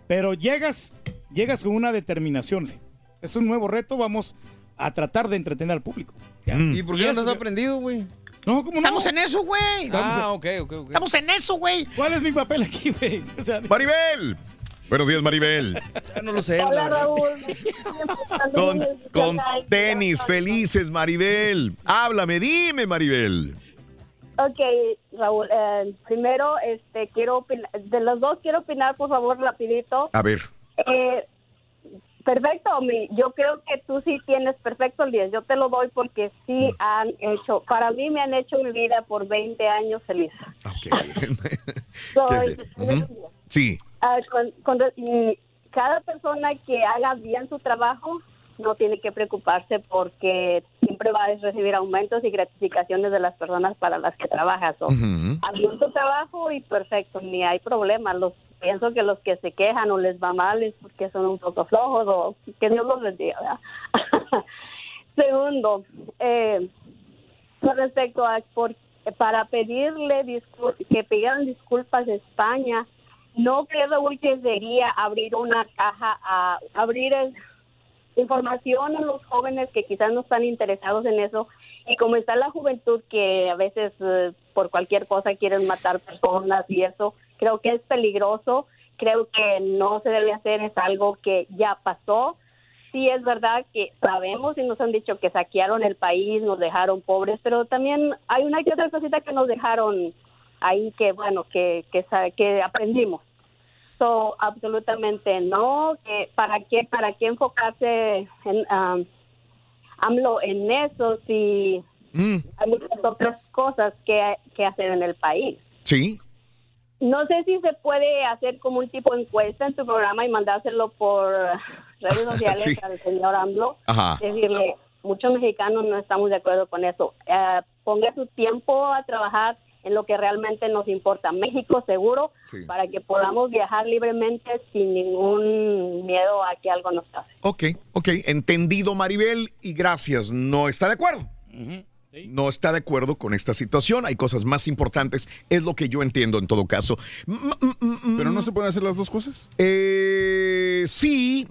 Pero llegas, llegas con una determinación. sí. Es un nuevo reto, vamos a tratar de entretener al público. Ya. ¿Y por qué no eso has aprendido, güey? No, ¿cómo no? Estamos en eso, güey. Ah, ok, ok, ok. Estamos en eso, güey. ¿Cuál es mi papel aquí, güey? O sea, Maribel. Buenos días, Maribel. Ya no lo sé. Hola. Raúl. Con, con tenis, felices, Maribel. Háblame, dime, Maribel. Ok, Raúl, eh, primero, este, quiero opinar, de los dos quiero opinar, por favor, rapidito. A ver. Eh, perfecto, mi, yo creo que tú sí tienes perfecto el 10, yo te lo doy porque sí han hecho, para mí me han hecho mi vida por 20 años feliz. Soy- Qué bien. Ujú. Sí. Ah, con- con y cada persona que haga bien su trabajo no tiene que preocuparse porque siempre va a recibir aumentos y gratificaciones de las personas para las que trabajas. So, bien tu trabajo y perfecto, ni hay problema. Los pienso que los que se quejan o les va mal es porque son un poco flojos o que Dios los bendiga. Segundo, eh, con respecto a por- para pedirle discul- que pidieran disculpas a España, no creo que sería abrir una caja a abrir el- información a los jóvenes que quizás no están interesados en eso y como está la juventud que a veces eh, por cualquier cosa quieren matar personas y eso creo que es peligroso creo que no se debe hacer, es algo que ya pasó. Sí es verdad que sabemos y nos han dicho que saquearon el país, nos dejaron pobres, pero también hay una que otra cosita que nos dejaron ahí que, bueno, que, que, que aprendimos. So, absolutamente no. que ¿Para qué, para qué enfocarse en, um, AMLO en eso si hay muchas otras cosas que, que hacer en el país? Sí. No sé si se puede hacer como un tipo de encuesta en tu programa y mandárselo por redes sociales Sí. al señor AMLO. Ajá. Decirle, muchos mexicanos no estamos de acuerdo con eso. Eh, ponga su tiempo a trabajar en lo que realmente nos importa. México seguro, Sí. para que podamos viajar libremente sin ningún miedo a que algo nos pase. Ok, ok, entendido Maribel y gracias. No está de acuerdo. No está de acuerdo con esta situación. Hay cosas más importantes. Es lo que yo entiendo en todo caso. ¿Pero no se pueden hacer las dos cosas? Eh, sí.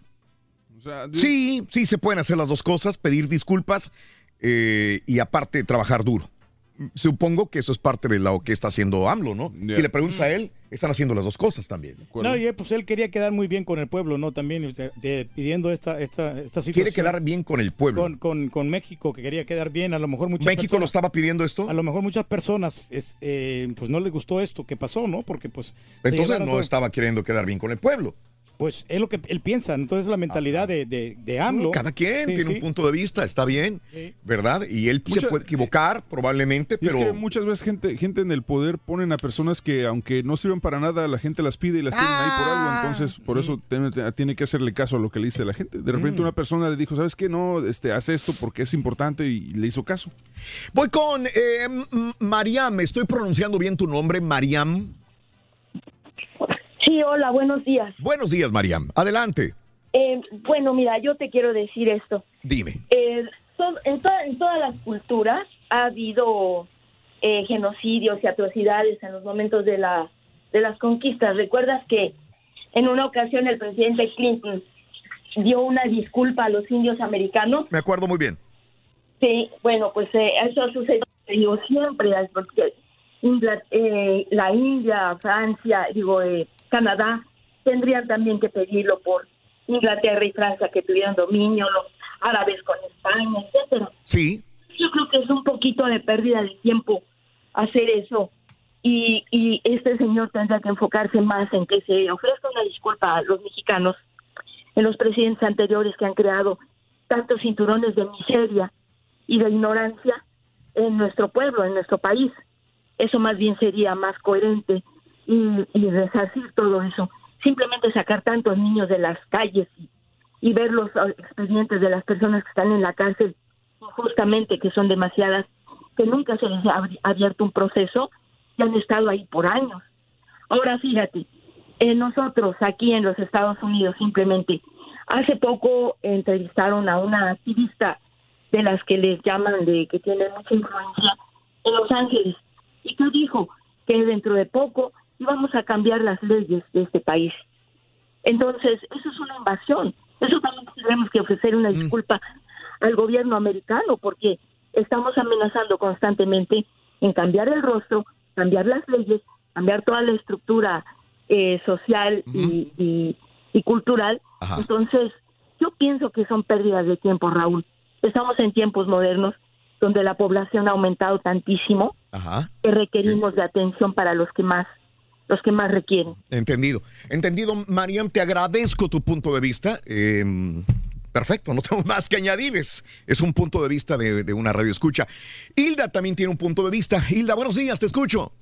Sí, sí se pueden hacer las dos cosas, pedir disculpas eh, y aparte trabajar duro. Supongo que eso es parte de lo que está haciendo AMLO, ¿no? Si le preguntas a él, están haciendo las dos cosas también. No, y eh, pues él quería quedar muy bien con el pueblo, ¿no? También o sea, de- pidiendo esta, esta, esta situación. Quiere quedar bien con el pueblo. Con, con, con México, que quería quedar bien. A lo mejor muchas ¿México lo estaba pidiendo esto? A lo mejor muchas personas, es, eh, pues no les gustó esto que pasó, ¿no? Porque pues... Entonces no todo- estaba queriendo quedar bien con el pueblo. Pues es lo que él piensa, entonces la mentalidad de, de, de AMLO. Cada quien Sí, tiene sí. un punto de vista, está bien, ¿verdad? Y él se puede equivocar probablemente, Y es pero... que muchas veces gente, gente en el poder ponen a personas que aunque no sirven para nada, la gente las pide y las tienen ahí por algo. Ah. Entonces, por eso tiene, tiene que hacerle caso a lo que le dice la gente. De repente Mm. una persona le dijo, ¿sabes qué? No, este, haz esto porque es importante y le hizo caso. Voy con eh, Mariam, estoy pronunciando bien tu nombre, Mariam. Sí, hola, buenos días. Buenos días, Mariam. Adelante, Eh, bueno, mira, yo te quiero decir esto. dime. Eh, en, toda- en todas las culturas ha habido eh, genocidios y atrocidades en los momentos de, la, de las conquistas. ¿Recuerdas que en una ocasión el presidente Clinton dio una disculpa a los indios americanos? Me acuerdo muy bien. Sí, bueno, pues eh, eso ha sucedido digo, siempre, porque la India, Francia, digo, eh, Canadá, tendrían también que pedirlo por Inglaterra y Francia que tuvieran dominio, los árabes con España, etcétera. Sí. Yo creo que es un poquito de pérdida de tiempo hacer eso. Y, y este señor tendrá que enfocarse más en que se ofrezca una disculpa a los mexicanos, en los presidentes anteriores que han creado tantos cinturones de miseria y de ignorancia en nuestro pueblo, en nuestro país. Eso más bien sería más coherente y, resarcir todo eso. Simplemente sacar tantos niños de las calles y, ver los ah, expedientes de las personas que están en la cárcel injustamente, que son demasiadas, que nunca se les ha abierto un proceso y han estado ahí por años. Ahora fíjate, eh, nosotros aquí en los Estados Unidos simplemente, hace poco entrevistaron a una activista de las que les llaman de que tiene mucha influencia en Los Ángeles y que dijo que dentro de poco íbamos a cambiar las leyes de este país. Entonces, eso es una invasión. Eso también tenemos que ofrecer una disculpa al gobierno americano porque estamos amenazando constantemente en cambiar el rostro, cambiar las leyes, cambiar toda la estructura eh, social y, y- y cultural. Entonces, yo pienso que son pérdidas de tiempo, Raúl. Estamos en tiempos modernos donde la población ha aumentado tantísimo Ajá. que requerimos de atención para los que más los que más requieren. Entendido. Entendido, Mariam, te agradezco tu punto de vista. Eh, perfecto, no tengo más que añadir. Es, es un punto de vista de, de una radio escucha. Hilda también tiene un punto de vista. Hilda, buenos días, te escucho.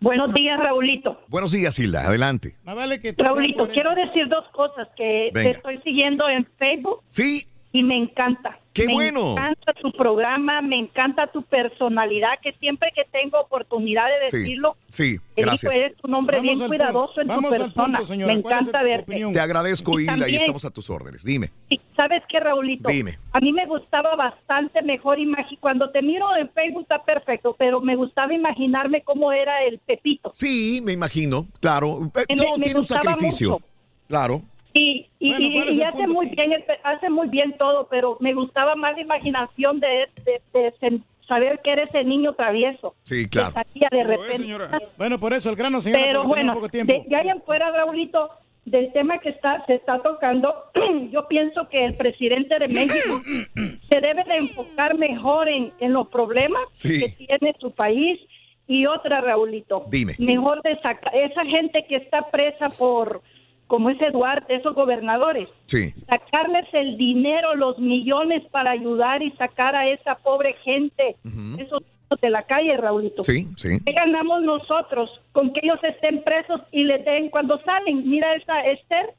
Buenos días, Raulito. Buenos días, Hilda, adelante. Raulito, quiero decir dos cosas que Venga. te estoy siguiendo en Facebook. Sí. Y me encanta. ¡Qué me bueno! Me encanta tu programa, me encanta tu personalidad, que siempre que tengo oportunidad de decirlo, sí, digo, eres un hombre Vamos bien cuidadoso punto, en tu persona. punto, me ¿Cuál es encanta verte. opinión? Te agradezco, Y Hilda, y estamos a tus órdenes. Dime. ¿Sabes qué, Raulito? Dime. A mí me gustaba bastante mejor imaginar, cuando te miro en Facebook está perfecto, pero me gustaba imaginarme cómo era el Pepito. Sí, me imagino, claro. Eh, Me- todo me tiene un sacrificio. mucho. Claro. Y, y, Bueno, y- ¿cuál es y el hace punto? muy bien el pe- hace muy bien todo, pero me gustaba más la imaginación de, de, saber que eres el niño travieso. Sí, claro. Que salía de repente. Bueno, por eso el grano, señora, Pero bueno, poco tiempo. de, de ahí en fuera, Raulito, del tema que está se está tocando, yo pienso que el presidente de México se debe de enfocar mejor en, en los problemas Sí. que tiene su país y otra, Raulito. Dime. Mejor de sacar esa gente que está presa por, como ese Duarte, esos gobernadores, Sí. sacarles el dinero, los millones para ayudar y sacar a esa pobre gente, esos niños de la calle, Raulito. Sí, sí. ¿Qué ganamos nosotros con que ellos estén presos y les den cuando salen? Mira esa Esther,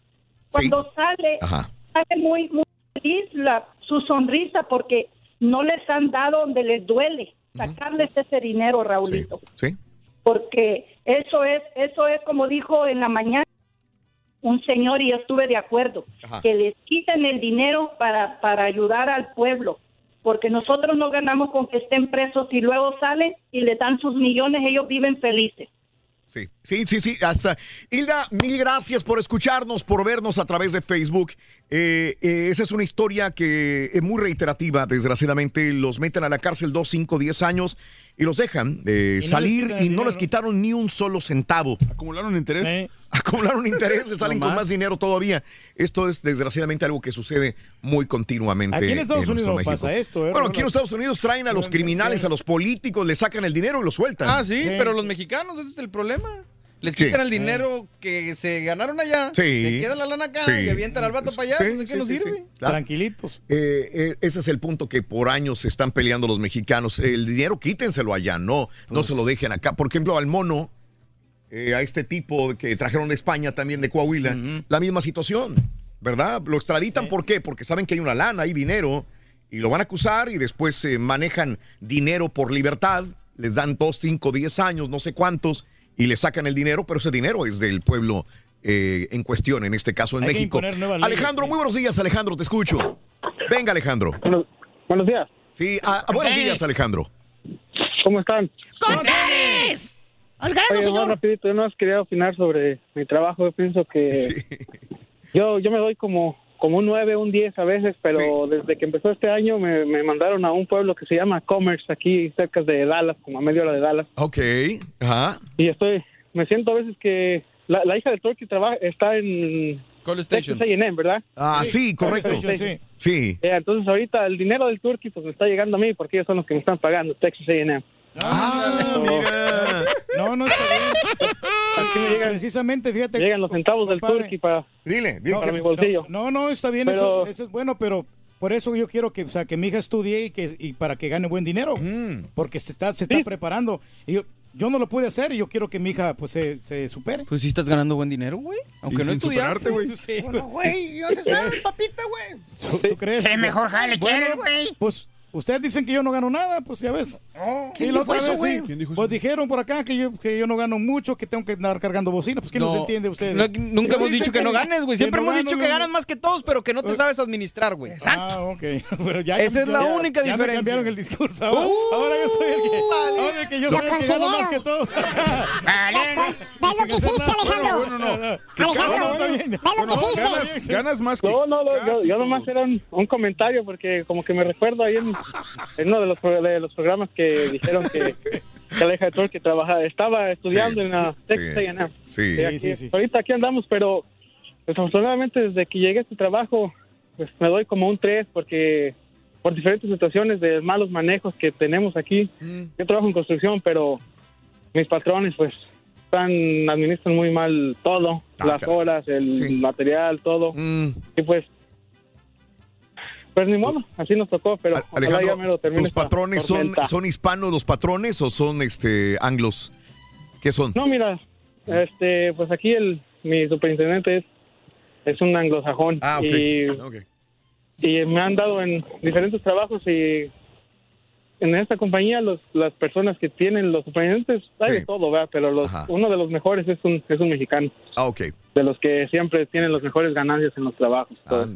cuando sale, Ajá. sale muy, muy feliz la, su sonrisa porque no les han dado donde les duele sacarles ese dinero, Raulito. Sí. Porque eso es, eso es como dijo en la mañana un señor y yo estuve de acuerdo, Ajá. que les quiten el dinero para, para ayudar al pueblo. Porque nosotros no ganamos con que estén presos y luego salen y le dan sus millones, ellos viven felices. Sí, sí, sí, sí. Hasta. Hilda, mil gracias por escucharnos, por vernos a través de Facebook. Eh, eh, esa es una historia que es muy reiterativa, desgraciadamente. Los meten a la cárcel dos, cinco, diez años y los dejan eh, Y no les salir y no dinero, les quitaron ni un solo centavo. Acumularon interés. Acumularon intereses, salen No con más. dinero todavía. Esto es desgraciadamente algo que sucede muy continuamente. Aquí en Estados Unidos no México. pasa esto, ¿eh, Bueno, aquí en los Estados Unidos traen a los criminales, a los políticos, le sacan el dinero y lo sueltan. Ah, sí, pero los mexicanos, ese es el problema. Les Sí. quitan el dinero que se ganaron allá, Sí. se queda la lana acá Sí. y avientan al vato para allá. Sí, pues, ¿De qué sí, nos sí, sirve? sí. Claro. Tranquilitos. Eh, eh, ese es el punto que por años se están peleando los mexicanos. El dinero quítenselo allá, no, no se lo dejen acá. Por ejemplo, al mono, eh, a este tipo que trajeron de España también de Coahuila, la misma situación, ¿verdad? Lo extraditan, ¿por qué? Porque saben que hay una lana, hay dinero, y lo van a acusar y después eh, manejan dinero por libertad, les dan dos, cinco, diez años, no sé cuántos, y le sacan el dinero, pero ese dinero es del pueblo eh, en cuestión, en este caso en Hay México. leyes, Alejandro, muy buenos días, Alejandro, te escucho. Venga, Alejandro. Buenos días. Sí, ah, buenos días, Alejandro. ¿Cómo están? ¡Contenes! ¡Al grano, Oye, señor! más rapidito, yo no quería opinar sobre mi trabajo. Yo pienso que yo, yo me doy como, como un 9, un 10 a veces, pero desde que empezó este año me, me mandaron a un pueblo que se llama Commerce, aquí cerca de Dallas, como a media hora de Dallas. Ok, ajá. Y estoy, me siento a veces que la, la hija de Turkey trabaja, está en Texas A&M, ¿verdad? Ah, sí, correcto. Sí. Sí. Eh, entonces ahorita el dinero del Turkey pues me está llegando a mí porque ellos son los que me están pagando, Texas A&M. Ah, mira. No, no está bien. Precisamente, fíjate. Llegan los centavos del. Turkey para, Dile, para mi bolsillo. No, no, está bien, Pero- eso, eso es bueno, pero por eso yo quiero que, o sea, que mi hija estudie y, que, y para que gane buen dinero, porque se está, se está preparando. Y yo, yo no lo pude hacer y yo quiero que mi hija pues se, se supere. Pues sí estás ganando buen dinero, güey. Aunque Y no estudiaste, güey. Sí, Bueno, güey, yo sé papita, güey. ¿Tú crees? ¿Qué mejor jale Bueno, quieres, güey? Pues ustedes dicen que yo no gano nada, pues ya ves. ¿Quién Y la dijo otra eso, vez, güey? sí. ¿Quién dijo Pues dijeron por acá que yo, que yo no gano mucho, que tengo que andar cargando bocina. Pues ¿quién No, nos entiende ustedes? no, nunca hemos dicho que no ganes, güey. Siempre no hemos dicho que ganas más que todos, pero que no te sabes administrar, güey. Ah, ok. Pero ya, Esa es la ya- única ya me diferencia. cambiaron el discurso. Ahora, Uh, ahora yo soy el que, vale. ahora el que yo soy el que gano más que todos. ¿Ves lo que hiciste, Alejandro? Bueno, no. Alejandro, ¿ves lo que hiciste? Ganas, más que No, no, no, yo, nomás era un, un comentario porque como que me recuerdo ahí en, en uno de los, de los programas que dijeron que, que hija de Turkey trabajaba, estaba estudiando Sí, en la sí, Texas sí. A&M. Sí. Aquí- Sí, sí, sí. Ahorita aquí andamos, pero desafortunadamente desde que llegué a este trabajo pues me doy como un 3 porque por diferentes situaciones de malos manejos que tenemos aquí. Mm. Yo trabajo en construcción, pero mis patrones pues están administran muy mal todo, Ah, las caray. horas, el Sí. material, todo. Mm. Y pues, pues ni modo, así nos tocó, pero ya Alejandro, me lo termine ¿tus patrones son, son hispanos los patrones o son este anglos? ¿Qué son? No, mira, este, pues aquí el mi superintendente es, es un anglosajón Ah, ok. y, y me han dado en diferentes trabajos y en esta compañía los, las personas que tienen los superintendentes hay Sí. de todo, ¿verdad? Pero los, Ajá. uno de los mejores es un, es un mexicano, Ah, ok. de los que siempre tienen los mejores ganancias en los trabajos. todo.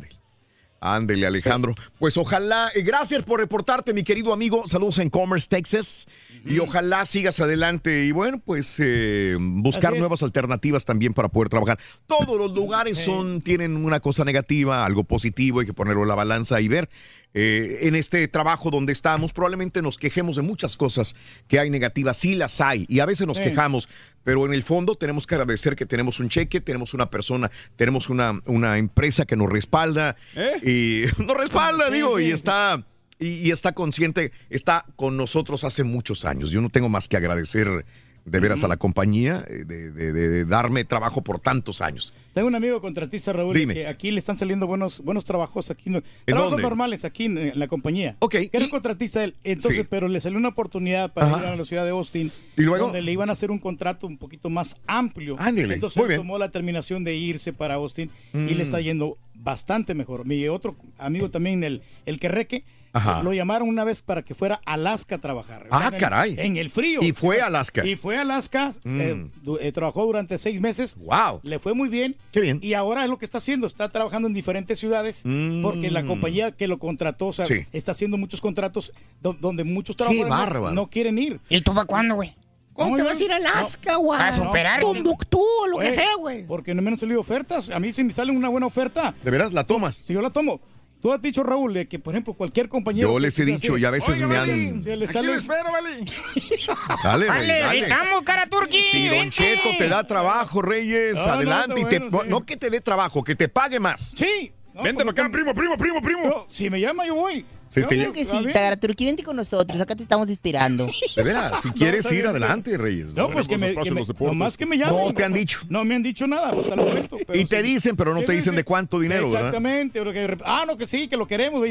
Ándele. Alejandro. Pues ojalá, eh, gracias por reportarte, mi querido amigo. Saludos en Commerce, Texas. Y ojalá sigas adelante. Y bueno, pues eh, buscar nuevas alternativas también para poder trabajar. Todos los lugares son, tienen una cosa negativa, algo positivo, hay que ponerlo en la balanza y ver. Eh, en este trabajo donde estamos, probablemente nos quejemos de muchas cosas que hay negativas, sí las hay, y a veces nos Sí. quejamos, pero en el fondo tenemos que agradecer que tenemos un cheque, tenemos una persona, tenemos una, una empresa que nos respalda, y nos respalda, Sí, digo, sí, y está... Y, y está consciente, está con nosotros hace muchos años. Yo no tengo más que agradecer de veras a la compañía eh, de, de- darme trabajo por tantos años. Tengo un amigo contratista, Raúl, Dime. que aquí le están saliendo buenos buenos trabajos aquí, no- trabajos dónde? normales aquí en, en la compañía. Ok. Que era un contratista él, entonces, Sí. pero le salió una oportunidad para Ajá. ir a la ciudad de Austin, ¿Y luego? donde le iban a hacer un contrato un poquito más amplio. Ándele, entonces muy él bien. tomó la terminación de irse para Austin y Mm. le está yendo bastante mejor. Mi otro amigo también, el, el Querreque, Ajá. lo llamaron una vez para que fuera a Alaska a trabajar. Ah, en el- caray. En el frío. Y fue a Alaska. Y fue a Alaska, Mm. eh, eh, trabajó durante seis meses. Wow. Le fue muy bien. Qué bien. Y ahora es lo que está haciendo, está trabajando en diferentes ciudades Mm. porque la compañía que lo contrató, o sea, Sí. está haciendo muchos contratos do- donde muchos trabajadores no- quieren ir. ¿Y tú para cuándo, güey? ¿Cómo te vas a ir a Alaska, güey? no, A superar. Tombuctú o lo que sea, güey. Porque no me han salido ofertas. A mí si me sale una buena oferta. ¿De veras la tomas? Si yo la tomo. Tú has dicho, Raúl, de que, por ejemplo, cualquier compañero... Yo les he dicho hacer- y a veces me han... Se le Aquí sale- lo espero. Dale, Rey, Dale, dale. gritamos, cara turqui. Si Don. Cheto te da trabajo, Reyes, No, no, adelante. está y te- bueno, sí. No que te dé trabajo, que te pague más. Sí. No, Vente como acá, primo, primo, primo, primo. No, si me llama, yo voy. Sí, Yo te lle- que sí, bien. Tagaraturqui, vente con nosotros, acá te estamos esperando. De veras, si No, quieres está ir, bien, adelante, Reyes. No, pues que me, que me- nomás que me llamen. No te han dicho. No me han dicho nada, pues al momento. pero Y te sí. dicen, pero no te dicen de cuánto dinero, ¿verdad? Exactamente. rep- ah, no, que sí, que lo queremos.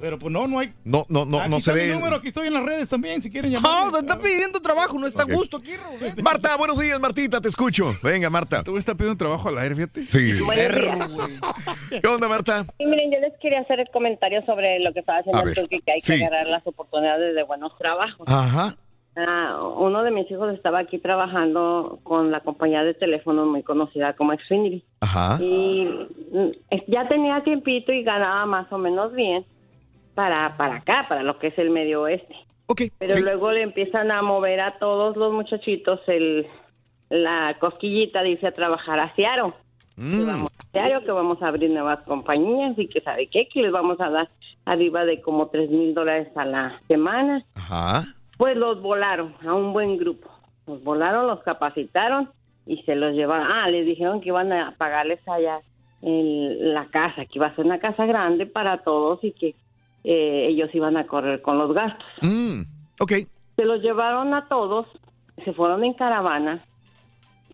Pero pues no, no hay. No, no, no, aquí no se está mi ve. número, aquí estoy en las redes también, si quieren No, llamar. te está pidiendo trabajo, no está a gusto aquí. Marta, buenos días, Martita, te escucho. Venga, Marta. Este está pidiendo trabajo al aire, fíjate. Sí. ¿Qué onda, Marta? Sí, miren, yo les quería hacer el comentario sobre lo que estaba haciendo A el Turqui, que hay sí. que agarrar las oportunidades de buenos trabajos. Ajá. Ah, uno de mis hijos estaba aquí trabajando con la compañía de teléfonos muy conocida como Xfinity. Ajá. Y mm, ya tenía tiempito y ganaba más o menos bien para, para acá, para lo que es el medio oeste. Ok. Pero sí. luego le empiezan a mover a todos los muchachitos el, la cosquillita de irse a trabajar a. Que Mm, vamos a que vamos a abrir nuevas compañías y que sabe qué, que les vamos a dar arriba de como tres mil dólares a la semana. Ajá. Pues los volaron a un buen grupo. Los volaron, los capacitaron y se los llevaron. Ah, les dijeron que iban a pagarles allá en la casa, que iba a ser una casa grande para todos y que eh, ellos iban a correr con los gastos. Mm, ok. Se los llevaron a todos, se fueron en caravana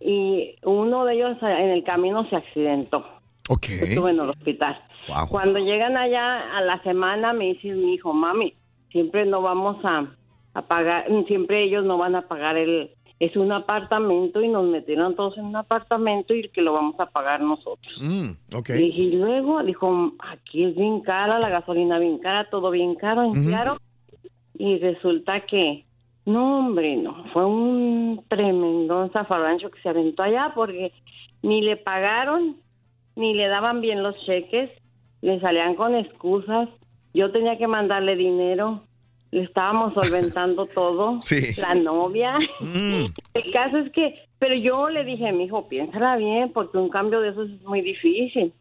y uno de ellos en el camino se accidentó. Ok. Estuve en el hospital. Wow. Cuando llegan allá a la semana me dice mi hijo, mami, siempre no vamos a, a pagar, siempre ellos no van a pagar el, es un apartamento y nos metieron todos en un apartamento y que lo vamos a pagar nosotros. Mm, ok. Y luego dijo, aquí es bien cara, la gasolina bien cara, todo bien caro, en Ujú. claro. Y resulta que, no hombre, no, fue un tremendo zafarrancho que se aventó allá porque ni le pagaron, ni le daban bien los cheques, le salían con excusas, yo tenía que mandarle dinero, le estábamos solventando todo, Sí. la novia. Mm, El caso es que, pero yo le dije, mi hijo, piénsala bien, porque un cambio de esos es muy difícil.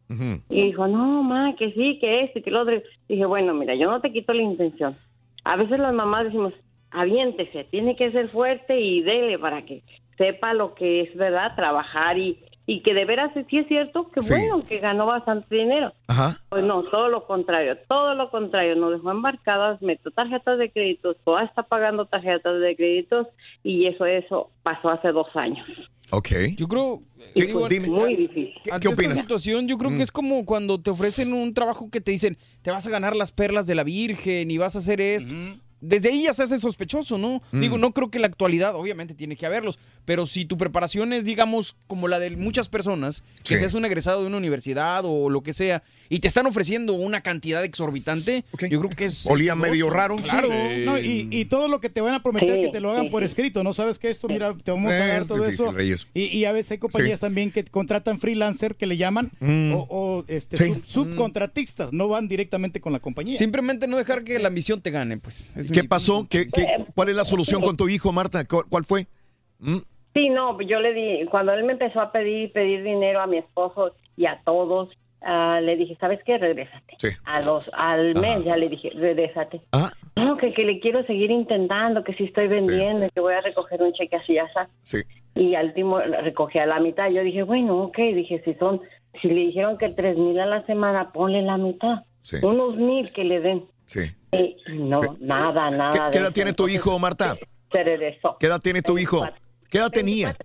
Y dijo, no, ma, que sí, que esto y que lo otro. Dije, bueno, mira, yo no te quito la intención. A veces las mamás decimos, aviéntese, tiene que ser fuerte y dele para que sepa lo que es verdad, trabajar y, y que de veras sí es cierto que Sí. bueno, que ganó bastante dinero. Ajá. Pues no, todo lo contrario, todo lo contrario, nos dejó embarcadas, metió tarjetas de crédito, toda está pagando tarjetas de créditos y eso, eso pasó hace dos años. Ok. Yo creo. Sí, digo, pues, dime. Muy difícil. ¿Qué, qué esta opinas? situación, yo creo Mm. que es como cuando te ofrecen un trabajo que te dicen, te vas a ganar las perlas de la Virgen y vas a hacer esto. Desde ahí ya se hace sospechoso, ¿no? Mm. Digo, no creo que la actualidad, obviamente tiene que haberlos, pero si tu preparación es, digamos, como la de muchas personas, que Sí. seas un egresado de una universidad o lo que sea, y te están ofreciendo una cantidad exorbitante, Ok. yo creo que es... Olía es medio raro. Claro. No, y, y todo lo que te van a prometer Sí, que te lo hagan sí, por sí. escrito, ¿no? Sabes que esto, mira, te vamos a dar todo eso. Reyes. Y, y a veces hay compañías Sí. también que contratan freelancer que le llaman Mm. o, o, este, Sí. sub- subcontratistas, no van directamente con la compañía. Simplemente no dejar que la ambición te gane, pues. Es ¿Qué mi- pasó? ¿Qué, qué- cuál es la solución con tu hijo, Marta? ¿Cu- ¿Cuál fue? Mm, Sí, no, yo le di, cuando él me empezó a pedir, pedir dinero a mi esposo y a todos, ah, le dije, ¿sabes qué? Regrésate. Sí. A los, al mes ya le dije, regrésate. No, que, que le quiero seguir intentando, que si estoy vendiendo, que voy a recoger un cheque así, ya sabes. Sí. Y al último recogí a la mitad. Yo dije, bueno, ok, dije, si son, si le dijeron que tres mil a la semana, ponle la mitad. Sí. Unos mil que le den. Sí. Y no, nada, ¿Qué, nada. qué de edad eso. tiene tu hijo, Marta? Se regresó. ¿Qué edad tiene tu hijo? ¿Qué edad tenía?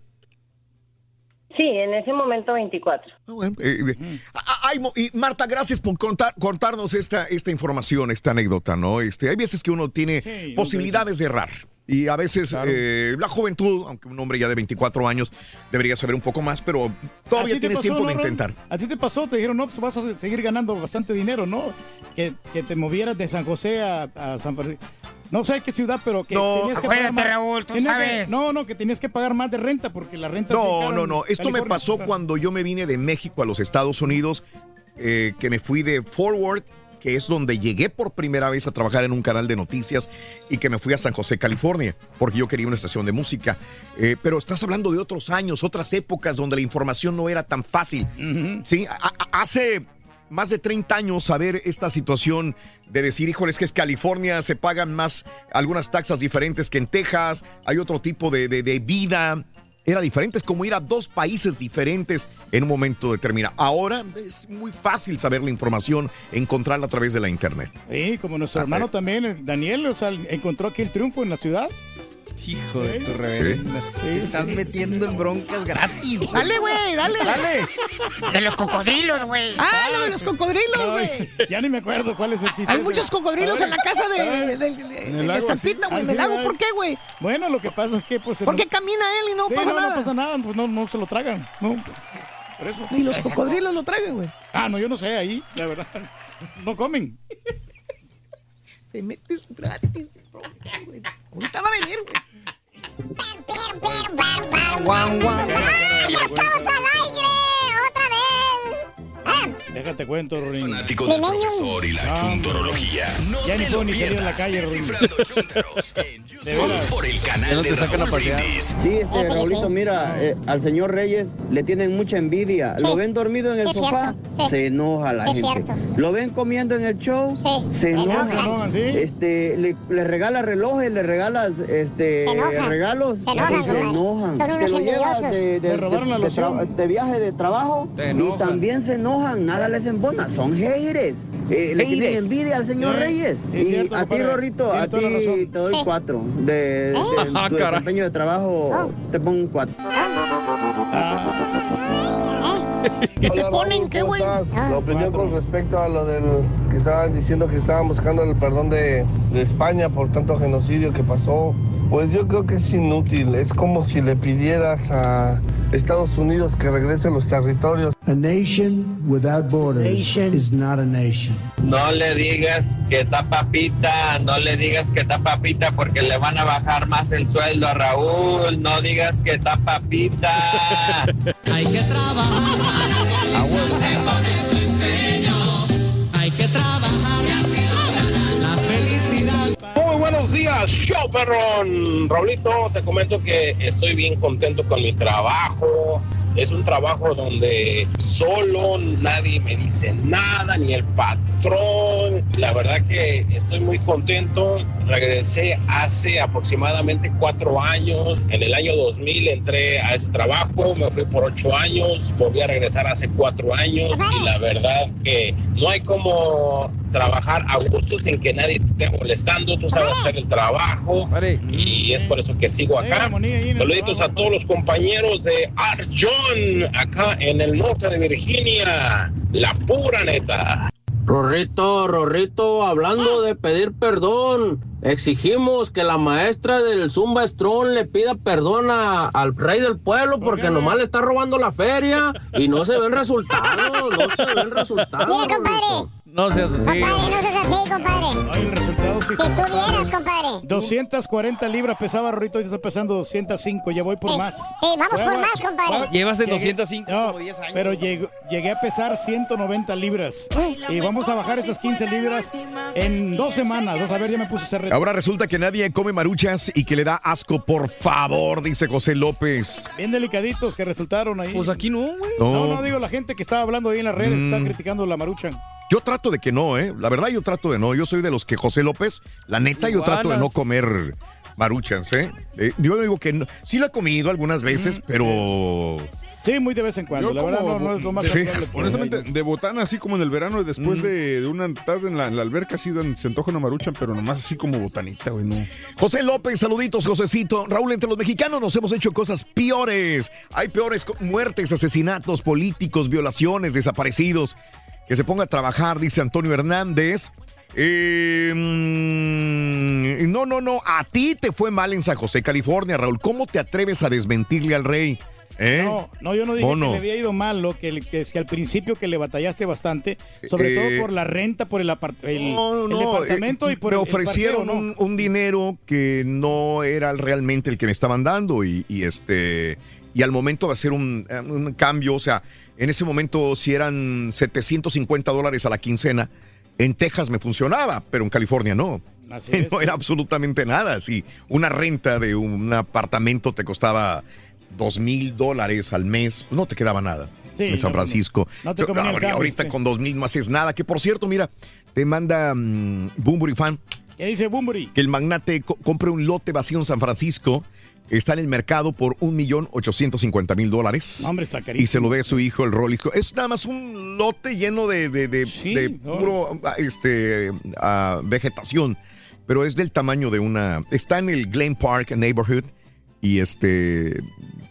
Sí, en ese momento 24. Eh, eh, ah, ay, Mo- y Marta, gracias por contar, contarnos esta, esta información, esta anécdota, ¿no? Este, hay veces que uno tiene Sí, posibilidades de errar. Y a veces eh, la juventud, aunque un hombre ya de 24 años debería saber un poco más, pero ¿A todavía tienes pasó, tiempo de no, intentar. A ti te pasó, te dijeron, no, pues vas a seguir ganando bastante dinero, ¿no? Que, que te movieras de San José a, a San Francisco. No sé qué ciudad, pero que No, tenías que pagar más. Raúl, tú Tenías que- sabes. no, no, que tenías que pagar más de renta porque la renta No, no, no. Esto me pasó cuando yo me vine de México a los Estados Unidos, eh, que me fui de Forward, que es donde llegué por primera vez a trabajar en un canal de noticias y que me fui a San José, California, porque yo quería una estación de música. Eh, pero estás hablando de otros años, otras épocas donde la información no era tan fácil. Sí, a- hace más de 30 años saber esta situación de decir, híjole, es que es California, se pagan más algunas taxas diferentes que en Texas, hay otro tipo de, de- de vida. Era diferente, es como ir a dos países diferentes en un momento determinado. Ahora es muy fácil saber la información, encontrarla a través de la internet. Sí, como nuestro hermano también, eh, Daniel, o sea, encontró aquí el triunfo en la ciudad. Hijo de tu reverenda. Te estás metiendo en broncas gratis. Dale, güey, dale. Dale. De los cocodrilos, güey. Ah, lo de los cocodrilos, güey. Ya ni me acuerdo cuál es el chiste. Hay ese. muchos cocodrilos en la casa de, de- En el estampita, güey. ¿En el lago? ¿Por qué, güey? Bueno, lo que pasa es que pues... ¿Por qué camina él y no Sí, pasa no, nada? No pasa nada, pues no, no se lo tragan. No, por eso. Ni los cocodrilos lo tragan, güey. Ah, no, yo no sé ahí, la verdad. No comen. Te metes gratis. bro, güey. Ahorita va a venir, güey. Guau, guau. ¡Ya estamos al aire! Déjate cuento, Rorín. Fanático del profesor y la chuntorología. No Ya ni puedo ni salir a la calle, veras. por el canal no de te sacan a Raúl. Brindis. Sí, este, Raulito, mira, eh, al señor Reyes le tienen mucha envidia. Lo ven dormido en el Sí, sofá, cierto. Sí. se enoja la Es gente. cierto. Lo ven comiendo en el show, se Se enoja. enojan. Este, le, le regala relojes, le regalas este, Se regalos Se enojan, y se enojan. Son Te unos lo llevas de, de- Se robaron de- de viaje de trabajo Se y enojan. también se enojan, nada les embona, son haters. Eh, le tienen envidia al señor Sí, Reyes. sí, y cierto, a ti. Rorrito, a la ti te doy Sí. cuatro. De, de Ah, tu caray. desempeño de trabajo, te pongo un cuatro. ¿Qué te ponen? ¿Qué, güey? Lo opinión con respecto a lo del que estaban diciendo que estaban buscando el perdón de, de España por tanto genocidio que pasó. Pues yo creo que es inútil. Es como si le pidieras a Estados Unidos que regrese los territorios. A nation without borders is not a nation. No le digas que está papita, no le digas que está papita porque le van a bajar más el sueldo a Raúl. No digas que está papita. Hay que trabajar. Show perrón. Raulito, te comento que estoy bien contento con mi trabajo. Es un trabajo donde solo nadie me dice nada, ni el patrón. La verdad que estoy muy contento. Regresé hace aproximadamente cuatro años. En el año 2000 entré a ese trabajo, me fui por ocho años, volví a regresar hace cuatro años y la verdad que no hay como trabajar a gusto sin que nadie te esté molestando. Tú sabes hacer el trabajo y es por eso que sigo acá. Saluditos a todos los compañeros de Art John acá en el norte de Virginia. La pura neta. Rorrito, Rorrito, hablando de pedir perdón, exigimos que la maestra del Zumba Strong le pida perdón a- al rey del pueblo porque nomás le está robando la feria y no se ven resultados, no se ven resultados. Mira, compadre, No seas así. Compadre, no seas así, compadre. Ay, el resultado sí. Tú vieras, compadre. 240 libras pesaba Rorrito y estoy pesando 205. Ya voy por Eh, más. eh, vamos por más, compadre. voy a- Llevas en llegué- 205 no, como 10 años. Pero llegué a pesar 190 libras. Y vamos a bajar esas 15 libras en dos semanas. Vas a ver, ya me puse ese reto. Ahora resulta que nadie come maruchas y que le da asco, por favor, dice José López. Bien delicaditos que resultaron ahí. Pues aquí no, güey. No, No. no, digo la gente que estaba hablando ahí en las redes, que Mm. está criticando la maruchan. Yo trato de que no, ¿eh? La verdad, yo trato de no. Yo soy de los que José López, la neta, yo trato de no comer maruchans, ¿eh? Eh, Yo digo que no. sí la he comido algunas veces, pero. Sí, muy de vez en cuando. Yo la verdad no, no es lo más Sí. Honestamente, de botana, así como en el verano, después Mm. de, de una tarde en la, en la alberca, así dan- se antoja una maruchan, pero nomás así como botanita, güey, no. José López, saluditos, Josecito. Raúl, entre los mexicanos nos hemos hecho cosas peores. Hay peores muertes, asesinatos políticos, violaciones, desaparecidos. Que se ponga a trabajar, dice Antonio Hernández. Eh, mm, no, no, no. A ti te fue mal en San José, California, Raúl. ¿Cómo te atreves a desmentirle al rey? ¿Eh? No, no, yo no dije que le había ido mal, lo que, que es que al principio que le batallaste bastante, sobre Eh, todo por la renta, por el, el, No, el no, departamento eh, y por me el- el ofrecieron un, un dinero que no era realmente el que me estaban dando y, y este y al momento de hacer un, un cambio, o sea, en ese momento si eran 750 dólares a la quincena, en Texas me funcionaba, pero en California no. Así no era absolutamente nada. Si una renta de un apartamento te costaba dos mil dólares al mes, no te quedaba nada. Sí, en San no, no. Francisco. No te convenía el Ahorita- cambio, ahorita sí. con dos mil no haces nada. Que por cierto, mira, te manda Boombury Fan ¿Qué dice Bumburi? que el magnate co- compre un lote vacío en San Francisco. Está en el mercado por un millón ochocientos mil dólares. Hombre, está carísimo. Y se lo dé a su hijo el Rolly. Es nada más un lote lleno de, de- de- de no. puro este, ah, vegetación. Pero es del tamaño de una. Está en el Glen Park Neighborhood. Y este.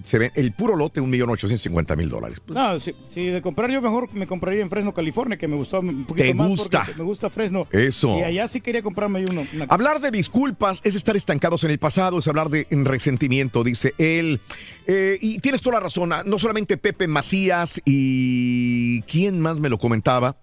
Se ve el puro lote, un millón ochocientos mil dólares. No, si, si de comprar yo mejor me compraría en Fresno, California, que me gustó un poquito ¿Te más gusta? me gusta Fresno. Eso. Y allá sí quería comprarme uno. una- Hablar de disculpas es estar estancados en el pasado, es hablar de resentimiento, dice él. Eh, y tienes toda la razón, ah, no solamente Pepe Macías y quién más me lo comentaba.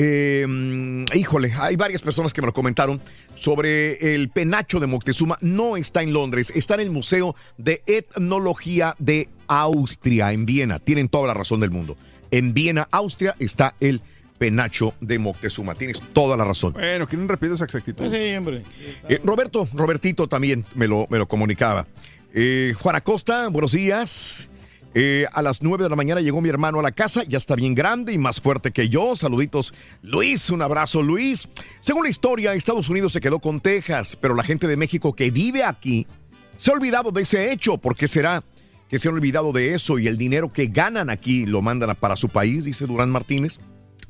Eh, mm, híjole, hay varias personas que me lo comentaron sobre el penacho de Moctezuma. No está en Londres, está en el Museo de Etnología de Austria, en Viena. Tienen toda la razón del mundo. En Viena, Austria, está el penacho de Moctezuma. Tienes toda la razón. Bueno, quieren repetir esa exactitud. Sí, hombre. Eh, Roberto, Robertito también me lo, me lo comunicaba. Eh, Juan Acosta, buenos días. Eh, a las 9 de la mañana llegó mi hermano a la casa, ya está bien grande y más fuerte que yo. Saluditos, Luis, un abrazo, Luis. Según la historia, Estados Unidos se quedó con Texas, pero la gente de México que vive aquí se ha olvidado de ese hecho. ¿Por qué será que se han olvidado de eso y el dinero que ganan aquí lo mandan para su país? Dice Durán Martínez.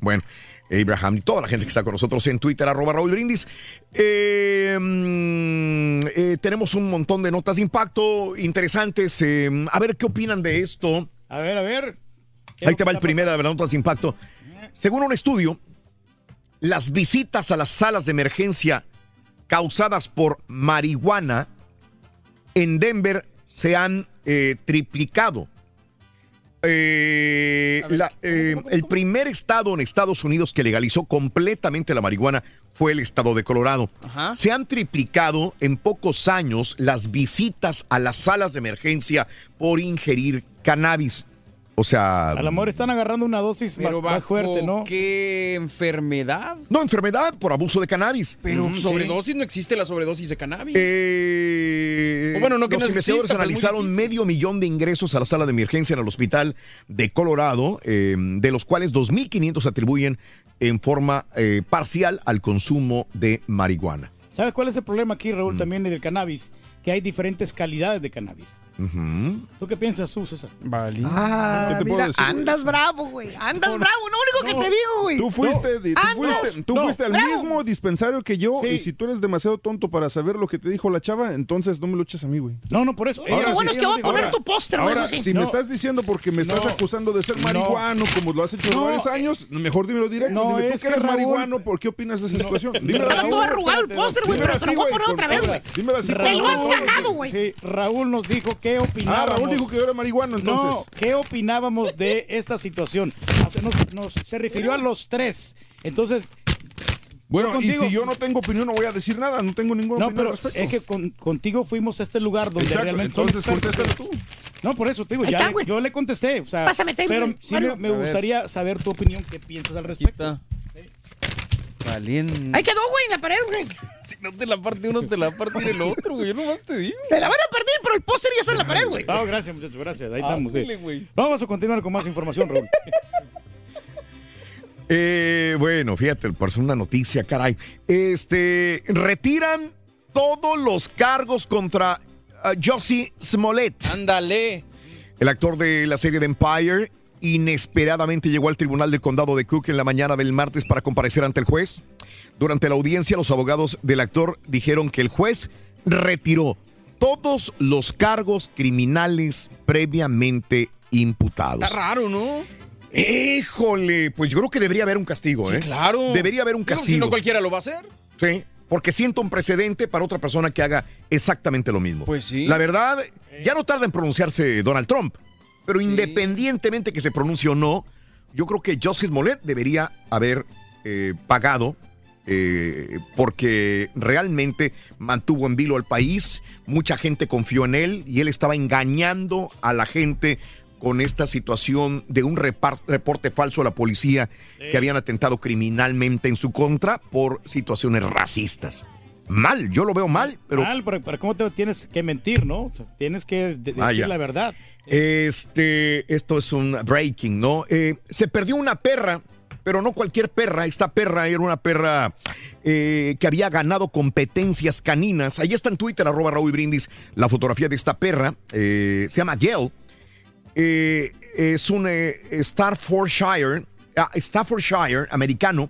Bueno, Abraham y toda la gente que está con nosotros en Twitter, arroba Raúl Brindis. Eh, mm, eh, tenemos un montón de notas de impacto interesantes. eh, a ver qué opinan de esto. A ver, a ver. Ahí te va el primero de las notas de impacto. Según un estudio, las visitas a las salas de emergencia causadas por marihuana en Denver se han triplicado. Eh, la- eh, el primer estado en Estados Unidos que legalizó completamente la marihuana fue el estado de Colorado. Se han triplicado en pocos años las visitas a las salas de emergencia por ingerir cannabis. O sea, Al amor están agarrando una dosis más, Pero más fuerte, ¿no? ¿Qué enfermedad? no enfermedad por abuso de cannabis. Pero Ujú, sobredosis no existe la sobredosis de cannabis. Eh, O bueno, no que los no investigadores exista, analizaron medio millón de ingresos a la sala de emergencia en el hospital de Colorado, eh, de los cuales 2.500 se atribuyen en forma eh, parcial al consumo de marihuana. ¿Sabes cuál es el problema aquí, Mm. Raúl, también del cannabis? Que hay diferentes calidades de cannabis. ¿Tú qué piensas, tú, César? Vale. Ah, ¿Qué te puedo decir, andas bravo, güey. Andas bravo, lo único que te digo, güey. Tú fuiste, di- tú Andas- fuiste, tú no, fuiste al bravo. mismo dispensario que yo Sí. y si tú eres demasiado tonto para saber lo que te dijo la chava, entonces no me lo eches a mí, güey. No, no, por eso. Lo Ella- bueno es que no voy a poner tu póster, güey. Ahora, sí. si No. me estás diciendo porque me estás No. acusando de ser No. marihuano, como lo has hecho No. varios años, mejor dímelo directo. No, Dime, tú es que que eres marihuano, ¿por qué opinas de esa situación? Así, todo arrugado el póster, güey, pero te lo voy a poner otra vez, güey. Dímelo así. Te lo has ganado, güey. Sí, Raúl nos dijo qué Ah, opinábamos. Raúl dijo que yo era marihuano, entonces. No, ¿qué opinábamos de esta situación? O sea, nos- nos- se refirió a los tres. Entonces, Bueno, y si yo no tengo opinión, no voy a decir nada. No tengo ninguna No, opinión pero es que con- contigo fuimos a este lugar donde Exacto, realmente entonces contéstalo tú. No, por eso te digo, ya está, le- yo le contesté, o sea, Pásame, pero sí me, Bueno. me gustaría saber tu opinión, qué piensas al respecto. Valiente. Ahí quedó, güey, en la pared, güey. Si no te la parte uno, te la parte el otro, güey. Yo nomás te digo. Te la van a partir, pero el póster ya está en la pared, güey. No, gracias, muchachos, gracias. Ahí estamos. sí. Ándale, güey. Vamos a continuar con más información, Raúl. Eh, bueno, fíjate, por una noticia, caray. Este, retiran todos los cargos contra uh, Josie Smollett. Ándale. El actor de la serie de Empire inesperadamente llegó al tribunal del condado de Cook en la mañana del martes para comparecer ante el juez. Durante la audiencia, los abogados del actor dijeron que el juez retiró todos los cargos criminales previamente imputados. Está raro, ¿no? Híjole, pues yo creo que debería haber un castigo, Sí, ¿eh? claro. Debería haber un castigo. Si no cualquiera lo va a hacer. Sí, porque siento un precedente para otra persona que haga exactamente lo mismo. Pues sí. La verdad, ya no tarda en pronunciarse Donald Trump, pero independientemente que se pronuncie o no, yo creo que Joseph Smollett debería haber eh, pagado eh, porque realmente mantuvo en vilo al país, mucha gente confió en él y él estaba engañando a la gente con esta situación de un reporte falso a la policía que habían atentado criminalmente en su contra por situaciones racistas. Mal, yo lo veo mal, pero Mal, pero, pero ¿cómo te tienes que mentir, no? O sea, tienes que de- decir Vaya. la verdad. Este, esto es un breaking, ¿no? Eh, se perdió una perra, pero no cualquier perra. Esta perra era una perra eh, que había ganado competencias caninas. Ahí está en Twitter, arroba Raúl Brindis, la fotografía de esta perra. Eh, se llama Gail. Eh, es un Staffordshire, ah, Staffordshire americano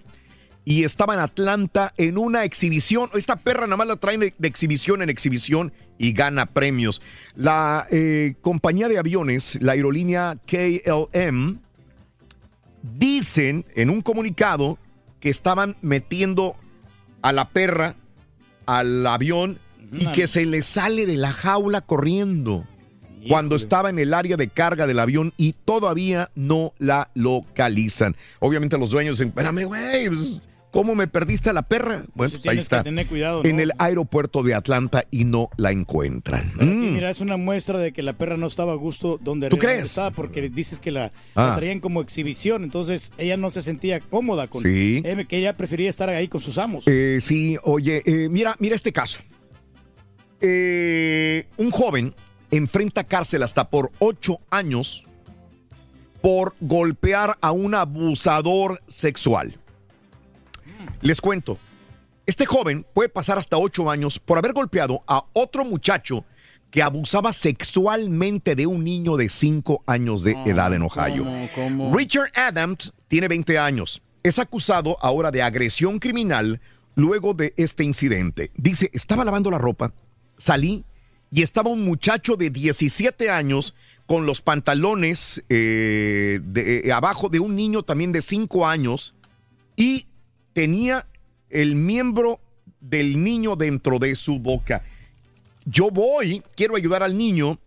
y estaba en Atlanta en una exhibición. Esta perra nada más la traen de, exhibición en exhibición y gana premios. La eh, compañía de aviones, la aerolínea KLM, dicen en un comunicado que estaban metiendo a la perra al avión y que se le sale de la jaula corriendo cuando estaba en el área de carga del avión y todavía no la localizan. Obviamente los dueños dicen, espérame, güey, pues, ¿cómo me perdiste a la perra? Bueno, pues ahí tienes que está. tener cuidado, En ¿no? el aeropuerto de Atlanta y no la encuentran. Pero aquí, Mm. mira, es una muestra de que la perra no estaba a gusto donde ¿Tú crees? estaba porque dices que la, la Ah. traían como exhibición, entonces ella no se sentía cómoda con Sí. eh, que ella prefería estar ahí con sus amos. Eh, sí, oye, eh, mira, mira este caso. Eh, un joven enfrenta cárcel hasta por ocho años por golpear a un abusador sexual. Les cuento, este joven puede pasar hasta ocho años por haber golpeado a otro muchacho que abusaba sexualmente de un niño de cinco años de edad en Ohio. Richard Adams tiene 20 años. Es acusado ahora de agresión criminal luego de este incidente. Dice, estaba lavando la ropa, salí y estaba un muchacho de 17 años con los pantalones eh, de, eh, abajo de un niño también de 5 años y tenía el miembro del niño dentro de su boca. Yo voy, quiero ayudar al niño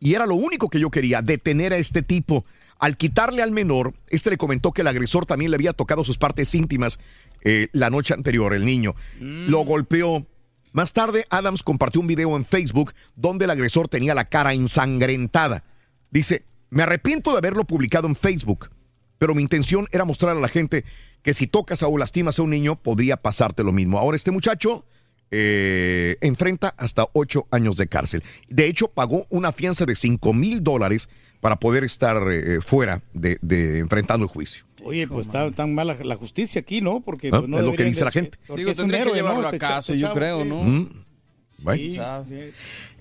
y era lo único que yo quería, detener a este tipo. Al quitarle al menor, este le comentó que el agresor también le había tocado sus partes íntimas eh, la noche anterior, el niño. Lo golpeó. Más tarde, Adams compartió un video en Facebook donde el agresor tenía la cara ensangrentada. Dice, me arrepiento de haberlo publicado en Facebook, pero mi intención era mostrar a la gente que si tocas o lastimas a un niño, podría pasarte lo mismo. Ahora este muchacho eh, enfrenta hasta ocho años de cárcel. De hecho, pagó una fianza de cinco mil dólares para poder estar eh, fuera de, de enfrentando el juicio. Oye, pues está tan mala la justicia aquí, ¿no? Porque Ah, pues, no es lo que dice de la gente. Digo, es un tendría que llevarlo a Este caso, yo creo. ¿no? Mm. Sí, sí.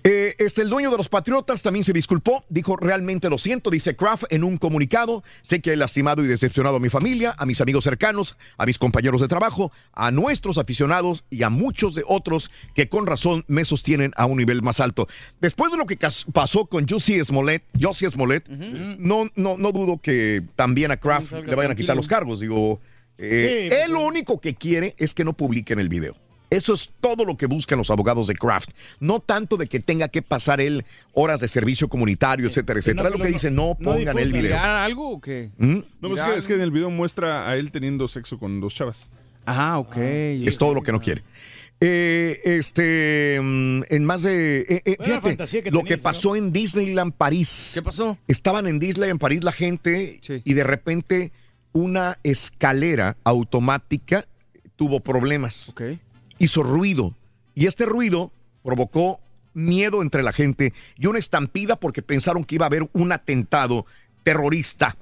Eh, este, el dueño de los Patriotas también se disculpó, dijo realmente lo siento, dice Kraft en un comunicado, sé que he lastimado y decepcionado a mi familia, a mis amigos cercanos, a mis compañeros de trabajo, a nuestros aficionados y a muchos de otros que con razón me sostienen a un nivel más alto. Después de lo que pasó con Jussie Smollett, Jussie Smollett, no, no, no dudo que también a Kraft le vayan a quitar los cargos, digo, eh, Sí, él lo único que quiere es que no publiquen el video. Eso es todo lo que buscan los abogados de Kraft. No tanto de que tenga que pasar él horas de servicio comunitario, etcétera, etcétera. no, lo que no, dicen, no no pongan el video. ¿Mirar algo o qué? ¿Mm? No, pues es que, es que en el video muestra a él teniendo sexo con dos chavas. Ah, ok. Es todo lo que no quiere. Eh, este, mm, en más de. eh, eh, Buena fíjate, fantasía que lo que pasó en Disneyland París. ¿Qué pasó? Estaban en Disneyland París la gente y de repente una escalera automática tuvo problemas. Hizo ruido. Y este ruido provocó miedo entre la gente y una estampida porque pensaron que iba a haber un atentado terrorista.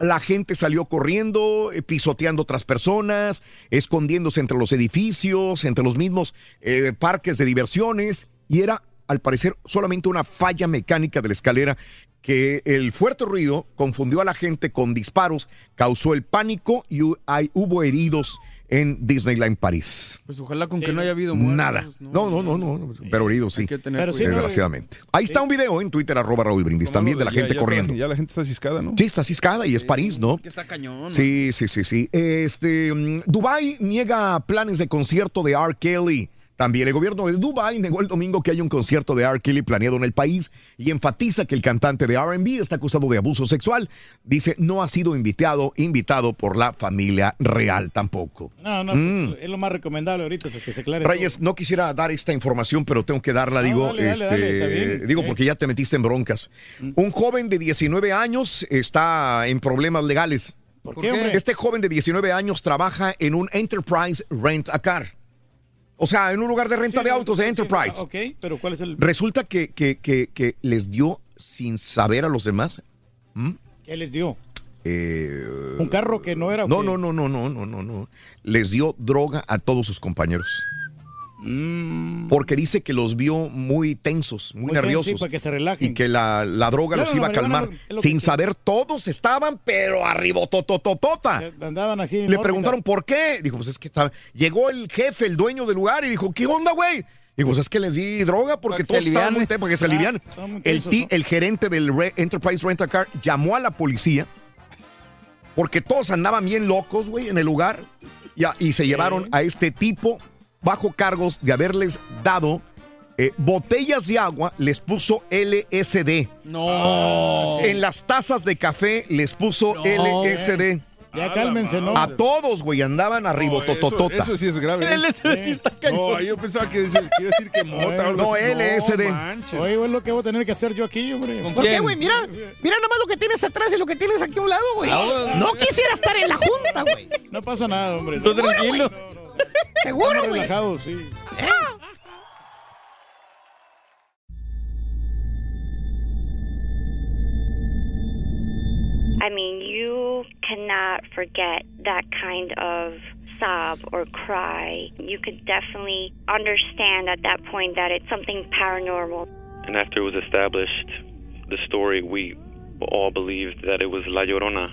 La gente salió corriendo, eh, pisoteando otras personas, escondiéndose entre los edificios, entre los mismos eh, parques de diversiones, y era, al parecer, solamente una falla mecánica de la escalera que el fuerte ruido confundió a la gente con disparos, causó el pánico y hay, hubo heridos en Disneyland París. Pues ojalá con que no haya habido muertos. Nada. No, no, no, no, pero heridos sí. que tener Pero sí, desgraciadamente. Ahí está un video en Twitter, arroba Raúl Brindis, también de la Ya- gente ya corriendo. está- ya la gente está ciscada, ¿no? Sí, está ciscada y es París, ¿no? Que está cañón. Sí, sí, sí, sí. Este, mm, Dubai niega planes de concierto de R. Kelly. También el gobierno de Dubai negó el domingo que hay un concierto de R. Kelly planeado en el país y enfatiza que el cantante de R&B está acusado de abuso sexual. Dice no ha sido invitado, invitado por la familia real tampoco. No, no, Mm. pues, es lo más recomendable ahorita, es que se aclare. Reyes, no quisiera dar esta información, pero tengo que darla, No, digo, dale, este, dale, digo Eh. porque ya te metiste en broncas. Un joven de 19 años está en problemas legales. ¿Por qué, hombre? Este joven de 19 años trabaja en un Enterprise Rent a Car. O sea, en un lugar de renta de autos de Enterprise. Ah, ok, pero ¿cuál es el...? Resulta que, que- que- que les dio sin saber a los demás. ¿Mm? ¿Qué les dio? Eh, ¿Un carro que no era? no, no, no, no, no, no, no, no. Les dio droga a todos sus compañeros. Mm. Porque dice que los vio muy tensos, muy, Muy nerviosos. sí, para que se relajen. Y que la, la droga Claro, los iba a calmar. Sin saber, todos estaban, pero arriba, totototota. Andaban así. Le preguntaron por qué. Dijo, pues es que estaba... llegó el jefe, el dueño del lugar, y dijo, ¿qué onda, güey? Dijo, pues es que les di droga porque todos se estaban muy para que se Ah, muy El, el gerente del Re- Enterprise Rent a Car llamó a la policía porque todos andaban bien locos, güey, en el lugar. Y, a- y se llevaron a este tipo bajo cargos de haberles dado eh, botellas de agua, les puso LSD. No. En las tazas de café les puso LSD. Ya cálmense, ¿no? A todos, güey, andaban arriba, Eso, tototota. eso sí es grave. ¿eh? LSD sí está cañón. No, yo pensaba que decir, a decir que mota o algo No, así. LSD. No, manches. Oye, güey, lo que voy a tener que hacer yo aquí, hombre. ¿Con ¿Por qué, güey? Mira, mira nomás lo que tienes atrás y lo que tienes aquí a un lado, güey. Ah, No quisiera estar en la junta, güey. No pasa nada, hombre. Tú tranquilo. Seguro, güey. relajados, sí. I mean, you cannot forget that kind of sob or cry. You could definitely understand at that point that it's something paranormal. And after it was established, the story, we all believed that it was La Llorona.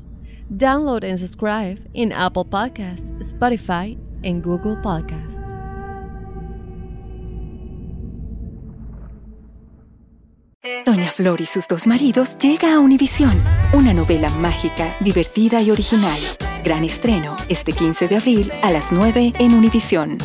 Download and subscribe in Apple Podcasts, Spotify, and Google Podcasts. Doña Flor y sus dos maridos llega a Univisión, una novela mágica, divertida y original. Gran estreno este 15 de abril a las 9 en Univisión.